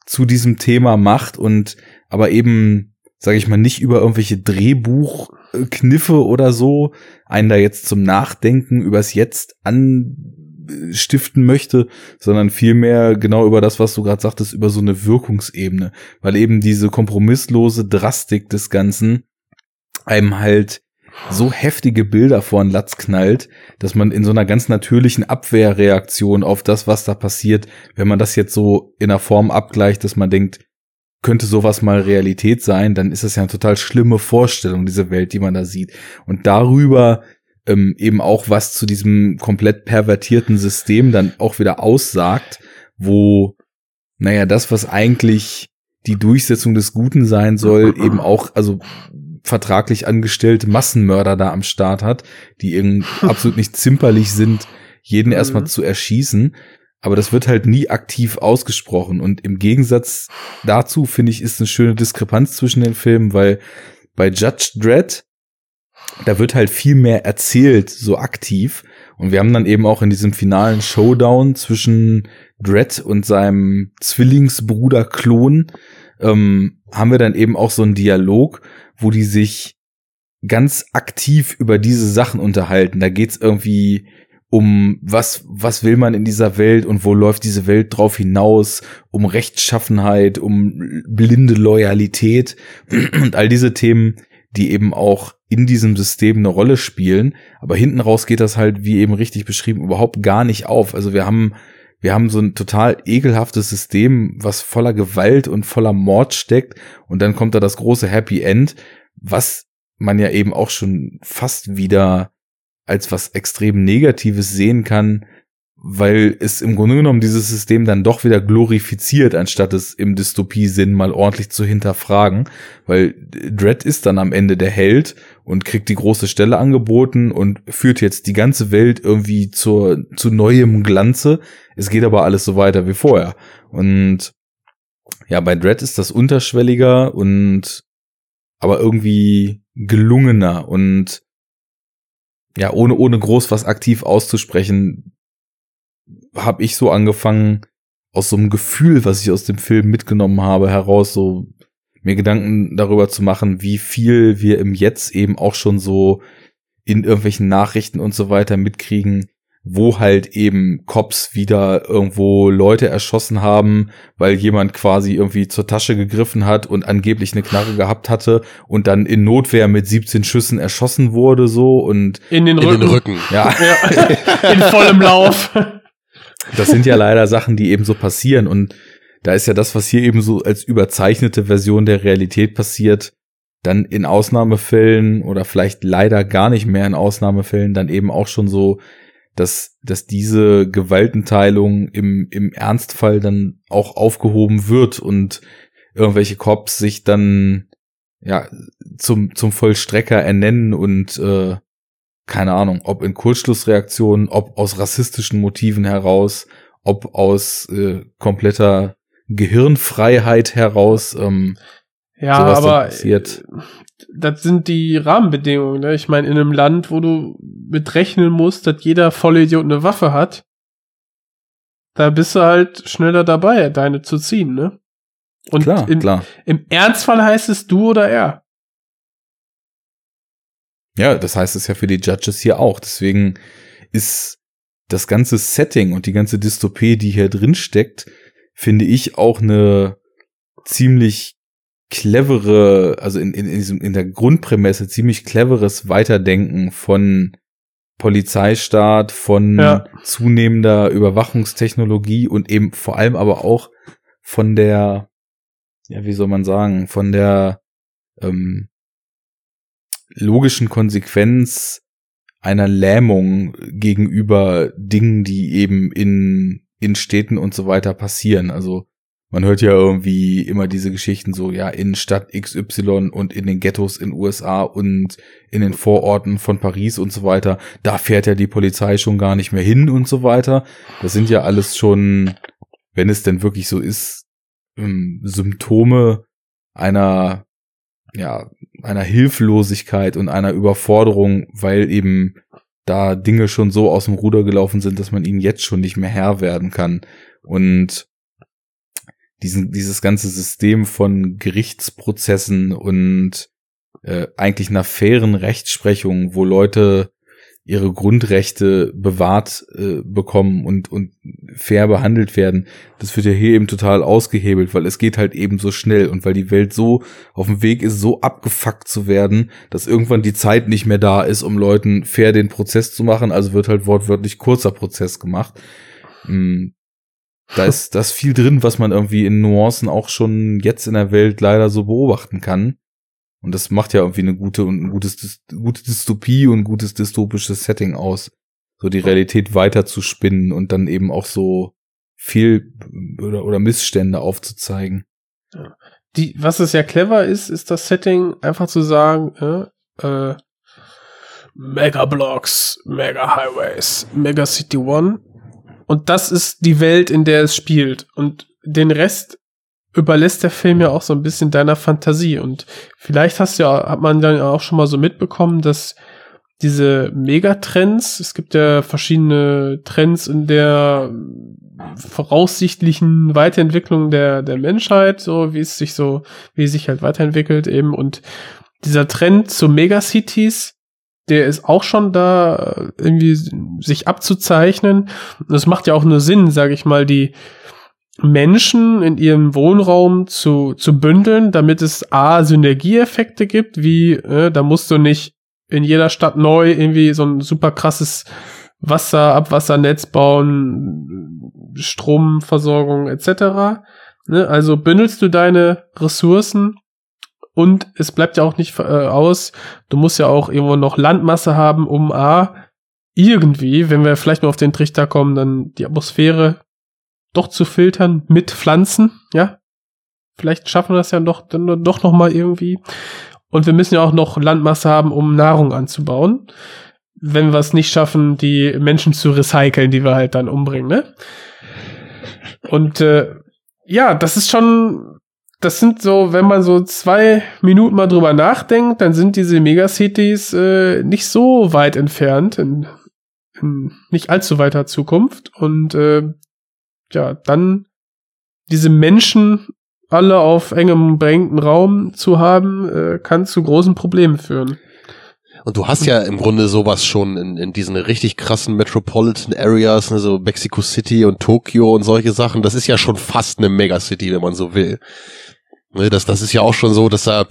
zu diesem Thema macht und aber eben, sage ich mal, nicht über irgendwelche Drehbuchkniffe oder so einen da jetzt zum Nachdenken übers Jetzt anstiften möchte, sondern vielmehr genau über das, was du gerade sagtest, über so eine Wirkungsebene, weil eben diese kompromisslose Drastik des Ganzen einem halt so heftige Bilder vor den Latz knallt, dass man in so einer ganz natürlichen Abwehrreaktion auf das, was da passiert, wenn man das jetzt so in einer Form abgleicht, dass man denkt, könnte sowas mal Realität sein, dann ist das ja eine total schlimme Vorstellung, diese Welt, die man da sieht. Und darüber ähm, eben auch was zu diesem komplett pervertierten System dann auch wieder aussagt, wo, naja, das, was eigentlich die Durchsetzung des Guten sein soll, eben auch, also vertraglich angestellte Massenmörder da am Start hat, die eben absolut nicht zimperlich sind, jeden erstmal Mhm. zu erschießen. Aber das wird halt nie aktiv ausgesprochen. Und im Gegensatz dazu, finde ich, ist eine schöne Diskrepanz zwischen den Filmen, weil bei Judge Dredd da wird halt viel mehr erzählt, so aktiv. Und wir haben dann eben auch in diesem finalen Showdown zwischen Dredd und seinem Zwillingsbruder Klon, ähm, haben wir dann eben auch so einen Dialog, wo die sich ganz aktiv über diese Sachen unterhalten. Da geht's irgendwie um was, was will man in dieser Welt und wo läuft diese Welt drauf hinaus, um Rechtschaffenheit, um blinde Loyalität und all diese Themen, die eben auch in diesem System eine Rolle spielen. Aber hinten raus geht das halt, wie eben richtig beschrieben, überhaupt gar nicht auf. Also wir haben, wir haben so ein total ekelhaftes System, was voller Gewalt und voller Mord steckt. Und dann kommt da das große Happy End, was man ja eben auch schon fast wieder als was extrem Negatives sehen kann, weil es im Grunde genommen dieses System dann doch wieder glorifiziert, anstatt es im Dystopie-Sinn mal ordentlich zu hinterfragen, weil Dredd ist dann am Ende der Held und kriegt die große Stelle angeboten und führt jetzt die ganze Welt irgendwie zur, zu neuem Glanze. Es geht aber alles so weiter wie vorher. Und ja, bei Dredd ist das unterschwelliger und aber irgendwie gelungener und ja, ohne, ohne groß was aktiv auszusprechen, habe ich so angefangen, aus so einem Gefühl, was ich aus dem Film mitgenommen habe, heraus so mir Gedanken darüber zu machen, wie viel wir im Jetzt eben auch schon so in irgendwelchen Nachrichten und so weiter mitkriegen, wo halt eben Cops wieder irgendwo Leute erschossen haben, weil jemand quasi irgendwie zur Tasche gegriffen hat und angeblich eine Knarre gehabt hatte und dann in Notwehr mit 17 Schüssen erschossen wurde so und in den Rücken. In den Rücken. ja, Ja. In vollem Lauf. Das sind ja leider Sachen, die eben so passieren. Und da ist ja das, was hier eben so als überzeichnete Version der Realität passiert, dann in Ausnahmefällen oder vielleicht leider gar nicht mehr in Ausnahmefällen dann eben auch schon so dass, dass diese Gewaltenteilung im, im Ernstfall dann auch aufgehoben wird und irgendwelche Cops sich dann ja zum, zum Vollstrecker ernennen und äh, keine Ahnung, ob in Kurzschlussreaktionen, ob aus rassistischen Motiven heraus, ob aus äh, kompletter Gehirnfreiheit heraus. Ähm, Ja, aber passiert. äh, das sind die Rahmenbedingungen. Ne? Ich meine, in einem Land, wo du mit rechnen musst, dass jeder Vollidiot eine Waffe hat, da bist du halt schneller dabei, deine zu ziehen, ne? Und klar, in, klar. im Ernstfall heißt es du oder er. Ja, das heißt es ja für die Judges hier auch. Deswegen ist das ganze Setting und die ganze Dystopie, die hier drin steckt, finde ich auch eine ziemlich clevere, also in, in, in, diesem, in der Grundprämisse ziemlich cleveres Weiterdenken von Polizeistaat, von Ja. zunehmender Überwachungstechnologie und eben vor allem aber auch von der, ja, wie soll man sagen, von der ähm, logischen Konsequenz einer Lähmung gegenüber Dingen, die eben in, in Städten und so weiter passieren. Also man hört ja irgendwie immer diese Geschichten so, ja, in Stadt XY und in den Ghettos in USA und in den Vororten von Paris und so weiter, da fährt ja die Polizei schon gar nicht mehr hin und so weiter. Das sind ja alles schon, wenn es denn wirklich so ist, ähm, Symptome einer, ja, einer Hilflosigkeit und einer Überforderung, weil eben da Dinge schon so aus dem Ruder gelaufen sind, dass man ihnen jetzt schon nicht mehr Herr werden kann. Und diesen, dieses ganze System von Gerichtsprozessen und äh, eigentlich einer fairen Rechtsprechung, wo Leute ihre Grundrechte bewahrt äh, bekommen und, und fair behandelt werden, das wird ja hier eben total ausgehebelt, weil es geht halt eben so schnell und weil die Welt so auf dem Weg ist, so abgefuckt zu werden, dass irgendwann die Zeit nicht mehr da ist, um Leuten fair den Prozess zu machen, also wird halt wortwörtlich kurzer Prozess gemacht. Mm, Da ist das viel drin, was man irgendwie in Nuancen auch schon jetzt in der Welt leider so beobachten kann. Und das macht ja irgendwie eine gute und ein gutes, gute Dystopie und ein gutes dystopisches Setting aus. So die Realität weiter zu spinnen und dann eben auch so viel oder, oder Missstände aufzuzeigen. Die, was es ja clever ist, ist das Setting einfach zu sagen, äh, äh, Mega Blocks, Mega Highways, Mega City One. Und das ist die Welt, in der es spielt. Und den Rest überlässt der Film ja auch so ein bisschen deiner Fantasie und vielleicht hast ja, hat man dann auch schon mal so mitbekommen, dass diese Megatrends, es gibt ja verschiedene Trends in der voraussichtlichen Weiterentwicklung der, der Menschheit, so wie es sich so, wie es sich halt weiterentwickelt eben und dieser Trend zu Megacities, der ist auch schon da irgendwie sich abzuzeichnen. Und es macht ja auch nur Sinn, sage ich mal, die Menschen in ihrem Wohnraum zu, zu bündeln, damit es A, Synergieeffekte gibt, wie, äh, da musst du nicht in jeder Stadt neu irgendwie so ein super krasses Wasser, Abwassernetz bauen, Stromversorgung etc. Ne? Also bündelst du deine Ressourcen und es bleibt ja auch nicht äh, aus, du musst ja auch irgendwo noch Landmasse haben, um A, irgendwie, wenn wir vielleicht mal auf den Trichter kommen, dann die Atmosphäre doch zu filtern mit Pflanzen, ja. Vielleicht schaffen wir das ja doch, dann doch noch mal irgendwie. Und wir müssen ja auch noch Landmasse haben, um Nahrung anzubauen. Wenn wir es nicht schaffen, die Menschen zu recyceln, die wir halt dann umbringen, ne? Und äh, ja, das ist schon, das sind so, wenn man so zwei Minuten mal drüber nachdenkt, dann sind diese Megacities äh, nicht so weit entfernt, in, in nicht allzu weiter Zukunft. Und äh, ja, dann diese Menschen alle auf engem, beengten Raum zu haben, äh, kann zu großen Problemen führen. Und du hast ja im Grunde sowas schon in, in diesen richtig krassen Metropolitan Areas, ne, so Mexico City und Tokio und solche Sachen. Das ist ja schon fast eine Megacity, wenn man so will. Ne, das, das ist ja auch schon so, dass da,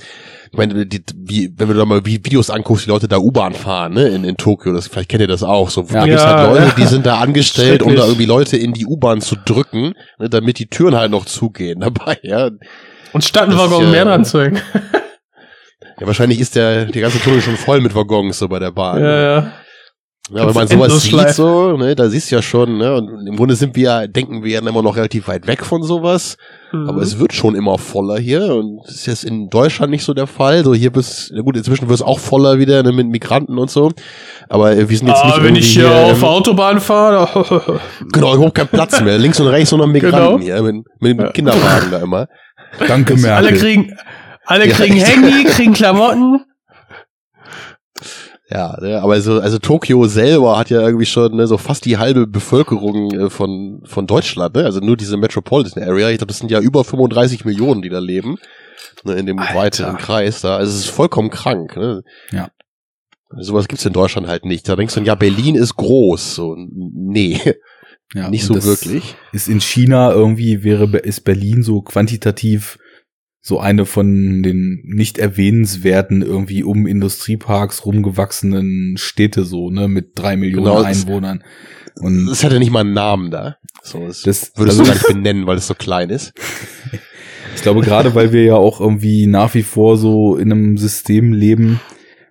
ich meine, die, wie, wenn du da mal Videos anguckst, die Leute da U-Bahn fahren, ne, in, in Tokio, das, vielleicht kennt ihr das auch, so, Ja. da gibt's halt Leute, die sind da angestellt, um da irgendwie Leute in die U-Bahn zu drücken, ne, damit die Türen halt noch zugehen dabei, ja. Und statt einen Waggon ja- mehr hängen. Ja, wahrscheinlich ist der, der ganze Tunnel schon voll mit Waggons, so bei der Bahn. ja, ja. Ja, wenn man sowas sieht, so, ne, da siehst du ja schon, ne, und im Grunde sind wir, denken wir immer noch relativ weit weg von sowas, Mhm. aber es wird schon immer voller hier und das ist jetzt in Deutschland nicht so der Fall, so hier bis, na gut, inzwischen wird es auch voller wieder, ne, mit Migranten und so, aber äh, wir sind jetzt nicht Ah, wenn irgendwie ich hier hier, auf der Autobahn fahre, genau, überhaupt kein Platz mehr, links und rechts nur noch Migranten Genau. hier, mit, mit dem Ja. Kinderwagen da immer. Danke, Merkel. alle kriegen, alle Ja, kriegen. Handy, kriegen Klamotten. Ja, ne, aber so, also Tokio selber hat ja irgendwie schon ne, so fast die halbe Bevölkerung äh, von, von Deutschland, ne? Also nur diese Metropolitan Area. Ich glaube, das sind ja über 35 Millionen, die da leben. Ne, in dem Alter. weiteren Kreis da. Also es ist vollkommen krank, ne? Ja. Sowas gibt's in Deutschland halt nicht. Da denkst du, ja, Berlin ist groß. So, nee, Ja, nicht so wirklich. Ist in China irgendwie, wäre, ist Berlin so quantitativ so eine von den nicht erwähnenswerten irgendwie um Industrieparks rumgewachsenen Städte so, ne, mit drei Millionen Genau, Einwohnern. Und Es hat ja nicht mal einen Namen da. So, das, das, würdest also, du gar nicht benennen, weil es so klein ist. ich glaube gerade, weil wir ja auch irgendwie nach wie vor so in einem System leben,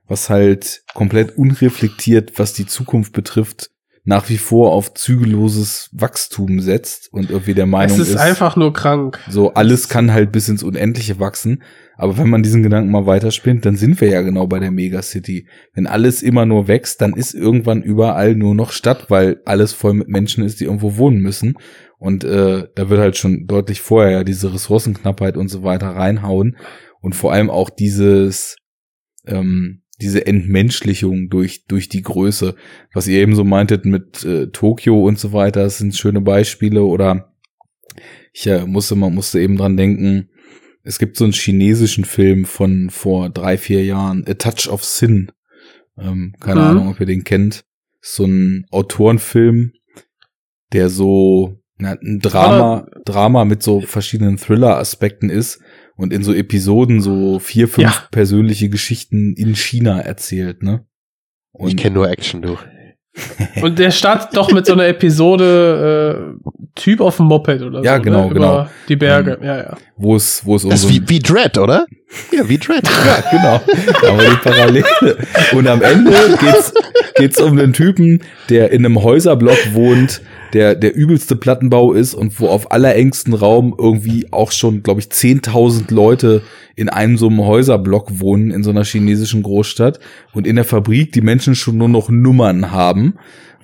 was halt komplett unreflektiert, was die Zukunft betrifft, nach wie vor auf zügelloses Wachstum setzt und irgendwie der Meinung Es ist, einfach nur krank. So, alles kann halt bis ins Unendliche wachsen. Aber wenn man diesen Gedanken mal weiterspinnt, dann sind wir ja genau bei der Megacity. Wenn alles immer nur wächst, dann ist irgendwann überall nur noch Stadt, weil alles voll mit Menschen ist, die irgendwo wohnen müssen. Und äh, da wird halt schon deutlich vorher ja diese Ressourcenknappheit und so weiter reinhauen. Und vor allem auch dieses, ähm, diese Entmenschlichung durch, durch die Größe. Was ihr eben so meintet mit äh, Tokio und so weiter, das sind schöne Beispiele. Oder ich äh, musste, man musste eben dran denken, es gibt so einen chinesischen Film von vor drei, vier Jahren, A Touch of Sin. Ähm, keine Mhm. Ahnung, ob ihr den kennt. So ein Autorenfilm, der so na, ein Drama, Drama mit so verschiedenen Thriller-Aspekten ist und in so Episoden so vier, fünf Ja. persönliche Geschichten in China erzählt, ne? Ich kenne nur Action, du. Und der startet doch mit so einer Episode äh, Typ auf dem Moped oder Ja, so. genau, ne? genau. Über die Berge, Ähm, ja, ja. wo es, wo es um Das ist wie, wie Dread, oder? Ja, wie Dread. Ja, genau. Wir die Parallele. Und am Ende geht's, geht's um einen Typen, der in einem Häuserblock wohnt, der der übelste Plattenbau ist und wo auf allerengstem Raum irgendwie auch schon, glaube ich, 10.000 Leute in einem so einem Häuserblock wohnen in so einer chinesischen Großstadt und in der Fabrik die Menschen schon nur noch Nummern haben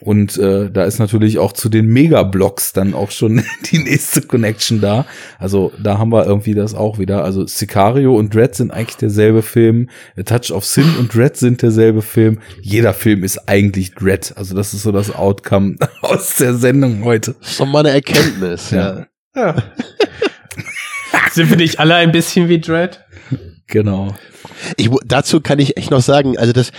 Und äh, da ist natürlich auch zu den Megablocks dann auch schon die nächste Connection da. Also da haben wir irgendwie das auch wieder. Also Sicario und Dread sind eigentlich derselbe Film. A Touch of Sin und Dread sind derselbe Film. Jeder Film ist eigentlich Dread. Also das ist so das Outcome aus der Sendung heute. Das ist doch mal eine Erkenntnis, ja. Ja. Sind wir nicht alle ein bisschen wie Dread? Genau. Ich, dazu kann ich echt noch sagen, also das,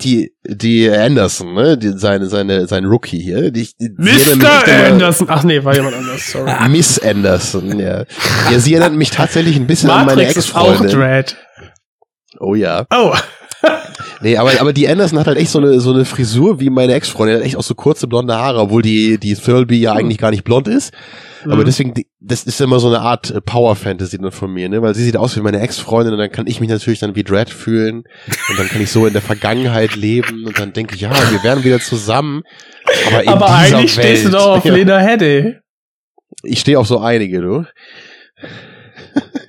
die, die Anderson, ne, die, seine, seine, sein Rookie hier, die, die Mr. Anderson. Ach nee, war jemand anders, sorry. Miss Anderson, ja. Ja, sie erinnert mich tatsächlich ein bisschen an meine Matrix ist auch Ex-Freundin. Dread. Oh ja. Oh. Nee, aber, aber die Anderson hat halt echt so eine, so eine Frisur wie meine Ex-Freundin, hat echt auch so kurze blonde Haare, obwohl die, die Thirlby ja eigentlich gar nicht blond ist. Aber Mhm. deswegen, die- das ist immer so eine Art äh, Power-Fantasy dann von mir, ne? Weil sie sieht aus wie meine Ex-Freundin und dann kann ich mich natürlich dann wie Dread fühlen und dann kann ich so in der Vergangenheit leben und dann denke ich, ja, wir wären wieder zusammen. Aber, in Aber dieser eigentlich Welt, stehst du doch auf ja, Lena Headey. Ich stehe auf so einige, du.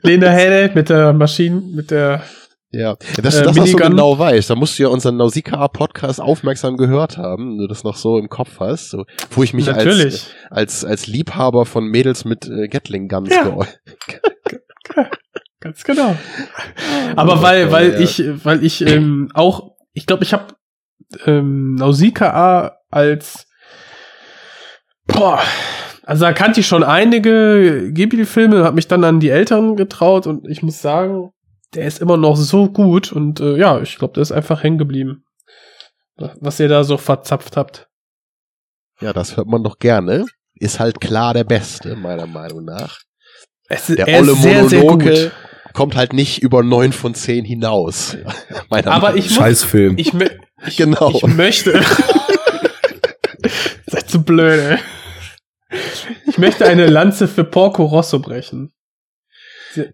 Lena Headey mit der Maschine, mit der Ja, dass Äh, du das noch so Minigun. genau weißt, da musst du ja unseren Nausicaa-Podcast aufmerksam gehört haben, wenn du das noch so im Kopf hast, so, wo ich mich als, Natürlich. als, als Liebhaber von Mädels mit äh, Gatling Guns Ja. Ganz genau. Aber weil, weil ja. ich, weil ich ähm, auch, ich glaube, ich habe ähm, Nausicaa als boah, also da kannte ich schon einige Ghibli-Filme, habe mich dann an die Älteren getraut und ich muss sagen, der ist immer noch so gut und äh, ja, ich glaube, der ist einfach hängen geblieben. Was ihr da so verzapft habt. Ja, das hört man doch gerne. Ist halt klar der Beste, meiner Meinung nach. Es, Der er ist olle sehr, sehr gut. kommt halt nicht über neun von zehn hinaus. meiner Aber Meinung ich Scheißfilm. ich, mö- ich, Genau. ich möchte. Seid zu blöd, ey. Ich möchte eine Lanze für Porco Rosso brechen.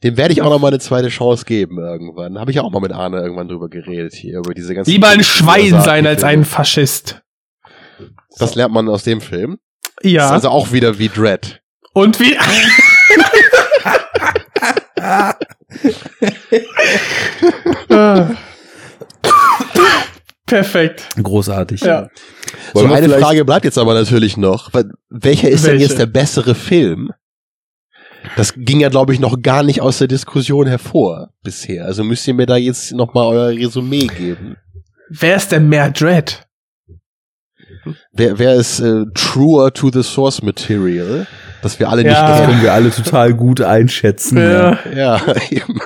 Dem werde ich auch noch mal eine zweite Chance geben irgendwann. Habe ich auch mal mit Arne irgendwann drüber geredet hier, über diese ganzen Lieber ein Schwein sein als ein Faschist. Das lernt man aus dem Film. Ja. Ist also auch wieder wie Dread. Und wie. Ah. Perfekt. Großartig. Ja. So, eine Frage bleibt jetzt aber natürlich noch. Welcher ist denn Welche? jetzt der bessere Film? Das ging ja, glaube ich, noch gar nicht aus der Diskussion hervor bisher. Also müsst ihr mir da jetzt noch mal euer Resümee geben. Wer ist denn mehr Dread? Wer, wer ist äh, truer to the source material? Das wir alle Ja. nicht Das kennen. können wir alle total gut einschätzen. Ja. Ja. Ja, eben.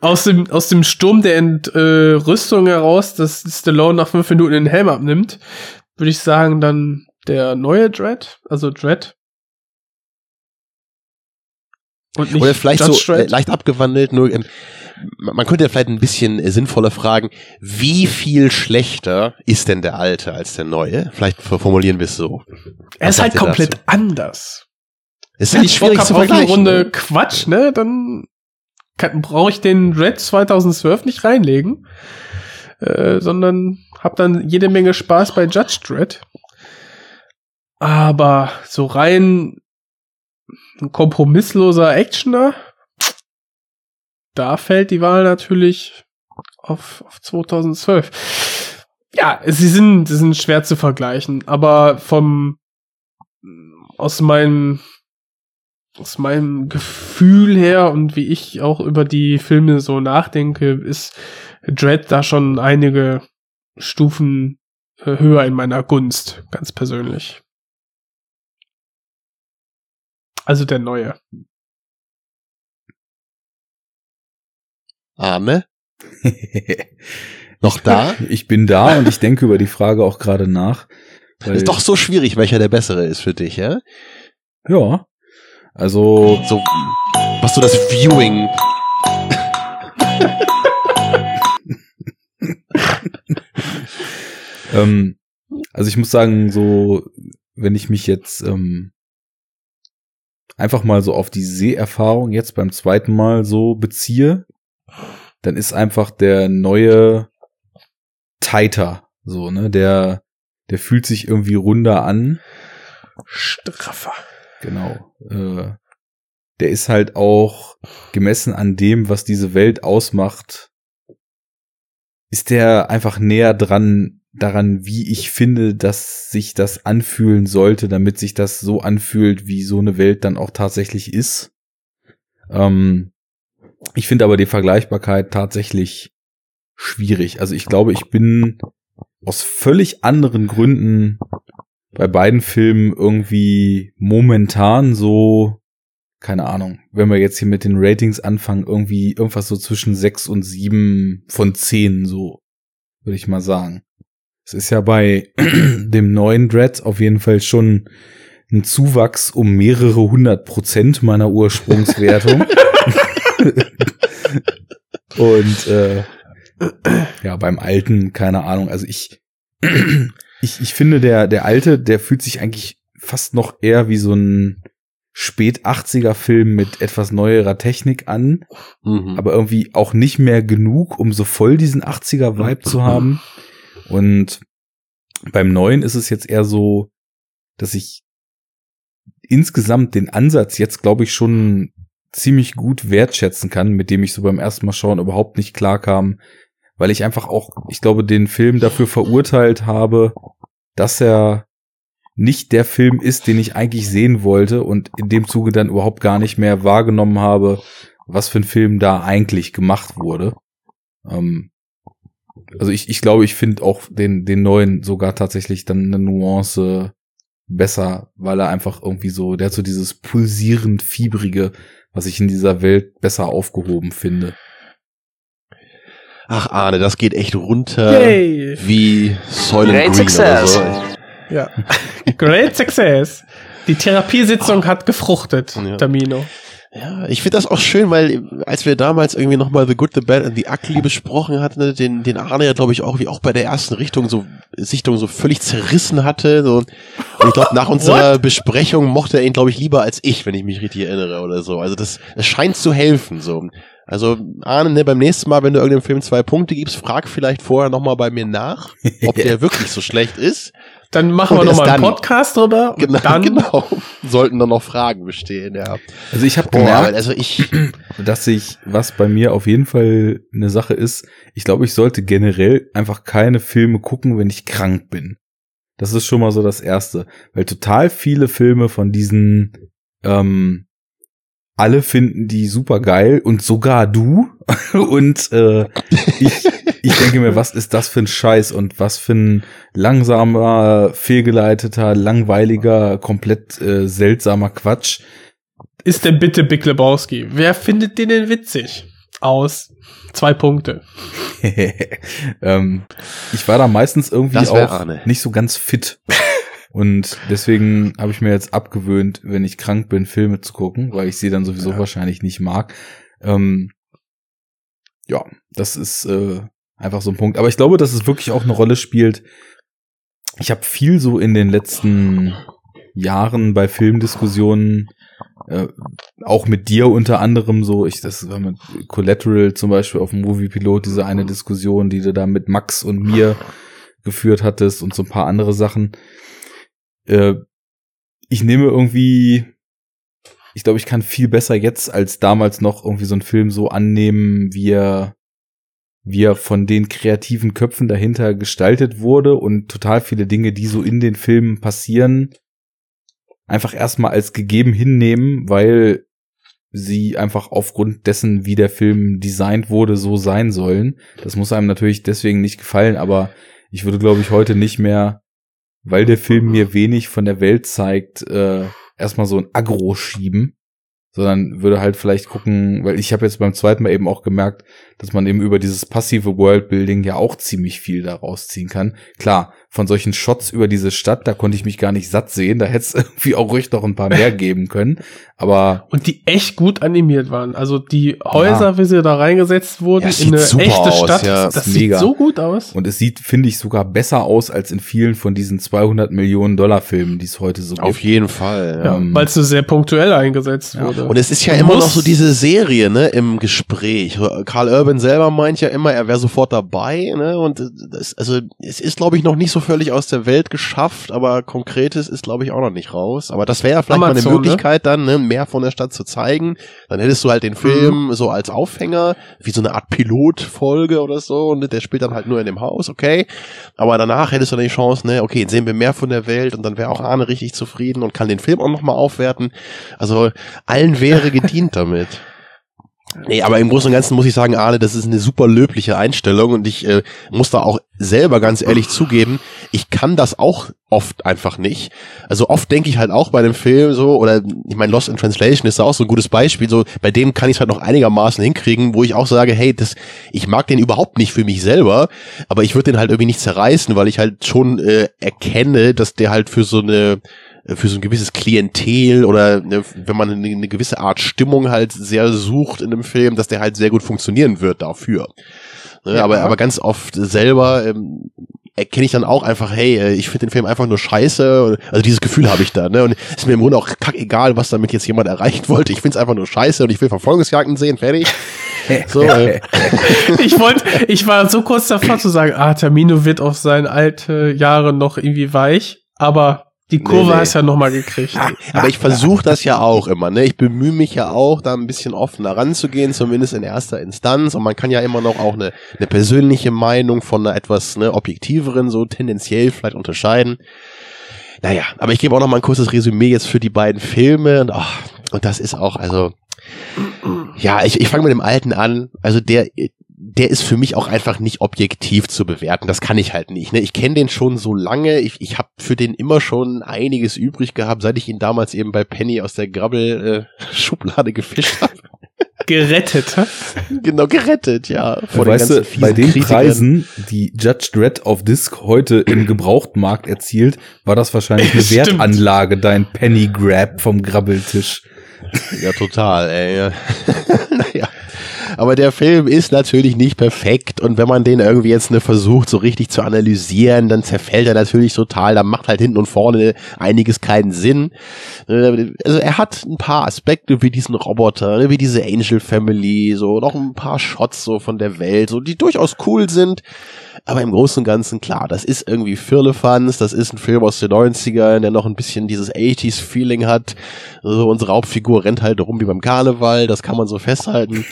Aus dem, aus dem Sturm der Entrüstung heraus, dass Stallone nach fünf Minuten den Helm abnimmt, würde ich sagen, dann der neue Dread, also Dread. Und nicht Oder vielleicht Judge so äh, Dredd. leicht abgewandelt, nur ähm, man könnte ja vielleicht ein bisschen äh, sinnvoller fragen, wie viel schlechter ist denn der alte als der neue? Vielleicht formulieren wir es so. er Was ist halt komplett dazu? anders. Es ist Wenn halt ich schwierig zu auf eine vergleichen. Runde ne? Quatsch, ne, dann brauche ich den Dread 2012 nicht reinlegen, äh, sondern hab dann jede Menge Spaß bei Judge Dredd. Aber so rein ein kompromissloser Actioner, da fällt die Wahl natürlich auf, auf 2012. Ja, sie sind, sie sind schwer zu vergleichen, aber vom, aus meinem, aus meinem Gefühl her und wie ich auch über die Filme so nachdenke, ist Dread da schon einige Stufen äh, höher in meiner Gunst, ganz persönlich. Also der neue. Arne, noch da? Ich bin da und ich denke über die Frage auch gerade nach. weil- Ist doch so schwierig, welcher der bessere ist für dich, ja? Ja. Also, So, was so das Viewing. ähm, also ich muss sagen, so, wenn ich mich jetzt ähm, einfach mal so auf die Seherfahrung jetzt beim zweiten Mal so beziehe, dann ist einfach der neue tighter, so, ne, der, der fühlt sich irgendwie runder an. Straffer. Genau. Äh, der ist halt auch gemessen an dem, was diese Welt ausmacht, ist der einfach näher dran daran, wie ich finde, dass sich das anfühlen sollte, damit sich das so anfühlt, wie so eine Welt dann auch tatsächlich ist. Ähm, ich finde aber die Vergleichbarkeit tatsächlich schwierig. Also ich glaube, ich bin aus völlig anderen Gründen bei beiden Filmen irgendwie momentan so, keine Ahnung, wenn wir jetzt hier mit den Ratings anfangen, irgendwie irgendwas so zwischen sechs und sieben von zehn, so, würde ich mal sagen. Es ist ja bei dem neuen Dread auf jeden Fall schon ein Zuwachs um mehrere hundert Prozent meiner Ursprungswertung. und äh, ja, beim alten, keine Ahnung, also ich, ich, ich finde, der, der alte, der fühlt sich eigentlich fast noch eher wie so ein spät 80er Film mit etwas neuerer Technik an, Mhm. aber irgendwie auch nicht mehr genug, um so voll diesen 80er Vibe zu haben. Und beim neuen ist es jetzt eher so, dass ich insgesamt den Ansatz jetzt, glaube ich, schon ziemlich gut wertschätzen kann, mit dem ich so beim ersten Mal schauen überhaupt nicht klarkam, weil ich einfach auch, ich glaube, den Film dafür verurteilt habe, dass er nicht der Film ist, den ich eigentlich sehen wollte und in dem Zuge dann überhaupt gar nicht mehr wahrgenommen habe, was für ein Film da eigentlich gemacht wurde. Ähm, also ich, ich glaube, ich finde auch den, den neuen sogar tatsächlich dann eine Nuance besser, weil er einfach irgendwie so, der hat so dieses pulsierend fiebrige, was ich in dieser Welt besser aufgehoben finde. Ach, Arne, das geht echt runter Yay. wie Soylent Great Green oder success. so. Ja. Great success. Die Therapiesitzung hat gefruchtet, Ja. Tamino. Ja, ich finde das auch schön, weil als wir damals irgendwie nochmal The Good, The Bad and The Ugly besprochen hatten, den, den Arne ja, glaube ich, auch wie auch bei der ersten Richtung so, Sichtung so völlig zerrissen hatte. So. Und ich glaube, nach unserer Besprechung mochte er ihn, glaube ich, lieber als ich, wenn ich mich richtig erinnere oder so. Also das, das scheint zu helfen. So. Also, Arne, ne, beim nächsten Mal, wenn du irgendeinem Film zwei Punkte gibst, frag vielleicht vorher nochmal bei mir nach, ob der wirklich so schlecht ist. Dann machen Und wir nochmal einen Podcast drüber. Und Genau, dann genau. Sollten dann noch Fragen bestehen, ja. Also ich habe Boah, gemerkt, also ich, dass ich, was bei mir auf jeden Fall eine Sache ist, ich glaube, ich sollte generell einfach keine Filme gucken, wenn ich krank bin. Das ist schon mal so das Erste. Weil total viele Filme von diesen, ähm, alle finden die super geil und sogar du. und äh, ich, ich denke mir, was ist das für ein Scheiß und was für ein langsamer, fehlgeleiteter, langweiliger, komplett äh, seltsamer Quatsch. ist denn bitte Big Lebowski? Wer findet den denn witzig? Aus zwei Punkte. ähm, ich war da meistens irgendwie auch Arne. nicht so ganz fit. Und deswegen habe ich mir jetzt abgewöhnt, wenn ich krank bin, Filme zu gucken, weil ich sie dann sowieso wahrscheinlich nicht mag. Ähm, ja, das ist äh, einfach so ein Punkt. Aber ich glaube, dass es wirklich auch eine Rolle spielt. Ich habe viel so in den letzten Jahren bei Filmdiskussionen, äh, auch mit dir unter anderem so, ich, das war mit Collateral zum Beispiel auf dem Movie Pilot, diese eine Diskussion, die du da mit Max und mir geführt hattest und so ein paar andere Sachen. Äh, ich nehme irgendwie, ich glaube, ich kann viel besser jetzt als damals noch irgendwie so einen Film so annehmen, wie er, wie er von den kreativen Köpfen dahinter gestaltet wurde und total viele Dinge, die so in den Filmen passieren, einfach erstmal als gegeben hinnehmen, weil sie einfach aufgrund dessen, wie der Film designt wurde, so sein sollen. Das muss einem natürlich deswegen nicht gefallen, aber ich würde, glaube ich, heute nicht mehr, weil der Film mir wenig von der Welt zeigt, äh, erstmal so ein Agro schieben, sondern würde halt vielleicht gucken, weil ich habe jetzt beim zweiten Mal eben auch gemerkt, dass man eben über dieses passive Worldbuilding ja auch ziemlich viel daraus ziehen kann. Klar, von solchen Shots über diese Stadt, da konnte ich mich gar nicht satt sehen, da hätte es irgendwie auch ruhig noch ein paar mehr geben können, aber Und die echt gut animiert waren. Also die Häuser, wie sie da reingesetzt wurden, Ja, in eine super echte aus, Stadt, ja. das Mega. sieht so gut aus. und es sieht, finde ich, sogar besser aus als in vielen von diesen 200 Millionen Dollar Filmen, die es heute so auf gibt. jeden Fall, ja. Ähm, Weil es so sehr punktuell eingesetzt Ja. wurde. Und es ist ja immer noch so diese Serie, ne, im Gespräch. Karl Urban selber meint ja immer, er wäre sofort dabei, ne, und das, also, es ist, glaube ich, noch nicht so völlig aus der Welt geschafft, aber Konkretes ist, glaube ich, auch noch nicht raus. Aber das wäre ja vielleicht Amazon, mal eine Möglichkeit, dann ne, mehr von der Stadt zu zeigen. Dann hättest du halt den Film Mhm. so als Aufhänger, wie so eine Art Pilotfolge oder so, und der spielt dann halt nur in dem Haus, okay. Aber danach hättest du dann die Chance, ne, okay, jetzt sehen wir mehr von der Welt und dann wäre auch Arne richtig zufrieden und kann den Film auch nochmal aufwerten. Also allen wäre gedient damit. Nee, aber im Großen und Ganzen muss ich sagen, Arne, das ist eine super löbliche Einstellung und ich äh, muss da auch selber ganz ehrlich zugeben, ich kann das auch oft einfach nicht. Also oft denke ich halt auch bei dem Film so, oder ich meine, Lost in Translation ist da auch so ein gutes Beispiel, so bei dem kann ich es halt noch einigermaßen hinkriegen, wo ich auch sage, hey, das, ich mag den überhaupt nicht für mich selber, aber ich würde den halt irgendwie nicht zerreißen, weil ich halt schon äh, erkenne, dass der halt für so eine für so ein gewisses Klientel oder ne, wenn man eine, eine gewisse Art Stimmung halt sehr sucht in einem Film, dass der halt sehr gut funktionieren wird dafür. Ne, Ja. aber, aber ganz oft selber ähm, erkenne ich dann auch einfach, hey, äh, ich finde den Film einfach nur scheiße. Also dieses Gefühl habe ich da. Ne? Und ist mir im Grunde auch kackegal, was damit jetzt jemand erreichen wollte. Ich finde es einfach nur scheiße und ich will Verfolgungsjagden sehen, fertig. So, äh, Ich wollte, ich war so kurz davor zu sagen, ah, Termino wird auf seine alte Jahre noch irgendwie weich, aber die Kurve nee. hast ja noch mal gekriegt. Aber ich versuche das ja auch immer, ne? Ich bemühe mich ja auch, da ein bisschen offener ranzugehen, zumindest in erster Instanz. Und man kann ja immer noch auch eine, eine persönliche Meinung von einer etwas ne, objektiveren, so tendenziell vielleicht unterscheiden. Naja, aber ich gebe auch noch mal ein kurzes Resümee jetzt für die beiden Filme. Und, ach, und das ist auch, also, ja, ich, ich fange mit dem alten an. Also der, der ist für mich auch einfach nicht objektiv zu bewerten. Das kann ich halt nicht. Ne? Ich kenne den schon so lange. Ich, ich habe für den immer schon einiges übrig gehabt, seit ich ihn damals eben bei Penny aus der Grabbel-Schublade gefischt habe. Gerettet. genau, gerettet, ja. Vor den weißt du, bei den Kritikern. Preisen, die Judge Dredd auf Disc heute im Gebrauchtmarkt erzielt, war das wahrscheinlich eine Stimmt. Wertanlage, dein Penny Grab vom Grabbeltisch. Ja, total, ey. Aber der Film ist natürlich nicht perfekt und wenn man den irgendwie jetzt ne, versucht, so richtig zu analysieren, dann zerfällt er natürlich total. Da macht halt hinten und vorne einiges keinen Sinn. Äh, Also er hat ein paar Aspekte wie diesen Roboter, ne, wie diese Angel Family, so noch ein paar Shots so von der Welt, so die durchaus cool sind. Aber im Großen und Ganzen, klar, das ist irgendwie Firlefanz, das ist ein Film aus den 90ern, der noch ein bisschen dieses 80s-Feeling hat. So, unsere Hauptfigur rennt halt rum wie beim Karneval, das kann man so festhalten.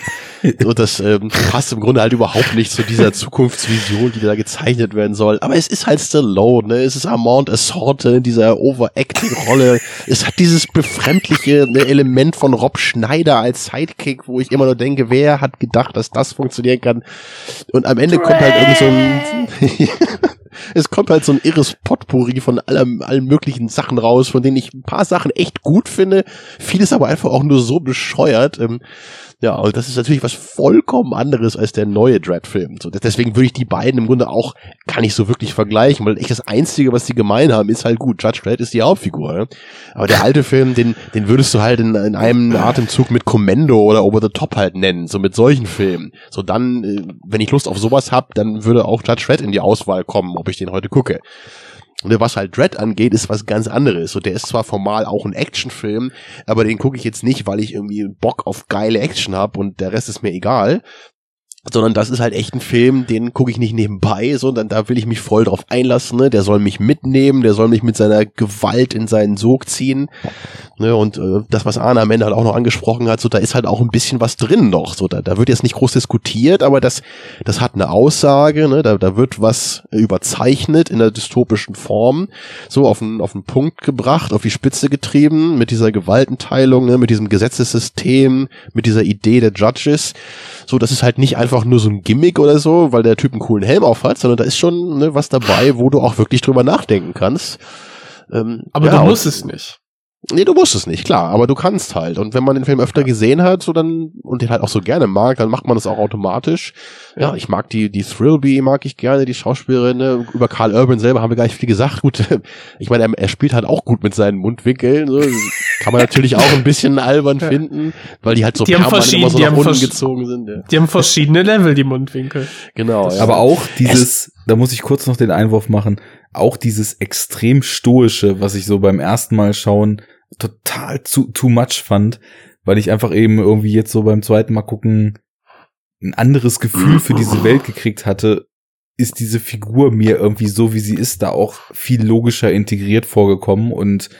Und das ähm, passt im Grunde halt überhaupt nicht zu dieser Zukunftsvision, die da gezeichnet werden soll. Aber es ist halt Stallone, ne? es ist Armand Assorte in dieser Overacting-Rolle. es hat dieses befremdliche ne, Element von Rob Schneider als Sidekick, wo ich immer nur denke, wer hat gedacht, dass das funktionieren kann? Und am Ende kommt halt irgend so ein yeah. Es kommt halt so ein irres Potpourri von allem, allen möglichen Sachen raus, von denen ich ein paar Sachen echt gut finde, vieles aber einfach auch nur so bescheuert. Ähm, ja, und das ist natürlich was vollkommen anderes als der neue Dread-Film. So, deswegen würde ich die beiden im Grunde auch gar nicht so wirklich vergleichen, weil echt das Einzige, was sie gemein haben, ist halt gut. Judge Dredd ist die Hauptfigur. Ne? Aber der alte Film, den, den würdest du halt in, in einem Atemzug mit Commando oder Over the Top halt nennen, so mit solchen Filmen. So dann, äh, wenn ich Lust auf sowas hab, dann würde auch Judge Dredd in die Auswahl kommen, ob ich den heute gucke. Und was halt Dread angeht, ist was ganz anderes. So, der ist zwar formal auch ein Actionfilm, aber den gucke ich jetzt nicht, weil ich irgendwie Bock auf geile Action hab und der Rest ist mir egal. Sondern das ist halt echt ein Film, den gucke ich nicht nebenbei, sondern da will ich mich voll drauf einlassen. Ne? Der soll mich mitnehmen, der soll mich mit seiner Gewalt in seinen Sog ziehen. Ne? Und äh, das, was Arne am Ende halt auch noch angesprochen hat, so da ist halt auch ein bisschen was drin noch. So, da, da wird jetzt nicht groß diskutiert, aber das, das hat eine Aussage, ne? da, da wird was überzeichnet in der dystopischen Form, so auf den, auf den Punkt gebracht, auf die Spitze getrieben, mit dieser Gewaltenteilung, ne? mit diesem Gesetzessystem, mit dieser Idee der Judges. So, das ist halt nicht einfach nur so ein Gimmick oder so, weil der Typ einen coolen Helm auf hat, sondern da ist schon ne, was dabei, wo du auch wirklich drüber nachdenken kannst. Ähm, Aber ja, du musst es nicht. Nee, du musst es nicht, klar, aber du kannst halt. Und wenn man den Film öfter gesehen hat, so dann, und den halt auch so gerne mag, dann macht man das auch automatisch. Ja, ich mag die, die Thrillby mag ich gerne, die Schauspielerin, ne? Über Carl Urban selber haben wir gar nicht viel gesagt. Gut, ich meine, er, er spielt halt auch gut mit seinen Mundwinkeln, so. Kann man natürlich auch ein bisschen albern finden, weil die halt so Die haben permanent immer so die nach haben unten gezogen sind. Ja. Die haben verschiedene Level, die Mundwinkel. Genau, ja. Aber auch dieses, da muss ich kurz noch den Einwurf machen, auch dieses extrem stoische, was ich so beim ersten Mal schauen total zu, too much fand, weil ich einfach eben irgendwie jetzt so beim zweiten Mal gucken ein anderes Gefühl für diese Welt gekriegt hatte. ist diese Figur mir irgendwie so, wie sie ist, da auch viel logischer integriert vorgekommen und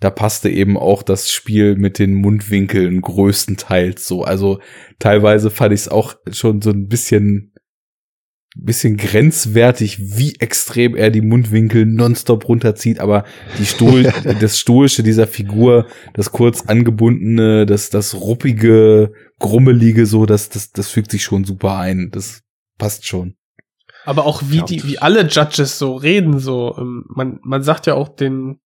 da passte eben auch das Spiel mit den Mundwinkeln größtenteils so. Also teilweise fand ich es auch schon so ein bisschen bisschen grenzwertig, wie extrem er die Mundwinkel nonstop runterzieht, aber die Stohl, das Stoische dieser Figur, das kurz angebundene, das, das ruppige, grummelige, so, das, das, das fügt sich schon super ein. Das passt schon. Aber auch wie die, wie alle Judges so reden, so, ähm, man, man sagt ja auch den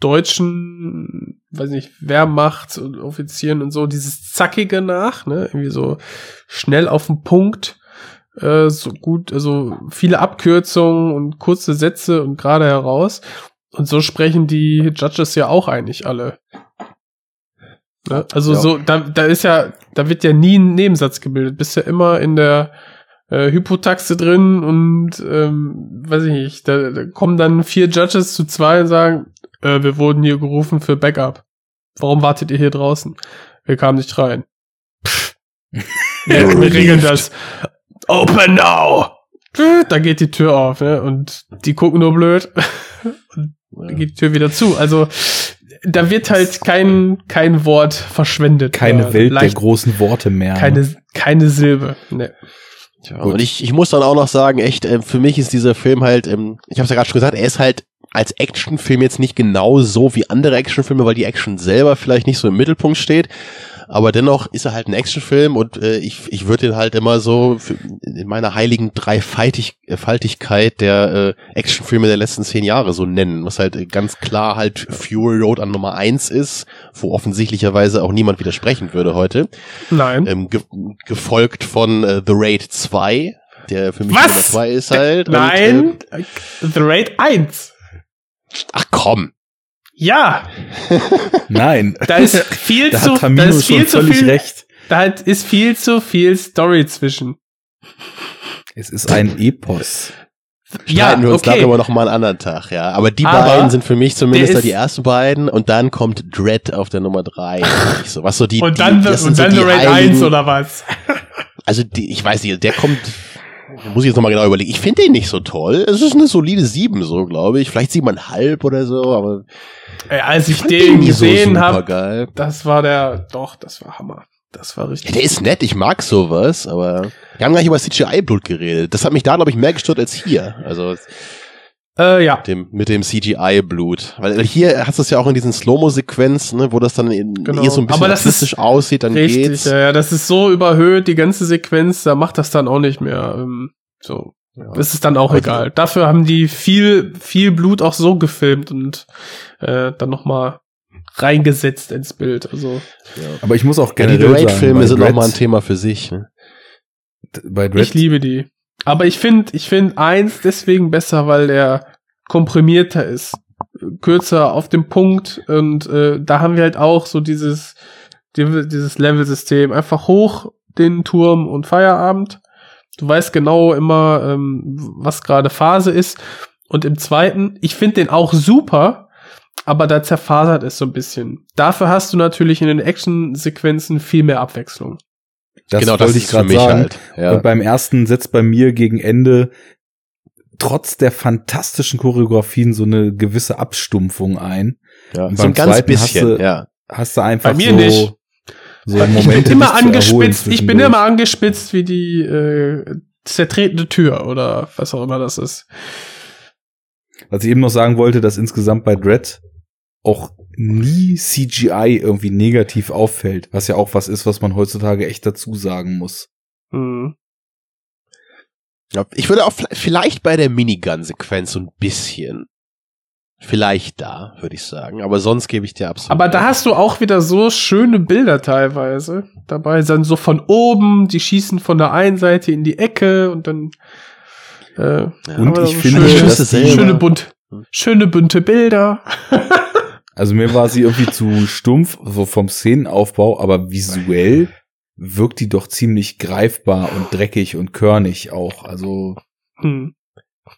deutschen, weiß nicht, Wehrmacht und Offizieren und so, dieses Zackige nach, ne, irgendwie so schnell auf den Punkt, äh, so gut, also viele Abkürzungen und kurze Sätze und gerade heraus. Und so sprechen die Judges ja auch eigentlich alle. Ne? Also Ja. so, da, da ist ja, da wird ja nie ein Nebensatz gebildet. Bist ja immer in der äh, Hypotaxe drin und ähm, weiß ich nicht, da, da kommen dann vier Judges zu zwei und sagen, äh, wir wurden hier gerufen für Backup. Warum wartet ihr hier draußen? Wir kamen nicht rein. Pff. Ja, wir regeln das. Open now! Da geht die Tür auf, ne? Und die gucken nur blöd. Und dann geht die Tür wieder zu. Also, da wird halt kein, kein Wort verschwendet. Keine Äh, Welt der leicht- großen Worte mehr. ne? keine, keine Silbe. Ne. Ja, und ich, ich muss dann auch noch sagen, echt, ähm, für mich ist dieser Film halt, ähm, ich habe es ja gerade schon gesagt, er ist halt als Actionfilm jetzt nicht genau so wie andere Actionfilme, weil die Action selber vielleicht nicht so im Mittelpunkt steht. Aber dennoch ist er halt ein Actionfilm und äh, ich, ich würde ihn halt immer so für, in meiner heiligen Dreifaltigkeit der äh, Actionfilme der letzten zehn Jahre so nennen, was halt äh, ganz klar halt Fury Road an Nummer eins ist, wo offensichtlicherweise auch niemand widersprechen würde heute Nein. ähm, ge gefolgt von äh, The Raid 2, der für mich Was? Nummer 2 ist halt. Nein. Und, äh, The Raid 1. ach komm. Ja. Nein. Da ist viel Da zu, hat Tamino da ist viel schon zu völlig viel, recht. da ist viel zu viel Story zwischen. Es ist ein Epos. Streiten wir uns okay. darüber noch mal einen anderen Tag, ja. Aber die Aber beiden sind für mich zumindest die ersten beiden und dann kommt Dread auf der Nummer 3. so, was so die, Und die, dann, das sind und so dann die The Raid heiligen- 1 oder was? Also die, ich weiß nicht, der kommt, muss ich jetzt nochmal genau überlegen. Ich finde den nicht so toll. Es ist eine solide 7, so glaube ich. Vielleicht siebeneinhalb oder so, aber Ey, als ich fand den nie gesehen super habe, das war der, doch, das war Hammer. Das war Ja, richtig. der ist nett, ich mag sowas, aber wir haben gar nicht über CGI-Blut geredet. Das hat mich da, glaube ich, mehr gestört als hier. Also äh, ja. dem, mit dem CGI-Blut. Weil hier hast du es ja auch in diesen Slow-Mo-Sequenzen, ne, wo das dann in, Genau. eh so ein bisschen Aber das ist artistisch aussieht, dann Richtig, geht's. ja, ja, das ist so überhöht, die ganze Sequenz, da macht das dann auch nicht mehr. Ähm, so. Das ist dann auch Aber egal. Dafür haben die viel, viel Blut auch so gefilmt und äh, dann nochmal reingesetzt ins Bild. Also Aber ich muss auch Ja, die bei sind nochmal ein Thema für sich. Ne? Bei Dread ich liebe die. Aber ich finde, ich finde eins deswegen besser, weil der komprimierter ist, kürzer auf dem Punkt und äh, da haben wir halt auch so dieses die- dieses Level-System einfach hoch den Turm und Feierabend. Du weißt genau immer, ähm, was gerade Phase ist. Und im zweiten, ich finde den auch super, aber da zerfasert es so ein bisschen. Dafür hast du natürlich in den Action-Sequenzen viel mehr Abwechslung. Das genau, wollte das ich ist für gerade mich sagen. halt. Ja. Und beim ersten setzt bei mir gegen Ende trotz der fantastischen Choreografien so eine gewisse Abstumpfung ein. ja. und So ein beim ganz zweiten hast bisschen, du- ja. Hast du einfach Bei mir so, nicht. so ich bin immer angespitzt, ich bin immer angespitzt wie die äh, zertretene Tür oder was auch immer das ist. Was ich eben noch sagen wollte, dass insgesamt bei Dread auch nie CGI irgendwie negativ auffällt, was ja auch was ist, was man heutzutage echt dazu sagen muss. Hm. ja. Ich würde auch vielleicht bei der Minigun-Sequenz so ein bisschen. Vielleicht da, würde ich sagen. Aber sonst gebe ich dir absolut. Aber da hast du auch wieder so schöne Bilder teilweise dabei, dann so von oben, die schießen von der einen Seite in die Ecke und dann äh, Ja. Und ich so finde, schöne, das schöne bunt, schöne bunte Bilder. also mir war sie irgendwie zu stumpf, so vom Szenenaufbau, aber visuell wirkt die doch ziemlich greifbar und dreckig und körnig auch. Also Hm.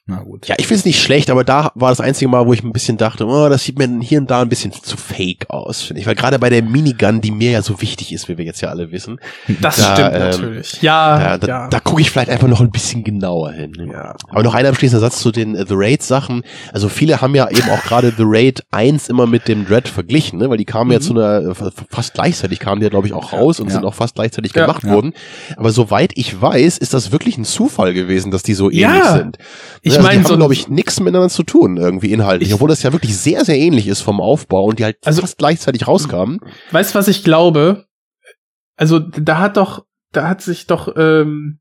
Na gut. Ja, ich finde es nicht schlecht, aber da war das einzige Mal, wo ich ein bisschen dachte, oh, das sieht mir hier und da ein bisschen zu fake aus, finde ich. Weil gerade bei der Minigun, die mir ja so wichtig ist, wie wir jetzt ja alle wissen, Das Da, stimmt ähm, natürlich. Ja, da, da, ja. da gucke ich vielleicht einfach noch ein bisschen genauer hin. Ja. Aber noch ein abschließender Satz zu den äh, The Raid Sachen. Also viele haben ja eben auch gerade The Raid 1 immer mit dem Dread verglichen, ne? weil die kamen ja zu einer, äh, fast gleichzeitig kamen die ja, glaube ich, auch raus und Ja. sind auch fast gleichzeitig Ja. gemacht Ja. worden. Aber soweit ich weiß, ist das wirklich ein Zufall gewesen, dass die so Ja. ähnlich sind. Ich also meine, die so haben, glaube ich, nichts miteinander zu tun, irgendwie inhaltlich, Ich- obwohl das ja wirklich sehr, sehr ähnlich ist vom Aufbau und die halt Also- fast gleichzeitig rauskamen. Weißt du, was ich glaube? Also, da hat doch, da hat sich doch, ähm,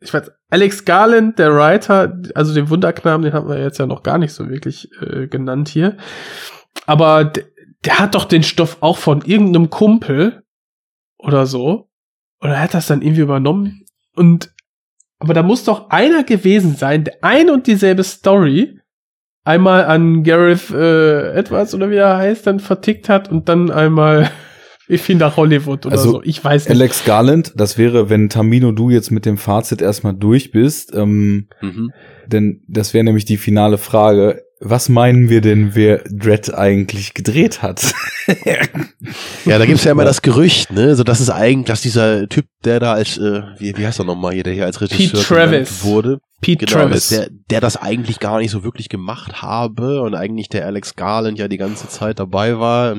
ich weiß, Alex Garland, der Writer, also den Wunderknaben, den haben wir jetzt ja noch gar nicht so wirklich äh, genannt hier. Aber der, der hat doch den Stoff auch von irgendeinem Kumpel oder so. Oder er hat das dann irgendwie übernommen. Und, aber da muss doch einer gewesen sein, der ein und dieselbe Story einmal an Gareth äh, Edwards oder wie er heißt, dann vertickt hat und dann einmal irgendwie nach Hollywood oder Also, so. Ich weiß nicht. Alex Garland, das wäre, wenn Tamino du jetzt mit dem Fazit erstmal durch bist, ähm, Mhm. denn das wäre nämlich die finale Frage. Was meinen wir denn, wer Dread eigentlich gedreht hat? Ja, da gibt's ja immer das Gerücht, ne, so dass es eigentlich, dass dieser Typ, der da als, äh, wie, wie heißt er nochmal hier, der hier als Regisseur Pete Travis. wurde, Pete genau, Travis. der, der das eigentlich gar nicht so wirklich gemacht habe und eigentlich der Alex Garland ja die ganze Zeit dabei war.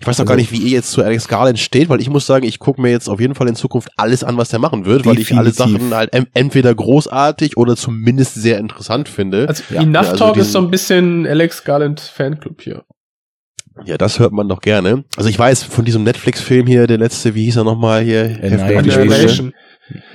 Ich weiß auch gar nicht, wie ihr jetzt zu Alex Garland steht, weil ich muss sagen, ich gucke mir jetzt auf jeden Fall in Zukunft alles an, was der machen wird, weil ich alle Definitiv. Sachen halt en- entweder großartig oder zumindest sehr interessant finde. also Ja, Enough also Talk ist so ein bisschen Alex Garland Fanclub hier. Ja, das hört man doch gerne. Also ich weiß von diesem Netflix-Film hier, der letzte, wie hieß er nochmal hier? Heftig Annihilation.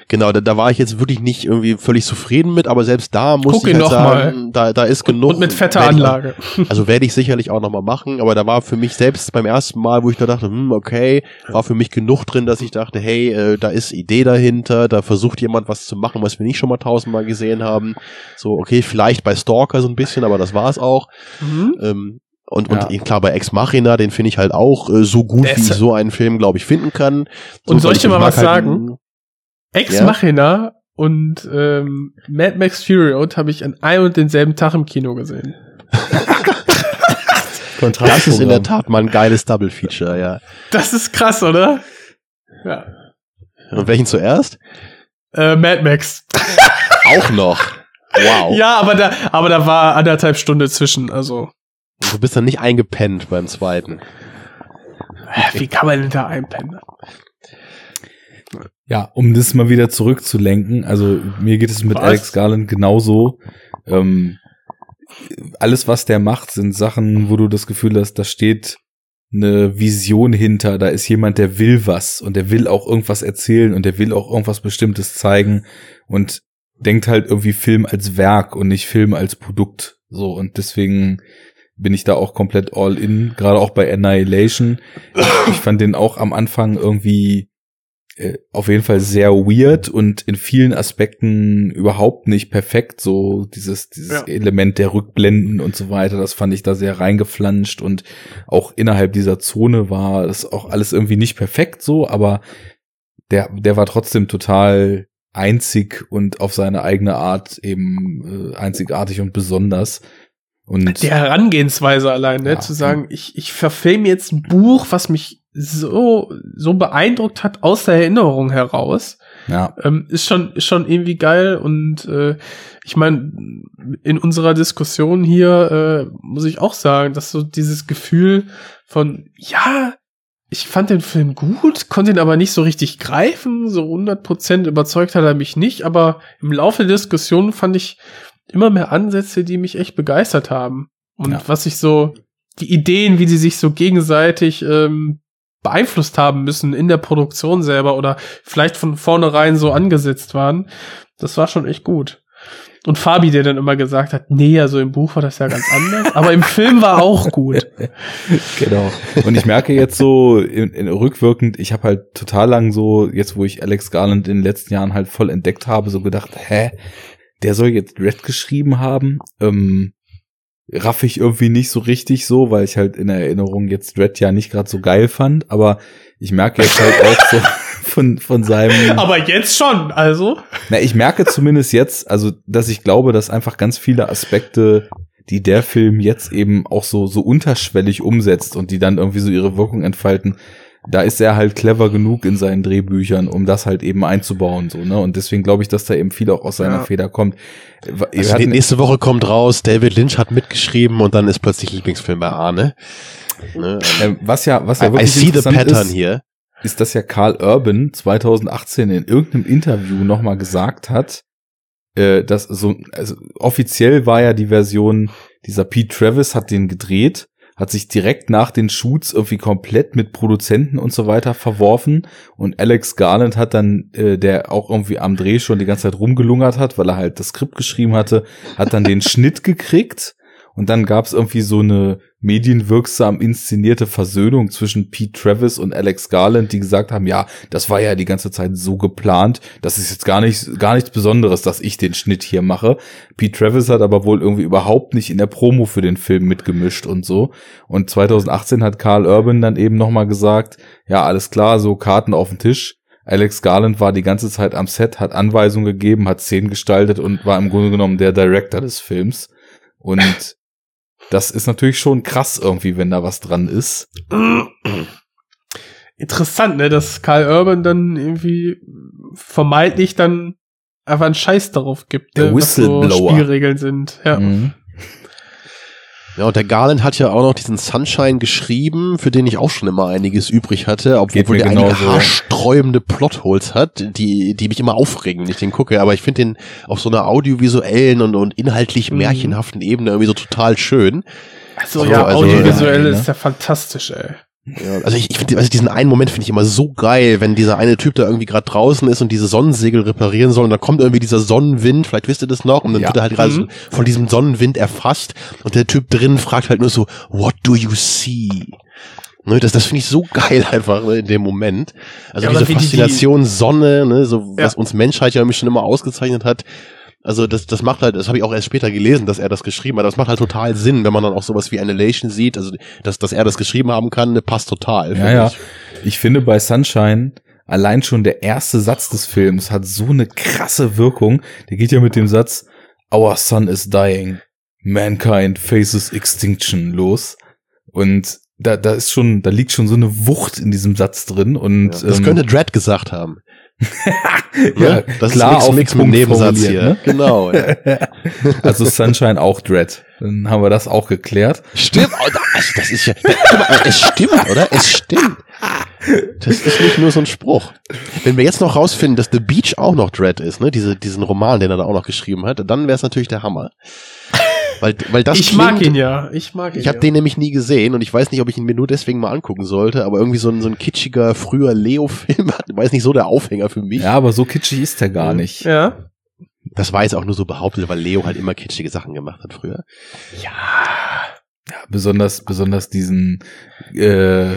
Genau, da, da war ich jetzt wirklich nicht irgendwie völlig zufrieden mit, aber selbst da muss Guck ich halt sagen, da, da ist genug. Und mit fetter ich- Anlage. Also werde ich sicherlich auch nochmal machen, aber da war für mich selbst beim ersten Mal, wo ich da dachte, hm, okay, war für mich genug drin, dass ich dachte, hey, äh, da ist Idee dahinter, da versucht jemand was zu machen, was wir nicht schon mal tausendmal gesehen haben. So, okay, vielleicht bei Stalker so ein bisschen, aber das war es auch. Mhm. Ähm, und, Ja. und klar, bei Ex Machina, den finde ich halt auch äh, so gut, Der wie ich so einen Film, glaube ich, finden kann. So, Und soll ich dir mal was halt- sagen? Ex Ja. Machina und ähm, Mad Max Fury Road habe ich an einem und denselben Tag im Kino gesehen. Das ist in der Tat mal ein geiles Double Feature, ja. Das ist krass, oder? Ja. Und welchen zuerst? Äh, Mad Max. Auch noch. Wow. Ja, aber da, aber da war anderthalb Stunde zwischen, also. Und Du bist dann nicht eingepennt beim zweiten. Wie kann man denn da einpennen? Ja, um das mal wieder zurückzulenken, also mir geht es mit Was? Alex Garland genauso. Ähm, alles, was der macht, sind Sachen, wo du das Gefühl hast, da steht eine Vision hinter, da ist jemand, der will was und der will auch irgendwas erzählen und der will auch irgendwas Bestimmtes zeigen und denkt halt irgendwie Film als Werk und nicht Film als Produkt. So, und deswegen bin ich da auch komplett all in, gerade auch bei Annihilation. Ich fand den auch am Anfang irgendwie äh, auf jeden Fall sehr weird und in vielen Aspekten überhaupt nicht perfekt. So dieses, dieses Ja. Element der Rückblenden und so weiter, das fand ich da sehr reingeflanscht und auch innerhalb dieser Zone war das auch alles irgendwie nicht perfekt so, aber der, der war trotzdem total einzig und auf seine eigene Art eben äh, einzigartig und besonders. Und Die Herangehensweise allein, ne, Ja. zu sagen, ich, ich verfilme jetzt ein Buch, was mich so, so beeindruckt hat aus der Erinnerung heraus. ja, ähm, ist schon ist schon irgendwie geil und äh, ich meine in unserer Diskussion hier äh, muss ich auch sagen, dass so dieses Gefühl von ja ich fand den Film gut, konnte ihn aber nicht so richtig greifen, so 100% überzeugt hat er mich nicht, aber im Laufe der Diskussion fand ich immer mehr Ansätze, die mich echt begeistert haben und Ja. was ich so die Ideen, wie sie sich so gegenseitig ähm, beeinflusst haben müssen in der Produktion selber oder vielleicht von vornherein so angesetzt waren. Das war schon echt gut. Und Fabi, der dann immer gesagt hat, nee, also im Buch war das ja ganz anders, aber im Film war auch gut. Genau. Und ich merke jetzt so in, in, rückwirkend, ich habe halt total lang so, jetzt wo ich Alex Garland in den letzten Jahren halt voll entdeckt habe, so gedacht, hä, der soll jetzt Red geschrieben haben. Ähm, raff ich irgendwie nicht so richtig so, weil ich halt in Erinnerung jetzt Red ja nicht gerade so geil fand, aber ich merke jetzt halt auch so von, von seinem. Aber jetzt schon, also. Na, ich merke zumindest jetzt, also, dass ich glaube, dass einfach ganz viele Aspekte, die der Film jetzt eben auch so, so unterschwellig umsetzt und die dann irgendwie so ihre Wirkung entfalten, da ist er halt clever genug in seinen Drehbüchern, um das halt eben einzubauen, so, ne? Und deswegen glaube ich, dass da eben viel auch aus seiner Ja. Feder kommt. Also hatten- nächste Woche kommt raus, David Lynch hat mitgeschrieben und dann ist plötzlich Lieblingsfilm bei Arne. Ne? äh, was ja, was ja I, I wirklich see the interessant pattern ist, hier. ist, dass ja Carl Urban 2018 in irgendeinem Interview nochmal gesagt hat, äh, dass so, also offiziell war ja die Version, dieser Pete Travis hat den gedreht, hat sich direkt nach den Shoots irgendwie komplett mit Produzenten und so weiter verworfen. Und Alex Garland hat dann, äh, der auch irgendwie am Dreh schon die ganze Zeit rumgelungert hat, weil er halt das Skript geschrieben hatte, hat dann den Schnitt gekriegt und dann gab es irgendwie so eine medienwirksam inszenierte Versöhnung zwischen Pete Travis und Alex Garland, die gesagt haben, ja, das war ja die ganze Zeit so geplant, das ist jetzt gar nicht, gar nichts Besonderes, dass ich den Schnitt hier mache. Pete Travis hat aber wohl irgendwie überhaupt nicht in der Promo für den Film mitgemischt und so. Und 2018 hat Carl Urban dann eben nochmal gesagt, ja, alles klar, so Karten auf den Tisch. Alex Garland war die ganze Zeit am Set, hat Anweisungen gegeben, hat Szenen gestaltet und war im Grunde genommen der Director des Films. Und das ist natürlich schon krass irgendwie, wenn da was dran ist. Interessant, ne, dass Karl Urban dann irgendwie vermeintlich dann einfach einen Scheiß darauf gibt, Der ne, was so Whistleblower. Spielregeln sind. Ja. Mhm. Ja, und der Garland hat ja auch noch diesen Sunshine geschrieben, für den ich auch schon immer einiges übrig hatte, obwohl der einige haarsträubende Plotholes hat, die, die mich immer aufregen, wenn ich den gucke. Aber ich finde den auf so einer audiovisuellen und, und inhaltlich Mhm. märchenhaften Ebene irgendwie so total schön. Also, So, ja, also, audiovisuell ja, ist ja fantastisch, ey. Ja, also ich, ich finde, also diesen einen Moment finde ich immer so geil, wenn dieser eine Typ da irgendwie gerade draußen ist und diese Sonnensegel reparieren soll und dann kommt irgendwie dieser Sonnenwind, vielleicht wisst ihr das noch, und dann Ja. wird er halt gerade Mhm. so von diesem Sonnenwind erfasst und der Typ drin fragt halt nur so, what do you see? Ne, das das finde ich so geil einfach ne, in dem Moment. Also Ja, diese wie die- Faszination Sonne, ne, so Ja. was uns Menschheit ja irgendwie schon immer ausgezeichnet hat. Also das, das macht halt, das habe ich auch erst später gelesen, dass er das geschrieben hat. Das macht halt total Sinn, wenn man dann auch sowas wie Annihilation sieht. Also dass, dass er das geschrieben haben kann, ne, passt total. Ja, ja. ich. Ich finde bei Sunshine allein schon der erste Satz des Films hat so eine krasse Wirkung. Der geht ja mit dem Satz Our sun is dying. Mankind faces extinction los. Und da, da ist schon, da liegt schon so eine Wucht in diesem Satz drin und Ja, das ähm, könnte Dredd gesagt haben. ja? Das klar ist nix mit Nebensatz hier. ne? Genau. Ja. Also Sunshine auch Dread. Dann haben wir das auch geklärt. Stimmt, oh, das, ist ja, es stimmt, oder? Es stimmt. Das ist nicht nur so ein Spruch. Wenn wir jetzt noch rausfinden, dass The Beach auch noch Dread ist, ne, diese, diesen Roman, den er da auch noch geschrieben hat, dann wäre es natürlich der Hammer. Weil, weil das ich klingt, mag ihn ja. Ich mag ihn. Ich habe ja. den nämlich nie gesehen und ich weiß nicht, ob ich ihn mir nur deswegen mal angucken sollte, aber irgendwie so ein, so ein kitschiger, früher Leo-Film war jetzt nicht so der Aufhänger für mich. Ja, aber so kitschig ist er gar nicht. Ja. Das war jetzt auch nur so behauptet, weil Leo halt immer kitschige Sachen gemacht hat früher. Ja, besonders, besonders diesen, äh,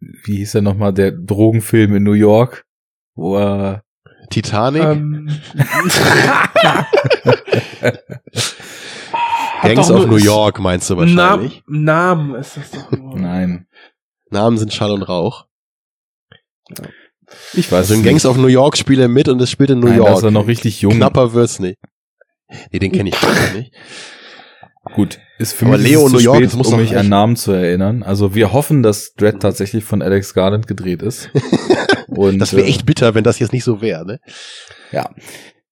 wie hieß er nochmal, der Drogenfilm in New York, wo er, Titanic, Ähm, Gangs of New York meinst du wahrscheinlich. Na, Namen ist das doch nur. nein, Namen sind Schall und Rauch. ich weiß Also in nicht. Gangs of New York spielt er mit und es spielt in New Nein, da York. ist er noch richtig jung. Knapper wird's nicht. Nee, den kenne ich gar nicht. Gut, ist für Aber mich Leo ist New zu York, spät, muss um mich an. Namen zu erinnern. Also wir hoffen, dass Dread tatsächlich von Alex Garland gedreht ist. Und, Das wäre äh, echt bitter, wenn das jetzt nicht so wäre, ne? Ja.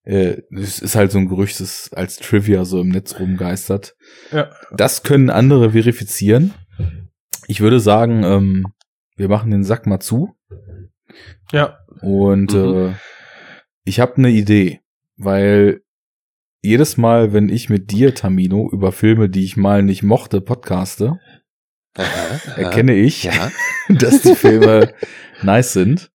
Äh, es ist halt so ein Gerücht, das als Trivia so im Netz rumgeistert. Ja. Das können andere verifizieren. Ich würde sagen, ähm, wir machen den Sack mal zu. Ja. Und Mhm. äh, ich habe eine Idee, weil jedes Mal, wenn ich mit dir, Tamino, über Filme, die ich mal nicht mochte, podcaste, erkenne ich, Ja. dass die Filme nice sind.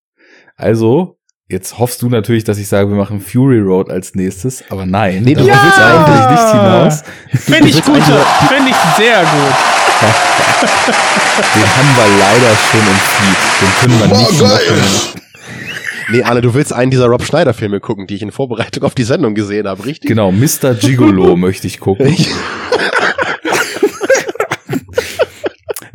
Also, jetzt hoffst du natürlich, dass ich sage, wir machen Fury Road als nächstes, aber nein, Nee, du darauf willst eigentlich nicht hinaus. Finde ich gut. eigentlich- Finde ich sehr gut. Den haben wir leider schon im Feed. Den können wir nicht machen. Nee, Arne, du willst einen dieser Rob Schneider Filme gucken, die ich in Vorbereitung auf die Sendung gesehen habe, richtig? Genau, Mr. Gigolo möchte ich gucken.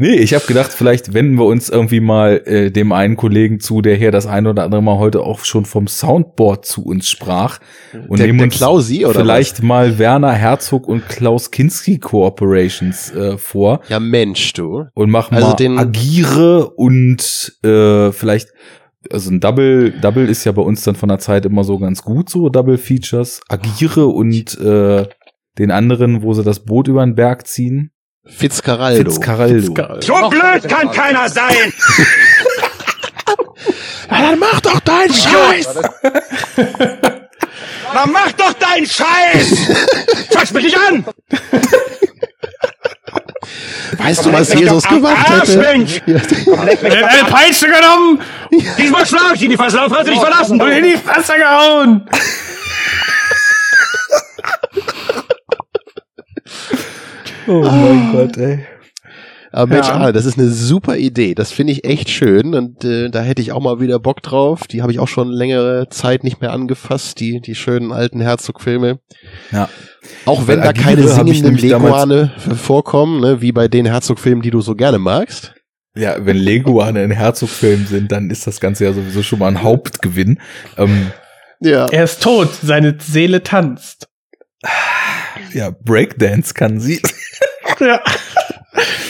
Nee, ich habe gedacht, vielleicht wenden wir uns irgendwie mal äh, dem einen Kollegen zu, der hier das ein oder andere Mal heute auch schon vom Soundboard zu uns sprach. Und Der- nehmen der uns Klausi, oder vielleicht mal Werner Herzog und Klaus Kinski Corporations äh, vor Ja, Mensch, du. und machen Also mal den- Agire und äh, vielleicht also ein Double Double ist ja bei uns dann von der Zeit immer so ganz gut so Double Features Agire und äh, den anderen, wo sie das Boot über den Berg ziehen. Fitzcarraldo. Fitzcarraldo. So blöd kann keiner sein! Ja, dann mach doch deinen Scheiß! Na mach doch deinen Scheiß! Fass mich nicht an! Weißt du, was Jesus gemacht Arsch, hätte? Mensch! Er hat eine Peitsche genommen Diesmal schlag ich ihn, die Verslauf hat dich verlassen! und in die Fresse gehauen. Oh mein Gott, ey. Aber Mensch, Ja. ah, das ist eine super Idee. Das finde ich echt schön und äh, da hätte ich auch mal wieder Bock drauf. Die habe ich auch schon längere Zeit nicht mehr angefasst, die die schönen alten Herzog-Filme. Ja. Auch wenn Weil da keine singenden Leguane vorkommen, ne, wie bei den Herzog-Filmen, die du so gerne magst. Ja, wenn Leguane in Herzog-Filmen sind, dann ist das Ganze ja sowieso schon mal ein Hauptgewinn. Ähm, Ja. Er ist tot, seine Seele tanzt. ja, Breakdance kann sie. Ja.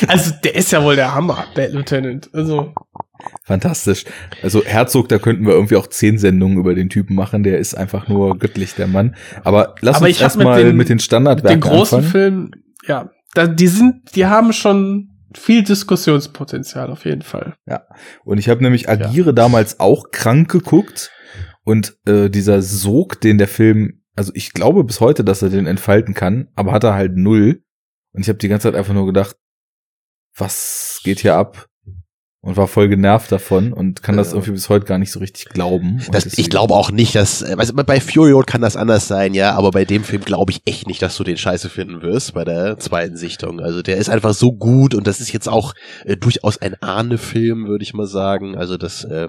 Also, der ist ja wohl der Hammer, Bad Lieutenant. Also, Fantastisch. Also Herzog, da könnten wir irgendwie auch zehn Sendungen über den Typen machen. Der ist einfach nur göttlich, der Mann. Aber lass Aber uns hab mit erstmal den- mit den Standardwerken den großen anfangen. Film, ja, da, die sind, die haben schon viel Diskussionspotenzial auf jeden Fall. Und ich habe nämlich Agire damals auch krank geguckt. Und äh, dieser Sog, den der Film, also ich glaube bis heute, dass er den entfalten kann, aber hat er halt null. Und ich habe die ganze Zeit einfach nur gedacht, was geht hier ab? Und war voll genervt davon und kann das irgendwie bis heute gar nicht so richtig glauben. Das, ich glaube auch nicht, dass, du, bei Fury Road kann das anders sein, ja, aber bei dem Film glaube ich echt nicht, dass du den scheiße finden wirst bei der zweiten Sichtung. Also der ist einfach so gut und das ist jetzt auch äh, durchaus ein Ahne-Film, würde ich mal sagen. Also das, äh,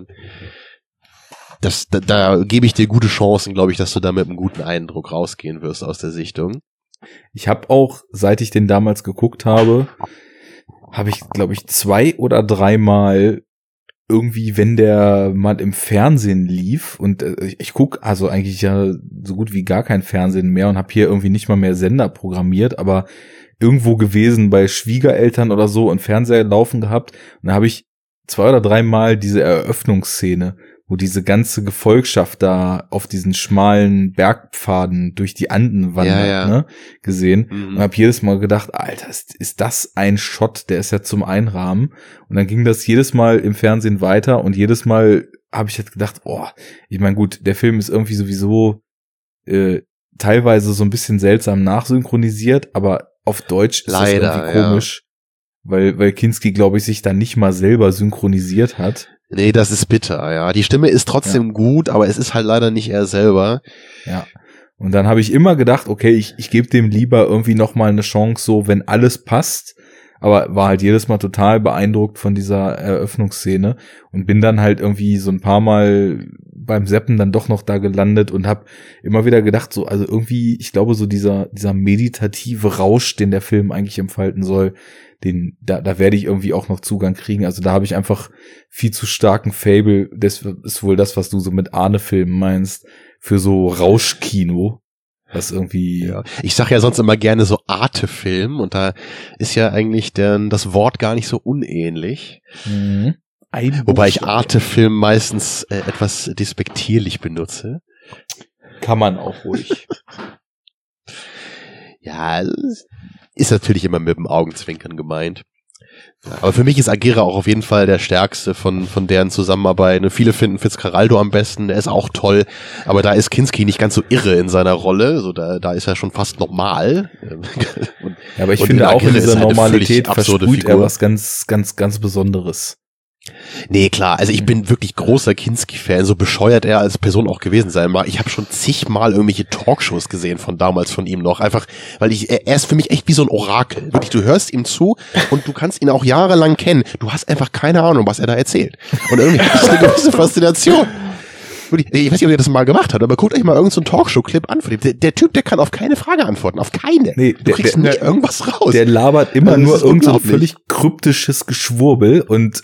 das, da, da gebe ich dir gute Chancen, glaube ich, dass du da mit einem guten Eindruck rausgehen wirst aus der Sichtung. Ich habe auch, seit ich den damals geguckt habe, habe ich, glaube ich, zwei oder dreimal irgendwie, wenn der mal im Fernsehen lief und äh, ich, ich guck also eigentlich ja so gut wie gar kein Fernsehen mehr und habe hier irgendwie nicht mal mehr Sender programmiert, aber irgendwo gewesen bei Schwiegereltern oder so und Fernseher laufen gehabt und da habe ich zwei oder dreimal diese Eröffnungsszene, wo diese ganze Gefolgschaft da auf diesen schmalen Bergpfaden durch die Anden wandert, Ja, ja. ne, gesehen Mhm. und habe jedes Mal gedacht, Alter, ist, ist das ein Shot, der ist ja zum Einrahmen. Und dann ging das jedes Mal im Fernsehen weiter und jedes Mal habe ich halt gedacht, oh, ich meine, gut, der Film ist irgendwie sowieso äh, teilweise so ein bisschen seltsam nachsynchronisiert, aber auf Deutsch ist Leider, das irgendwie ja. komisch. Weil, weil Kinski, glaube ich, sich dann nicht mal selber synchronisiert hat. Nee, das ist bitter, ja. Die Stimme ist trotzdem gut, aber es ist halt leider nicht er selber. Ja. Und dann habe ich immer gedacht, okay, ich, ich gebe dem lieber irgendwie noch mal eine Chance, so wenn alles passt. Aber war halt jedes Mal total beeindruckt von dieser Eröffnungsszene und bin dann halt irgendwie so ein paar Mal beim Seppen dann doch noch da gelandet und habe immer wieder gedacht, so, also irgendwie, ich glaube, so dieser, dieser meditative Rausch, den der Film eigentlich entfalten soll, den, da, da werde ich irgendwie auch noch Zugang kriegen. Also da habe ich einfach viel zu starken Fable. Das ist wohl das, was du so mit Ahne-Filmen meinst, für so Rauschkino. Was irgendwie. Ja. Ich sag ja sonst immer gerne so Arte-Film und da ist ja eigentlich denn das Wort gar nicht so unähnlich. Mhm. Wobei ich. Arte-Film meistens äh, etwas despektierlich benutze. Kann man auch ruhig. Ja, ist natürlich immer mit dem Augenzwinkern gemeint. Aber für mich ist Agira auch auf jeden Fall der stärkste von, von deren Zusammenarbeit. Viele finden Fitzcarraldo am besten, der ist auch toll, aber da ist Kinski nicht ganz so irre in seiner Rolle, so da, da ist er schon fast normal. Und Ja, aber ich finde in auch in dieser halt Normalität versprüht er Figur. was ganz, ganz, ganz Besonderes. Nee, klar, also ich bin wirklich großer Kinski-Fan, so bescheuert er als Person auch gewesen sein mag. Ich habe schon zigmal irgendwelche Talkshows gesehen von damals von ihm noch, einfach, weil ich, er ist für mich echt wie so ein Orakel. Wirklich, du hörst ihm zu und du kannst ihn auch jahrelang kennen. Du hast einfach keine Ahnung, was er da erzählt. Und irgendwie ist eine gewisse Faszination. ich weiß nicht, ob ihr das mal gemacht habt, aber guckt euch mal irgendeinen so Talkshow-Clip an von dem. Der, der Typ, der kann auf keine Frage antworten, auf keine. Nee, du der- kriegst der- nicht irgendwas raus. Der labert immer das nur irgend so völlig kryptisches Geschwurbel und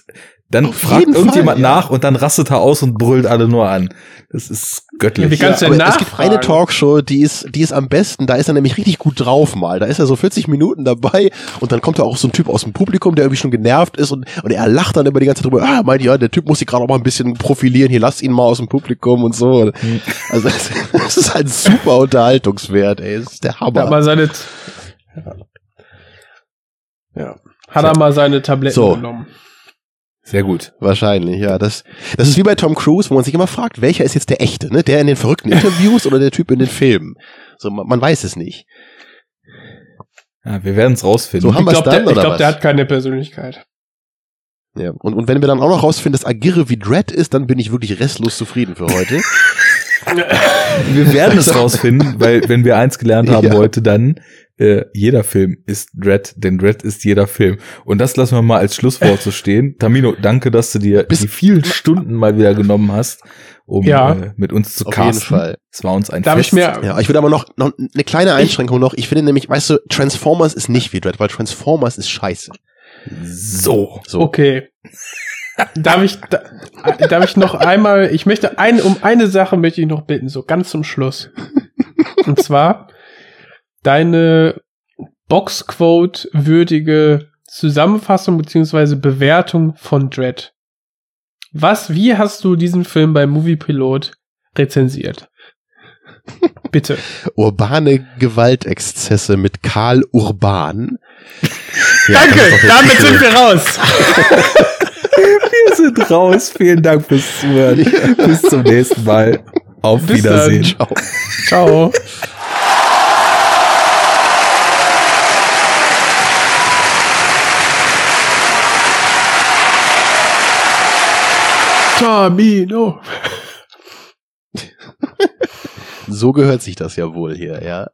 dann Auf fragt irgendjemand Fall, ja. nach und dann rastet er aus und brüllt alle nur an. Das ist göttlich. Ja, wie kannst du denn aber es gibt eine Talkshow, die ist, die ist am besten, da ist er nämlich richtig gut drauf mal. Da ist er so 40 Minuten dabei und dann kommt da auch so ein Typ aus dem Publikum, der irgendwie schon genervt ist und, und er lacht dann immer die ganze Zeit drüber, ah, meint ja, der Typ muss sich gerade auch mal ein bisschen profilieren, hier lass ihn mal aus dem Publikum und so. Hm. Also das, das ist halt super Unterhaltungswert, ey. Das ist der Hat Hammer. mal seine. Ja. ja. Hat er mal seine Tabletten So. genommen. Sehr gut. Wahrscheinlich, ja. Das, das ist wie bei Tom Cruise, wo man sich immer fragt, welcher ist jetzt der echte, ne? Der in den verrückten Interviews oder der Typ in den Filmen? So, man, man weiß es nicht. Ja, wir werden es rausfinden. So haben Ich wir es glaube, der, dann, ich oder glaub, der hat keine Persönlichkeit. Ja. Und, und wenn wir dann auch noch rausfinden, dass Agirre wie Dread ist, dann bin ich wirklich restlos zufrieden für heute. wir werden es rausfinden, weil wenn wir eins gelernt haben Ja. heute, dann äh, jeder Film ist Dread, denn Dread ist jeder Film. Und das lassen wir mal als Schlusswort so stehen. Tamino, danke, dass du dir Bis- die vielen Stunden mal wieder genommen hast, um Ja. äh, mit uns zu Auf jeden casten. Fall. Es war uns ein Darf Fest. ich mir. Ja, ich würde aber noch, noch eine kleine Einschränkung noch. Ich finde nämlich, weißt du, Transformers ist nicht wie Dread, weil Transformers ist scheiße. so. So. Okay. Darf ich, da, darf ich noch einmal, ich möchte ein, um eine Sache möchte ich noch bitten, so ganz zum Schluss. Und zwar deine Boxquote würdige Zusammenfassung beziehungsweise Bewertung von Dread. Was, wie hast du diesen Film bei Movie Pilot rezensiert? Bitte. Urbane Gewaltexzesse mit Karl Urban. Ja, Danke, damit sind wir raus. Wir sind raus. Vielen Dank fürs Zuhören. Bis zum nächsten Mal. Auf Bis Wiedersehen. dann. Ciao. Tamino. So gehört sich das ja wohl hier, ja.